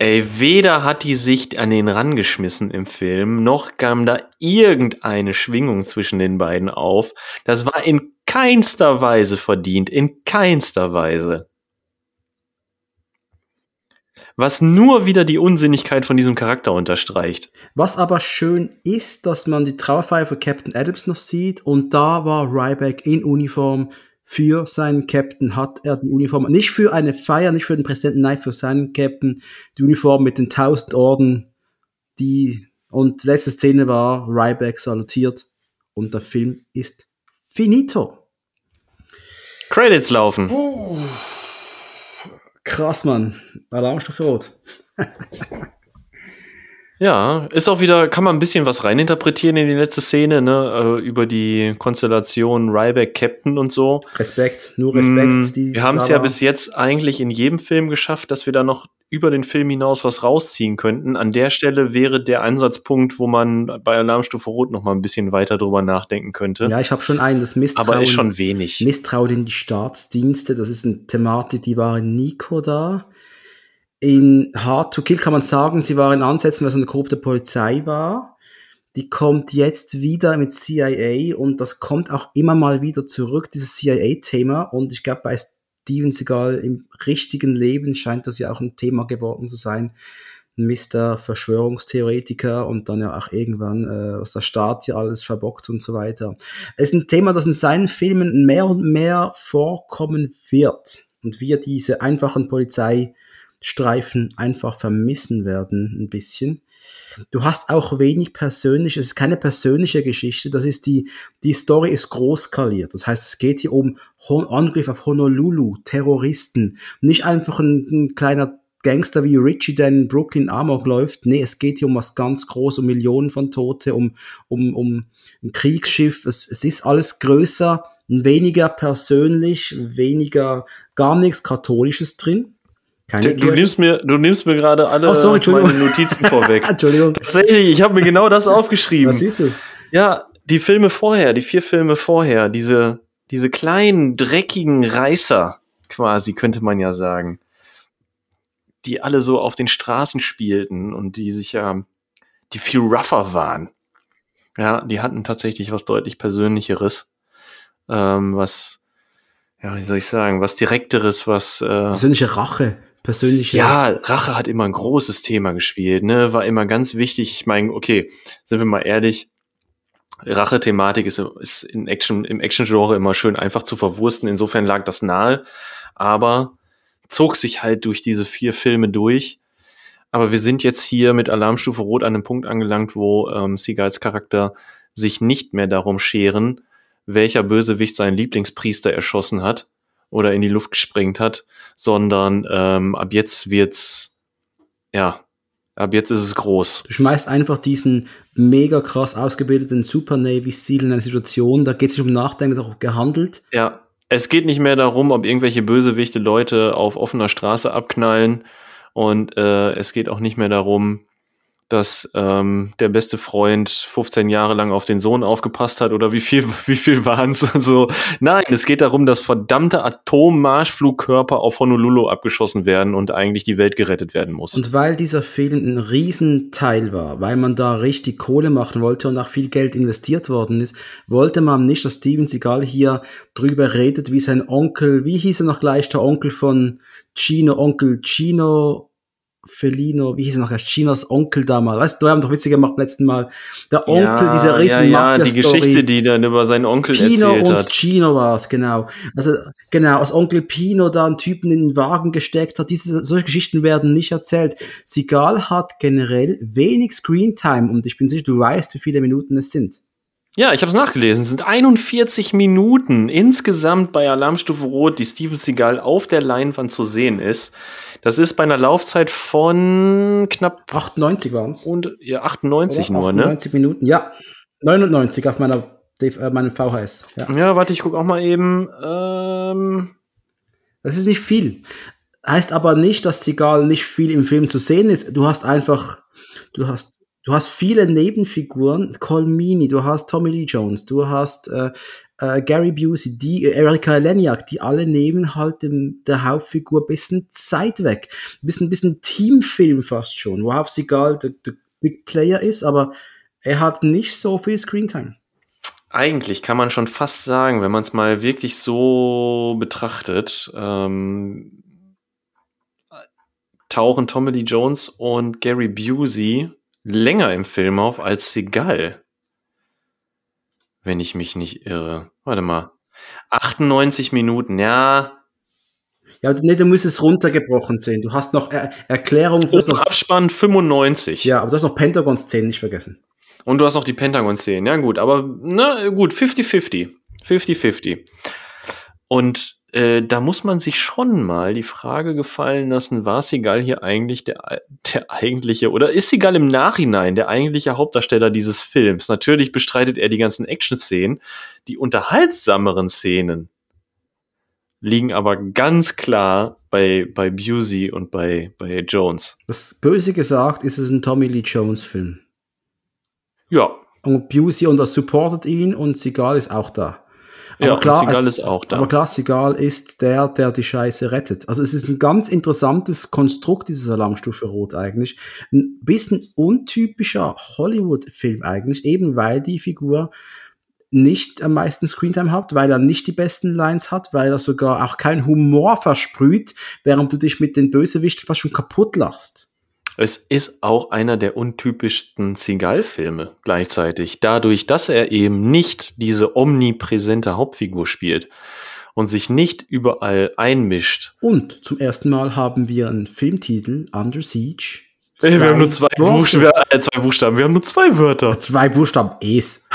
Speaker 2: Ey, weder hat die sich an den rangeschmissen im Film, noch kam da irgendeine Schwingung zwischen den beiden auf. Das war in keinster Weise verdient, in keinster Weise. Was nur wieder die Unsinnigkeit von diesem Charakter unterstreicht.
Speaker 1: Was aber schön ist, dass man die Trauerfeier für Captain Adams noch sieht und da war Ryback in Uniform für seinen Captain, hat er die Uniform, nicht für eine Feier, nicht für den Präsidenten, nein, für seinen Captain, die Uniform mit den tausend Orden, die, und letzte Szene war Ryback salutiert und der Film ist finito.
Speaker 2: Credits laufen.
Speaker 1: Krass, Mann. Alarmstufe Rot.
Speaker 2: Ja, ist auch wieder, kann man ein bisschen was reininterpretieren in die letzte Szene, ne, äh, über die Konstellation Ryback, Captain und so.
Speaker 1: Respekt, nur Respekt.
Speaker 2: Mm,
Speaker 1: die
Speaker 2: wir haben es ja bis jetzt eigentlich in jedem Film geschafft, dass wir da noch über den Film hinaus was rausziehen könnten. An der Stelle wäre der Ansatzpunkt, wo man bei Alarmstufe Rot noch mal ein bisschen weiter drüber nachdenken könnte.
Speaker 1: Ja, ich habe schon einen, das Misstrauen.
Speaker 2: Aber ist schon wenig.
Speaker 1: Misstrauen in die Staatsdienste, das ist eine Thematik, die war in Nico da. In Hard to Kill kann man sagen, sie war in Ansätzen, was eine korrupte Polizei war. Die kommt jetzt wieder mit CIA und das kommt auch immer mal wieder zurück, dieses CIA-Thema. Und ich glaube, bei Steven Seagal im richtigen Leben scheint das ja auch ein Thema geworden zu sein. Mr. Verschwörungstheoretiker und dann ja auch irgendwann, äh, was der Staat hier alles verbockt und so weiter. Es ist ein Thema, das in seinen Filmen mehr und mehr vorkommen wird. Und wir diese einfachen Polizeistreifen einfach vermissen werden, ein bisschen. Du hast auch wenig persönlich, es ist keine persönliche Geschichte, das ist die, die Story ist groß skaliert. Das heißt, es geht hier um Hon Angriff auf Honolulu, Terroristen, nicht einfach ein, ein kleiner Gangster wie Richie, der in Brooklyn Amok läuft. Nee, es geht hier um was ganz groß, um Millionen von Tote, um, um, um ein Kriegsschiff. Es, es ist alles größer, weniger persönlich, weniger, gar nichts Katholisches drin. Keine
Speaker 2: Du, du nimmst mir, du nimmst mir gerade alle
Speaker 1: Oh, sorry,
Speaker 2: meine Notizen vorweg.
Speaker 1: Entschuldigung.
Speaker 2: Tatsächlich, ich habe mir genau das aufgeschrieben.
Speaker 1: Was siehst du?
Speaker 2: Ja, die Filme vorher, die vier Filme vorher, diese, diese kleinen, dreckigen Reißer, quasi, könnte man ja sagen. die alle so auf den Straßen spielten und die sich ja, die viel rougher waren. Ja, die hatten tatsächlich was deutlich Persönlicheres, ähm, was, ja, wie soll ich sagen, was Direkteres, was äh,
Speaker 1: Persönliche Rache, persönliche.
Speaker 2: ja, Rache hat immer ein großes Thema gespielt, ne? War immer ganz wichtig. Ich meine, okay, sind wir mal ehrlich, Rache-Thematik ist, ist in Action, im Action-Genre immer schön einfach zu verwursten. Insofern lag das nahe, aber zog sich halt durch diese vier Filme durch. Aber wir sind jetzt hier mit Alarmstufe Rot an einem Punkt angelangt, wo ähm, Seagulls Charakter sich nicht mehr darum scheren, welcher Bösewicht seinen Lieblingspriester erschossen hat oder in die Luft gesprengt hat, sondern ähm, ab jetzt wird's, ja, ab jetzt ist es groß.
Speaker 1: Du schmeißt einfach diesen mega krass ausgebildeten Super Navy Seal in eine Situation, da geht es nicht um Nachdenken, doch gehandelt.
Speaker 2: Ja, es geht nicht mehr darum, ob irgendwelche Bösewichte Leute auf offener Straße abknallen und äh, es geht auch nicht mehr darum, dass ähm, der beste Freund 15 Jahre lang auf den Sohn aufgepasst hat oder wie viel, wie viel waren es? Also, nein, es geht darum, dass verdammte Atommarschflugkörper auf Honolulu abgeschossen werden und eigentlich die Welt gerettet werden muss.
Speaker 1: Und weil dieser Film ein Riesenteil war, weil man da richtig Kohle machen wollte und auch viel Geld investiert worden ist, wollte man nicht, dass Steven Seagal hier drüber redet, wie sein Onkel, wie hieß er noch gleich, der Onkel von Chino, Onkel Chino, Felino, wie hieß er noch, Chinas Onkel damals, weißt du, wir haben doch Witze gemacht letzten Mal, der Onkel dieser riesen
Speaker 2: ja, ja, die. Geschichte, die dann über seinen Onkel
Speaker 1: Pino
Speaker 2: erzählt
Speaker 1: und
Speaker 2: hat.
Speaker 1: Chino war es, genau. Also, genau, als Onkel Pino da einen Typen in den Wagen gesteckt hat, diese, solche Geschichten werden nicht erzählt. Sigal hat generell wenig Screentime und ich bin sicher, du weißt, wie viele Minuten es sind.
Speaker 2: Ja, ich habe es nachgelesen. Es sind 41 Minuten insgesamt bei Alarmstufe Rot, die Steven Seagal auf der Leinwand zu sehen ist. Das ist bei einer Laufzeit von knapp
Speaker 1: 98 waren es.
Speaker 2: und ja 98 nur, ne?
Speaker 1: 98 Minuten, ja. 99 auf meiner, äh, meinem VHS. Ja.
Speaker 2: Ja, warte, ich guck auch mal eben. Ähm,
Speaker 1: Das ist nicht viel. Heißt aber nicht, dass Seagal nicht viel im Film zu sehen ist. Du hast einfach, du hast, du hast viele Nebenfiguren, Colmini, du hast Tommy Lee Jones, du hast äh, äh, Gary Busey, die äh, Erika Leniak, die alle nehmen halt dem, der Hauptfigur ein bisschen Zeit weg. Ein bisschen, bisschen Teamfilm fast schon, worauf Seagal der, der Big Player ist, aber er hat nicht so viel Screentime.
Speaker 2: eigentlich kann man schon fast sagen, wenn man es mal wirklich so betrachtet, ähm, tauchen Tommy Lee Jones und Gary Busey länger im Film auf als Seagal. Wenn ich mich nicht irre. Warte mal. 98 Minuten, ja.
Speaker 1: Ja, nee, du musst es runtergebrochen sehen. Du hast noch er Erklärung, du hast noch,
Speaker 2: Abspann 95.
Speaker 1: ja, aber du hast noch Pentagon-Szenen nicht vergessen.
Speaker 2: Und du hast noch die Pentagon-Szenen. Ja, gut, aber na gut, 50-50. 50-50. Und äh, da muss man sich schon mal die Frage gefallen lassen, war Seagal hier eigentlich der, der eigentliche, oder ist Seagal im Nachhinein der eigentliche Hauptdarsteller dieses Films? Natürlich bestreitet er die ganzen Action-Szenen. Die unterhaltsameren Szenen liegen aber ganz klar bei, bei Busey und bei, bei Jones.
Speaker 1: Das Böse gesagt ist es ein Tommy Lee Jones Film.
Speaker 2: Ja,
Speaker 1: Und Busey und das supportet ihn und Seagal ist auch da.
Speaker 2: Ja, und Seagal
Speaker 1: es-
Speaker 2: ist auch da.
Speaker 1: Aber klar, Seagal ist der, der die Scheiße rettet. Also es ist ein ganz interessantes Konstrukt, dieses Alarmstufe Rot eigentlich. Ein bisschen untypischer Hollywood-Film eigentlich, eben weil die Figur nicht am meisten Screentime hat, weil er nicht die besten Lines hat, weil er sogar auch keinen Humor versprüht, während du dich mit den Bösewichten fast schon kaputt lachst.
Speaker 2: Es ist auch einer der untypischsten Seagal-Filme gleichzeitig. Dadurch, dass er eben nicht diese omnipräsente Hauptfigur spielt und sich nicht überall einmischt.
Speaker 1: Und zum ersten Mal haben wir einen Filmtitel, Under Siege.
Speaker 2: Ey, wir haben nur zwei,
Speaker 1: Worte.
Speaker 2: Buchstaben, äh, zwei Buchstaben, wir haben nur zwei Wörter.
Speaker 1: Zwei Buchstaben Es.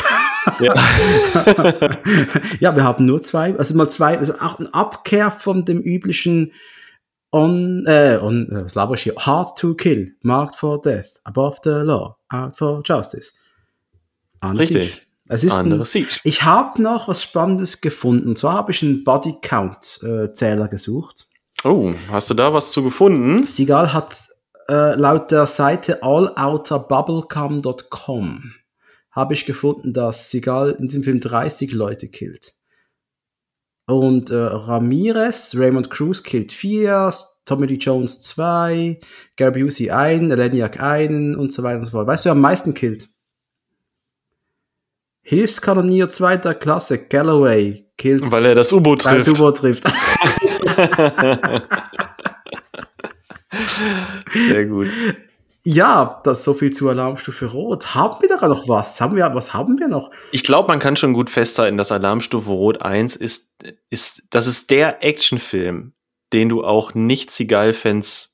Speaker 2: Ja.
Speaker 1: ja, wir haben nur zwei, also mal zwei, also auch ein Abkehr von dem üblichen on, äh, on, äh, was laber ich hier? Hard to kill, marked for death, above the law, out for justice. Under
Speaker 2: Richtig.
Speaker 1: Siege. Es ist
Speaker 2: Andere
Speaker 1: ein,
Speaker 2: Siege.
Speaker 1: ich habe noch was Spannendes gefunden. Und zwar habe ich einen Body Count äh, Zähler gesucht.
Speaker 2: Oh, hast du da was zu gefunden?
Speaker 1: Sigal hat äh, laut der Seite allouterbubblegum.com habe ich gefunden, dass Sigal in diesem Film 30 Leute killt. Und äh, Ramirez, Raymond Cruz killt vier, Tommy Lee Jones zwei, Gary Busey einen, Eleniak einen und so weiter und so fort. Weißt du, wer am meisten killt? Hilfskanonier zweiter Klasse, Galloway, killt,
Speaker 2: Weil er das U-Boot trifft.
Speaker 1: das U-Boot trifft.
Speaker 2: Sehr gut.
Speaker 1: Ja, das so viel zu Alarmstufe Rot. Haben wir da gerade noch was? Haben wir, was haben wir noch?
Speaker 2: Ich glaube, man kann schon gut festhalten, dass Alarmstufe Rot 1 ist, ist, das ist der Actionfilm, den du auch Nicht-Seagal-Fans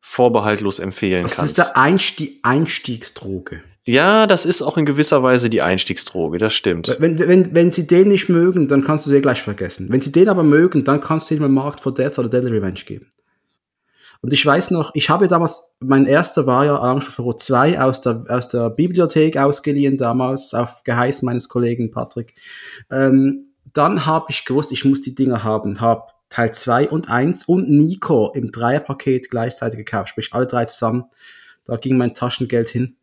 Speaker 2: vorbehaltlos empfehlen
Speaker 1: Das
Speaker 2: kannst.
Speaker 1: ist der Einstieg, Einstiegsdroge.
Speaker 2: ja, das ist auch in gewisser Weise die Einstiegsdroge, das stimmt.
Speaker 1: Wenn, wenn, wenn sie den nicht mögen, dann kannst du den gleich vergessen. Wenn sie den aber mögen, dann kannst du ihm mal Markt for Death oder Deadly Revenge geben. Und ich weiß noch, ich habe damals, mein erster war ja Alarmstufe Rot 2 aus der, aus der Bibliothek ausgeliehen, damals auf Geheiß meines Kollegen Patrick. Ähm, dann habe ich gewusst, ich muss die Dinger haben, habe Teil 2 und 1 und Nico im Dreierpaket gleichzeitig gekauft, sprich alle drei zusammen. Da ging mein Taschengeld hin.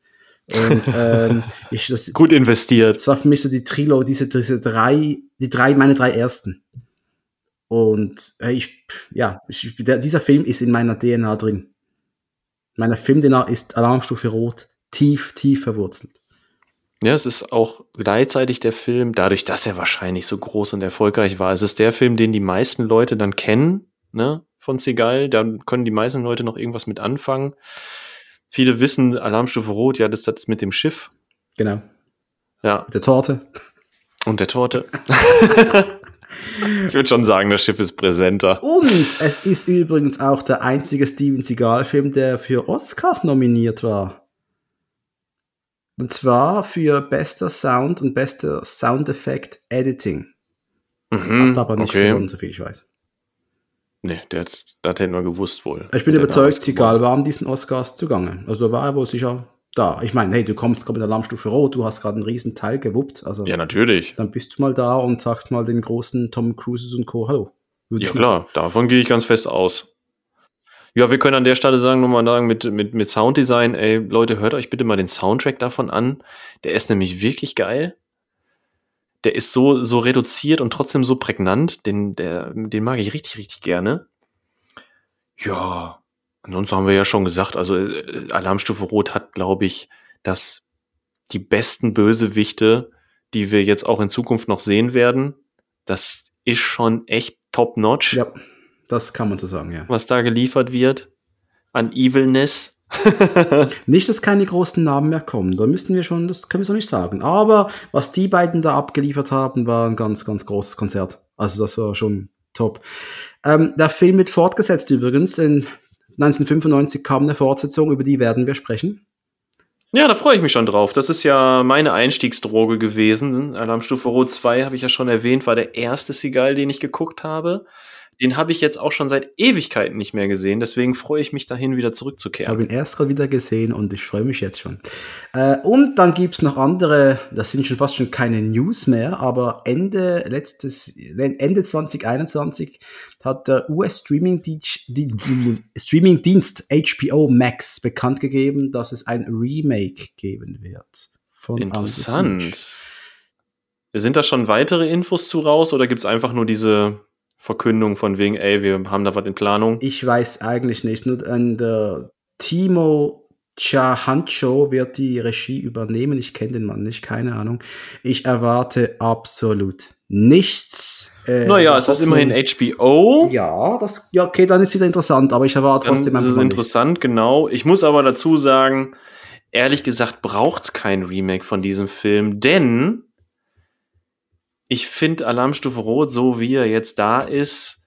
Speaker 1: Und ähm, ich, das,
Speaker 2: Gut investiert.
Speaker 1: das war für mich so die Trilo, diese, diese drei, die drei, meine drei ersten. Und äh, ich, ja, ich, der, dieser Film ist in meiner DNA drin. Meiner Film-DNA ist Alarmstufe Rot tief, tief verwurzelt.
Speaker 2: Ja, es ist auch gleichzeitig der Film, dadurch, dass er wahrscheinlich so groß und erfolgreich war, es ist der Film, den die meisten Leute dann kennen, ne, von Seagal. Da können die meisten Leute noch irgendwas mit anfangen. Viele wissen, Alarmstufe Rot, ja, das ist das mit dem Schiff.
Speaker 1: Genau.
Speaker 2: Ja,
Speaker 1: Mit der Torte.
Speaker 2: und der Torte. ich würde schon sagen, das Schiff ist präsenter.
Speaker 1: Und es ist übrigens auch der einzige Steven Seagal-Film, der für Oscars nominiert war. Und zwar für bester Sound und bester Soundeffekt Editing.
Speaker 2: Mhm,
Speaker 1: Hat aber nicht
Speaker 2: okay.
Speaker 1: gewonnen, soviel ich weiß.
Speaker 2: Nee, der, das hätten wir gewusst wohl.
Speaker 1: Ich bin überzeugt, Seagal war an diesen Oscars zugange. Also da war er wohl sicher da. Ich meine, hey, du kommst gerade mit der Alarmstufe Rot, du hast gerade einen riesen Teil gewuppt. Also
Speaker 2: Ja, natürlich.
Speaker 1: dann bist du mal da und sagst mal den großen Tom Cruises und Co. Hallo. Würde
Speaker 2: Ja klar, davon gehe ich ganz fest aus. Ja, wir können an der Stelle sagen, nochmal sagen, mit, mit, mit Sounddesign, ey, Leute, hört euch bitte mal den Soundtrack davon an. Der ist nämlich wirklich geil. Der ist so, so reduziert und trotzdem so prägnant. Den, der, den mag ich richtig, richtig gerne. Ja, ansonsten haben wir ja schon gesagt, also äh, Alarmstufe Rot hat, glaube ich, das die besten Bösewichte, die wir jetzt auch in Zukunft noch sehen werden. Das ist schon echt top-notch
Speaker 1: Ja, das kann man so sagen, ja.
Speaker 2: was da geliefert wird an Evilness.
Speaker 1: Nicht, dass keine großen Namen mehr kommen. Da müssten wir schon, das können wir so nicht sagen. Aber was die beiden da abgeliefert haben, war ein ganz, ganz großes Konzert. Also das war schon top. Ähm, der Film wird fortgesetzt übrigens. In 1995 kam eine Fortsetzung, über die werden wir sprechen.
Speaker 2: Ja, da freue ich mich schon drauf. Das ist ja meine Einstiegsdroge gewesen. Alarmstufe Rot 2 habe ich ja schon erwähnt, war der erste Seagal, den ich geguckt habe. Den habe ich jetzt auch schon seit Ewigkeiten nicht mehr gesehen. Deswegen freue ich mich dahin, wieder
Speaker 1: Ich
Speaker 2: zurückzukehren.
Speaker 1: habe ihn erst gerade wieder gesehen und ich freue mich jetzt schon. Äh, und dann gibt's noch andere, das sind schon fast schon keine News mehr, aber Ende letztes, Ende 2021 hat der US-Streaming-Dienst die- die- Streaming-Dienst HBO Max bekannt gegeben, dass es ein Remake geben wird.
Speaker 2: Interessant. Sind da schon weitere Infos zu raus oder gibt es einfach nur diese Verkündung von wegen, ey, wir haben da was in Planung?
Speaker 1: Ich weiß eigentlich nicht. Nur an der Timo Chahancho wird die Regie übernehmen. Ich kenne den Mann nicht, keine Ahnung. Ich erwarte absolut nichts. Äh,
Speaker 2: Naja, es ist immerhin HBO.
Speaker 1: Ja, das, ja, okay, dann ist wieder interessant, aber ich erwarte
Speaker 2: Dann
Speaker 1: trotzdem
Speaker 2: ist es
Speaker 1: mal
Speaker 2: interessant, genau. Ich muss aber dazu sagen, ehrlich gesagt braucht es kein Remake von diesem Film, denn ich finde Alarmstufe Rot, so wie er jetzt da ist,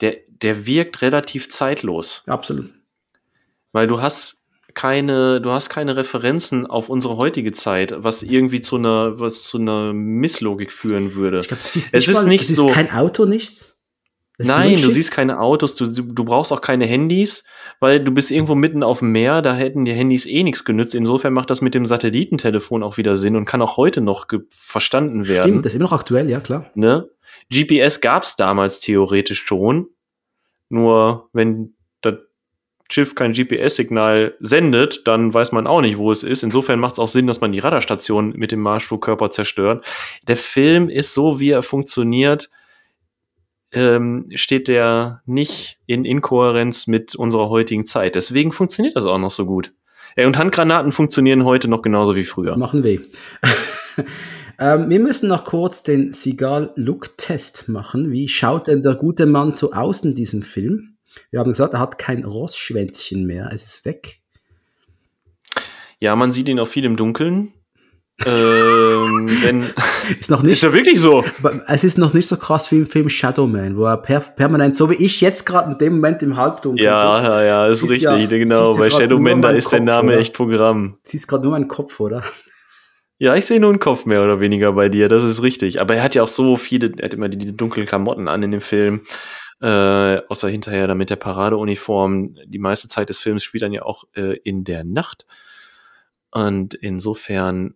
Speaker 2: der, der wirkt relativ zeitlos.
Speaker 1: nichts. Absolut.
Speaker 2: Weil du hast keine, du hast keine Referenzen auf unsere heutige Zeit, was irgendwie zu einer, was zu einer Misslogik führen würde.
Speaker 1: Ich glaube, du siehst
Speaker 2: Es ist
Speaker 1: mal,
Speaker 2: nicht
Speaker 1: du
Speaker 2: so-
Speaker 1: kein Auto, nichts. Das
Speaker 2: Nein, du siehst keine Autos, du, du brauchst auch keine Handys, weil du bist irgendwo mitten auf dem Meer, da hätten die Handys eh nichts genützt. Insofern macht das mit dem Satellitentelefon auch wieder Sinn und kann auch heute noch verstanden werden.
Speaker 1: Stimmt, das ist immer noch aktuell, ja, klar.
Speaker 2: Ne? GPS gab es damals theoretisch schon, nur wenn Schiff kein GPS-Signal sendet, dann weiß man auch nicht, wo es ist. Insofern macht es auch Sinn, dass man die Radarstation mit dem Marschflugkörper zerstört. Der Film ist so, wie er funktioniert, ähm, steht der nicht in Inkohärenz mit unserer heutigen Zeit. Deswegen funktioniert das auch noch so gut. Ey, und Handgranaten funktionieren heute noch genauso wie früher.
Speaker 1: Machen weh. ähm, wir müssen noch kurz den Sigal-Look-Test machen. Wie schaut denn der gute Mann so aus in diesem Film? Wir haben gesagt, er hat kein Rossschwänzchen mehr. Es ist weg.
Speaker 2: Ja, man sieht ihn auch viel im Dunkeln. ähm, wenn,
Speaker 1: ist noch nicht.
Speaker 2: Ist ja wirklich so.
Speaker 1: Es ist noch nicht so krass wie im Film Shadow Man, wo er per permanent, so wie ich jetzt gerade in dem Moment im Halbdunkel
Speaker 2: Ja, sitzt, ja, ja, ist richtig, ja, genau. Bei Shadow Man, da ist Kopf, der Name oder? echt Programm.
Speaker 1: Du siehst gerade nur meinen Kopf, oder?
Speaker 2: Ja, ich sehe nur einen Kopf mehr oder weniger bei dir, das ist richtig. Aber er hat ja auch so viele, er hat immer die, die dunklen Klamotten an in dem Film. Äh, außer hinterher dann mit der Paradeuniform. Die meiste Zeit des Films spielt dann ja auch äh, in der Nacht. Und insofern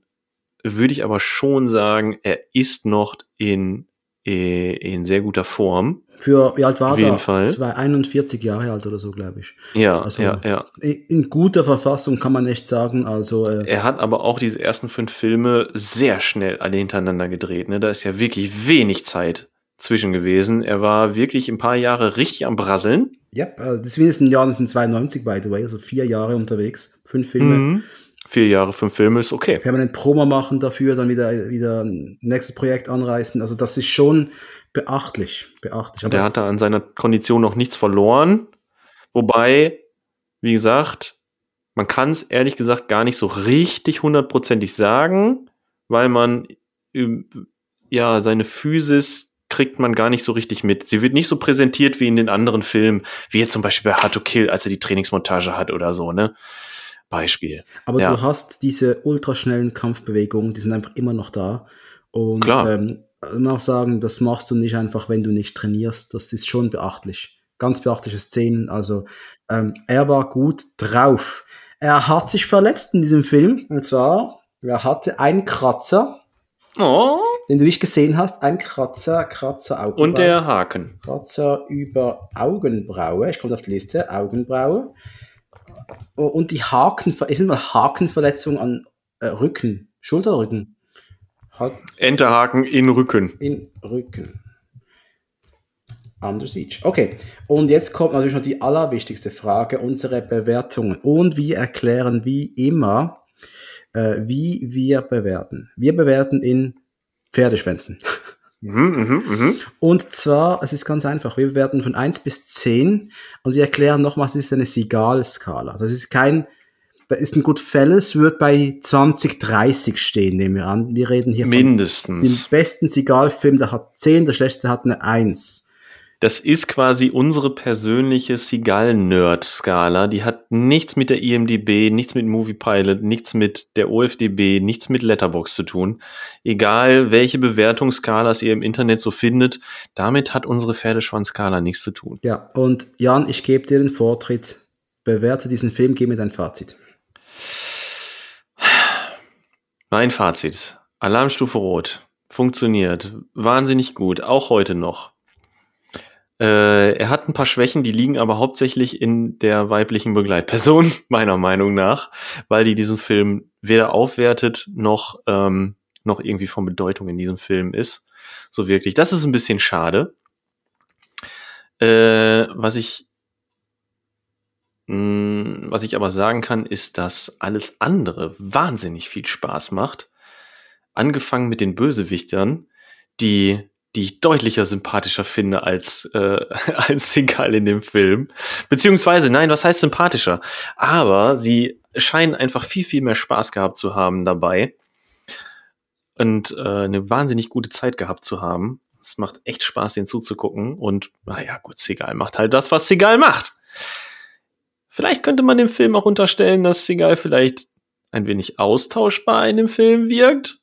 Speaker 2: würde ich aber schon sagen, er ist noch in, äh, in sehr guter Form.
Speaker 1: Für, wie alt war
Speaker 2: Auf jeden Fall.
Speaker 1: Zwei, 41 Jahre alt oder so, glaube ich.
Speaker 2: Ja, also ja, ja.
Speaker 1: In guter Verfassung kann man echt sagen. Also,
Speaker 2: äh er hat aber auch diese ersten fünf Filme sehr schnell alle hintereinander gedreht. Ne? Da ist ja wirklich wenig Zeit zwischen gewesen. Er war wirklich ein paar Jahre richtig am Brasseln.
Speaker 1: Ja, yep, das ist ein Jahr 1992, by the way, also vier Jahre unterwegs, fünf Filme. Mhm
Speaker 2: vier Jahre, fünf Filme ist okay.
Speaker 1: Permanent Promo machen dafür, dann wieder, wieder ein nächstes Projekt anreißen. Also das ist schon beachtlich. beachtlich.
Speaker 2: Und er hat da an seiner Kondition noch nichts verloren. Wobei, wie gesagt, man kann es ehrlich gesagt gar nicht so richtig hundertprozentig sagen, weil man ja seine Physis kriegt man gar nicht so richtig mit. Sie wird nicht so präsentiert wie in den anderen Filmen, wie jetzt zum Beispiel bei Hard to Kill, als er die Trainingsmontage hat oder so, ne? Beispiel.
Speaker 1: Aber ja. du hast diese ultraschnellen Kampfbewegungen, die sind einfach immer noch da. Und
Speaker 2: Klar.
Speaker 1: Ähm, immer auch sagen, das machst du nicht einfach, wenn du nicht trainierst. Das ist schon beachtlich. Ganz beachtliche Szenen. Also ähm, er war gut drauf. Er hat sich verletzt in diesem Film. Und zwar, er hatte einen Kratzer.
Speaker 2: Oh.
Speaker 1: Den du nicht gesehen hast. Ein Kratzer, Kratzer,
Speaker 2: Augenbraue. Und der Haken.
Speaker 1: Kratzer über Augenbraue. Ich komme auf die Liste. Augenbraue. Oh, und die Haken, ich mal Hakenverletzung an äh, Rücken, Schulterrücken.
Speaker 2: Haken. Enterhaken in Rücken.
Speaker 1: In Rücken. Under Siege. Okay, und jetzt kommt natürlich noch die allerwichtigste Frage, unsere Bewertungen. Und wir erklären wie immer, äh, wie wir bewerten. Wir bewerten in Pferdeschwänzen.
Speaker 2: Mhm, mh, mh.
Speaker 1: Und zwar, es ist ganz einfach, wir bewerten von 1 bis 10 und wir erklären nochmals, es ist eine Sigal-Skala. Das ist kein, ist ein Goodfellas, wird bei 20, 30 stehen, nehmen wir an. Wir reden hier
Speaker 2: Mindestens.
Speaker 1: von dem besten Sigal-Film, der hat 10, der schlechteste hat eine 1
Speaker 2: das ist quasi unsere persönliche Seagal-Nerd-Skala. Die hat nichts mit der IMDB, nichts mit Moviepilot, nichts mit der OFDB, nichts mit Letterbox zu tun. Egal, welche Bewertungsskalas ihr im Internet so findet, damit hat unsere Pferdeschwanz-Skala nichts zu tun.
Speaker 1: Ja, und Jan, ich gebe dir den Vortritt. Bewerte diesen Film, gib mir dein Fazit.
Speaker 2: Mein Fazit. Alarmstufe Rot. Funktioniert. Wahnsinnig gut. Auch heute noch. Äh, er hat ein paar Schwächen, die liegen aber hauptsächlich in der weiblichen Begleitperson, meiner Meinung nach, weil die diesen Film weder aufwertet noch, ähm, noch irgendwie von Bedeutung in diesem Film ist. So wirklich. Das ist ein bisschen schade. Äh, was ich mh, hm, was ich aber sagen kann, ist, dass alles andere wahnsinnig viel Spaß macht. Angefangen mit den Bösewichtern, die die ich deutlicher sympathischer finde als, äh, als Seagal in dem Film. Beziehungsweise, nein, was heißt sympathischer? Aber sie scheinen einfach viel, viel mehr Spaß gehabt zu haben dabei. Und äh, eine wahnsinnig gute Zeit gehabt zu haben. Es macht echt Spaß, den zuzugucken. Und naja, gut, Seagal macht halt das, was Seagal macht. Vielleicht könnte man dem Film auch unterstellen, dass Seagal vielleicht ein wenig austauschbar in dem Film wirkt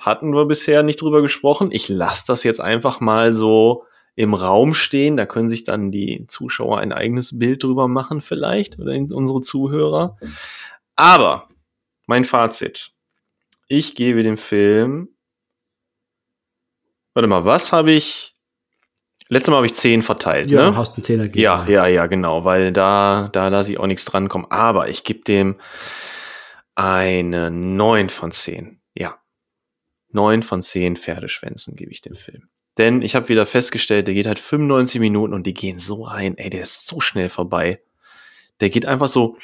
Speaker 2: hatten wir bisher nicht drüber gesprochen. Ich lasse das jetzt einfach mal so im Raum stehen. Da können sich dann die Zuschauer ein eigenes Bild drüber machen, vielleicht, oder unsere Zuhörer. Aber mein Fazit. Ich gebe dem Film. Warte mal, was habe ich. Letztes Mal habe ich 10 verteilt,
Speaker 1: ja,
Speaker 2: ne?
Speaker 1: hast einen 10
Speaker 2: gegeben. Ja, ja, ja, genau, weil da, da lasse ich auch nichts drankommen. Aber ich gebe dem eine 9 von 10. Neun von zehn Pferdeschwänzen gebe ich dem Film. Denn ich habe wieder festgestellt, der geht halt 95 Minuten und die gehen so rein. Ey, der ist so schnell vorbei. Der geht einfach so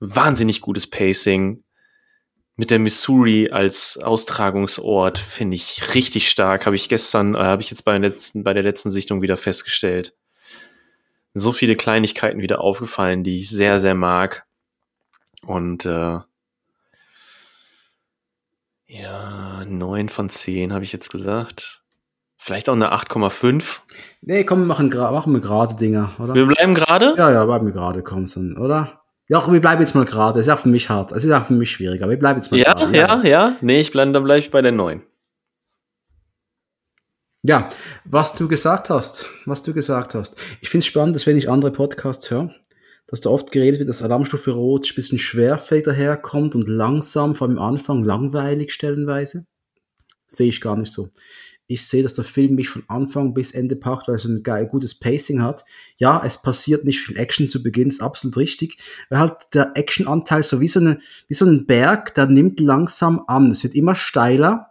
Speaker 2: wahnsinnig gutes Pacing. Mit der Missouri als Austragungsort finde ich richtig stark. Habe ich gestern, äh, habe ich jetzt bei, der letzten, bei der letzten Sichtung wieder festgestellt. So viele Kleinigkeiten wieder aufgefallen, die ich sehr, sehr mag. Und äh, ja, 9 von 10 habe ich jetzt gesagt. Vielleicht auch eine 8,5.
Speaker 1: Nee, komm, wir machen, machen wir gerade Dinger, oder?
Speaker 2: Wir bleiben gerade?
Speaker 1: Ja, ja, bleiben wir gerade, komm, so, oder? Ja, wir bleiben jetzt mal gerade. Das ist auch für mich hart. Das ist auch für mich schwierig, aber wir bleiben jetzt mal
Speaker 2: ja,
Speaker 1: gerade.
Speaker 2: Ja, ja, ja. Nee, ich bleib, dann bleibe ich bei der 9.
Speaker 1: Ja, was du gesagt hast, was du gesagt hast. Ich finde es spannend, dass wenn ich andere Podcasts höre, dass da oft geredet wird, dass Alarmstufe Rot ein bisschen schwerfällig daherkommt und langsam, vor allem am Anfang, langweilig stellenweise. Sehe ich gar nicht so. Ich sehe, dass der Film mich von Anfang bis Ende packt, weil so ein geil, gutes Pacing hat. Ja, es passiert nicht viel Action zu Beginn, ist absolut richtig. Weil halt der Actionanteil so wie so, eine, wie so ein Berg, der nimmt langsam an. Es wird immer steiler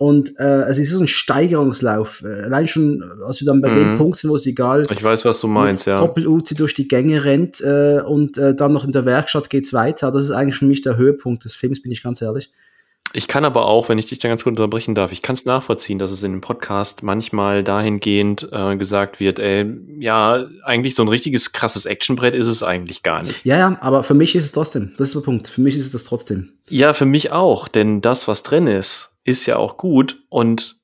Speaker 1: und äh, es ist so ein Steigerungslauf. Äh, allein schon, als wir dann bei mhm. dem Punkt sind, wo es egal.
Speaker 2: Ich weiß, was du meinst, ja.
Speaker 1: Doppel-Uzi durch die Gänge rennt äh, und äh, dann noch in der Werkstatt geht's weiter. Das ist eigentlich für mich der Höhepunkt des Films, bin ich ganz ehrlich.
Speaker 2: Ich kann aber auch, wenn ich dich da ganz kurz unterbrechen darf, ich kann es nachvollziehen, dass es in dem Podcast manchmal dahingehend äh, gesagt wird, ey, ja, eigentlich so ein richtiges krasses Actionbrett ist es eigentlich gar nicht.
Speaker 1: Ja, ja, aber für mich ist es trotzdem. Das ist der Punkt. Für mich ist es das trotzdem.
Speaker 2: Ja, für mich auch, denn das, was drin ist, ist ja auch gut und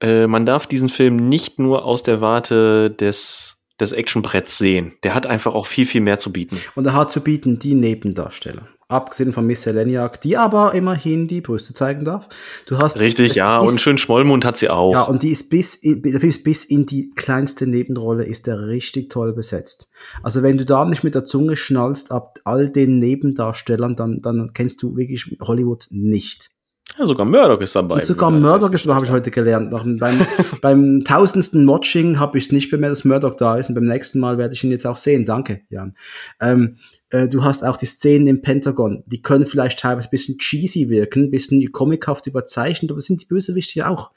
Speaker 2: äh, man darf diesen Film nicht nur aus der Warte des, des Actionbretts sehen. Der hat einfach auch viel, viel mehr zu bieten.
Speaker 1: Und er hat zu bieten die Nebendarsteller. Abgesehen von Miss Seleniak, die aber immerhin die Brüste zeigen darf. Du hast
Speaker 2: Richtig, ja, ist, und schön Schmollmund hat sie auch.
Speaker 1: Ja, und die ist bis in, der Film ist bis in die kleinste Nebenrolle ist der richtig toll besetzt. Also wenn du da nicht mit der Zunge schnallst ab all den Nebendarstellern, dann, dann kennst du wirklich Hollywood nicht.
Speaker 2: Ja, sogar Murdoch ist dabei. Und
Speaker 1: sogar Murdoch ist dabei, habe ich heute gelernt. Nach, beim, beim tausendsten Watching habe ich es nicht bemerkt, dass Murdoch da ist. Und beim nächsten Mal werde ich ihn jetzt auch sehen. Danke, Jan. Ähm, äh, du hast auch die Szenen im Pentagon. Die können vielleicht teilweise ein bisschen cheesy wirken, ein bisschen comichaft überzeichnet, aber sind die Bösewichte auch.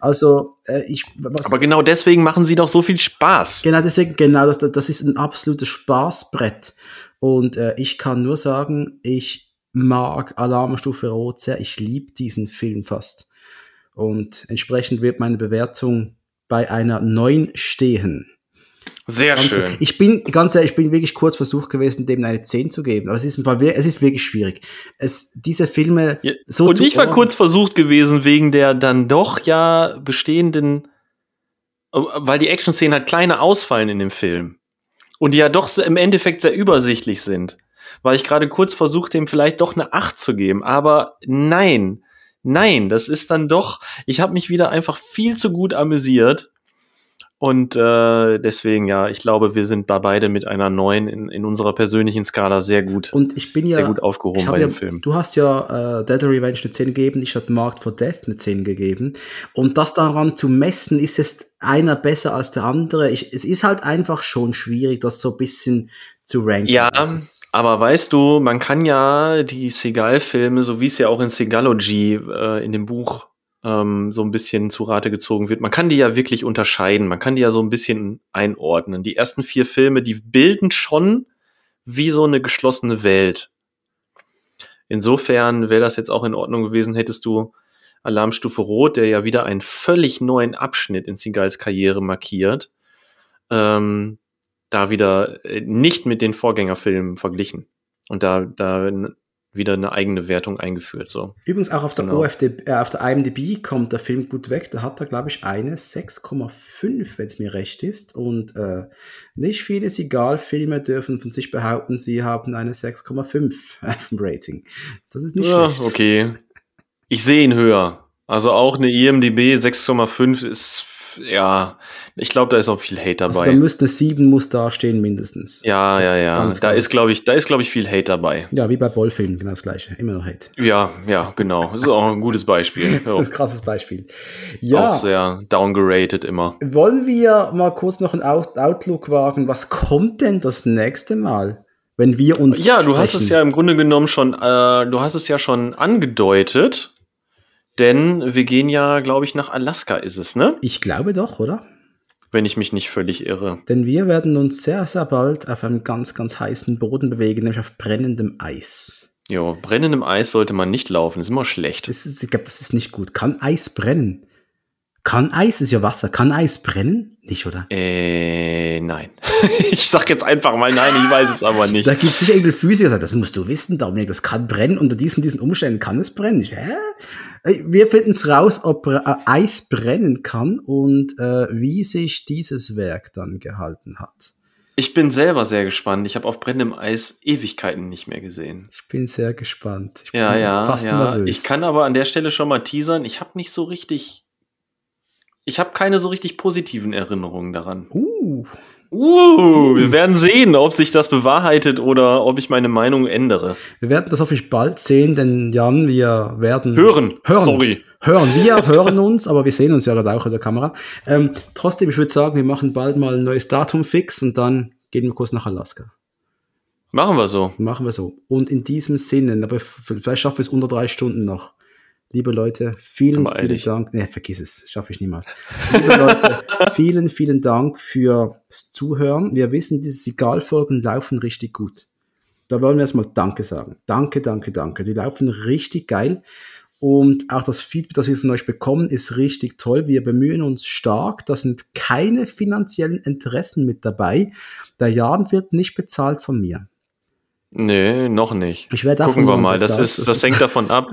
Speaker 1: Also, äh, ich.
Speaker 2: Was, aber genau deswegen machen sie doch so viel Spaß.
Speaker 1: Genau deswegen, genau, das, das ist ein absolutes Spaßbrett. Und äh, ich kann nur sagen, ich mag Alarmstufe Rot sehr. Ich liebe diesen Film fast. Und entsprechend wird meine Bewertung bei einer 9 stehen.
Speaker 2: Sehr
Speaker 1: ganz,
Speaker 2: schön.
Speaker 1: Ich bin, ganz ehrlich, ich bin wirklich kurz versucht gewesen, dem eine 10 zu geben. Aber es ist, es ist wirklich schwierig. Es, diese Filme
Speaker 2: ja, so Und ich war kurz versucht gewesen, wegen der dann doch ja bestehenden, weil die Action-Szenen halt kleiner ausfallen in dem Film. Und die ja doch im Endeffekt sehr übersichtlich sind war ich gerade kurz versucht, dem vielleicht doch eine 8 zu geben. Aber nein, nein, das ist dann doch, ich habe mich wieder einfach viel zu gut amüsiert. Und äh, deswegen, ja, ich glaube, wir sind da beide mit einer neuen in, in unserer persönlichen Skala sehr gut.
Speaker 1: Und ich bin ja
Speaker 2: sehr gut aufgehoben bei
Speaker 1: ja,
Speaker 2: dem Film.
Speaker 1: Du hast ja äh, Dead Revenge eine 10 gegeben, ich habe Marked for Death eine 10 gegeben. Und das daran zu messen, ist es einer besser als der andere. Ich, es ist halt einfach schon schwierig, das so ein bisschen zu ranken.
Speaker 2: Ja, aber weißt du, man kann ja die Seagal-Filme, so wie es ja auch in Segalogy äh, in dem Buch ähm, so ein bisschen zu Rate gezogen wird, man kann die ja wirklich unterscheiden, man kann die ja so ein bisschen einordnen. Die ersten vier Filme, die bilden schon wie so eine geschlossene Welt. Insofern wäre das jetzt auch in Ordnung gewesen, hättest du Alarmstufe Rot, der ja wieder einen völlig neuen Abschnitt in Seagals Karriere markiert, ähm, da wieder äh, nicht mit den Vorgängerfilmen verglichen und da, da wieder eine eigene Wertung eingeführt. So.
Speaker 1: Übrigens auch auf der genau. OFD, äh, auf der IMDb kommt der Film gut weg. Da hat er, glaube ich, eine 6,5, wenn es mir recht ist. Und äh, nicht viele Sigal-Filme dürfen von sich behaupten, sie haben eine 6,5 vom Rating. Das ist nicht ja, schlecht.
Speaker 2: Okay. Ich sehe ihn höher. Also auch eine IMDb 6,5 ist ja, ich glaube, da ist auch viel Hate dabei. Also
Speaker 1: da müsste sieben muss da stehen mindestens.
Speaker 2: Ja, das ja, ja. Da ist, glaube ich, da ist, glaube ich, viel Hate dabei.
Speaker 1: Ja, wie bei Bollfilmen, genau das gleiche. Immer noch Hate.
Speaker 2: Ja, ja, genau. Das ist auch ein gutes Beispiel.
Speaker 1: ein krasses Beispiel. Ja.
Speaker 2: Auch sehr downgerated immer.
Speaker 1: Wollen wir mal kurz noch einen Out Outlook wagen? Was kommt denn das nächste Mal? Wenn wir uns.
Speaker 2: Ja, du sprechen? hast es ja im Grunde genommen schon, äh, du hast es ja schon angedeutet. Denn wir gehen ja, glaube ich, nach Alaska ist es, ne?
Speaker 1: Ich glaube doch, oder?
Speaker 2: Wenn ich mich nicht völlig irre.
Speaker 1: Denn wir werden uns sehr, sehr bald auf einem ganz, ganz heißen Boden bewegen, nämlich auf brennendem Eis.
Speaker 2: Jo, brennendem Eis sollte man nicht laufen, ist immer schlecht.
Speaker 1: Ist, ich glaube, das ist nicht gut. Kann Eis brennen? Kann Eis, ist ja Wasser, kann Eis brennen? Nicht, oder?
Speaker 2: Äh, nein. ich sag jetzt einfach mal nein, ich weiß es aber nicht.
Speaker 1: Da gibt es sicher irgendein Physiker, der sagt, das musst du wissen, Dominik, das kann brennen. Unter diesen, diesen Umständen kann es brennen. Ich, hä? Wir finden es raus, ob äh, Eis brennen kann und äh, wie sich dieses Werk dann gehalten hat.
Speaker 2: Ich bin selber sehr gespannt. Ich habe auf brennendem Eis Ewigkeiten nicht mehr gesehen.
Speaker 1: Ich bin sehr gespannt. Ich bin
Speaker 2: Ja, ja,
Speaker 1: fast
Speaker 2: ja.
Speaker 1: nervös.
Speaker 2: Ich kann aber an der Stelle schon mal teasern. Ich habe nicht so richtig. Ich habe keine so richtig positiven Erinnerungen daran.
Speaker 1: Uh,
Speaker 2: Uh, wir werden sehen, ob sich das bewahrheitet oder ob ich meine Meinung ändere.
Speaker 1: wir werden das hoffentlich bald sehen, denn Jan, wir werden
Speaker 2: Hören.
Speaker 1: hören.
Speaker 2: Sorry.
Speaker 1: Hören. Wir hören uns, aber wir sehen uns ja gerade auch in der Kamera. Ähm, trotzdem, ich würde sagen, wir machen bald mal ein neues Datum fix und dann gehen wir kurz nach Alaska.
Speaker 2: Machen wir so.
Speaker 1: Machen wir so. Und in diesem Sinne, aber vielleicht schaffen wir es unter drei Stunden noch. Liebe Leute, vielen,
Speaker 2: Aber
Speaker 1: vielen. Dank. Ne, vergiss es, schaffe ich niemals. Liebe Leute, vielen, vielen Dank fürs Zuhören. Wir wissen, diese Signalfolgen laufen richtig gut. Da wollen wir erstmal Danke sagen. Danke, danke, danke. Die laufen richtig geil. Und auch das Feedback, das wir von euch bekommen, ist richtig toll. Wir bemühen uns stark. Da sind keine finanziellen Interessen mit dabei. Der Jan wird nicht bezahlt von mir.
Speaker 2: Nee, noch nicht.
Speaker 1: Ich werde
Speaker 2: Gucken wir
Speaker 1: mal.
Speaker 2: Das, ist, das hängt davon ab,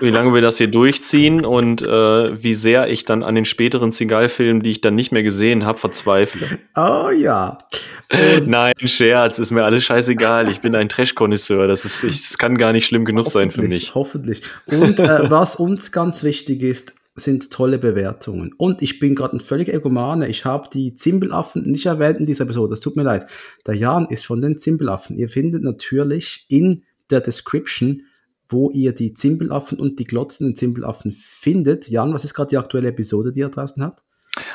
Speaker 2: wie lange wir das hier durchziehen und äh, wie sehr ich dann an den späteren Seagal-Filmen, die ich dann nicht mehr gesehen habe, verzweifle.
Speaker 1: Oh ja.
Speaker 2: Nein, Scherz, ist mir alles scheißegal. Ich bin ein Trash-Konnoisseur. Das, ist, ich, das kann gar nicht schlimm genug sein für mich.
Speaker 1: Hoffentlich. Und äh, was uns ganz wichtig ist, sind tolle Bewertungen. Und ich bin gerade ein völliger Egomane. Ich habe die Zimbelaffen nicht erwähnt in dieser Episode. Das tut mir leid. Der Jan ist von den Zimbelaffen. Ihr findet natürlich in der Description, wo ihr die Zimbelaffen und die glotzenden Zimbelaffen findet. Jan, was ist gerade die aktuelle Episode, die ihr draußen habt?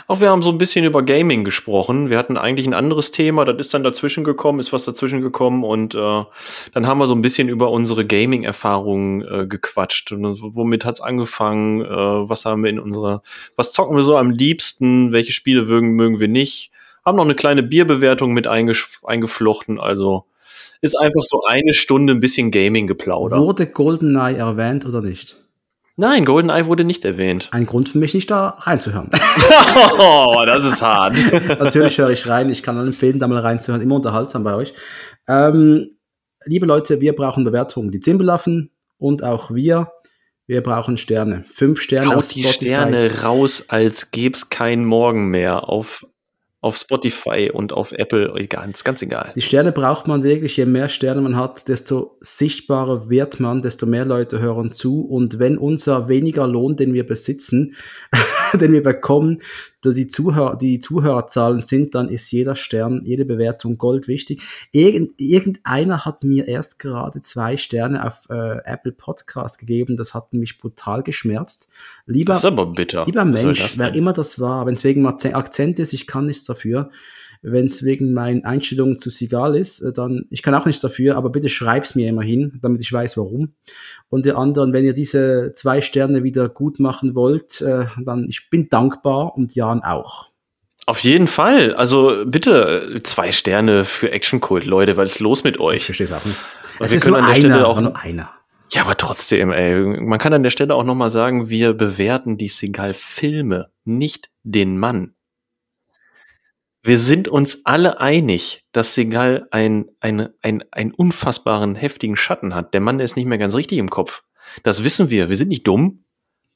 Speaker 2: Auch wir haben so ein bisschen über Gaming gesprochen. Wir hatten eigentlich ein anderes Thema, das ist dann dazwischen gekommen, ist was dazwischen gekommen und äh, dann haben wir so ein bisschen über unsere Gaming-Erfahrungen äh, gequatscht. Und womit hat's angefangen? Äh, was haben wir in unserer, was zocken wir so am liebsten? Welche Spiele mögen, mögen wir nicht? Haben noch eine kleine Bierbewertung mit eingeflochten. Also ist einfach so eine Stunde ein bisschen Gaming-Geplauder.
Speaker 1: Wurde GoldenEye erwähnt oder nicht?
Speaker 2: Nein, GoldenEye wurde nicht erwähnt.
Speaker 1: Ein Grund für mich, nicht da reinzuhören.
Speaker 2: Oh, das ist hart.
Speaker 1: Natürlich höre ich rein. Ich kann allen empfehlen, da mal reinzuhören. Immer unterhaltsam bei euch. Ähm, liebe Leute, wir brauchen Bewertungen. Die Zimbelaffen und auch wir. Wir brauchen Sterne. Fünf Sterne
Speaker 2: Haut die
Speaker 1: Spotify.
Speaker 2: Sterne raus, als gäb's keinen Morgen mehr auf, auf Spotify und auf Apple. Ganz, ganz egal.
Speaker 1: Die Sterne braucht man wirklich. Je mehr Sterne man hat, desto sichtbarer wird man, desto mehr Leute hören zu. Und wenn unser weniger Lohn, den wir besitzen, den wir bekommen, dass die, Zuhörer, die Zuhörerzahlen sind, dann ist jeder Stern, jede Bewertung Gold wichtig. Irgend, irgendeiner hat mir erst gerade zwei Sterne auf äh, Apple Podcast gegeben. Das hat mich brutal geschmerzt. Lieber,
Speaker 2: Das ist aber bitter.
Speaker 1: Lieber Mensch, wer immer das war, wenn es wegen Akzent ist, ich kann nichts dafür. Wenn es wegen meinen Einstellungen zu Sigal ist, äh, dann, ich kann auch nichts dafür, aber bitte schreib's mir immerhin, damit ich weiß, warum. Und die anderen, wenn ihr diese zwei Sterne wieder gut machen wollt, äh, dann, ich bin dankbar und Jan auch.
Speaker 2: Auf jeden Fall. Also bitte äh, zwei Sterne für Actionkult, Leute. Was ist los mit
Speaker 1: Ich
Speaker 2: euch?
Speaker 1: verstehe es auch nicht.
Speaker 2: Und
Speaker 1: Es
Speaker 2: wir
Speaker 1: ist
Speaker 2: können
Speaker 1: nur
Speaker 2: an der
Speaker 1: einer,
Speaker 2: Stelle auch-
Speaker 1: nur einer.
Speaker 2: Ja, aber trotzdem, ey. Man kann an der Stelle auch nochmal sagen, wir bewerten die Seagal-Filme, nicht den Mann. Wir sind uns alle einig, dass Seagal ein, ein, ein, einen unfassbaren, heftigen Schatten hat. Der Mann ist nicht mehr ganz richtig im Kopf. Das wissen wir. Wir sind nicht dumm.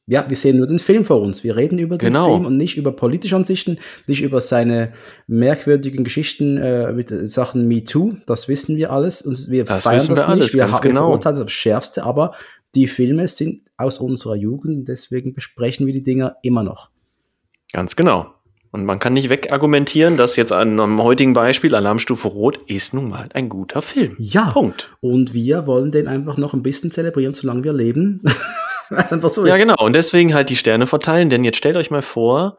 Speaker 1: Ja, wir sehen nur den Film vor uns. Wir reden über den
Speaker 2: Genau.
Speaker 1: Film und nicht über politische Ansichten, nicht über seine merkwürdigen Geschichten äh, mit Sachen Me Too. Das wissen wir alles und wir
Speaker 2: Das
Speaker 1: feiern
Speaker 2: wissen
Speaker 1: das
Speaker 2: wir alles,
Speaker 1: nicht. Wir, ha- wir
Speaker 2: genau.
Speaker 1: verurteilen das Schärfste, aber die Filme sind aus unserer Jugend deswegen besprechen wir die Dinger immer noch.
Speaker 2: Ganz genau. Und man kann nicht wegargumentieren, dass jetzt an einem heutigen Beispiel Alarmstufe Rot ist nun mal ein guter Film.
Speaker 1: Ja.
Speaker 2: Punkt.
Speaker 1: Und wir wollen den einfach noch ein bisschen zelebrieren, solange wir leben. Weil es einfach so
Speaker 2: Ja,
Speaker 1: ist.
Speaker 2: genau. Und deswegen halt die Sterne verteilen, denn jetzt stellt euch mal vor,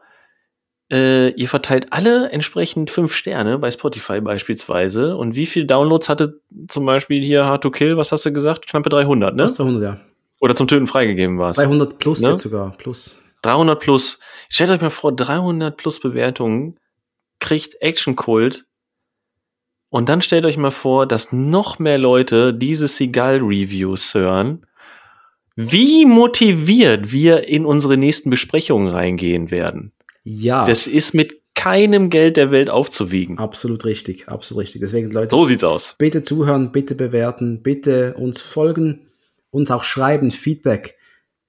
Speaker 2: äh, ihr verteilt alle entsprechend fünf Sterne bei Spotify beispielsweise. Und wie viel Downloads hatte zum Beispiel hier Hard to Kill? Was hast du gesagt? Knappe 300, ne?
Speaker 1: Kostet 100, ja.
Speaker 2: Oder zum Töten freigegeben warst.
Speaker 1: 300 plus
Speaker 2: Ne?
Speaker 1: jetzt sogar. Plus.
Speaker 2: 300 plus. Stellt euch mal vor, 300 plus Bewertungen kriegt Action Kult. Und dann stellt euch mal vor, dass noch mehr Leute diese Seagull Reviews hören. Wie motiviert wir in unsere nächsten Besprechungen reingehen werden.
Speaker 1: Ja,
Speaker 2: Das ist mit keinem Geld der Welt aufzuwiegen.
Speaker 1: absolut richtig. Absolut richtig. Deswegen, Leute,
Speaker 2: So sieht's aus.
Speaker 1: bitte zuhören, bitte bewerten, bitte uns folgen, uns auch schreiben, Feedback.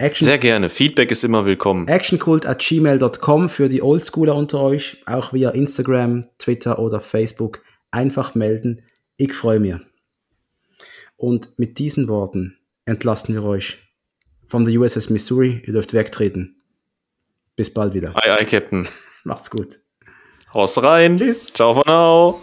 Speaker 1: Action,
Speaker 2: Sehr gerne. Feedback ist immer willkommen.
Speaker 1: actionkult at gmail.com für die Oldschooler unter euch, auch via Instagram, Twitter oder Facebook. Einfach melden. Ich freue mich. Und mit diesen Worten entlassen wir euch von der USS Missouri. Ihr dürft wegtreten. Bis bald wieder.
Speaker 2: Ei, ei, Captain.
Speaker 1: Macht's gut.
Speaker 2: Haus rein.
Speaker 1: Tschüss.
Speaker 2: Ciao von now.